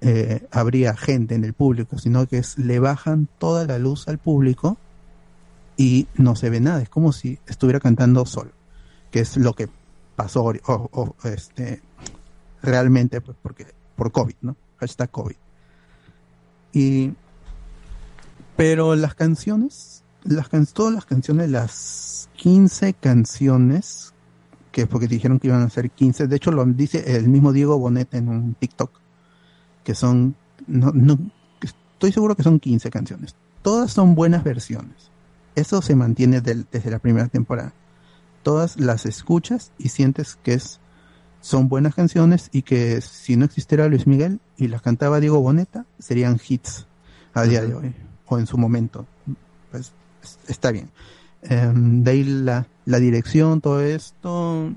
S5: eh, habría gente en el público, sino que es, le bajan toda la luz al público y no se ve nada. Es como si estuviera cantando solo, que es lo que pasó o, o, este, realmente pues, porque por COVID, ¿no? Hashtag COVID. Y pero las canciones, las can- todas las canciones, las 15 canciones, que porque dijeron que iban a ser 15, de hecho lo dice el mismo Diego Bonet en un TikTok, que son, no, no, estoy seguro que son 15 canciones. Todas son buenas versiones. Eso se mantiene desde la primera temporada. Todas las escuchas y sientes que es, son buenas canciones y que si no existiera Luis Miguel y las cantaba Diego Boneta, serían hits a día de hoy o en su momento. Pues es- está bien. Em, de ahí la, la dirección, todo esto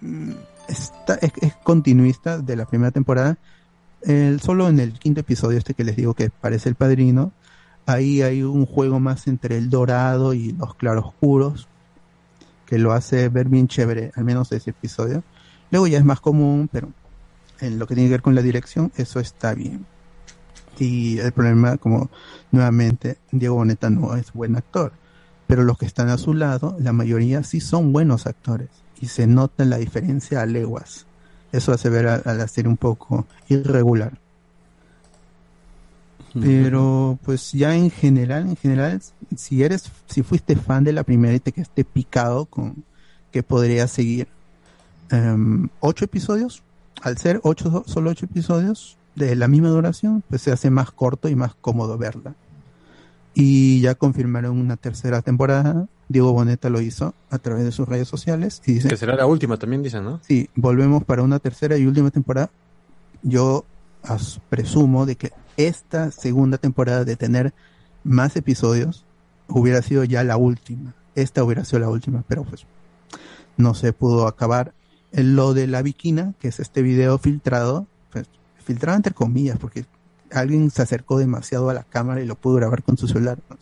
S5: mm, está, es, es continuista de la primera temporada. El, solo en el quinto episodio, este que les digo que parece el padrino, ahí hay un juego más entre el dorado y los claroscuros que lo hace ver bien chévere, al menos ese episodio. Luego ya es más común, pero en lo que tiene que ver con la dirección, eso está bien. Y el problema, como nuevamente, Diego Boneta no es buen actor, pero los que están a su lado, la mayoría sí son buenos actores y se nota la diferencia a leguas. Eso hace ver a, a la serie un poco irregular. Pero pues ya en general, en general, si eres, si fuiste fan de la primera y te quedaste picado con que podría seguir em, ocho episodios, al ser ocho, solo ocho episodios de la misma duración, pues se hace más corto y más cómodo verla. Y ya confirmaron una tercera temporada Diego Boneta lo hizo a través de sus redes sociales y dice
S3: Que será la última también, dicen, ¿no?
S5: Sí, volvemos para una tercera y última temporada. Yo as- presumo de que esta segunda temporada de tener más episodios hubiera sido ya la última. Esta hubiera sido la última, pero pues no se pudo acabar. En Lo de la Viquina, que es este video filtrado, pues filtrado entre comillas, porque alguien se acercó demasiado a la cámara y lo pudo grabar con su celular. No,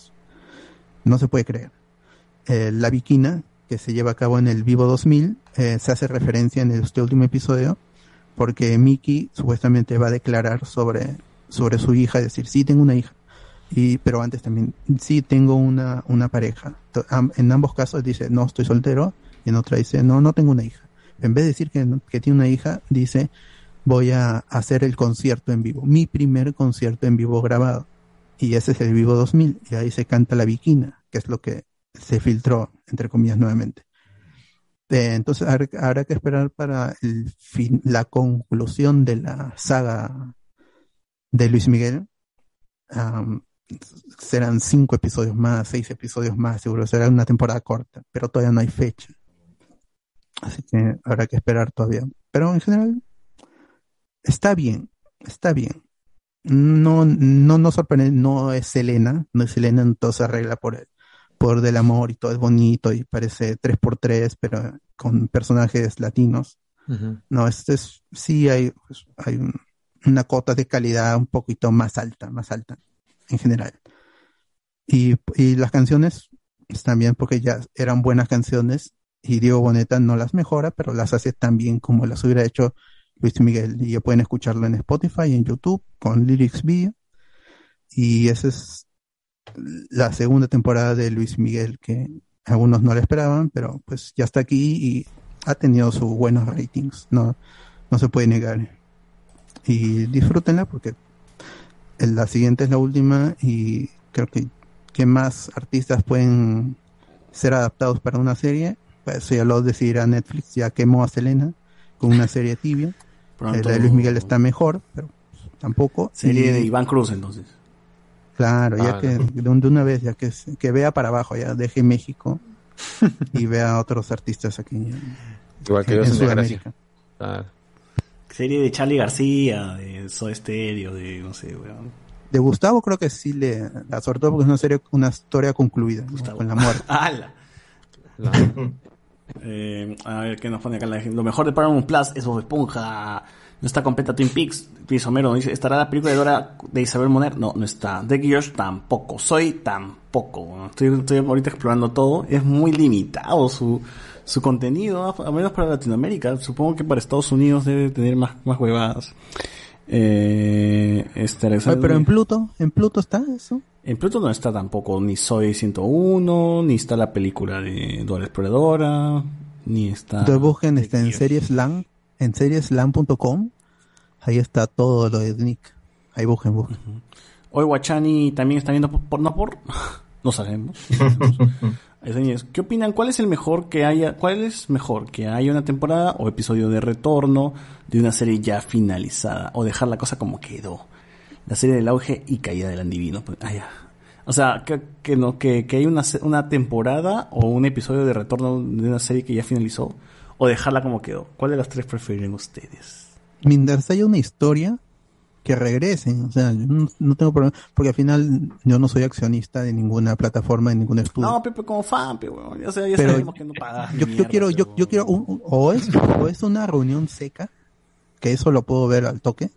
S5: no se puede creer. Eh, la Viquina, que se lleva a cabo en el Vivo 2000, eh, se hace referencia en este último episodio porque Mickey supuestamente va a declarar sobre, sobre su hija, decir, sí tengo una hija, y, pero antes también, sí tengo una, una pareja. En ambos casos dice, no, estoy soltero, y en otra dice, no, no tengo una hija. En vez de decir que, tiene una hija, dice, voy a hacer el concierto en vivo, mi primer concierto en vivo grabado. Y ese es el Vivo 2000, y ahí se canta la viquina, que es lo que se filtró, entre comillas, nuevamente. Eh, entonces habrá, que esperar para la conclusión de la saga de Luis Miguel. Serán cinco episodios más, seis episodios más, seguro será una temporada corta, pero todavía no hay fecha. Así que habrá que esperar todavía. Pero en general, está bien, está bien. No, no nos sorprende, no es Selena, no es Selena, entonces se arregla por él por del amor y todo es bonito y parece 3x3, pero con personajes latinos.
S3: Ujú.
S5: No, este es, sí hay, pues, hay un- una cota de calidad un poquito más alta, más alta en general. Y, y las canciones están bien porque ya eran buenas canciones y Diego Boneta no las mejora, pero las hace tan bien como las hubiera hecho Luis Miguel. Y ya pueden escucharlo en Spotify, en YouTube, con Lyrics Video. Y esa es la segunda temporada de Luis Miguel que algunos no la esperaban, pero pues ya está aquí y ha tenido sus buenos ratings, no, no se puede negar. Y disfrútenla porque la siguiente es la última y creo que, que más artistas pueden ser adaptados para una serie, eso ya lo decidirá Netflix, ya quemó a Selena con una serie tibia. Eh, la de Luis Miguel está mejor, pero tampoco.
S2: Serie
S5: Y-
S2: de Iván Cruz, entonces.
S5: Claro, ya
S3: Ah,
S5: que de, un- de una vez, ya que, que vea para abajo, ya deje México y vea a otros artistas aquí
S3: Igual que
S5: en Sudamérica.
S2: Serie de Charlie García, de Soda Stereo, de no sé, weón.
S5: De Gustavo creo que sí le, sobre todo porque es una serie, una historia concluida, con la muerte.
S2: ¡Hala!
S3: La-
S2: Eh, a ver qué nos pone acá. Lo mejor de Paramount Plus es Bob Esponja. No está completa Twin Peaks. Luis Homero dice, ¿estará la película de Dora de Isabel Moner? No, no está. The Gears tampoco. Soy tampoco. Estoy, estoy ahorita explorando todo. Es muy limitado su, su contenido, a- al menos para Latinoamérica. Supongo que para Estados Unidos debe tener más, más huevadas. Eh, este
S5: pero en Pluto, en Pluto está eso.
S2: En Pluto no está tampoco ni Soy 101, ni está la película de Dora Exploradora, ni está...
S5: Entonces busquen este, en
S2: Gears.
S5: serieslam, en serieslam.com, ahí está todo lo de Nick. Ahí busquen, busquen.
S2: Hoy Guachani también está viendo por no por no sabemos. Ahí está, ¿Qué opinan? ¿Cuál es el mejor que haya? ¿Cuál es mejor que haya una temporada o episodio de retorno de una serie ya finalizada o dejar la cosa como quedó? La serie del auge y caída del andivino. Pues, ah, ya. O sea, que, que no que, que hay una una temporada o un episodio de retorno de una serie que ya finalizó o dejarla como quedó. ¿Cuál de las tres prefieren ustedes?
S5: Mientras haya una historia, que regresen. O sea, yo no, no tengo problema, porque al final yo no soy accionista de ninguna plataforma, de ningún estudio.
S2: No, Pepe, como fan, pe, weón. O sea, ya
S5: Pero
S2: sabemos que no pagas.
S5: yo, yo quiero, yo,
S2: pero-
S5: yo quiero, un- un- o es, o es una reunión seca, que eso lo puedo ver al toque,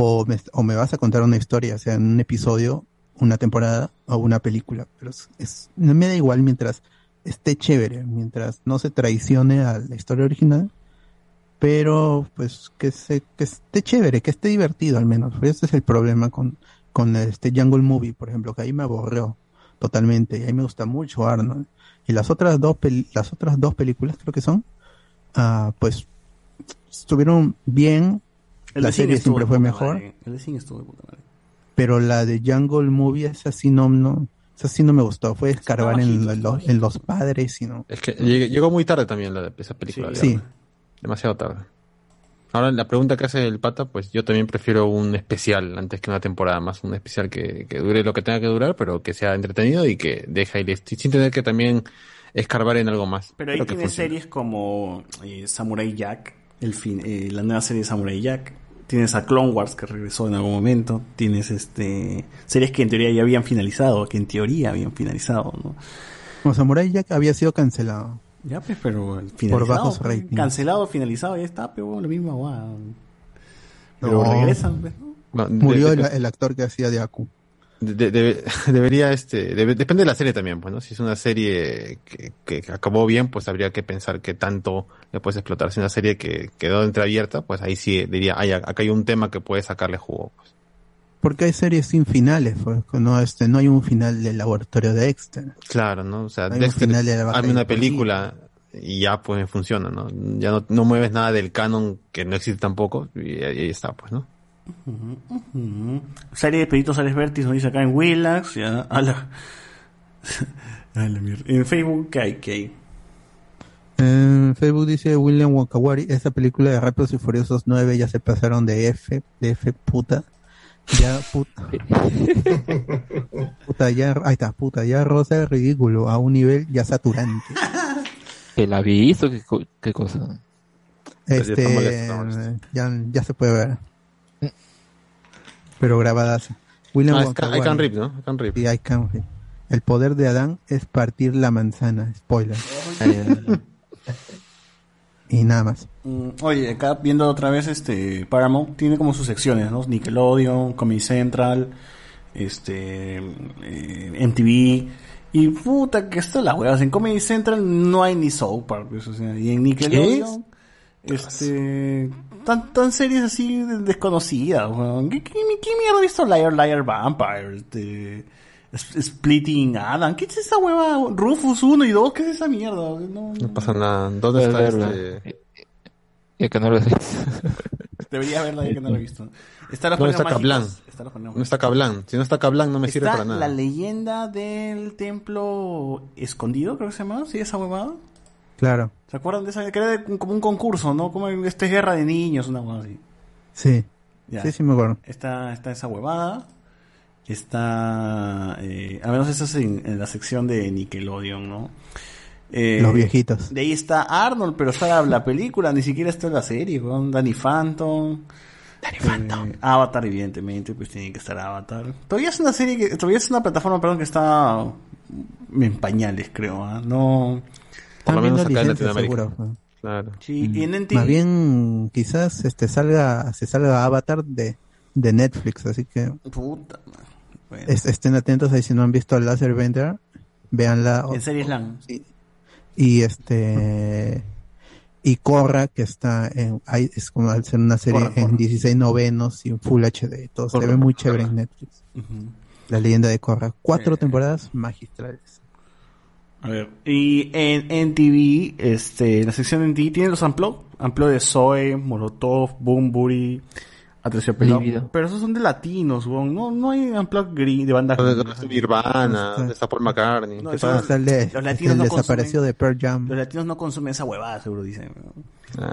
S5: o me, vas a contar una historia, sea, en un episodio, una temporada o una película. Pero es, es- no me da igual mientras esté chévere, mientras no se traicione a la historia original, pero pues que se, que esté chévere, que esté divertido al menos. Ese es el problema con, con este Jungle Movie, por ejemplo, que ahí me aborreó totalmente, y ahí me gusta mucho Arnold. Y las otras dos las otras dos películas creo que son, ah, pues estuvieron bien,
S2: El
S5: la serie siempre fue mejor.
S2: madre. El de Sing estuvo de puta madre.
S5: pero la de Jungle Movie esa sí no, no, esa sí no me gustó, fue escarbar en,
S2: bajito,
S5: lo-
S2: está
S5: en los padres y no.
S3: Es que llegué- llegó muy tarde también la, esa película.
S2: Sí.
S5: Sí,
S3: Demasiado tarde. Ahora la pregunta que hace el pata, pues yo también prefiero un especial antes que una temporada más, un especial que, que dure lo que tenga que durar, pero que sea entretenido y que deje ahí listo, y sin tener que también escarbar en algo más.
S2: Pero ahí
S3: que
S2: tiene series como eh, Samurai Jack, el fin, eh, la nueva serie de Samurai Jack. Tienes a Clone Wars que regresó en algún momento. Tienes este series que en teoría ya habían finalizado, que en teoría habían finalizado, ¿no?
S5: Como Samurai Jack había sido cancelado.
S2: Ya pues, pero finalizado,
S5: bajos ratings.
S2: cancelado, finalizado, ya está, pero lo mismo, guau. Pero
S5: No.
S2: regresan, pues, ¿no?
S3: No, de-
S5: Murió
S3: de-
S5: el, el actor que hacía de Aku.
S3: De- de- debería, este, debe- depende de la serie también, pues, ¿no? Si es una serie que, que acabó bien, pues habría que pensar que tanto le puedes explotar. Si es una serie que quedó entreabierta, pues ahí sí diría, ay, acá hay un tema que puede sacarle jugo. pues.
S5: Porque hay series sin finales, pues, no, este, no hay un final del laboratorio de Dexter.
S3: Claro, ¿no? O sea,
S5: Hay un
S3: Dexter,
S5: final de
S3: una película y ya pues funciona, ¿no? Ya no, no mueves nada del canon que no existe tampoco y ahí está, pues, ¿no?
S2: Serie de Peditos Alex Vertis nos dice acá en Willax, ya, a la, a la mierda. En Facebook, ¿qué hay? ¿Qué hay?
S5: En Facebook dice William Wakawari, esa película de Rápidos y Furiosos 9 ya se pasaron de F, de F puta. Ya puta. puta ya, ahí está, puta, ya rosa el ridículo a un nivel ya saturante.
S8: Que la visto, qué, co- qué cosa.
S5: Este, ya, ya se puede ver. Pero grabadas. William
S3: Ah, es Can- I. Can Rip, ¿no? I Can Rip.
S5: Sí, I Can Rip. El poder de Adán es partir la manzana. Spoiler. Y nada más.
S2: Mm, Oye, acá viendo otra vez este Paramount tiene como sus secciones, ¿no? Nickelodeon, Comedy Central, este eh, MTV y puta que esto las huevas en Comedy Central no hay ni South Park, o sea, y en Nickelodeon este tan, tan series así de- desconocidas, weón. ¿Qué, qué, qué mierda he visto Liar Liar Vampire? Este Splitting Adam, ¿qué es esa hueva? Rufus 1 y 2, ¿qué es esa mierda? No,
S3: No pasa nada. ¿Dónde está
S8: verla.
S3: este?
S8: Ya que no lo sé.
S2: Debería verla ya que no la he visto. Está los
S3: ¿Dónde está
S2: Conejos
S3: No está Cablan. Si no está Cablan no me sirve
S2: Está
S3: para nada.
S2: la leyenda del templo escondido, creo que se llama, ¿sí? Esa huevada.
S5: Claro.
S2: ¿Se acuerdan de esa? Que era de- como un concurso, ¿no? Como esta es guerra de niños, una huevada así.
S5: Sí.
S2: Ya.
S5: Sí, sí me acuerdo.
S2: Está, está esa huevada. Está, eh, a menos eso es en, en la sección de Nickelodeon, ¿no? Eh,
S5: Los viejitos.
S2: De ahí está Arnold, pero está la película, ni siquiera está la serie, con Danny Phantom. Danny Phantom. Avatar, evidentemente, pues tiene que estar Avatar. Todavía es una serie que, todavía es una plataforma, perdón, que está en pañales, creo, ¿ah? No.
S3: Por lo menos
S5: viendo
S3: acá en
S5: licencias,
S3: Latinoamérica.
S5: seguro.
S3: Claro.
S2: Sí, y en NTV
S5: Más bien, quizás este salga, se salga Avatar de, de Netflix, así que
S2: Puta, madre. Bueno.
S5: es- estén atentos ahí si no han visto Laser Bender, véanla.
S2: en series LAN.
S5: Sí. Y este y Corra que está en hay- es como al ser una serie
S2: Corra, Corra.
S5: en 16 novenos y en Full HD, y todo se
S3: Corra,
S5: ve muy
S3: Corra.
S5: chévere en Netflix. La leyenda de Corra, cuatro temporadas magistrales.
S2: A ver, y en, en TV, este, la sección de TV tiene los Unplugged, Unplugged de Zoe, Molotov, Boombury, Aterciopelado.
S8: Lívido.
S2: Pero esos son de latinos, weón. No, no hay Unplugged gri- de banda
S3: ¿Dónde, dónde está Nirvana?
S5: Está-
S3: ¿Dónde está Paul McCartney?
S2: No,
S3: ¿Qué
S2: eso-
S3: pasa?
S5: El, de-
S2: los latinos
S5: el
S2: no
S5: desaparecido
S2: consumen-
S5: de Pearl Jam.
S2: Los latinos no consumen esa huevada, seguro dicen. weón.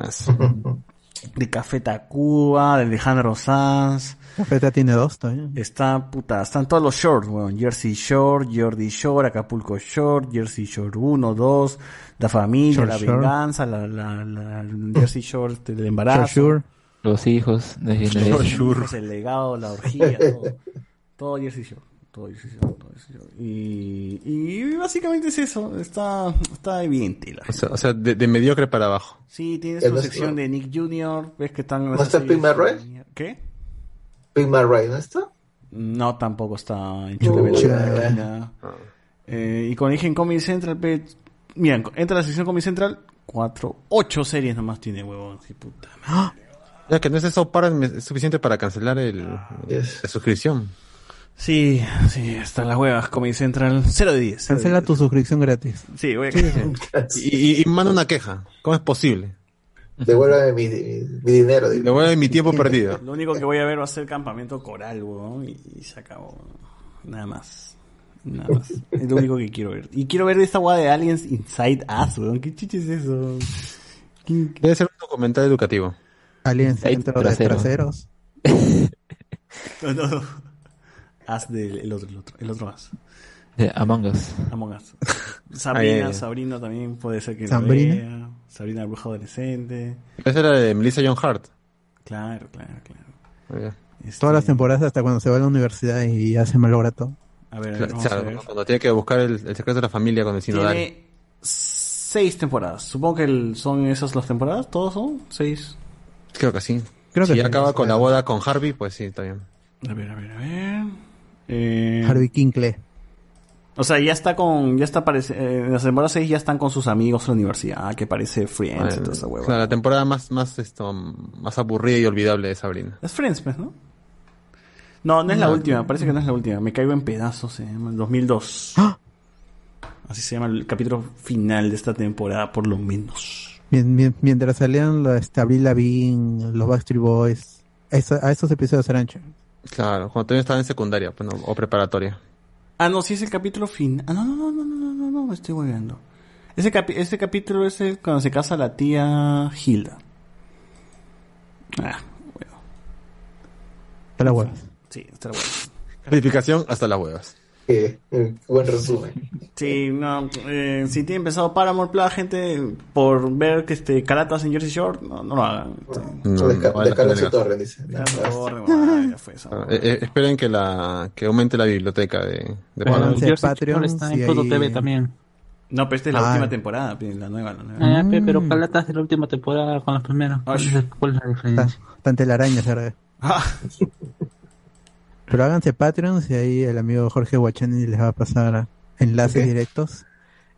S3: Ah, sí.
S2: De Café Tacuba, de Alejandro Sanz.
S5: Cafeta tiene dos todavía.
S2: Está, puta, están todos los shorts, weón. Jersey Shore, Jordi Shore, Acapulco Shore, Jersey Shore 1, 2, La Familia,
S5: Shore
S2: La
S5: Shore.
S2: Venganza, la, la, la, Jersey Shore este, del embarazo.
S5: Sure.
S8: Los hijos de
S2: Los
S8: Generation.
S2: hijos, el legado, la orgía, todo. Todo Jersey Shore. Todo Shore, todo Shore. Y, y básicamente es eso. Está, está evidente. La
S3: O sea, o sea, de, de mediocre para abajo.
S2: Sí, tiene
S6: El
S2: su
S6: nuestro-
S2: sección de Nick Jr. ¿Ves que están
S6: ¿No está Pig Marroy?
S2: de- ¿Qué?
S6: Man Ray, ¿no está?
S2: No, tampoco está en. Chulevela. Eh, y con dije en Comedy Central, pe- mira, entra a la sección Comedy Central, cuatro, ocho series nomás tiene, huevón. Sí, puta madre.
S3: Ya que no es eso para es suficiente para cancelar el,
S6: Yes.
S3: la suscripción.
S2: Sí, sí, están las huevas. Comedy Central, 0 de 10. cero de
S5: Cancela
S2: 10.
S5: tu suscripción gratis.
S2: Sí, voy a
S3: Y, y, y manda una queja. ¿Cómo es posible?
S6: Devuélvame mi, mi, mi dinero.
S3: Devuelve mi tiempo perdido.
S2: Lo único que voy a ver va a ser Campamento Coral, huevón, y, y se acabó. Nada más. Nada más. Es lo único que quiero ver. Y quiero ver esta hueá de Aliens Inside Us, weón. ¿Qué chiche es eso? ¿Qué- qué-
S3: Debe ser un documental educativo.
S5: Aliens dentro de
S8: trasero.
S5: traseros.
S2: No, no, no. As del el otro, el otro, el otro As.
S8: De Among Us.
S2: Among Us. Sabrina,
S3: Ay, ay, ay.
S2: Sabrina también puede ser que lo
S5: ¿Sabrina?
S2: vea. Sabrina la bruja adolescente.
S3: Esa era de Melissa John Hart.
S2: Claro, claro, claro. Este,
S5: Todas las temporadas hasta cuando se va a la universidad y ya se malogra todo.
S2: A ver, a ver, vamos a
S3: Claro,
S2: ver.
S3: cuando tiene que buscar el, el secreto de la familia con el sinodal.
S2: Tiene seis temporadas. Supongo que el- son esas las temporadas. ¿Todos son? Seis.
S3: Creo que sí.
S5: Creo que
S3: si
S5: sí.
S3: acaba con la boda con Harvey, pues sí, está bien.
S2: A ver, a ver, a ver. Eh,
S5: Harvey Kinkle.
S2: O sea, ya está con. Ya está parece, eh, en las temporadas 6 ya están con sus amigos en la universidad. Ah, que parece Friends y
S3: Bueno,
S2: toda esa hueva.
S3: claro, la temporada más, más, esto, más aburrida y olvidable de Sabrina.
S2: Es Friends, pues, ¿no? No, no es la
S3: No.
S2: última. Parece que no es la última. Me caigo en pedazos. Se llama el 2002.
S5: ¡Ah!
S2: Así se llama el capítulo final de esta temporada, por lo menos.
S5: Mien- mien- Mientras salían los este, Avril Lavigne, los Backstreet Boys, esa- a esos episodios eran chéveres.
S3: Claro, cuando todavía estaba en secundaria pues, o preparatoria.
S2: Ah, no, sí es el capítulo fin. Ah, no, no, no, no, no, no, no, me estoy volviendo. Ese, capi ese capítulo es el cuando se casa la tía Hilda. Ah, bueno.
S5: Hasta las huevas.
S2: Sí, hasta las huevas.
S3: Calificación hasta las huevas.
S6: Eh, eh, buen resumen.
S2: Sí, no, eh, si tiene empezado Paramore Plus, gente, por ver que este Caratas en Jersey Shore, no, no lo hagan.
S3: No,
S6: de
S3: no vale la
S6: Carlos
S3: pena.
S6: su torre, dice.
S2: Eso.
S3: Ah, eh, eh, esperen que la que aumente la biblioteca de,
S4: Jersey
S5: Patreon,
S4: Shore está
S5: sí,
S4: en Pluto
S5: ahí-
S4: TV también.
S2: No, pero esta es la
S5: Ah.
S2: última temporada, pe, la nueva, la nueva.
S4: Ah, pe, pero
S5: Mm.
S4: Calatas de la última temporada con las primeras. ¿Cuál, es, la.
S2: Ah,
S5: Pero háganse Patreons y ahí el amigo Jorge Guachani les va a pasar enlaces directos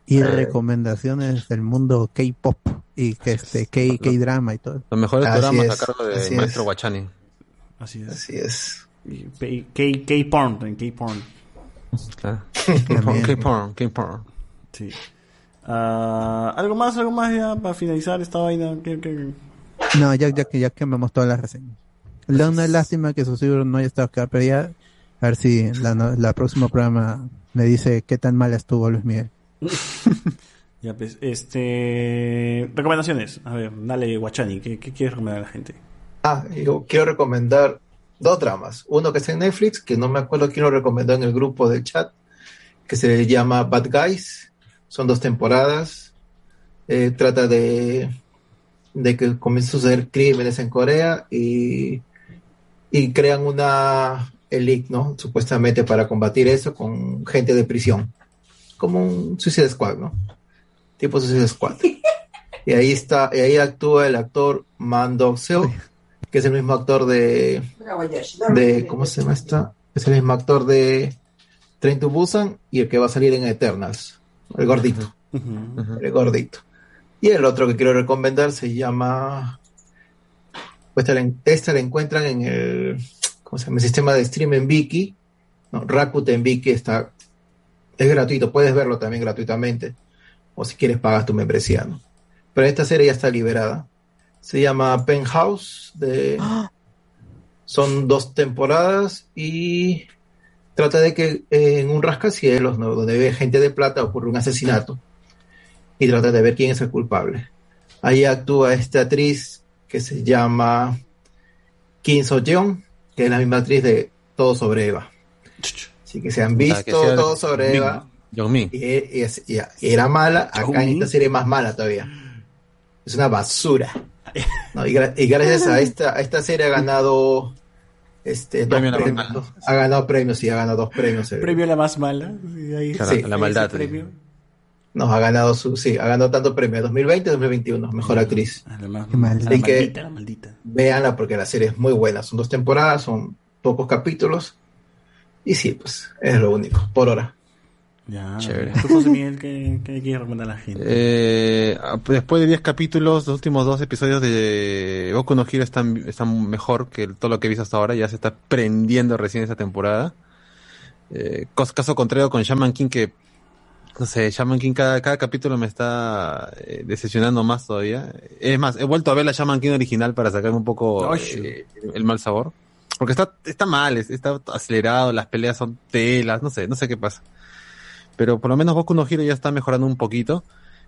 S5: y
S6: Eh.
S5: recomendaciones del mundo K-pop y que este K- K-drama y todo.
S3: Los mejores
S6: Así
S3: programas
S6: es,
S3: a cargo
S6: así
S3: de
S6: es.
S3: Maestro Guachani.
S2: así es.
S6: Así es.
S2: Y K- K- K-porn, también, K-porn.
S3: Claro. K-porn, K-porn.
S2: Sí. Ah, ¿Algo más, algo más ya para finalizar esta vaina? ¿Qué- qué?
S5: No, ya, ya que ya quemamos todas las reseñas. La una lástima que su seguro no haya estado acá, pero ya a ver si la, la próximo programa me dice qué tan mal estuvo Luis Miguel.
S2: Ya, pues, este... Recomendaciones. A ver, dale, Guachani, ¿qué, qué quieres recomendar a la gente?
S6: Ah, yo quiero recomendar dos dramas. Uno que está en Netflix, que no me acuerdo quién lo recomendó en el grupo del chat, que se llama Bad Guys. Son dos temporadas. Eh, trata de, de que comienzan a suceder crímenes en Corea y, y crean una elite, ¿no? Supuestamente para combatir eso con gente de prisión. Como un Suicide Squad, ¿no? Tipo Suicide Squad. Y ahí está, y ahí actúa el actor Mando Seo, que es el mismo actor de, de ¿cómo se llama esta? Es el mismo actor de Train to Busan y el que va a salir en Eternals, el gordito, el gordito. Y el otro que quiero recomendar se llama, pues esta la, esta la encuentran en el, ¿cómo se llama? El sistema de stream en Viki, no, Rakuten Viki está, es gratuito, puedes verlo también gratuitamente, o si quieres pagas tu membresía, ¿no? Pero esta serie ya está liberada. Se llama Penthouse de son dos temporadas y trata de que eh, en un rascacielos, ¿no? donde ve gente de plata, ocurre un asesinato y trata de ver quién es el culpable. Ahí actúa esta actriz que se llama Kim So Jeon, que es la misma actriz de Todo sobre Eva. Así que se han visto Todo sobre Eva
S3: Young Mi.
S6: y, y es- y- y era mala, acá en esta serie es más mala todavía. Es una basura. No, y, gra- y gracias a esta, a esta serie ha ganado este dos
S3: Premio a la
S6: premios.
S3: mala.
S6: Ha ganado premios y ha ganado dos premios.
S2: Premio a la más mala. Ahí-
S3: Claro,
S6: Sí,
S3: la maldad.
S2: premio.
S6: No, ha ganado su, sí, ha ganado tanto premio 2020 y 2021, mejor actriz.
S2: Ah, la, más-
S5: Qué maldita.
S2: la
S6: Así que-
S2: maldita, la maldita.
S6: Véanla porque la serie es muy buena. Son dos temporadas, son pocos capítulos. Y sí, pues es lo único, por ahora.
S2: Ya,
S3: Chévere.
S2: ¿Tú, José Miguel, qué, qué quieres recomendar a la gente?
S3: Eh, ah, pues después de 10 capítulos, los últimos dos episodios de Boku no Hero están, están mejor que todo lo que he visto hasta ahora. Ya se está prendiendo recién esta temporada. Eh, caso contrario con Shaman King que, no sé, Shaman King cada, cada capítulo me está eh, decepcionando más todavía. Es más, he vuelto a ver la Shaman King original para sacar un poco eh, el mal sabor. Porque está, está mal, es- está acelerado, las peleas son telas, no sé, no sé qué pasa. Pero por lo menos Boku no Hero ya está mejorando un poquito.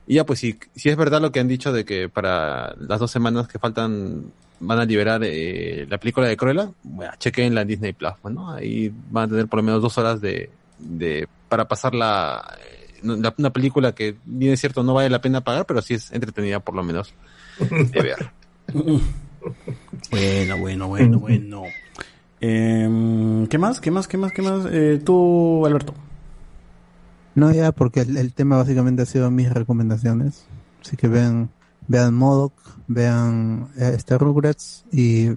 S3: Y ya, pues si, si es verdad lo que han dicho de que para las dos semanas que faltan van a liberar eh, la película de Cruella, bueno, chequen la Disney Plus, ¿no? Ahí van a tener por lo menos dos horas de, de para pasar la, eh, la- una película que, bien es cierto, no vale la pena pagar, pero sí es entretenida por lo menos de ver.
S2: Bueno, bueno, bueno, bueno. Em, ¿Qué más? ¿Qué más? ¿Qué más? ¿Qué más? Eh, tú, Alberto.
S5: No, ya, porque el, el tema básicamente ha sido mis recomendaciones. Así que vean, vean Modoc, vean eh, este Rugrats y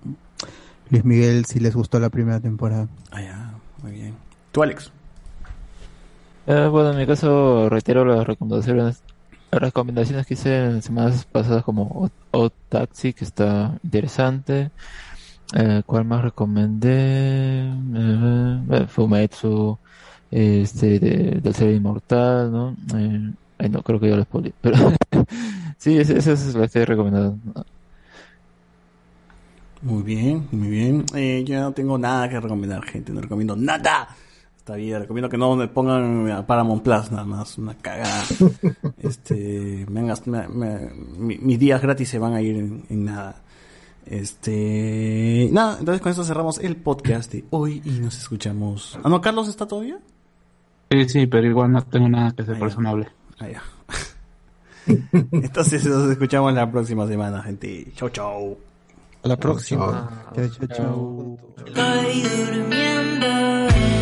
S5: Luis Miguel si les gustó la primera temporada.
S2: Ah, ya, muy bien. Tú, Alex.
S8: Eh, bueno, en mi caso reitero las recomendaciones, recomendaciones que hice en semanas pasadas como O, Taxi, que está interesante. Eh, ¿cuál más recomendé? Eh, eh, Fumetsu, este, de, del ser inmortal, ¿no? Eh, ay, no, creo que ya lo spoilé, pero sí, esa es la que he recomendado.
S2: Muy bien, muy bien. Eh, yo no tengo nada que recomendar, gente. No recomiendo nada. Está bien, recomiendo que no me pongan a Paramount Plus nada más. Una cagada. este, me han me- me- mi- mis días gratis se van a ir en, en nada. Este, nada, entonces con esto cerramos el podcast de hoy y nos escuchamos. Ah, no, Carlos está todavía.
S4: Sí, sí, pero igual no tengo nada que hacer, por eso no hablé.
S2: Ah, ya. Entonces nos escuchamos la próxima semana, gente. Chau, chau.
S3: A la próxima.
S5: Chao.
S9: Estoy durmiendo.